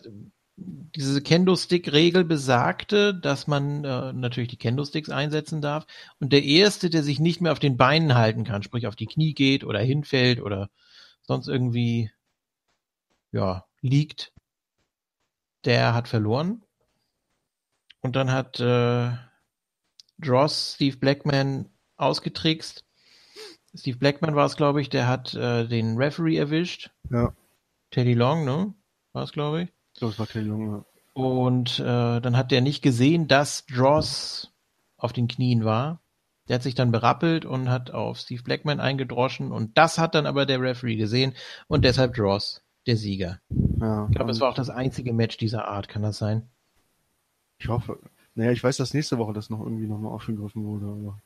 diese Kendo-Stick-Regel besagte, dass man äh, natürlich die Kendo-Sticks einsetzen darf. Und der Erste, der sich nicht mehr auf den Beinen halten kann, sprich auf die Knie geht oder hinfällt oder sonst irgendwie ja, liegt, der hat verloren. Und dann hat äh, Dross Steve Blackman ausgetrickst. Steve Blackman war es, glaube ich, der hat äh, den Referee erwischt. Ja. Teddy Long, ne? War es, glaube ich. War Long, ja. Und äh, dann hat der nicht gesehen, dass Dross auf den Knien war. Der hat sich dann berappelt und hat auf Steve Blackman eingedroschen und das hat dann aber der Referee gesehen und deshalb Dross, der Sieger. Ja, ich glaube, es war auch das einzige Match dieser Art, kann das sein? Ich hoffe. Naja, ich weiß, dass nächste Woche das noch irgendwie nochmal aufgegriffen wurde, aber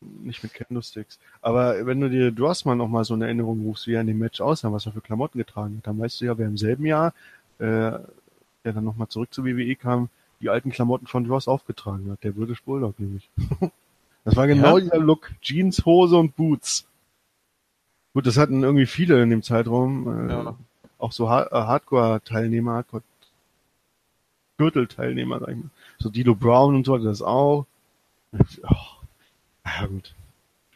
nicht mit Candlesticks. Aber wenn du dir Drossmann noch mal so eine Erinnerung rufst, wie er in dem Match aussah, was er für Klamotten getragen hat, dann weißt du ja, wer im selben Jahr äh, der dann nochmal zurück zur WWE kam, die alten Klamotten von Dross aufgetragen hat. Der British Bulldog nämlich. das war genau ja. dieser Look. Jeans, Hose und Boots. Gut, das hatten irgendwie viele in dem Zeitraum. Äh, ja. Auch so äh, Hardcore-Teilnehmer, Hardcore Gürtel-Teilnehmer, sag ich mal. So Dilo Brown und so hatte das auch. Oh. Ja, gut.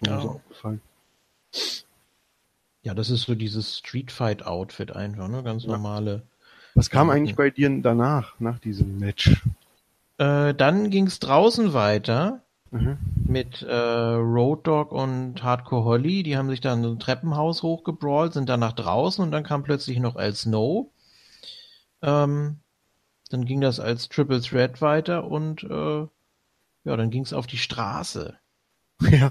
Ja. So aufgefallen. ja, das ist so dieses Street Fight Outfit einfach, ne? Ganz normale was kam eigentlich bei dir danach, nach diesem Match? Äh, dann ging's draußen weiter mhm. mit äh, Road Dog und Hardcore Holly. Die haben sich dann so ein Treppenhaus hochgebrawlt, sind dann nach draußen und dann kam plötzlich noch El Snow. Ähm, dann ging das als Triple Threat weiter und äh, ja, dann ging's auf die Straße. Ja.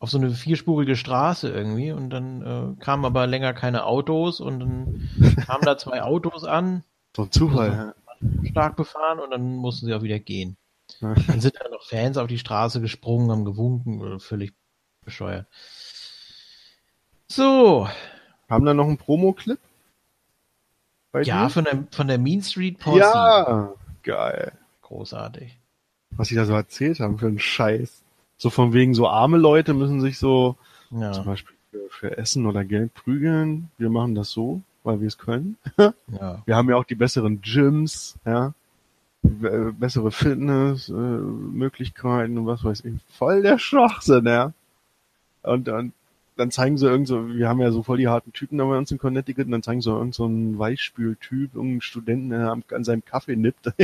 Auf so eine vierspurige Straße irgendwie und dann äh, kamen aber länger keine Autos und dann kamen da zwei Autos an. So ein Zufall, ja. Stark befahren und dann mussten sie auch wieder gehen. Dann sind da noch Fans auf die Straße gesprungen, haben gewunken, völlig bescheuert. So. Haben da noch einen Promo-Clip? Ja, von der, von der Mean Street Posse. Ja, geil. Großartig. Was sie da so erzählt haben für einen Scheiß. So von wegen, so arme Leute müssen sich so ja. zum Beispiel für, für Essen oder Geld prügeln. Wir machen das so, weil wir es können. ja. Wir haben ja auch die besseren Gyms, ja. Bessere Fitnessmöglichkeiten äh, und was weiß ich. Voll der Schwachsinn, ja. Und, und dann zeigen sie irgend so, wir haben ja so voll die harten Typen da bei uns in Connecticut und dann zeigen sie irgend so einen Weichspültyp, irgendeinen Studenten, der an seinem Kaffee nippt.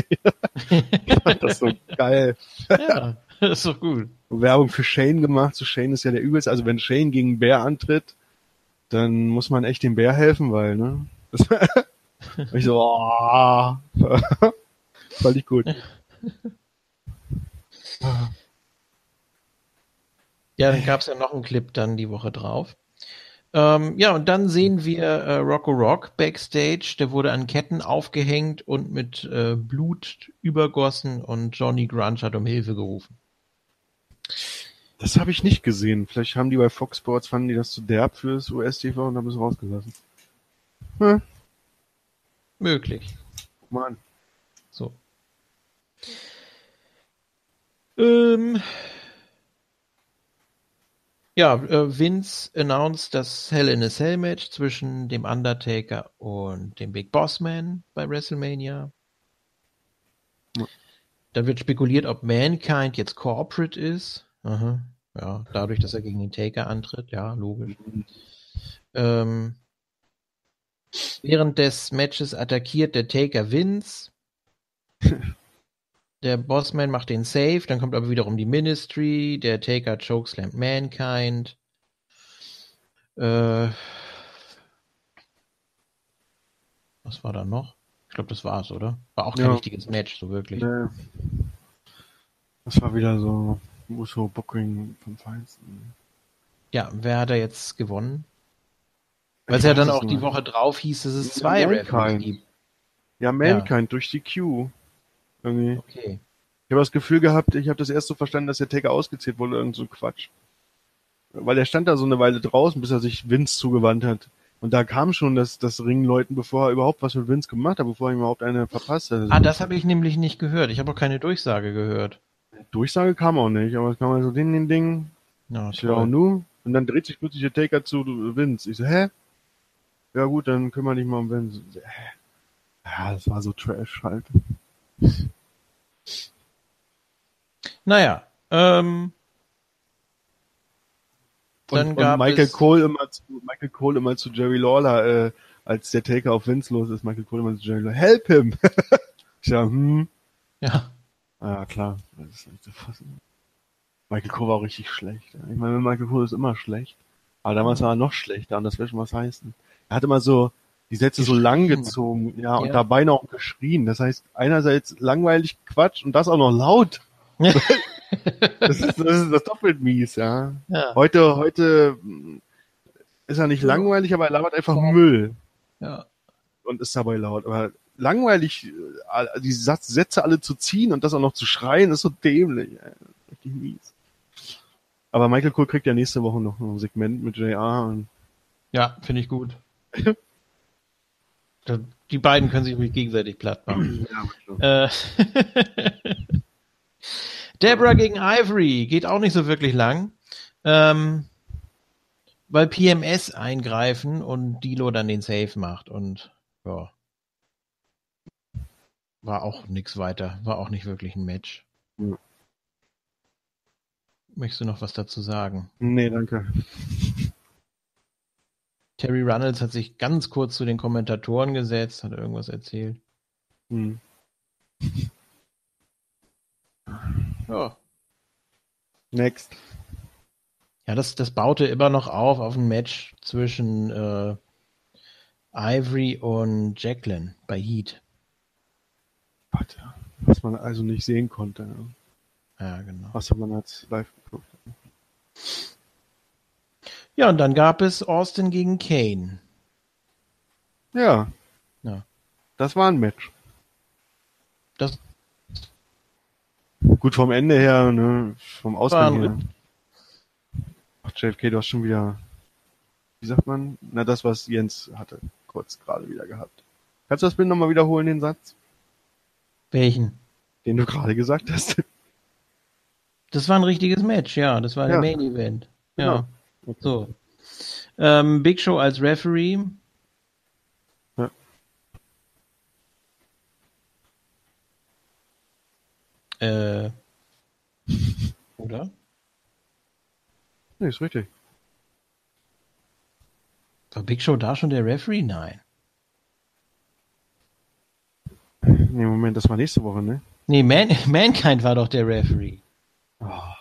das ist so geil. Ja, das ist doch gut. Werbung für Shane gemacht. So Shane ist ja der übelste. Also wenn Shane gegen einen Bär antritt, dann muss man echt dem Bär helfen, weil, ne? Ich so, oh, fand ich gut. Ja, dann gab es ja noch einen Clip dann die Woche drauf. Ähm, ja, und dann sehen wir äh, Rocco Rock backstage. Der wurde an Ketten aufgehängt und mit äh, Blut übergossen und Johnny Grunge hat um Hilfe gerufen. Das habe ich nicht gesehen. Vielleicht haben die bei Fox Sports, fanden die das zu derb fürs US-TV und haben es rausgelassen. Hm. Möglich. Guck mal an. So. Ähm, ja, äh, Vince announced das Hell in a Cell Match zwischen dem Undertaker und dem Big Boss Man bei WrestleMania. Ja. Dann wird spekuliert, ob Mankind jetzt Corporate ist. Aha. Ja, dadurch, dass er gegen den Taker antritt. Ja, logisch. Ähm, während des Matches attackiert der Taker Vince. Der Bossman macht den Save, dann kommt aber wiederum die Ministry, der Taker chokeslammt Mankind. Äh, was war da noch? Ich glaube, das war's, oder? War auch kein ja. richtiges Match, so wirklich. Nee. Das war wieder so Uso Booking vom Feinsten. Ja, wer hat da jetzt gewonnen? Weil es ja dann auch die Woche drauf hieß, dass es zwei ja, Mankind. gibt. Ja, Mankind ja. durch die Q. Irgendwie. Okay. Ich habe das Gefühl gehabt, ich habe das erst so verstanden, dass der Taker ausgezählt wurde, irgend so Quatsch. Weil er stand da so eine Weile draußen, bis er sich Vince zugewandt hat. Und da kam schon das, das Ringleuten, bevor er überhaupt was mit Vince gemacht hat, bevor er ihm überhaupt eine verpasst hat. Ah, das habe ich nämlich nicht gehört. Ich habe auch keine Durchsage gehört. Durchsage kam auch nicht, aber es kam also Ding, Ding, Ding. Ja, ich auch nur. Und dann dreht sich plötzlich der Taker zu Vince. Ich so, hä? Ja gut, dann kümmere dich mal um Vince. Ja, das war so Trash halt. Naja, ähm, dann und, gab und Michael es Cole immer zu Michael Cole immer zu Jerry Lawler, äh, als der Taker auf Vince los ist, Michael Cole immer zu Jerry Lawler, help him! ja, hm. Ja. Ah, ja, klar. Das ist nicht zu fassen. Michael Cole war auch richtig schlecht. Ich meine, Michael Cole ist immer schlecht. Aber damals war er noch schlechter und das will schon was heißen. Er hat immer so die Sätze so lang gezogen, ja, ja, und dabei noch geschrien. Das heißt, einerseits langweilig Quatsch und das auch noch laut. das, ist, das ist das doppelt mies, ja. ja. Heute, heute ist er nicht ja. langweilig, aber er labert einfach Müll. Ja. Und ist dabei laut. Aber langweilig, äh, die Sätze alle zu ziehen und das auch noch zu schreien, ist so dämlich. Richtig mies. Aber Michael Cole kriegt ja nächste Woche noch ein Segment mit JR. Und ja, finde ich gut. die beiden können sich gegenseitig platt machen. Ja, äh, Deborah gegen Ivory geht auch nicht so wirklich lang, ähm, weil PMS eingreifen und Dilo dann den Save macht und ja, war auch nichts weiter, war auch nicht wirklich ein Match. Ja. Möchtest du noch was dazu sagen? Nee, danke. Terry Runnels hat sich ganz kurz zu den Kommentatoren gesetzt, hat irgendwas erzählt. Hm. Ja. Next. Ja, das, das baute immer noch auf auf ein Match zwischen äh, Ivory und Jacqueline bei Heat. Warte, was man also nicht sehen konnte. Ja, genau. Was man als live geguckt hat. Ja, und dann gab es Austin gegen Kane. Ja. Ja. Das war ein Match. Das Gut vom Ende her, ne, vom Ausgang her. Ach, JFK, du hast schon wieder, wie sagt man? Na, das, was Jens hatte, kurz gerade wieder gehabt. Kannst du das bitte nochmal wiederholen, den Satz, welchen? den du gerade gesagt hast? Das war ein richtiges Match, ja. Das war Ja. der Main Event. Ja. Genau. So. Ähm, Big Show als Referee. Äh. Oder? Nee, ist richtig. War Big Show da schon der Referee? Nein. Nee, Moment, das war nächste Woche, ne? Nee, Man Mankind war doch der Referee. Ja,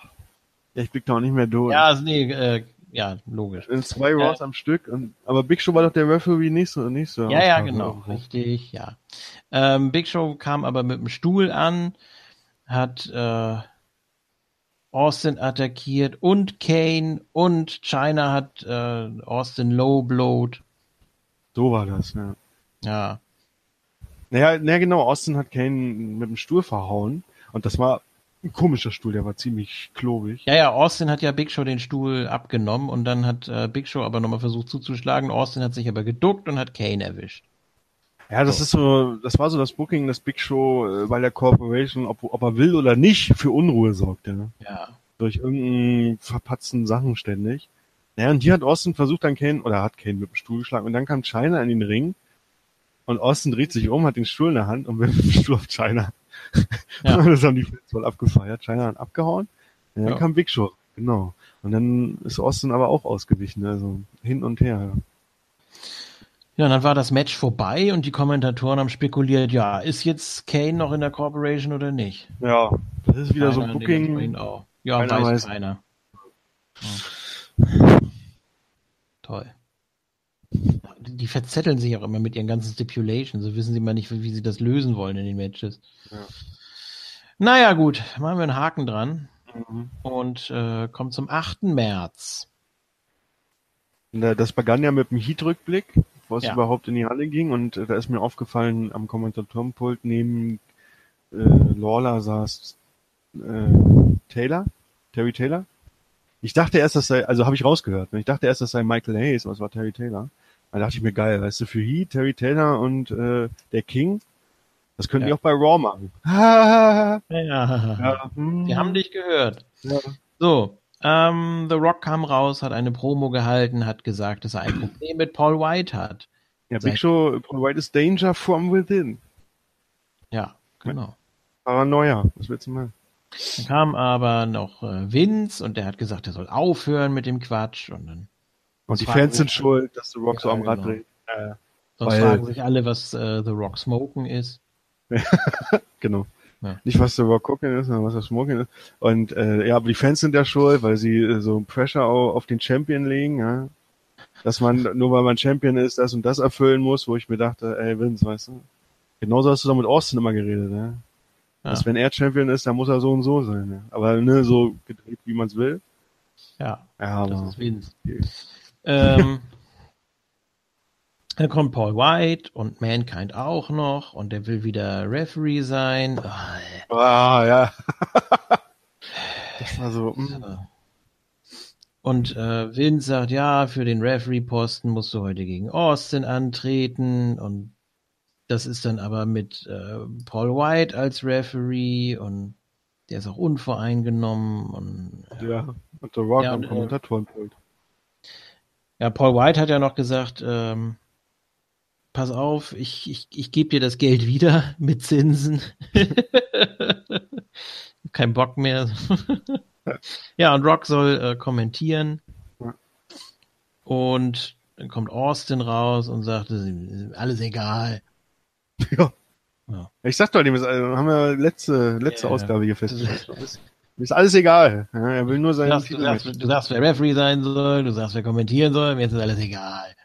ich blick da auch nicht mehr durch. Ja, also, nee, äh, ja, logisch. In zwei Raws am Stück, und, aber Big Show war doch der Referee nächste, nächste. Ja, ja, genau. Richtig, ja. Ähm, Big Show kam aber mit dem Stuhl an, hat äh, Austin attackiert und Kane und China hat äh, Austin low blowed. So war das, ja. Ja. Naja, naja, genau, Austin hat Kane mit dem Stuhl verhauen. Und das war ein komischer Stuhl, der war ziemlich klobig. Ja, ja, Austin hat ja Big Show den Stuhl abgenommen und dann hat äh, Big Show aber nochmal versucht zuzuschlagen. Austin hat sich aber geduckt und hat Kane erwischt. Ja, das ist so, das war so das Booking, das Big Show äh, bei der Corporation, ob, ob er will oder nicht, für Unruhe sorgt, ja. Ja. Durch irgendeinen verpatzten Sachen ständig. Naja, und hier hat Austin versucht dann Kane, oder hat Kane mit dem Stuhl geschlagen und dann kam China in den Ring und Austin dreht sich um, hat den Stuhl in der Hand und wirft den Stuhl auf China. Ja. das haben die Fans voll abgefeiert. China hat abgehauen. Und dann Ja. kam Big Show, genau. Und dann ist Austin aber auch ausgewichen, also hin und her. Ja, und dann war das Match vorbei und die Kommentatoren haben spekuliert, ja, ist jetzt Kane noch in der Corporation oder nicht? Ja, das ist wieder so Keiner ein dementsprechend Booking. Ja, Keiner weiß, weiß. keiner. Ja. Toll. Die verzetteln sich auch immer mit ihren ganzen Stipulations. So wissen sie mal nicht, wie sie das lösen wollen in den Matches. Ja. Naja, gut, machen wir einen Haken dran Mhm. und äh, kommen zum 8. März. Das begann ja mit dem Heat-Rückblick, bevor es Ja. überhaupt in die Halle ging. Und äh, da ist mir aufgefallen, am Kommentatorenpult neben äh, Lawler saß äh, Taylor, Terry Taylor. Ich dachte erst, das sei, also habe ich rausgehört, ne? ich dachte erst, das sei Michael Hayes, aber es war Terry Taylor. Da dachte ich mir, geil, weißt du, für Heat, Terry Taylor und äh, der King, das könnten Ja. die auch bei Raw machen. ja, Ja, hm, wir haben dich gehört. ja. So, ähm, The Rock kam raus, hat eine Promo gehalten, hat gesagt, dass er ein Problem mit Paul White hat. ja, Big Show provides danger from within. Ja, genau. Paranoia, was willst du machen? Dann kam aber noch äh, Vince und der hat gesagt, er soll aufhören mit dem Quatsch und dann Und die Fans sind schuld, dass The Rock so Ja, am Rad genau. dreht. Äh, sonst Weil- fragen sich alle, was äh, The Rock Smoken ist. genau. Ja. Nicht was Rock Cooking ist, sondern was das Smoking ist. Und äh, ja, aber die Fans sind ja schuld, weil sie äh, so Pressure au- auf den Champion legen, ja. Dass man, nur weil man Champion ist, das und das erfüllen muss, wo ich mir dachte, ey Vince, weißt du, genauso hast du doch mit Austin immer geredet, ja. Ja. Dass wenn er Champion ist, dann muss er so und so sein, ja. Aber ne, so gedreht, wie man es will. Ja, Ja, das aber ist Vince. okay. Ähm, dann kommt Paul White und Mankind auch noch und der will wieder Referee sein. Ah, Ah, ja. das war so, mm. Und äh, Vince sagt, ja, für den Referee-Posten musst du heute gegen Austin antreten und das ist dann aber mit äh, Paul White als Referee und der ist auch unvoreingenommen und ja. Und The Rock Ja, am äh, Kommentatorenpult. ja, Paul White hat ja noch gesagt, ähm, pass auf, ich, ich, ich gebe dir das Geld wieder mit Zinsen. Kein Bock mehr. ja, und Rock soll äh, kommentieren. Und dann kommt Austin raus und sagt, "Das ist alles egal. Ja. Ja. Ich sag doch, dem also, haben wir letzte, letzte Ja. Ausgabe hier festgestellt. Ist, alles egal. Ja, er will nur Du sagst, du, mit. du sagst, wer Referee sein soll, du sagst, wer kommentieren soll, mir ist alles egal.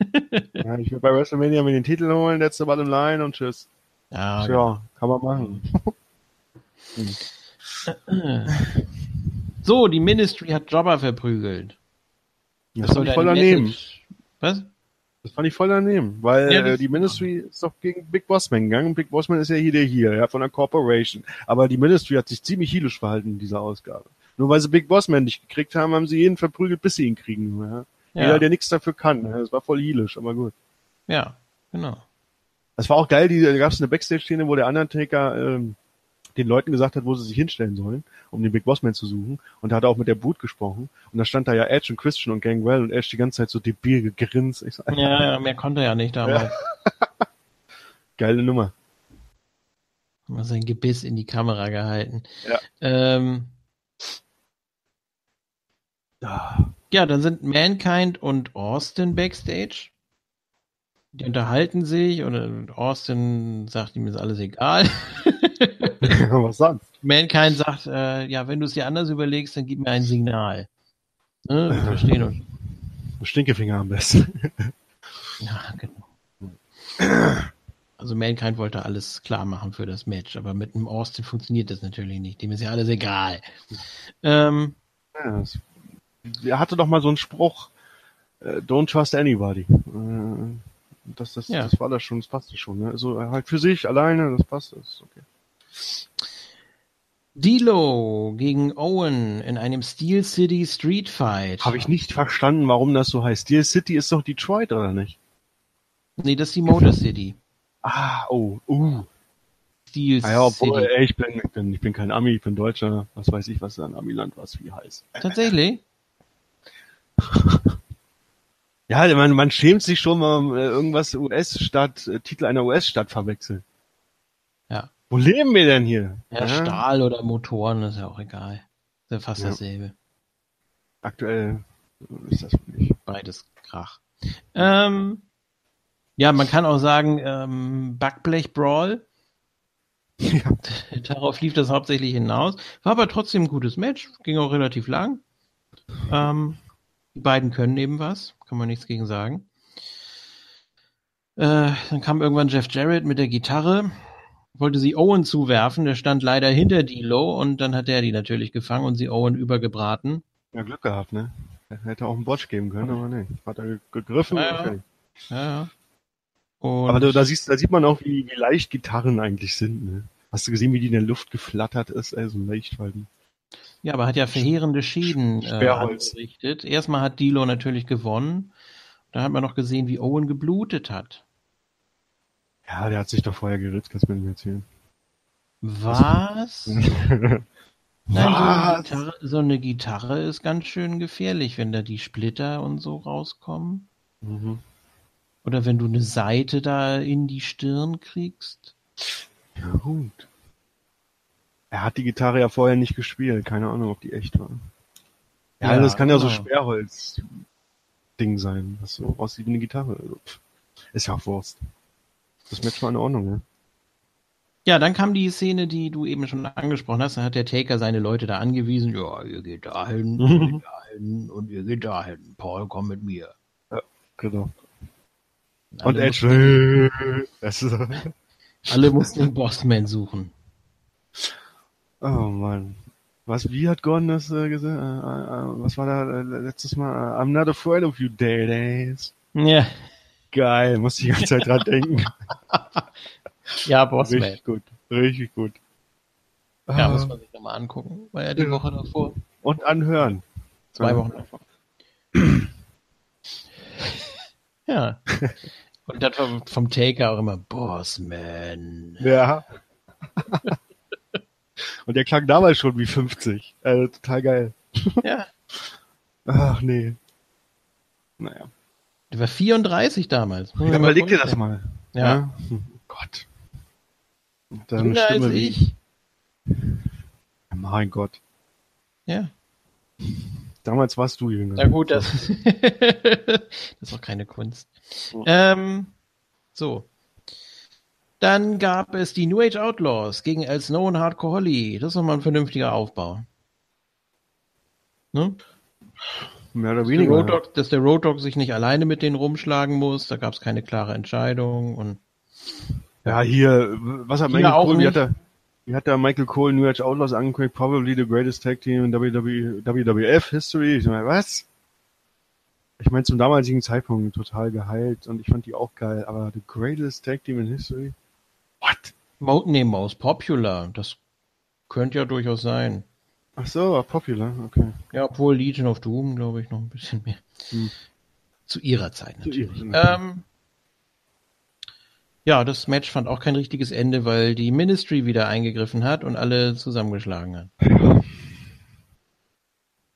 Ja, ich will bei WrestleMania mir den Titel holen, letzte Ball im Line und tschüss. Ja, Ja, kann man machen. So, die Ministry hat Jobber verprügelt. Das, das fand ich voll daneben. Was? Das fand ich voll daneben, weil ja, äh, die Ministry ist doch gegen Big Bossman gegangen und Big Bossman ist ja hier der hier, ja, von der Corporation. Aber die Ministry hat sich ziemlich heelisch verhalten in dieser Ausgabe. Nur weil sie Big Bossman nicht gekriegt haben, haben sie jeden verprügelt, bis sie ihn kriegen. Ja. Ja. Jeder, der nichts dafür kann. Ja. Das war voll heelisch, aber gut. Ja, genau. Das war auch geil, die, da gab es eine Backstage-Szene, wo der Undertaker ähm, den Leuten gesagt hat, wo sie sich hinstellen sollen, um den Big Bossman zu suchen. Und da hat er auch mit der Boot gesprochen. Und da stand da ja Edge und Christian und Gangwell und Edge die ganze Zeit so debil gegrinst. Ich so, ja, ja, mehr konnte er ja nicht damals. Ja. Geile Nummer. Mal sein Gebiss in die Kamera gehalten. Ja. Ähm, ja, dann sind Mankind und Austin backstage. Die unterhalten sich und Austin sagt ihm ist alles egal. Was sonst? Mankind sagt, äh, ja, wenn du es dir anders überlegst, dann gib mir ein Signal. Ne? Wir verstehen uns. Stinkefinger am besten. ja, genau. Also Mankind wollte alles klar machen für das Match, aber mit einem Austin funktioniert das natürlich nicht. Dem ist ja alles egal. Ähm, ja, er hatte doch mal so einen Spruch, äh, don't trust anybody. Äh, das, das, ja. das war das schon, das passte schon. Ne? Also halt für sich alleine, das passt, das ist okay. Dilo gegen Owen in einem Steel City Street Fight. Habe ich nicht verstanden, warum das so heißt. Steel City ist doch Detroit, oder nicht? Nee, das ist die Motor City. Ah, oh, uh. Steel ah ja, obwohl, City. Ey, ich, bin, ich, bin, ich bin kein Ami, ich bin Deutscher. Was weiß ich, was ein Amiland was wie heißt. Tatsächlich? Ja, man, man schämt sich schon, wenn man äh, irgendwas US-Stadt, äh, Titel einer US-Stadt verwechselt. Ja. Wo leben wir denn hier? Ja, ja, Stahl oder Motoren, ist ja auch egal. Ist ja fast ja. dasselbe. Aktuell ist das nicht. Beides Krach. Ähm, ja, man kann auch sagen, ähm, Backblech Brawl. Ja. Darauf lief das hauptsächlich hinaus. War aber trotzdem ein gutes Match. Ging auch relativ lang. Ähm, die beiden können eben was. Kann man nichts gegen sagen. Äh, dann kam irgendwann Jeff Jarrett mit der Gitarre wollte sie Owen zuwerfen, der stand leider hinter D'Lo und dann hat er die natürlich gefangen und sie Owen übergebraten. Ja, Glück gehabt, ne? Er hätte auch einen Botch geben können, aber ne. Hat er gegriffen ja. Ja. Und aber da, da, siehst, da sieht man auch, wie, wie leicht Gitarren eigentlich sind, ne? Hast du gesehen, wie die in der Luft geflattert ist? Also leicht halten. Ja, aber hat ja verheerende Schäden äh, angerichtet. Erstmal hat Dilo natürlich gewonnen. Da hat man noch gesehen, wie Owen geblutet hat. Ja, der hat sich doch vorher geritzt, kannst du mir nicht erzählen. Was? Nein, So, eine Gitarre, so eine Gitarre ist ganz schön gefährlich, wenn da die Splitter und so rauskommen. Mhm. Oder wenn du eine Seite da in die Stirn kriegst. Ja, gut. Er hat die Gitarre ja vorher nicht gespielt. Keine Ahnung, ob die echt war. Ja, ja das kann genau. ja so genau. Sperrholz-Ding sein, was so aussieht wie eine Gitarre. Ist ja auch Wurst. Das Match war in Ordnung, ja. Ja, dann kam die Szene, die du eben schon angesprochen hast. Da hat der Taker seine Leute da angewiesen. Ja, ihr geht dahin, ihr geht dahin und ihr geht dahin. Paul, komm mit mir. Ja, genau. Und Edge. Alle mussten den Bossman suchen. Oh Mann. Was, wie hat Gordon das äh, gesagt? Äh, äh, was war da äh, letztes Mal? I'm not afraid of you, Days. Ja. Geil, muss ich die ganze Zeit dran denken. ja, Bossman. Richtig gut, richtig gut. Ja, muss man sich nochmal angucken. War ja die ja. Woche davor. Und anhören. Zwei Wochen davor. ja. Und das war vom Taker auch immer Bossman. Ja. Und der klang damals schon wie 50. Also total geil. Ja. Ach nee. Naja. Der war 34 damals. Ja, überleg dir das mal. Ja. ja. Hm. Gott. Und dann Stimme als wie... ich. Mein Gott. Ja. Damals warst du jünger. Na gut, das, das ist auch keine Kunst. Oh. Ähm, so. Dann gab es die New Age Outlaws gegen El Snow und Hardcore Holly. Das ist nochmal ein vernünftiger Aufbau. Ne? Mehr oder weniger. Road Dog, dass der Road Dog sich nicht alleine mit denen rumschlagen muss, da gab es keine klare Entscheidung und ja, hier, was hat man auch wie hat, er, Wie hat da Michael Cole New Age Outlaws angekündigt? Probably the greatest tag team in WWE, WWF history. Ich meine, was? Ich meine, zum damaligen Zeitpunkt total geheilt und ich fand die auch geil, aber the greatest tag team in history? What? Mo nee, most popular. Das könnte ja durchaus sein. Ach so, popular, okay. Ja, obwohl Legion of Doom, glaube ich, noch ein bisschen mehr. Hm. Zu ihrer Zeit natürlich. Ähm, ja, das Match fand auch kein richtiges Ende, weil die Ministry wieder eingegriffen hat und alle zusammengeschlagen hat.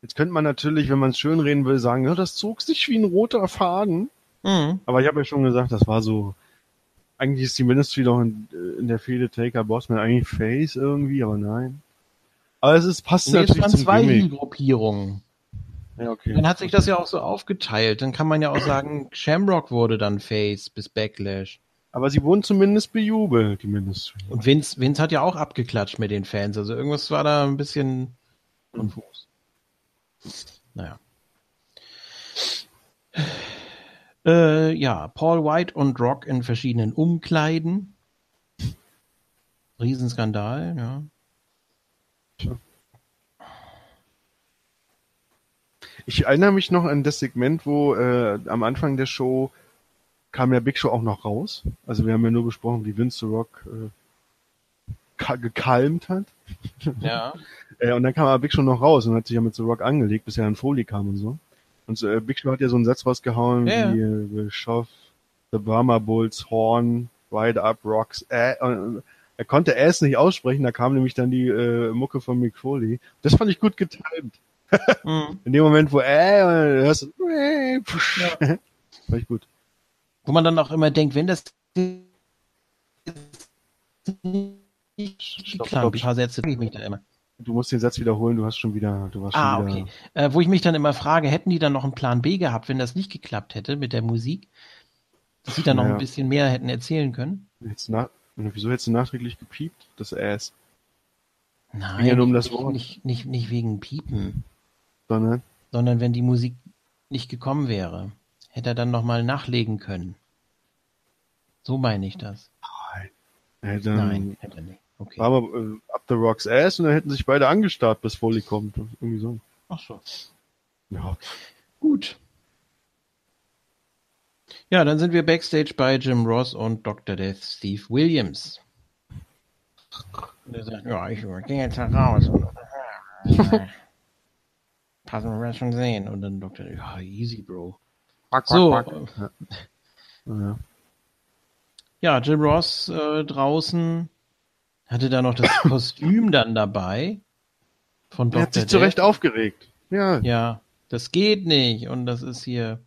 Jetzt könnte man natürlich, wenn man es schön reden will, sagen, ja, das zog sich wie ein roter Faden. Mhm. Aber ich habe ja schon gesagt, das war so. Eigentlich ist die Ministry doch in, in der Fehde Taker Bossman eigentlich Face irgendwie, aber nein. Aber es ist passt nee, natürlich es waren zwei Gruppierungen. Ja, okay. Dann hat sich das ja auch so aufgeteilt. Dann kann man ja auch sagen, Shamrock wurde dann Face bis Backlash. Aber sie wurden zumindest bejubelt, die Ministry. Und Vince, Vince hat ja auch abgeklatscht mit den Fans. Also irgendwas war da ein bisschen konfus. Naja. Äh, ja, Paul White und Rock in verschiedenen Umkleiden. Riesenskandal, ja. Tja. Ich erinnere mich noch an das Segment, wo äh, am Anfang der Show kam ja Big Show auch noch raus. Also wir haben ja nur besprochen, wie Vince the Rock äh, gekalmt hat. Ja. äh, und dann kam aber Big Show noch raus und hat sich ja mit The Rock angelegt, bis er an Folie kam und so. Und äh, Big Show hat ja so einen Satz rausgehauen ja, wie äh, Schoff, The Brahma Bulls, Horn, Ride Up, Rocks, äh, und, er konnte Ass nicht aussprechen, da kam nämlich dann die äh, Mucke von Mick Foley. Das fand ich gut getimt. mhm. In dem Moment, wo äh, hörst du, äh, pfusch, ja. fand ich gut. Wo man dann auch immer denkt, wenn das Stopp, stopp. ein paar Sätze ich mich dann immer. Du musst den Satz wiederholen, du hast schon wieder, du warst ah, schon wieder. okay. Äh, wo ich mich dann immer frage, hätten die dann noch einen Plan B gehabt, wenn das nicht geklappt hätte mit der Musik? Dass sie dann naja. noch ein bisschen mehr hätten erzählen können? Hättest nach, wieso hättest du nachträglich gepiept, das Ass? Nein, ja um das Wort. Nicht, nicht, nicht wegen Piepen. Sondern? Sondern wenn die Musik nicht gekommen wäre. Hätte er dann nochmal nachlegen können. So meine ich das. Nein, dann Nein hätte er nicht. Okay. War wir äh, Up the Rocks Ass und dann hätten sich beide angestarrt, bis Foley kommt. Irgendwie so. Ach so. Ja. Gut. Ja, dann sind wir backstage bei Jim Ross und Dr. Death Steve Williams. Und er sagt, ja, ich gehe jetzt raus. Passen wir schon sehen. Und dann Dr. Ja, easy, Bro. Quack, so. Quack, quack. Ja. ja, Jim Ross äh, draußen hatte da noch das Kostüm dann dabei. Von Dr. Er hat sich zu Recht aufgeregt. Ja. Ja, das geht nicht. Und das ist hier.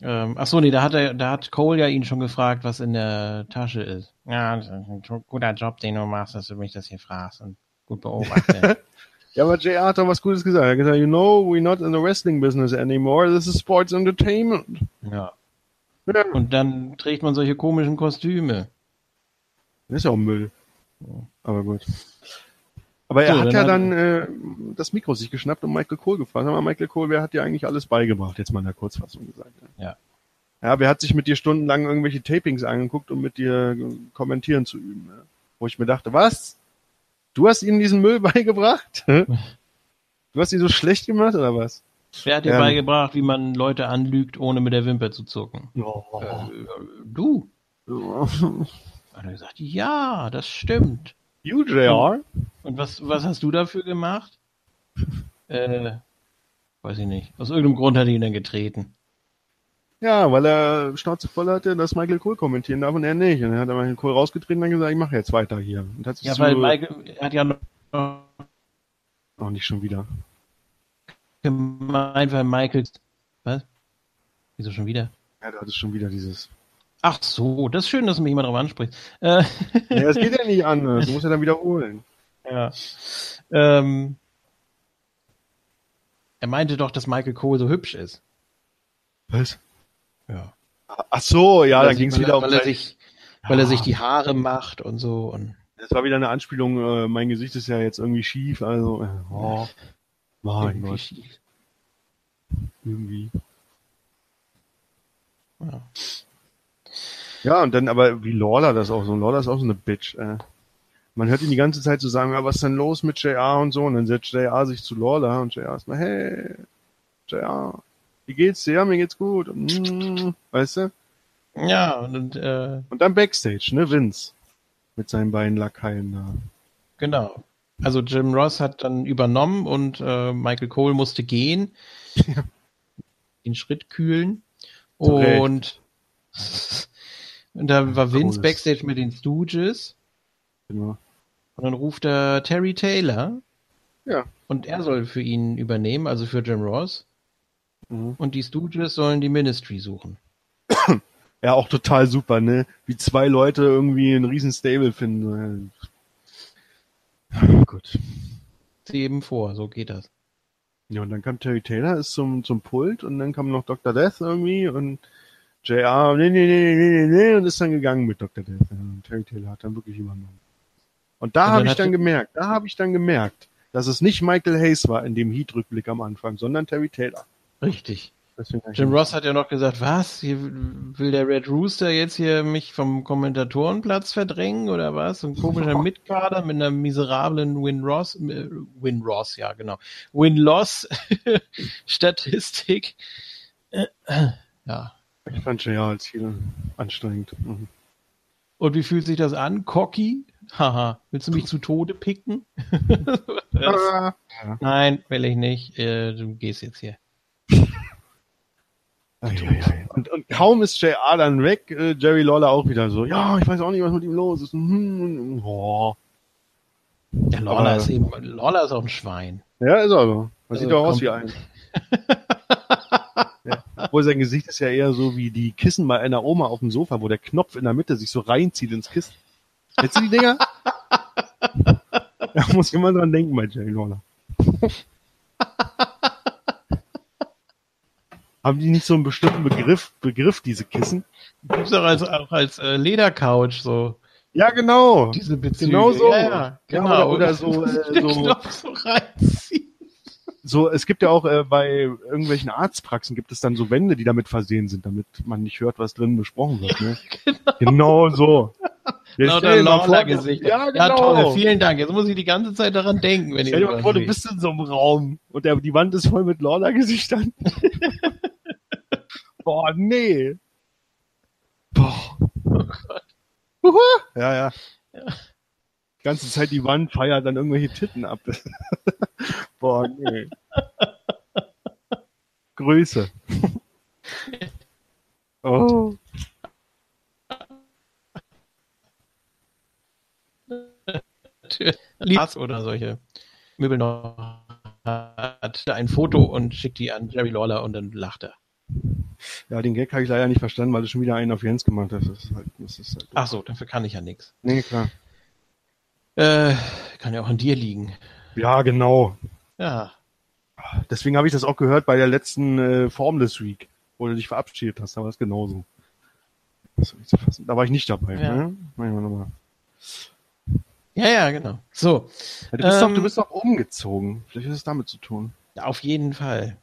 Ähm, ach so, nee, da hat er, da hat Cole ja ihn schon gefragt, was in der Tasche ist. Ja, das ist ein guter Job, den du machst, dass du mich das hier fragst und gut beobachtest. Ja, aber JR hat doch was Gutes gesagt. Er hat gesagt, you know, we're not in the wrestling business anymore. This is sports entertainment. Ja. ja. Und dann trägt man solche komischen Kostüme. Das ist ja auch Müll. Aber gut. Aber er so, hat ja dann äh, das Mikro sich geschnappt und Michael Cole gefragt. Aber Michael Cole, wer hat dir eigentlich alles beigebracht? Jetzt mal in der Kurzfassung gesagt. Ja. Ja, wer hat sich mit dir stundenlang irgendwelche Tapings angeguckt, um mit dir kommentieren zu üben? Ja? Wo ich mir dachte, was? Du hast ihnen diesen Müll beigebracht? Du hast ihn so schlecht gemacht oder was? Wer hat dir ja. beigebracht, wie man Leute anlügt, ohne mit der Wimper zu zucken? Oh. Äh, du. Hat er gesagt, ja, das stimmt. You, JR? Und was, was hast du dafür gemacht? äh, weiß ich nicht. Aus irgendeinem Grund hat er ihn dann getreten. Ja, weil er Schnauze voll hatte, dass Michael Cole kommentieren darf und er nicht. Und dann hat er Michael Cole rausgetreten und gesagt, ich mache jetzt weiter hier. Und hat ja, weil Michael hat ja noch auch nicht schon wieder. Gemeint, weil Michael was? Wieso schon wieder? Ja, da hat es schon wieder dieses. Ach so, das ist schön, dass du mich immer darauf ansprichst. Äh, ja, das geht ja nicht anders. Du musst ja dann wiederholen. Ja. Ähm, er meinte doch, dass Michael Cole so hübsch ist. Was? Ja. Ach so, ja, dann ging es wieder um. Weil er, sich, ja. weil er sich die Haare macht und so. Und das war wieder eine Anspielung, äh, mein Gesicht ist ja jetzt irgendwie schief, also. Äh, oh, mein Gott. Schief. Irgendwie. Ja. Ja, und dann aber wie Lawler das auch so. Lawler ist auch so eine Bitch. Äh. Man hört ihn die ganze Zeit so sagen, ja, was ist denn los mit JR und so, und dann setzt JR sich zu Lawler und JR ist mal, hey, JR, wie geht's dir? Ja, mir geht's gut. Und, mm, weißt du? Ja, und, äh, Und dann Backstage, ne, Vince. Mit seinen beiden Lakaien da. genau. Also Jim Ross hat dann übernommen und äh, Michael Cole musste gehen, Ja. den Schritt kühlen. Recht. Und, da war Vince Cooles. Backstage mit den Stooges Genau. und dann ruft er Terry Taylor Ja. und er soll für ihn übernehmen, also für Jim Ross. Mhm. Und die Stooges sollen die Ministry suchen. Ja, auch total super, ne? Wie zwei Leute irgendwie einen riesen Stable finden. Gut. Sie eben vor, so geht das. Ja, und dann kam Terry Taylor ist zum, zum Pult und dann kam noch Dr. Death irgendwie und JR, nee, nee, nee, nee, nee, nee, und ist dann gegangen mit Dr. Death. Und Terry Taylor hat dann wirklich übernommen. Und da habe ich dann er- gemerkt, da habe ich dann gemerkt, dass es nicht Michael Hayes war in dem Heat-Rückblick am Anfang, sondern Terry Taylor. Richtig. Deswegen Jim Ross hat ja noch gesagt, was? Hier will der Red Rooster jetzt hier mich vom Kommentatorenplatz verdrängen oder was? So ein komischer Mitkader mit einer miserablen Win-Ross, äh, Win-Ross, ja genau, Win-Loss-Statistik. ja. Ich fand JR als Heel anstrengend. Mhm. Und wie fühlt sich das an? Cocky? Haha. Willst du mich zu Tode picken? Nein, will ich nicht. Äh, du gehst jetzt hier. Ei, ei, ei. Und, und kaum ist JR dann weg, äh, Jerry Lawler auch wieder so, ja, ich weiß auch nicht, was mit ihm los ist. Hm, boah. Ja, Lawler ist eben, Lawler ist auch ein Schwein. Ja, ist er so. Das Also sieht doch aus wie ein. ja. Obwohl sein Gesicht ist ja eher so wie die Kissen bei einer Oma auf dem Sofa, wo der Knopf in der Mitte sich so reinzieht ins Kissen. Kennst du die Dinger? da muss immer dran denken bei Jerry Lawler. Haben die nicht so einen bestimmten Begriff, Begriff diese Kissen? Gibt's auch als, auch als äh, Ledercouch so. Ja, genau. Diese Bezüge. Genau so. Ja, ja, genau. oder- oder so, äh, so- so reinziehen. So, es gibt ja auch äh, bei irgendwelchen Arztpraxen gibt es dann so Wände, die damit versehen sind, damit man nicht hört, was drin besprochen wird. Ne? genau. so. Jetzt Lauter Lawler-Gesicht. Ja, genau. ja, toll. Vielen Dank. Jetzt muss ich die ganze Zeit daran denken, wenn Stell dir ich mal vor, du bist in so einem Raum und der, die Wand ist voll mit Lawler-Gesichtern. Boah, nee. Boah. Huhu. Ja, ja. Die ganze Zeit die Wand feiert dann irgendwelche Titten ab. Boah, nee. Größe. Oh. Lies oder solche Möbel noch hat da ein Foto und schickt die an Jerry Lawler und dann lacht er. Ja, den Gag habe ich leider nicht verstanden, weil du schon wieder einen auf Jens gemacht hast. Das halt, das halt Ach so, dafür kann ich ja nichts. Nee, klar. Äh, kann ja auch an dir liegen. Ja, genau. Ja. Deswegen habe ich das auch gehört bei der letzten äh, Formless Week, wo du dich verabschiedet hast. Da war es genauso. Da war ich nicht dabei. Ja. Ne? Machen wir nochmal. Ja, ja, genau. So, Ja, du, bist Ähm, doch, du bist doch umgezogen. Vielleicht ist es damit zu tun. auf jeden Fall.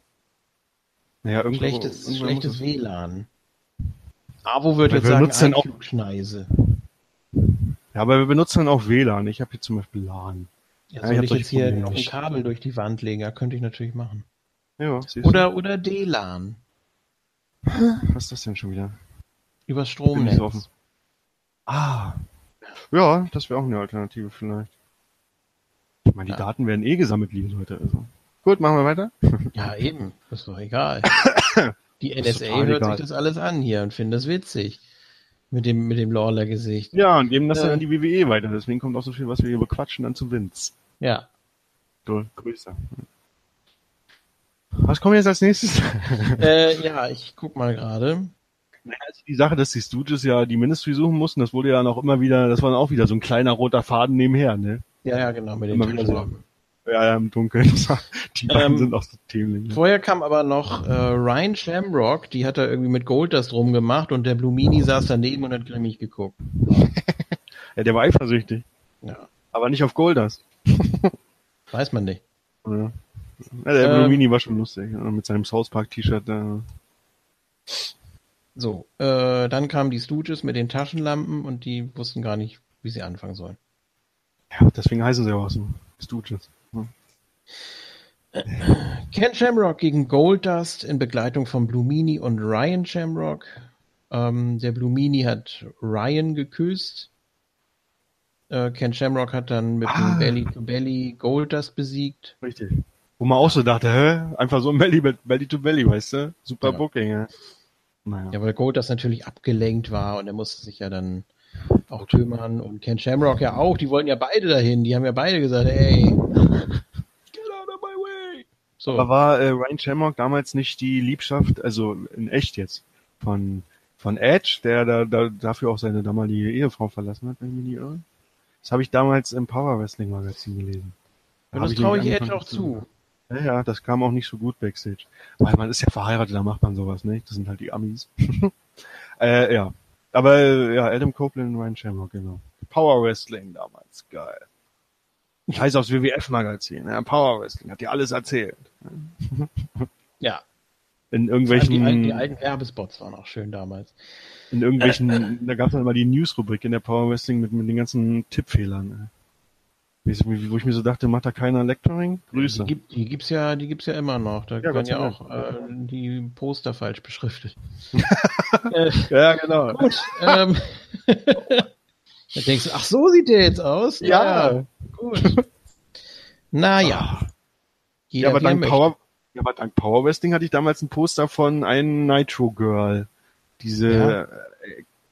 Naja, irgendwo, Schlechtes, irgendwo schlechtes WLAN. Abo wird Wer jetzt sagen, denn auch- es- Ja, aber wir benutzen dann auch WLAN. Ich habe hier zum Beispiel LAN. Ja, Ja, soll ich hab ich solche jetzt hier noch ein. Kabel durch die Wand legen? Ja, könnte ich natürlich machen. Ja, du. Oder, oder DLAN. Was ist das denn schon wieder? Übers Stromnetz. so offen. Ah. Ja, das wäre auch eine Alternative vielleicht. Ich meine, die Ja. Daten werden eh gesammelt, liebe Leute. Also. Gut, machen wir weiter. Ja, eben. Ist doch egal. Die NSA hört egal. sich das alles an hier und findet das witzig. Mit dem, mit dem Lawler-Gesicht. Ja, und geben das dann Äh. an die WWE weiter. Deswegen kommt auch so viel, was wir hier bequatschen, dann zu Vince. Ja. So, größer. Was kommt jetzt als nächstes? äh, ja, ich guck mal gerade. Naja, also die Sache, dass die Stooges ja die Ministry suchen mussten, das wurde ja dann auch immer wieder, das war dann auch wieder so ein kleiner roter Faden nebenher, ne? Ja, ja, genau, mit den so. Taschenlampen. Ja, ja, im Dunkeln. Die beiden Ähm, sind auch so. Ne? Vorher kam aber noch äh, Ryan Shamrock, die hat da irgendwie mit Goldust rumgemacht und der Blumini saß daneben und hat grimmig geguckt. Ja, der war eifersüchtig. Ja, Aber nicht auf Goldust. weiß man nicht. Ja, ja der Ähm, Blumini war schon lustig. Mit seinem South Park T-Shirt. Äh, So, äh, dann kamen die Stooges mit den Taschenlampen und die wussten gar nicht, wie sie anfangen sollen. Ja, deswegen heißen sie auch so. Stooges. Hm. Ken Shamrock gegen Goldust in Begleitung von Blumini und Ryan Shamrock. Ähm, der Blumini hat Ryan geküsst. Äh, Ken Shamrock hat dann mit Ah. dem Belly to Belly Goldust besiegt. Richtig. Wo man auch so dachte, hä? Einfach so ein Belly, Belly to Belly, weißt du? Super Ja. Booking, ja. Naja. Ja, weil Goldust natürlich abgelenkt war und er musste sich ja dann auch kümmern und Ken Shamrock ja auch. Die wollten ja beide dahin. Die haben ja beide gesagt, ey, get out of my way. So. Aber war äh, Ryan Shamrock damals nicht die Liebschaft, also in echt jetzt, von, von Edge, der da, da dafür auch seine damalige Ehefrau verlassen hat, wenn ich mich nicht irre? Das habe ich damals im Power Wrestling Magazin gelesen. Da und das traue ich Edge auch zu. Ja, ja, das kam auch nicht so gut Backstage. Weil man ist ja verheiratet, da macht man sowas, ne? Das sind halt die Amis. äh, ja. Aber äh, ja, Adam Copeland und Ryan Shamrock, genau. Power Wrestling damals, geil. Scheiß aufs WWF-Magazin, ja, Power Wrestling, hat dir alles erzählt. Ja. In Die, irgendwelchen, alten- die alten Werbespots waren auch schön damals. in irgendwelchen, da gab es dann immer die News-Rubrik in der Power Wrestling mit, mit den ganzen Tippfehlern. Wo ich mir so dachte, macht da keiner Lecturing? Grüße. Die, gibt, die gibt's ja, die gibt's ja immer noch. Da Ja, werden ja auch äh, die Poster falsch beschriftet. Ja, genau. Gut. ähm, da denkst du, ach so sieht der jetzt aus? Ja. Naja, gut. Naja. Jeder Ja, aber er dank. Power, ja, aber dank Power Wrestling hatte ich damals ein Poster von einem Nitro Girl. Diese Ja. äh,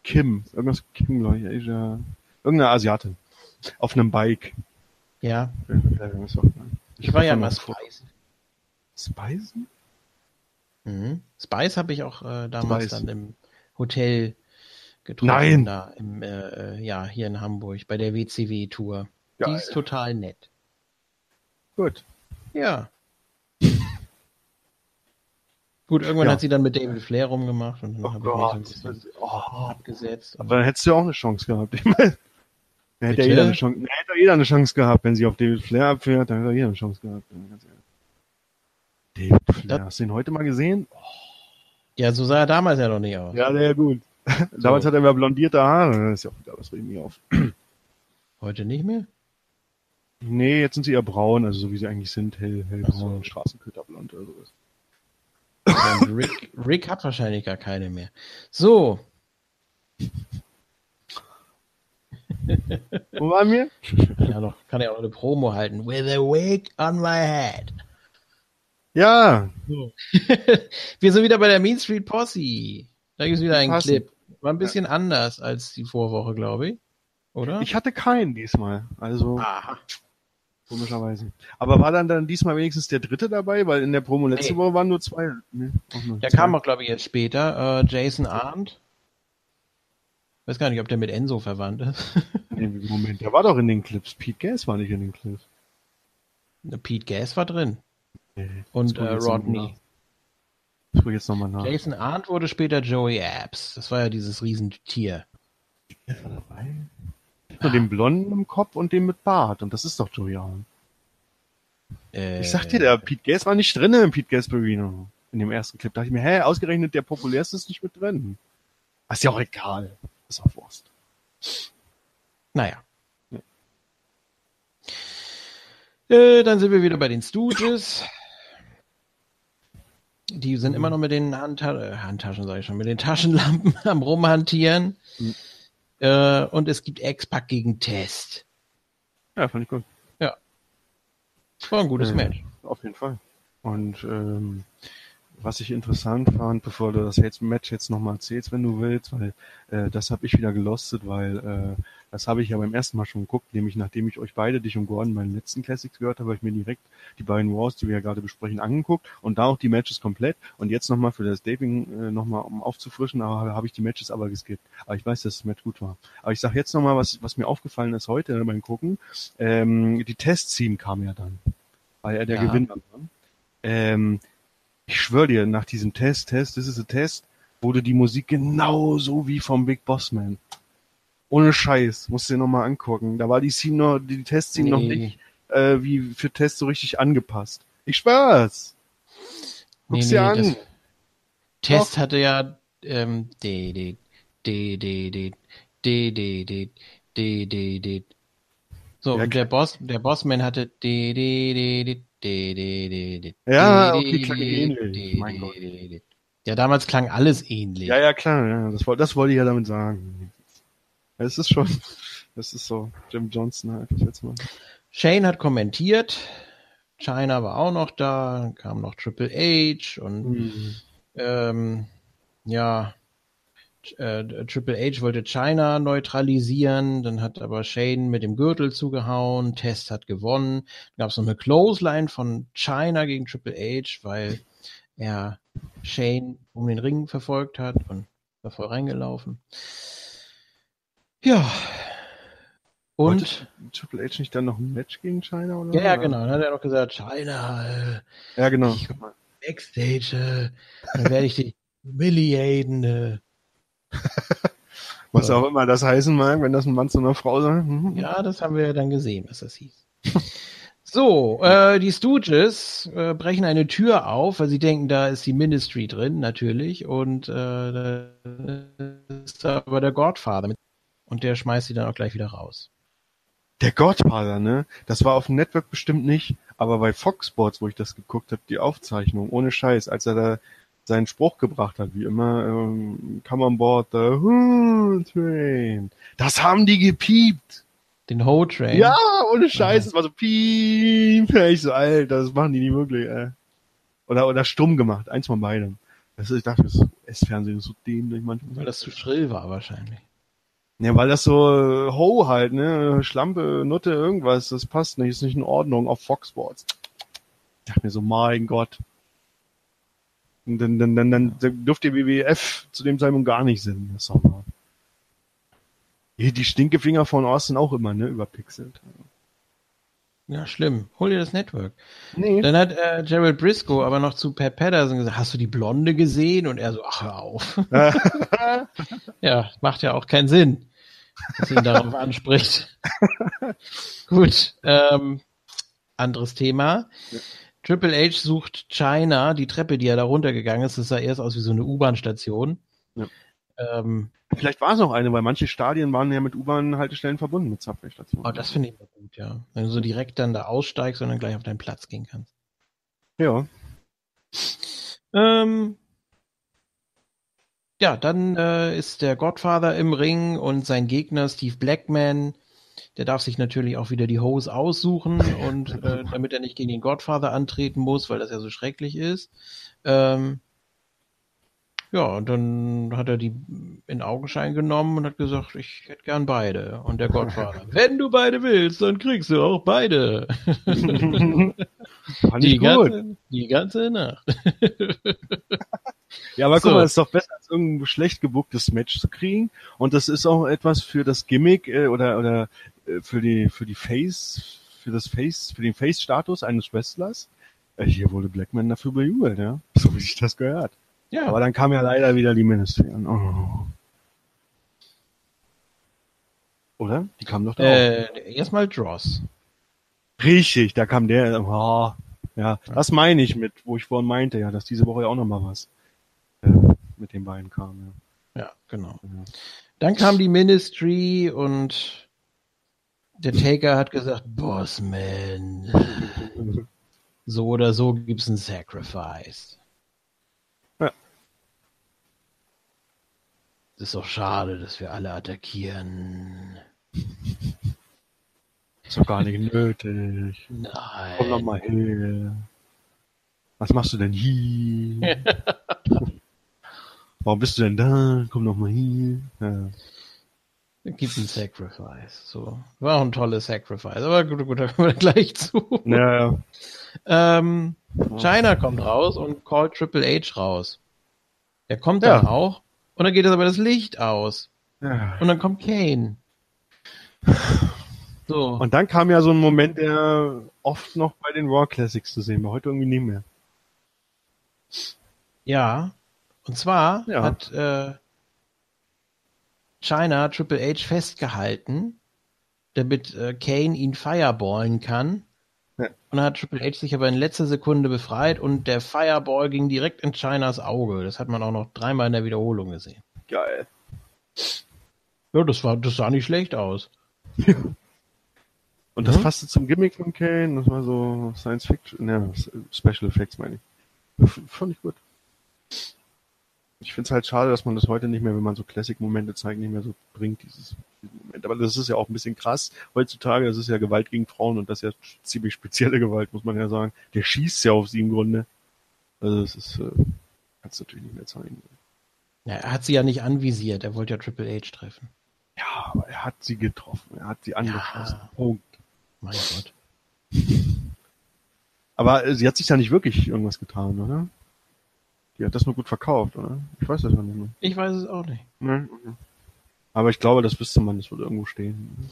Kim, irgendwas Kim, glaube ich, Asia, irgendeine Asiatin. Auf einem Bike. Ja, immer. ich war ja noch- Spice. Spice? Mhm. Spice habe ich auch äh, damals Spice. dann im Hotel getroffen. Nein. Da im, äh, äh, ja, hier in Hamburg bei der WCW-Tour. Die Geil. ist total nett. Gut. Ja. Gut, irgendwann Ja. hat sie dann mit David Flair rumgemacht und dann Oh habe ich mich so ein bisschen Oh. abgesetzt. Aber dann hättest du ja auch eine Chance gehabt. Ich meine, dann hätte jeder eine Chance, dann hätte jeder eine Chance gehabt, wenn sie auf David Flair abfährt, dann hätte jeder eine Chance gehabt. David Flair, Das- hast du ihn heute mal gesehen? Ja, so sah er damals ja noch nicht aus. Ja, sehr gut. Damals hat er immer blondierte Haare. Das ist ja auch egal, das regt mich auf. Heute nicht mehr? Nee, jetzt sind sie eher braun, also so wie sie eigentlich sind, hell, hellbraun, Ach so. Straßenköterblond oder sowas. Ja, und Rick, Rick hat wahrscheinlich gar keine mehr. So, Wo waren wir? kann ja, noch, kann ja auch noch eine Promo halten. With a wig on my head. Ja, Wir sind wieder bei der Mean Street Posse. Da gibt es wieder einen Passen. Clip. War ein bisschen anders als die Vorwoche, glaube ich. Oder? ich hatte keinen diesmal, also Aha. Komischerweise. Aber war dann dann diesmal wenigstens der dritte dabei, weil in der Promo letzte Nee. Woche waren nur zwei. Nee, nur Der zwei. kam auch, glaube ich, jetzt später. Äh, Jason Arndt. Weiß gar nicht, ob der mit Enzo verwandt ist. Nee, Moment, der war doch in den Clips. Pete Gas war nicht in den Clips. Pete Gas war drin. Nee, Und ich äh, Rodney. ich jetzt nochmal nach. Jason Arndt wurde später Joey Abs. Das war ja dieses Riesentier. Ist er dabei? Nur den Blonden im Kopf und den mit Bart. Und das ist doch Allen. Äh, Ich sag dir, der Pete Gas war nicht drin im Pete Gas Burrino. In dem ersten Clip. Da dachte ich mir, hä, ausgerechnet der populärste ist nicht mit drin. Ist ja auch egal. Ist auch Wurst. Naja. Ja. Äh, dann sind wir wieder bei den Stooges. Die sind immer noch mit den Handta äh, Handtaschen, sage ich schon, mit den Taschenlampen am rumhantieren. Mhm. Äh, und es gibt X-Pack gegen Test. Ja, fand ich gut. War ein gutes Ja. Match. Auf jeden Fall. Und ähm, was ich interessant fand, bevor du das jetzt Match jetzt nochmal erzählst, wenn du willst, weil äh, das habe ich wieder gelostet, weil äh, das habe ich ja beim ersten Mal schon geguckt, nämlich nachdem ich euch beide, dich und Gordon, meinen letzten Classics gehört habe, habe ich mir direkt die beiden Wars, die wir ja gerade besprechen, angeguckt und da auch die Matches komplett und jetzt nochmal für das Dating äh, nochmal, um aufzufrischen, aber habe ich die Matches aber geskippt. Aber ich weiß, dass das Match gut war. Aber ich sage jetzt nochmal, was, was mir aufgefallen ist heute beim Gucken, ähm, die Test-Team kam ja dann, weil er der Ja. Gewinner war. Ähm, ich schwöre dir, nach diesem Test, Test, das ist ein Test, wurde die Musik genauso wie vom Big Boss Man. Ohne Scheiß, musst du dir nochmal angucken. Da war die Team noch, die noch Nee. nicht äh, wie für Tests so richtig angepasst. Ich schwör's. Guck's dir an. das- Test hatte ja ähm, de, de, de, de, de, de, de, de, de, de, de. So, Ja, und der Boss, der Bossman hatte de, de, de, de, Ja, okay, klang ähnlich. Mein Gott. Ja, damals klang alles ähnlich. Ja, ja, klar, ja, das, das wollte ich ja damit sagen. Es ist schon, das ist so, Jim Johnson halt, willst du machen? Shane hat kommentiert, China war auch noch da, kam noch Triple H und Mhm. ähm, ja, äh, Triple H wollte China neutralisieren, dann hat aber Shane mit dem Gürtel zugehauen, Test hat gewonnen, dann gab es noch eine Clothesline von China gegen Triple H, weil er Shane um den Ring verfolgt hat und war voll reingelaufen. Ja. Und Wollte Triple H nicht dann noch ein Match gegen China oder ja, ja, genau. Dann hat er noch gesagt, China, äh, Ja, genau. Ich- Backstage, äh, dann werde ich dich humiliaten. Äh. Was auch immer das heißen mag, wenn das ein Mann zu einer Frau sagt. Mhm. Ja, das haben wir ja dann gesehen, was das hieß. So, äh, die Stooges äh, brechen eine Tür auf, weil sie denken, da ist die Ministry drin, natürlich. Und äh, da ist aber der Godfather mit. Und der schmeißt sie dann auch gleich wieder raus. Der Godfather, ne? Das war auf dem Network bestimmt nicht, aber bei Fox Sports, wo ich das geguckt habe, die Aufzeichnung, ohne Scheiß, als er da seinen Spruch gebracht hat, wie immer, ähm, come on board the Who train. Das haben die gepiept. Den Ho Train. Ja, ohne Scheiß, es war so piep. Ich so, Alter, das machen die nicht wirklich, ey. Oder, oder stumm gemacht, eins von beidem. Das ist, ich dachte, das S-Fernsehen ist so dämlich manchmal. Weil das zu schrill war wahrscheinlich. Ja, weil das so äh, Ho halt, ne? Schlampe, Nutte, irgendwas, das passt nicht, ist nicht in Ordnung auf Fox Sports. Ich dachte mir so, mein Gott. Und dann, dann, dann, dann dürfte die WWF zu dem Zeitpunkt gar nicht Sinn. Das ist mal. Die Stinkefinger von Austin auch immer, ne? Überpixelt. Ja, schlimm. Hol dir das Network. Nee. Dann hat äh, Gerald Briscoe aber noch zu Pat Patterson gesagt, hast du die Blonde gesehen? Und er so, ach, hör auf. ja, macht ja auch keinen Sinn, dass ihn darauf anspricht. Gut, ähm, anderes Thema. Triple H sucht China, die Treppe, die er da runtergegangen ist, das sah erst aus wie so eine U-Bahn-Station. Ja. Ähm, Vielleicht war es noch eine, weil manche Stadien waren ja mit U-Bahn-Haltestellen verbunden mit Subway-Stationen. oh, das finde ich gut, ja. Wenn du so direkt dann da aussteigst und dann gleich auf deinen Platz gehen kannst. Ja. Ähm, ja, dann äh, ist der Godfather im Ring und sein Gegner Steve Blackman, der darf sich natürlich auch wieder die Hose aussuchen und äh, damit er nicht gegen den Godfather antreten muss, weil das ja so schrecklich ist. Ähm, ja, und dann hat er die in Augenschein genommen und hat gesagt, ich hätte gern beide. Und der Godfather, wenn du beide willst, dann kriegst du auch beide. Die ganze, die ganze Nacht. Ja, aber So. guck mal, es ist doch besser, als irgendein schlecht gebucktes Match zu kriegen. Und das ist auch etwas für das Gimmick äh, oder oder äh, für die für die Face für das Face für den Face-Status eines Wrestlers. Äh, hier wurde Blackman dafür bejubelt, ja, so wie sich das gehört. Ja, Aber dann kam ja leider wieder die Ministry an. Oh. Oder? Die kam doch da auch. äh, erstmal Dross. Richtig, da kam der. Oh, ja, das meine ich mit, wo ich vorhin meinte, ja, dass diese Woche ja auch noch mal was mit den beiden kam. Ja, genau. Ja. Dann kam die Ministry und der Taker hat gesagt, Bossman, so oder so gibt's ein Sacrifice. Ja. Es ist doch schade, dass wir alle attackieren. Ist doch gar nicht nötig. Nein. Komm doch mal her. Was machst du denn hier? Warum bist du denn da? Komm doch mal hier. Ja. Gibt ein Sacrifice. So. War auch ein tolles Sacrifice. Aber gut, gut, da kommen wir gleich zu. Ja, Ähm, China kommt raus und callt Triple H raus. Der kommt dann Ja. auch und dann geht aber das Licht aus. ja. Und dann kommt Kane. So. Und dann kam ja so ein Moment, der oft noch bei den Raw Classics zu sehen war, heute irgendwie nicht mehr. ja. Und zwar Ja. hat äh, China Triple H festgehalten, damit äh, Kane ihn fireballen kann. Ja. Und dann hat Triple H sich aber in letzter Sekunde befreit und der Fireball ging direkt in Chinas Auge. Das hat man auch noch dreimal in der Wiederholung gesehen. Geil. Ja, das war, das sah nicht schlecht aus. Und das Mhm. passte zum Gimmick von Kane, das war so Science Fiction, ne, Special Effects meine ich. F- Fand ich gut. Ich finde es halt schade, dass man das heute nicht mehr, wenn man so Classic-Momente zeigt, nicht mehr so bringt, dieses, Moment. Aber das ist ja auch ein bisschen krass heutzutage. Das ist ja Gewalt gegen Frauen und das ist ja ziemlich spezielle Gewalt, muss man ja sagen. Der schießt ja auf sie im Grunde. Also das ist, äh, kannst du natürlich nicht mehr zeigen. Ja, er hat sie ja nicht anvisiert, er wollte ja Triple H treffen. Ja, aber er hat sie getroffen. Er hat sie angeschossen. Ja. Punkt. Mein Gott. Aber äh, sie hat sich da nicht wirklich irgendwas getan, oder? Die hat das nur gut verkauft, oder? Ich weiß das gar nicht mehr. Ich weiß es auch nicht. Ne? Okay. Aber ich glaube, das wüsste man, das würde irgendwo stehen.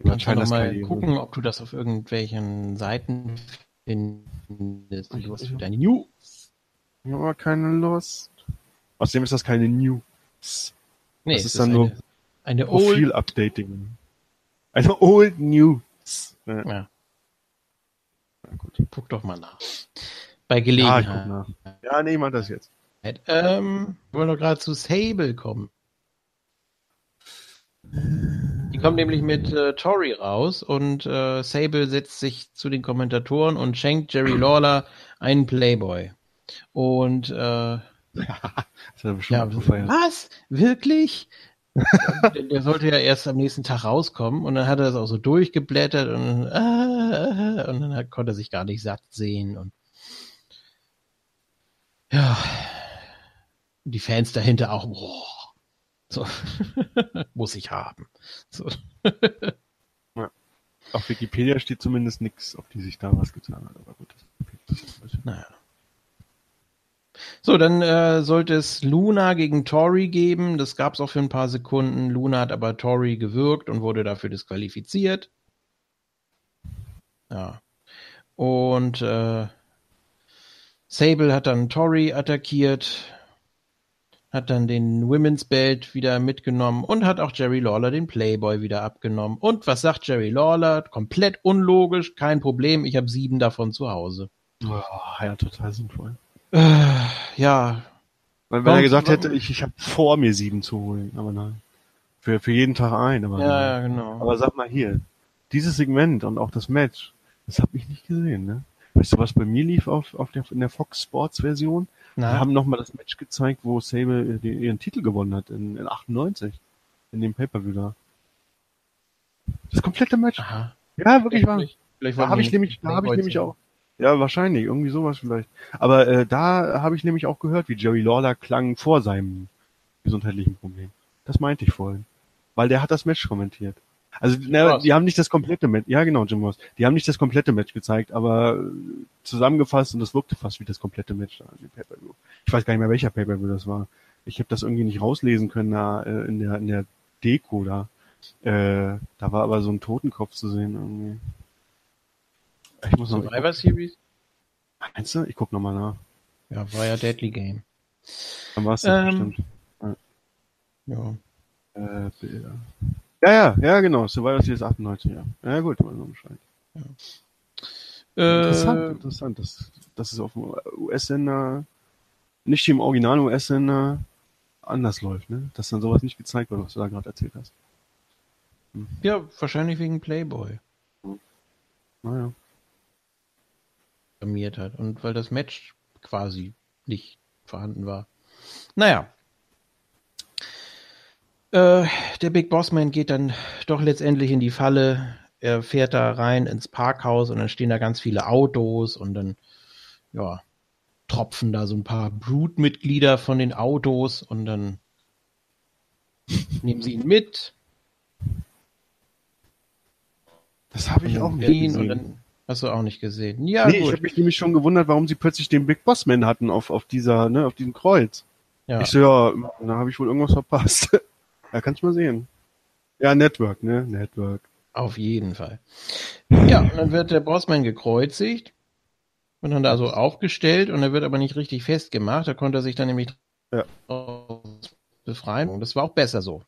Du kannst noch mal gucken, ob du das auf irgendwelchen Seiten findest. Ich- Du ich- für deine News. Ich habe aber keine Lust. Außerdem ist das keine News. Nee, Das es ist dann nur eine, eine Old. Profil-Updating. Eine Old News. Ja, Ja, na gut. guck doch mal nach. Bei Ja, ich Gelegenheit. guck nach. Ja, nee, ich mach das jetzt. Ähm, wir wollen doch gerade zu Sable kommen. Die kommen nämlich mit äh, Tori raus und äh, Sable setzt sich zu den Kommentatoren und schenkt Jerry Lawler einen Playboy. Und äh, ja, abgefeiert. was? Wirklich? der, der sollte ja erst am nächsten Tag rauskommen und dann hat er das auch so durchgeblättert und, äh, und dann hat, konnte er sich gar nicht satt sehen und ja, die Fans dahinter auch, boah, so, muss ich haben. So. Auf Wikipedia steht zumindest nichts, auf die sich da was getan hat. Aber gut, das Naja. So, dann äh, sollte es Luna gegen Tori geben. Das gab es auch für ein paar Sekunden. Luna hat aber Tori gewürgt und wurde dafür disqualifiziert. Ja. Und äh, Sable hat dann Tori attackiert, hat dann den Women's Belt wieder mitgenommen und hat auch Jerry Lawler den Playboy wieder abgenommen. Und was sagt Jerry Lawler? Komplett unlogisch, kein Problem, ich habe sieben davon zu Hause. Oh, ja, total sinnvoll. Äh, ja, Weil wenn er gesagt hätte, ich, ich habe vor, mir sieben zu holen, aber nein. Für, für jeden Tag ein, aber ja, nein. ja, genau. Aber sag mal hier, dieses Segment und auch das Match, das habe ich nicht gesehen, ne? Weißt du, was bei mir lief auf, auf der, in der Fox Sports Version? Wir Na, haben nochmal das Match gezeigt, wo Sable äh, den, ihren Titel gewonnen hat, in, in 98. In dem Pay-Per-View da. Das komplette Match. aha. Ja, wirklich wahr. Vielleicht Da habe ich nämlich, da habe ich nämlich auch. Ja, wahrscheinlich, irgendwie sowas vielleicht. Aber äh, da habe ich nämlich auch gehört, wie Jerry Lawler klang vor seinem gesundheitlichen Problem. Das meinte ich vorhin. Weil der hat das Match kommentiert. Also, na, die haben nicht das komplette Match, ja genau, Jim Ross. Die haben nicht das komplette Match gezeigt, aber äh, zusammengefasst und das wirkte fast wie das komplette Match da, im Pay-Per-View. Ich weiß gar nicht mehr, welcher Pay-Per-View das war. Ich habe das irgendwie nicht rauslesen können da, äh, in der in der Deko da. Äh, da war aber so ein Totenkopf zu sehen irgendwie. Ich muss noch Survivor Series? Meinst du? Ich guck nochmal nach. Ja, war ja Deadly Game. Dann war es Ähm, bestimmt. Ja. Äh, Bilder. Ja, ja, ja, genau. Survivor Series 98, ja. Ja, gut, mal so Bescheid. Interessant, Äh, interessant. Das, das ist auf dem US-Sender, nicht im originalen US-Sender, anders läuft, ne? Dass dann sowas nicht gezeigt wird, was du da gerade erzählt hast. ja, wahrscheinlich wegen Playboy Naja. blamiert hat und weil das Match quasi nicht vorhanden war. Naja. Äh, der Big Boss Man geht dann doch letztendlich in die Falle. Er fährt da rein ins Parkhaus und dann stehen da ganz viele Autos und dann, ja, tropfen da so ein paar Brut-Mitglieder von den Autos und dann nehmen sie ihn mit. Das habe ich auch nicht gesehen. dann hast du auch nicht gesehen. Ja, nee, ich gut. habe mich nämlich schon gewundert, warum sie plötzlich den Big Boss Man hatten auf, auf dieser, ne, auf diesem Kreuz. ja. Ich so, ja, da habe ich wohl irgendwas verpasst. ja, kannst du mal sehen. Ja, Network, ne? Network. Auf jeden Fall. Ja, und dann wird der Bossman gekreuzigt und dann da so aufgestellt und er wird aber nicht richtig festgemacht. Da konnte er sich dann nämlich Ja. befreien. Und das war auch besser so.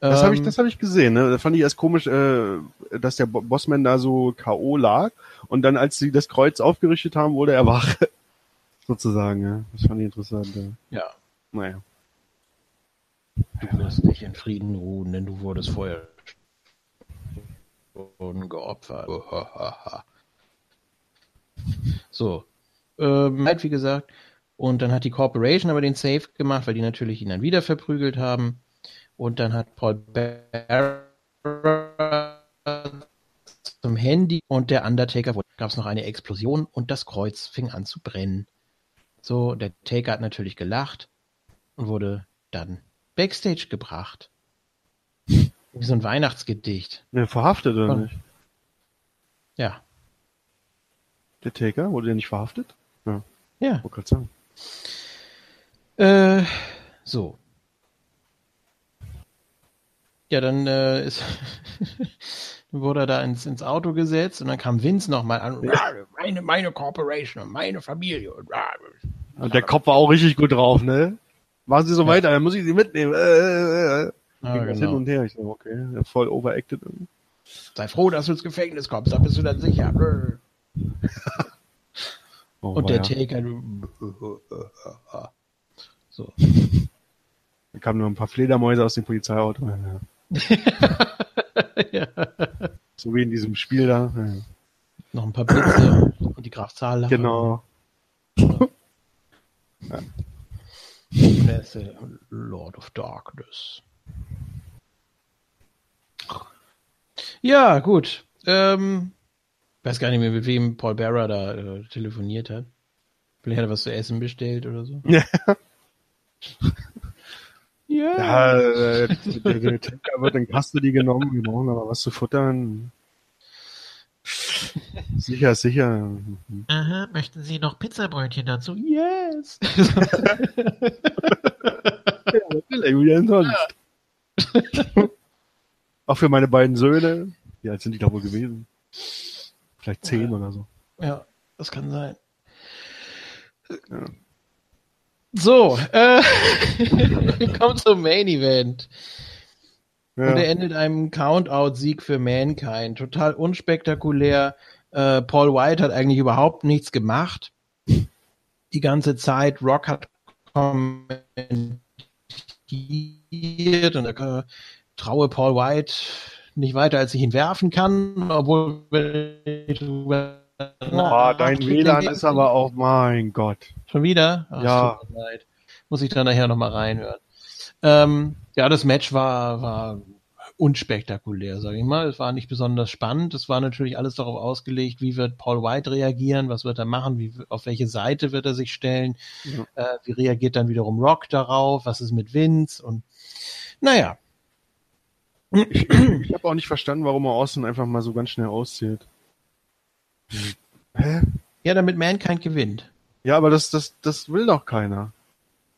Das Ähm, habe ich, das habe ich gesehen. Ne? Da fand ich erst komisch, äh, dass der Bo- Bossman da so K.O. lag und dann, als sie das Kreuz aufgerichtet haben, wurde er wach. Sozusagen, ja. Das fand ich interessant. Ja. Ja, Naja. Du wirst nicht in Frieden ruhen, denn du wurdest vorher. wurden geopfert. so. Ähm, halt, wie gesagt. Und dann hat die Corporation aber den Safe gemacht, weil die natürlich ihn dann wieder verprügelt haben. Und dann hat Paul Bearer zum Handy und der Undertaker gab es noch eine Explosion und das Kreuz fing an zu brennen. So, der Taker hat natürlich gelacht und wurde dann Backstage gebracht. Wie so ein Weihnachtsgedicht. Ne, verhaftet oder Und- nicht? Ja, Der Taker? Wurde der nicht verhaftet? ja. Wollte gerade sagen. Äh, so. Ja, dann äh, ist, wurde er da ins, ins Auto gesetzt und dann kam Vince nochmal an. Meine, meine Corporation und meine Familie. Und, Und der Kopf war auch richtig gut drauf, ne? Machen Sie so weiter, dann muss ich Sie mitnehmen. Äh, äh, äh. Ja, das genau. Hin und her. Ich so, okay, ja, voll overacted. irgendwie. Sei froh, dass du ins Gefängnis kommst, da bist du dann sicher. Oh, Und der ja. Taker. So. Da kamen nur ein paar Fledermäuse aus dem Polizeiauto. Ja. ja. So wie in diesem Spiel da. Ja. Noch ein paar Blitze und die Graf Zahl. Genau. Und der Lord of Darkness. Ja, gut. Ähm, weiß gar nicht mehr, mit wem Paul Bearer da äh, telefoniert hat. Vielleicht hat er was zu essen bestellt oder so. Ja. Ja. Ja, äh, der, der Taker wird in Custody genommen. Wir brauchen aber was zu futtern. Sicher, sicher. Aha, möchten Sie noch Pizzabrötchen dazu? Yes. Natürlich, wie denn sonst? Auch für meine beiden Söhne. Wie alt sind die da wohl gewesen? Vielleicht zehn oder so. ja, das kann sein. Ja. So, äh, kommt zum Main Event. Und er Ja. endet einem Count-Out-Sieg für Mankind. Total unspektakulär. Äh, Paul White hat eigentlich überhaupt nichts gemacht. Die ganze Zeit. Rock hat kommentiert und er traue Paul White nicht weiter, als ich ihn werfen kann, obwohl Boah, dein WLAN ist aber auch, mein Gott. Schon wieder? Ach, Ja. Muss ich da nachher nochmal reinhören. Ähm, ja, das Match war, war unspektakulär, sage ich mal. Es war nicht besonders spannend. Es war natürlich alles darauf ausgelegt, wie wird Paul White reagieren, was wird er machen, wie, auf welche Seite wird er sich stellen, Ja. äh, wie reagiert dann wiederum Rock darauf, was ist mit Vince und naja, Ich, ich habe auch nicht verstanden, warum er Austin einfach mal so ganz schnell auszählt. Hä? ja, damit Mankind gewinnt. Ja, aber das, das, das will doch keiner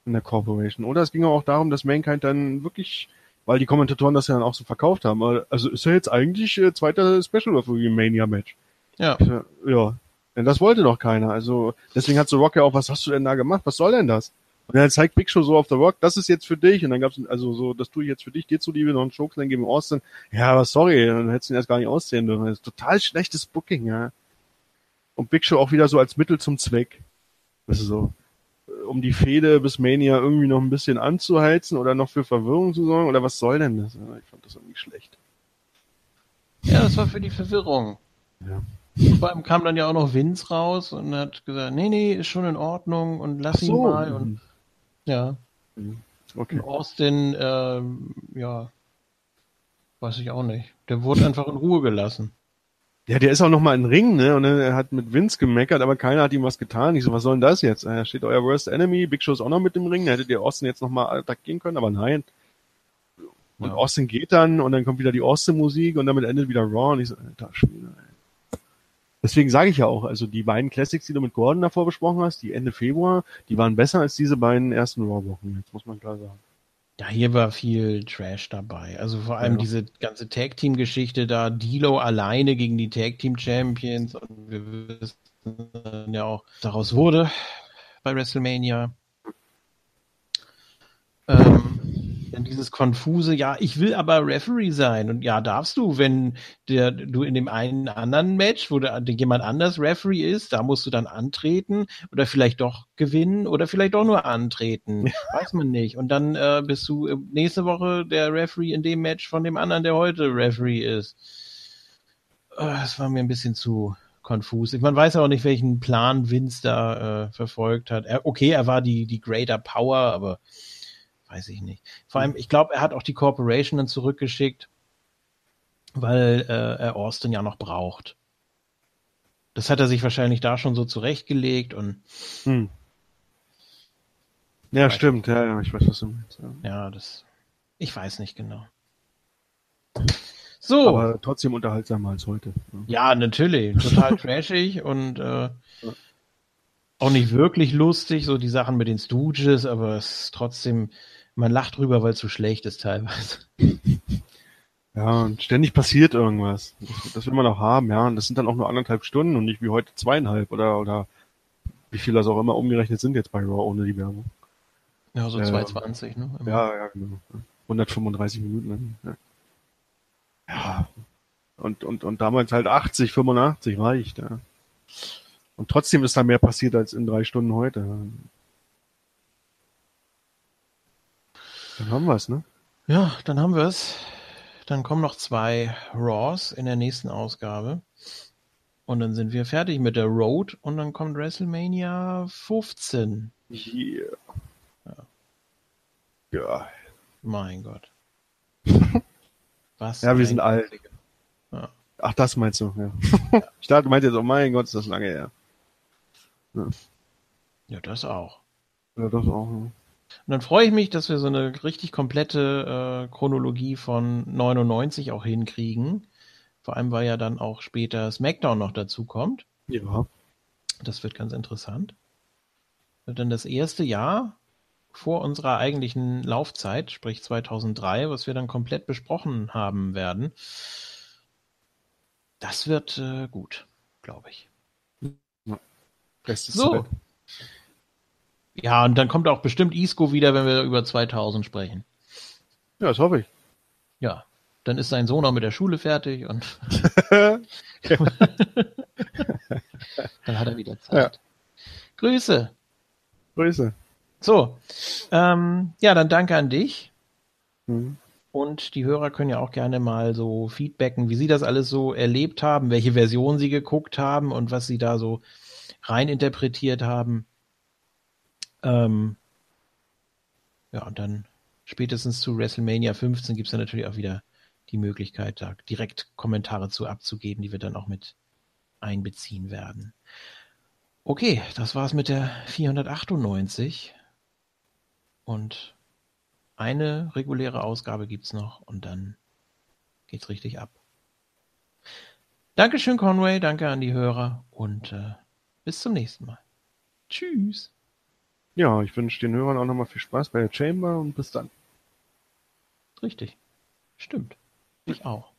in der Corporation. Oder es ging auch darum, dass Mankind dann wirklich, weil die Kommentatoren das ja dann auch so verkauft haben, also ist er jetzt eigentlich äh, zweiter Special im Mania Match. Ja, Ja, ja. Denn das wollte doch keiner. Also deswegen hat so Rock ja auch, was hast du denn da gemacht? Was soll denn das? Und dann zeigt Big Show so auf der Rock, das ist jetzt für dich. Und dann gab's also so, das tue ich jetzt für dich, dir zuliebe noch einen Chokeslam gegen Austin. Ja, aber sorry, dann hättest du ihn erst gar nicht aussehen dürfen. Das ist total schlechtes Booking, ja. Und Big Show auch wieder so als Mittel zum Zweck. Das ist so, um die Fehde bis Mania irgendwie noch ein bisschen anzuheizen oder noch für Verwirrung zu sorgen. Oder was soll denn das? Ich fand das irgendwie schlecht. ja, das war für die Verwirrung. Ja. Vor allem kam dann ja auch noch Vince raus und hat gesagt, nee, nee, ist schon in Ordnung und lass ihn mal und ja. Okay. Und Austin, ähm, ja, weiß ich auch nicht. Der wurde einfach in Ruhe gelassen. Ja, der ist auch noch mal in Ring, ne? Und er hat mit Vince gemeckert, aber keiner hat ihm was getan. Ich so, was soll denn das jetzt? Da steht euer Worst Enemy, Big Show ist auch noch mit im Ring. Da hättet ihr Austin jetzt noch mal attackieren können, aber nein. Und Ja. Austin geht dann und dann kommt wieder die Austin-Musik und damit endet wieder Raw. Und ich so, alter Schwede, ey. Deswegen sage ich ja auch, also die beiden Classics, die du mit Gordon davor besprochen hast, die Ende Februar, die waren besser als diese beiden ersten Raw-Wochen. Jetzt muss man klar sagen. Ja, hier war viel Trash dabei. Also vor allem Ja. diese ganze Tag-Team-Geschichte da, Dilo alleine gegen die Tag-Team-Champions und wir wissen ja auch, daraus wurde bei WrestleMania. Ähm, dieses konfuse, ja, ich will aber Referee sein. Und ja, darfst du, wenn der, du in dem einen anderen Match, wo der, jemand anders Referee ist, da musst du dann antreten oder vielleicht doch gewinnen oder vielleicht doch nur antreten. Weiß man nicht. Und dann äh, bist du äh, nächste Woche der Referee in dem Match von dem anderen, der heute Referee ist. es war mir ein bisschen zu konfus. Man weiß ja auch nicht, welchen Plan Vince da äh, verfolgt hat. Er, okay, er war die, die Greater Power, aber weiß ich nicht. Vor allem, ich glaube, er hat auch die Corporation dann zurückgeschickt, weil äh, er Austin ja noch braucht. Das hat er sich wahrscheinlich da schon so zurechtgelegt und. Hm. Ja, stimmt, ja, ja, ich weiß, was du meinst. Ja. ja, das. Ich weiß nicht genau. So. Aber trotzdem unterhaltsamer als heute. Ja, ja natürlich. Total trashig und äh, auch nicht wirklich lustig, so die Sachen mit den Stooges, aber es ist trotzdem, man lacht drüber, weil es so schlecht ist teilweise. Ja, und ständig passiert irgendwas. Das, will man auch haben, ja. Und das sind dann auch nur anderthalb Stunden und nicht wie heute zweieinhalb oder, oder wie viel das auch immer umgerechnet sind jetzt bei Raw ohne die Werbung. Ja, so äh, 220, ne? Immer. Ja, ja, genau. 135 Minuten. Ja. ja. Und, und, und damals halt 80, 85 reicht, ja. Und trotzdem ist da mehr passiert als in drei Stunden heute. Dann haben wir es, ne? Ja, dann haben wir es. Dann kommen noch zwei Raws in der nächsten Ausgabe. Und dann sind wir fertig mit der Road und dann kommt WrestleMania 15. Yeah. Ja. ja. Mein Gott. Was? Ja, wir sind alt. Ja. Ach, das meinst du, ja. ich dachte, du meinst jetzt, oh mein Gott, ist das lange her. Ja, ja das auch. Ja, das auch, ja. Und dann freue ich mich, dass wir so eine richtig komplette äh, Chronologie von 99 auch hinkriegen. Vor allem, weil ja dann auch später SmackDown noch dazu kommt. Ja. Das wird ganz interessant. Und dann das erste Jahr vor unserer eigentlichen Laufzeit, sprich 2003, was wir dann komplett besprochen haben werden. Das wird äh, gut, glaube ich. Ja. so. Zeit. Ja, und dann kommt auch bestimmt Isco wieder, wenn wir über 2000 sprechen. Ja, das hoffe ich. Ja, dann ist sein Sohn auch mit der Schule fertig und dann hat er wieder Zeit. Ja. Grüße. Grüße. So, ähm, ja, dann danke an dich. Mhm. Und die Hörer können ja auch gerne mal so feedbacken, wie sie das alles so erlebt haben, welche Version sie geguckt haben und was sie da so rein interpretiert haben. Ähm, ja, und dann spätestens zu WrestleMania 15 gibt es dann natürlich auch wieder die Möglichkeit, da direkt Kommentare zu abzugeben, die wir dann auch mit einbeziehen werden. Okay, das war's mit der 498. Und eine reguläre Ausgabe gibt's noch und dann geht's richtig ab. Dankeschön, Conway, danke an die Hörer und äh, bis zum nächsten Mal. Tschüss. Ja, ich wünsche den Hörern auch nochmal viel Spaß bei der Chamber und bis dann. Richtig. Stimmt. Ich auch.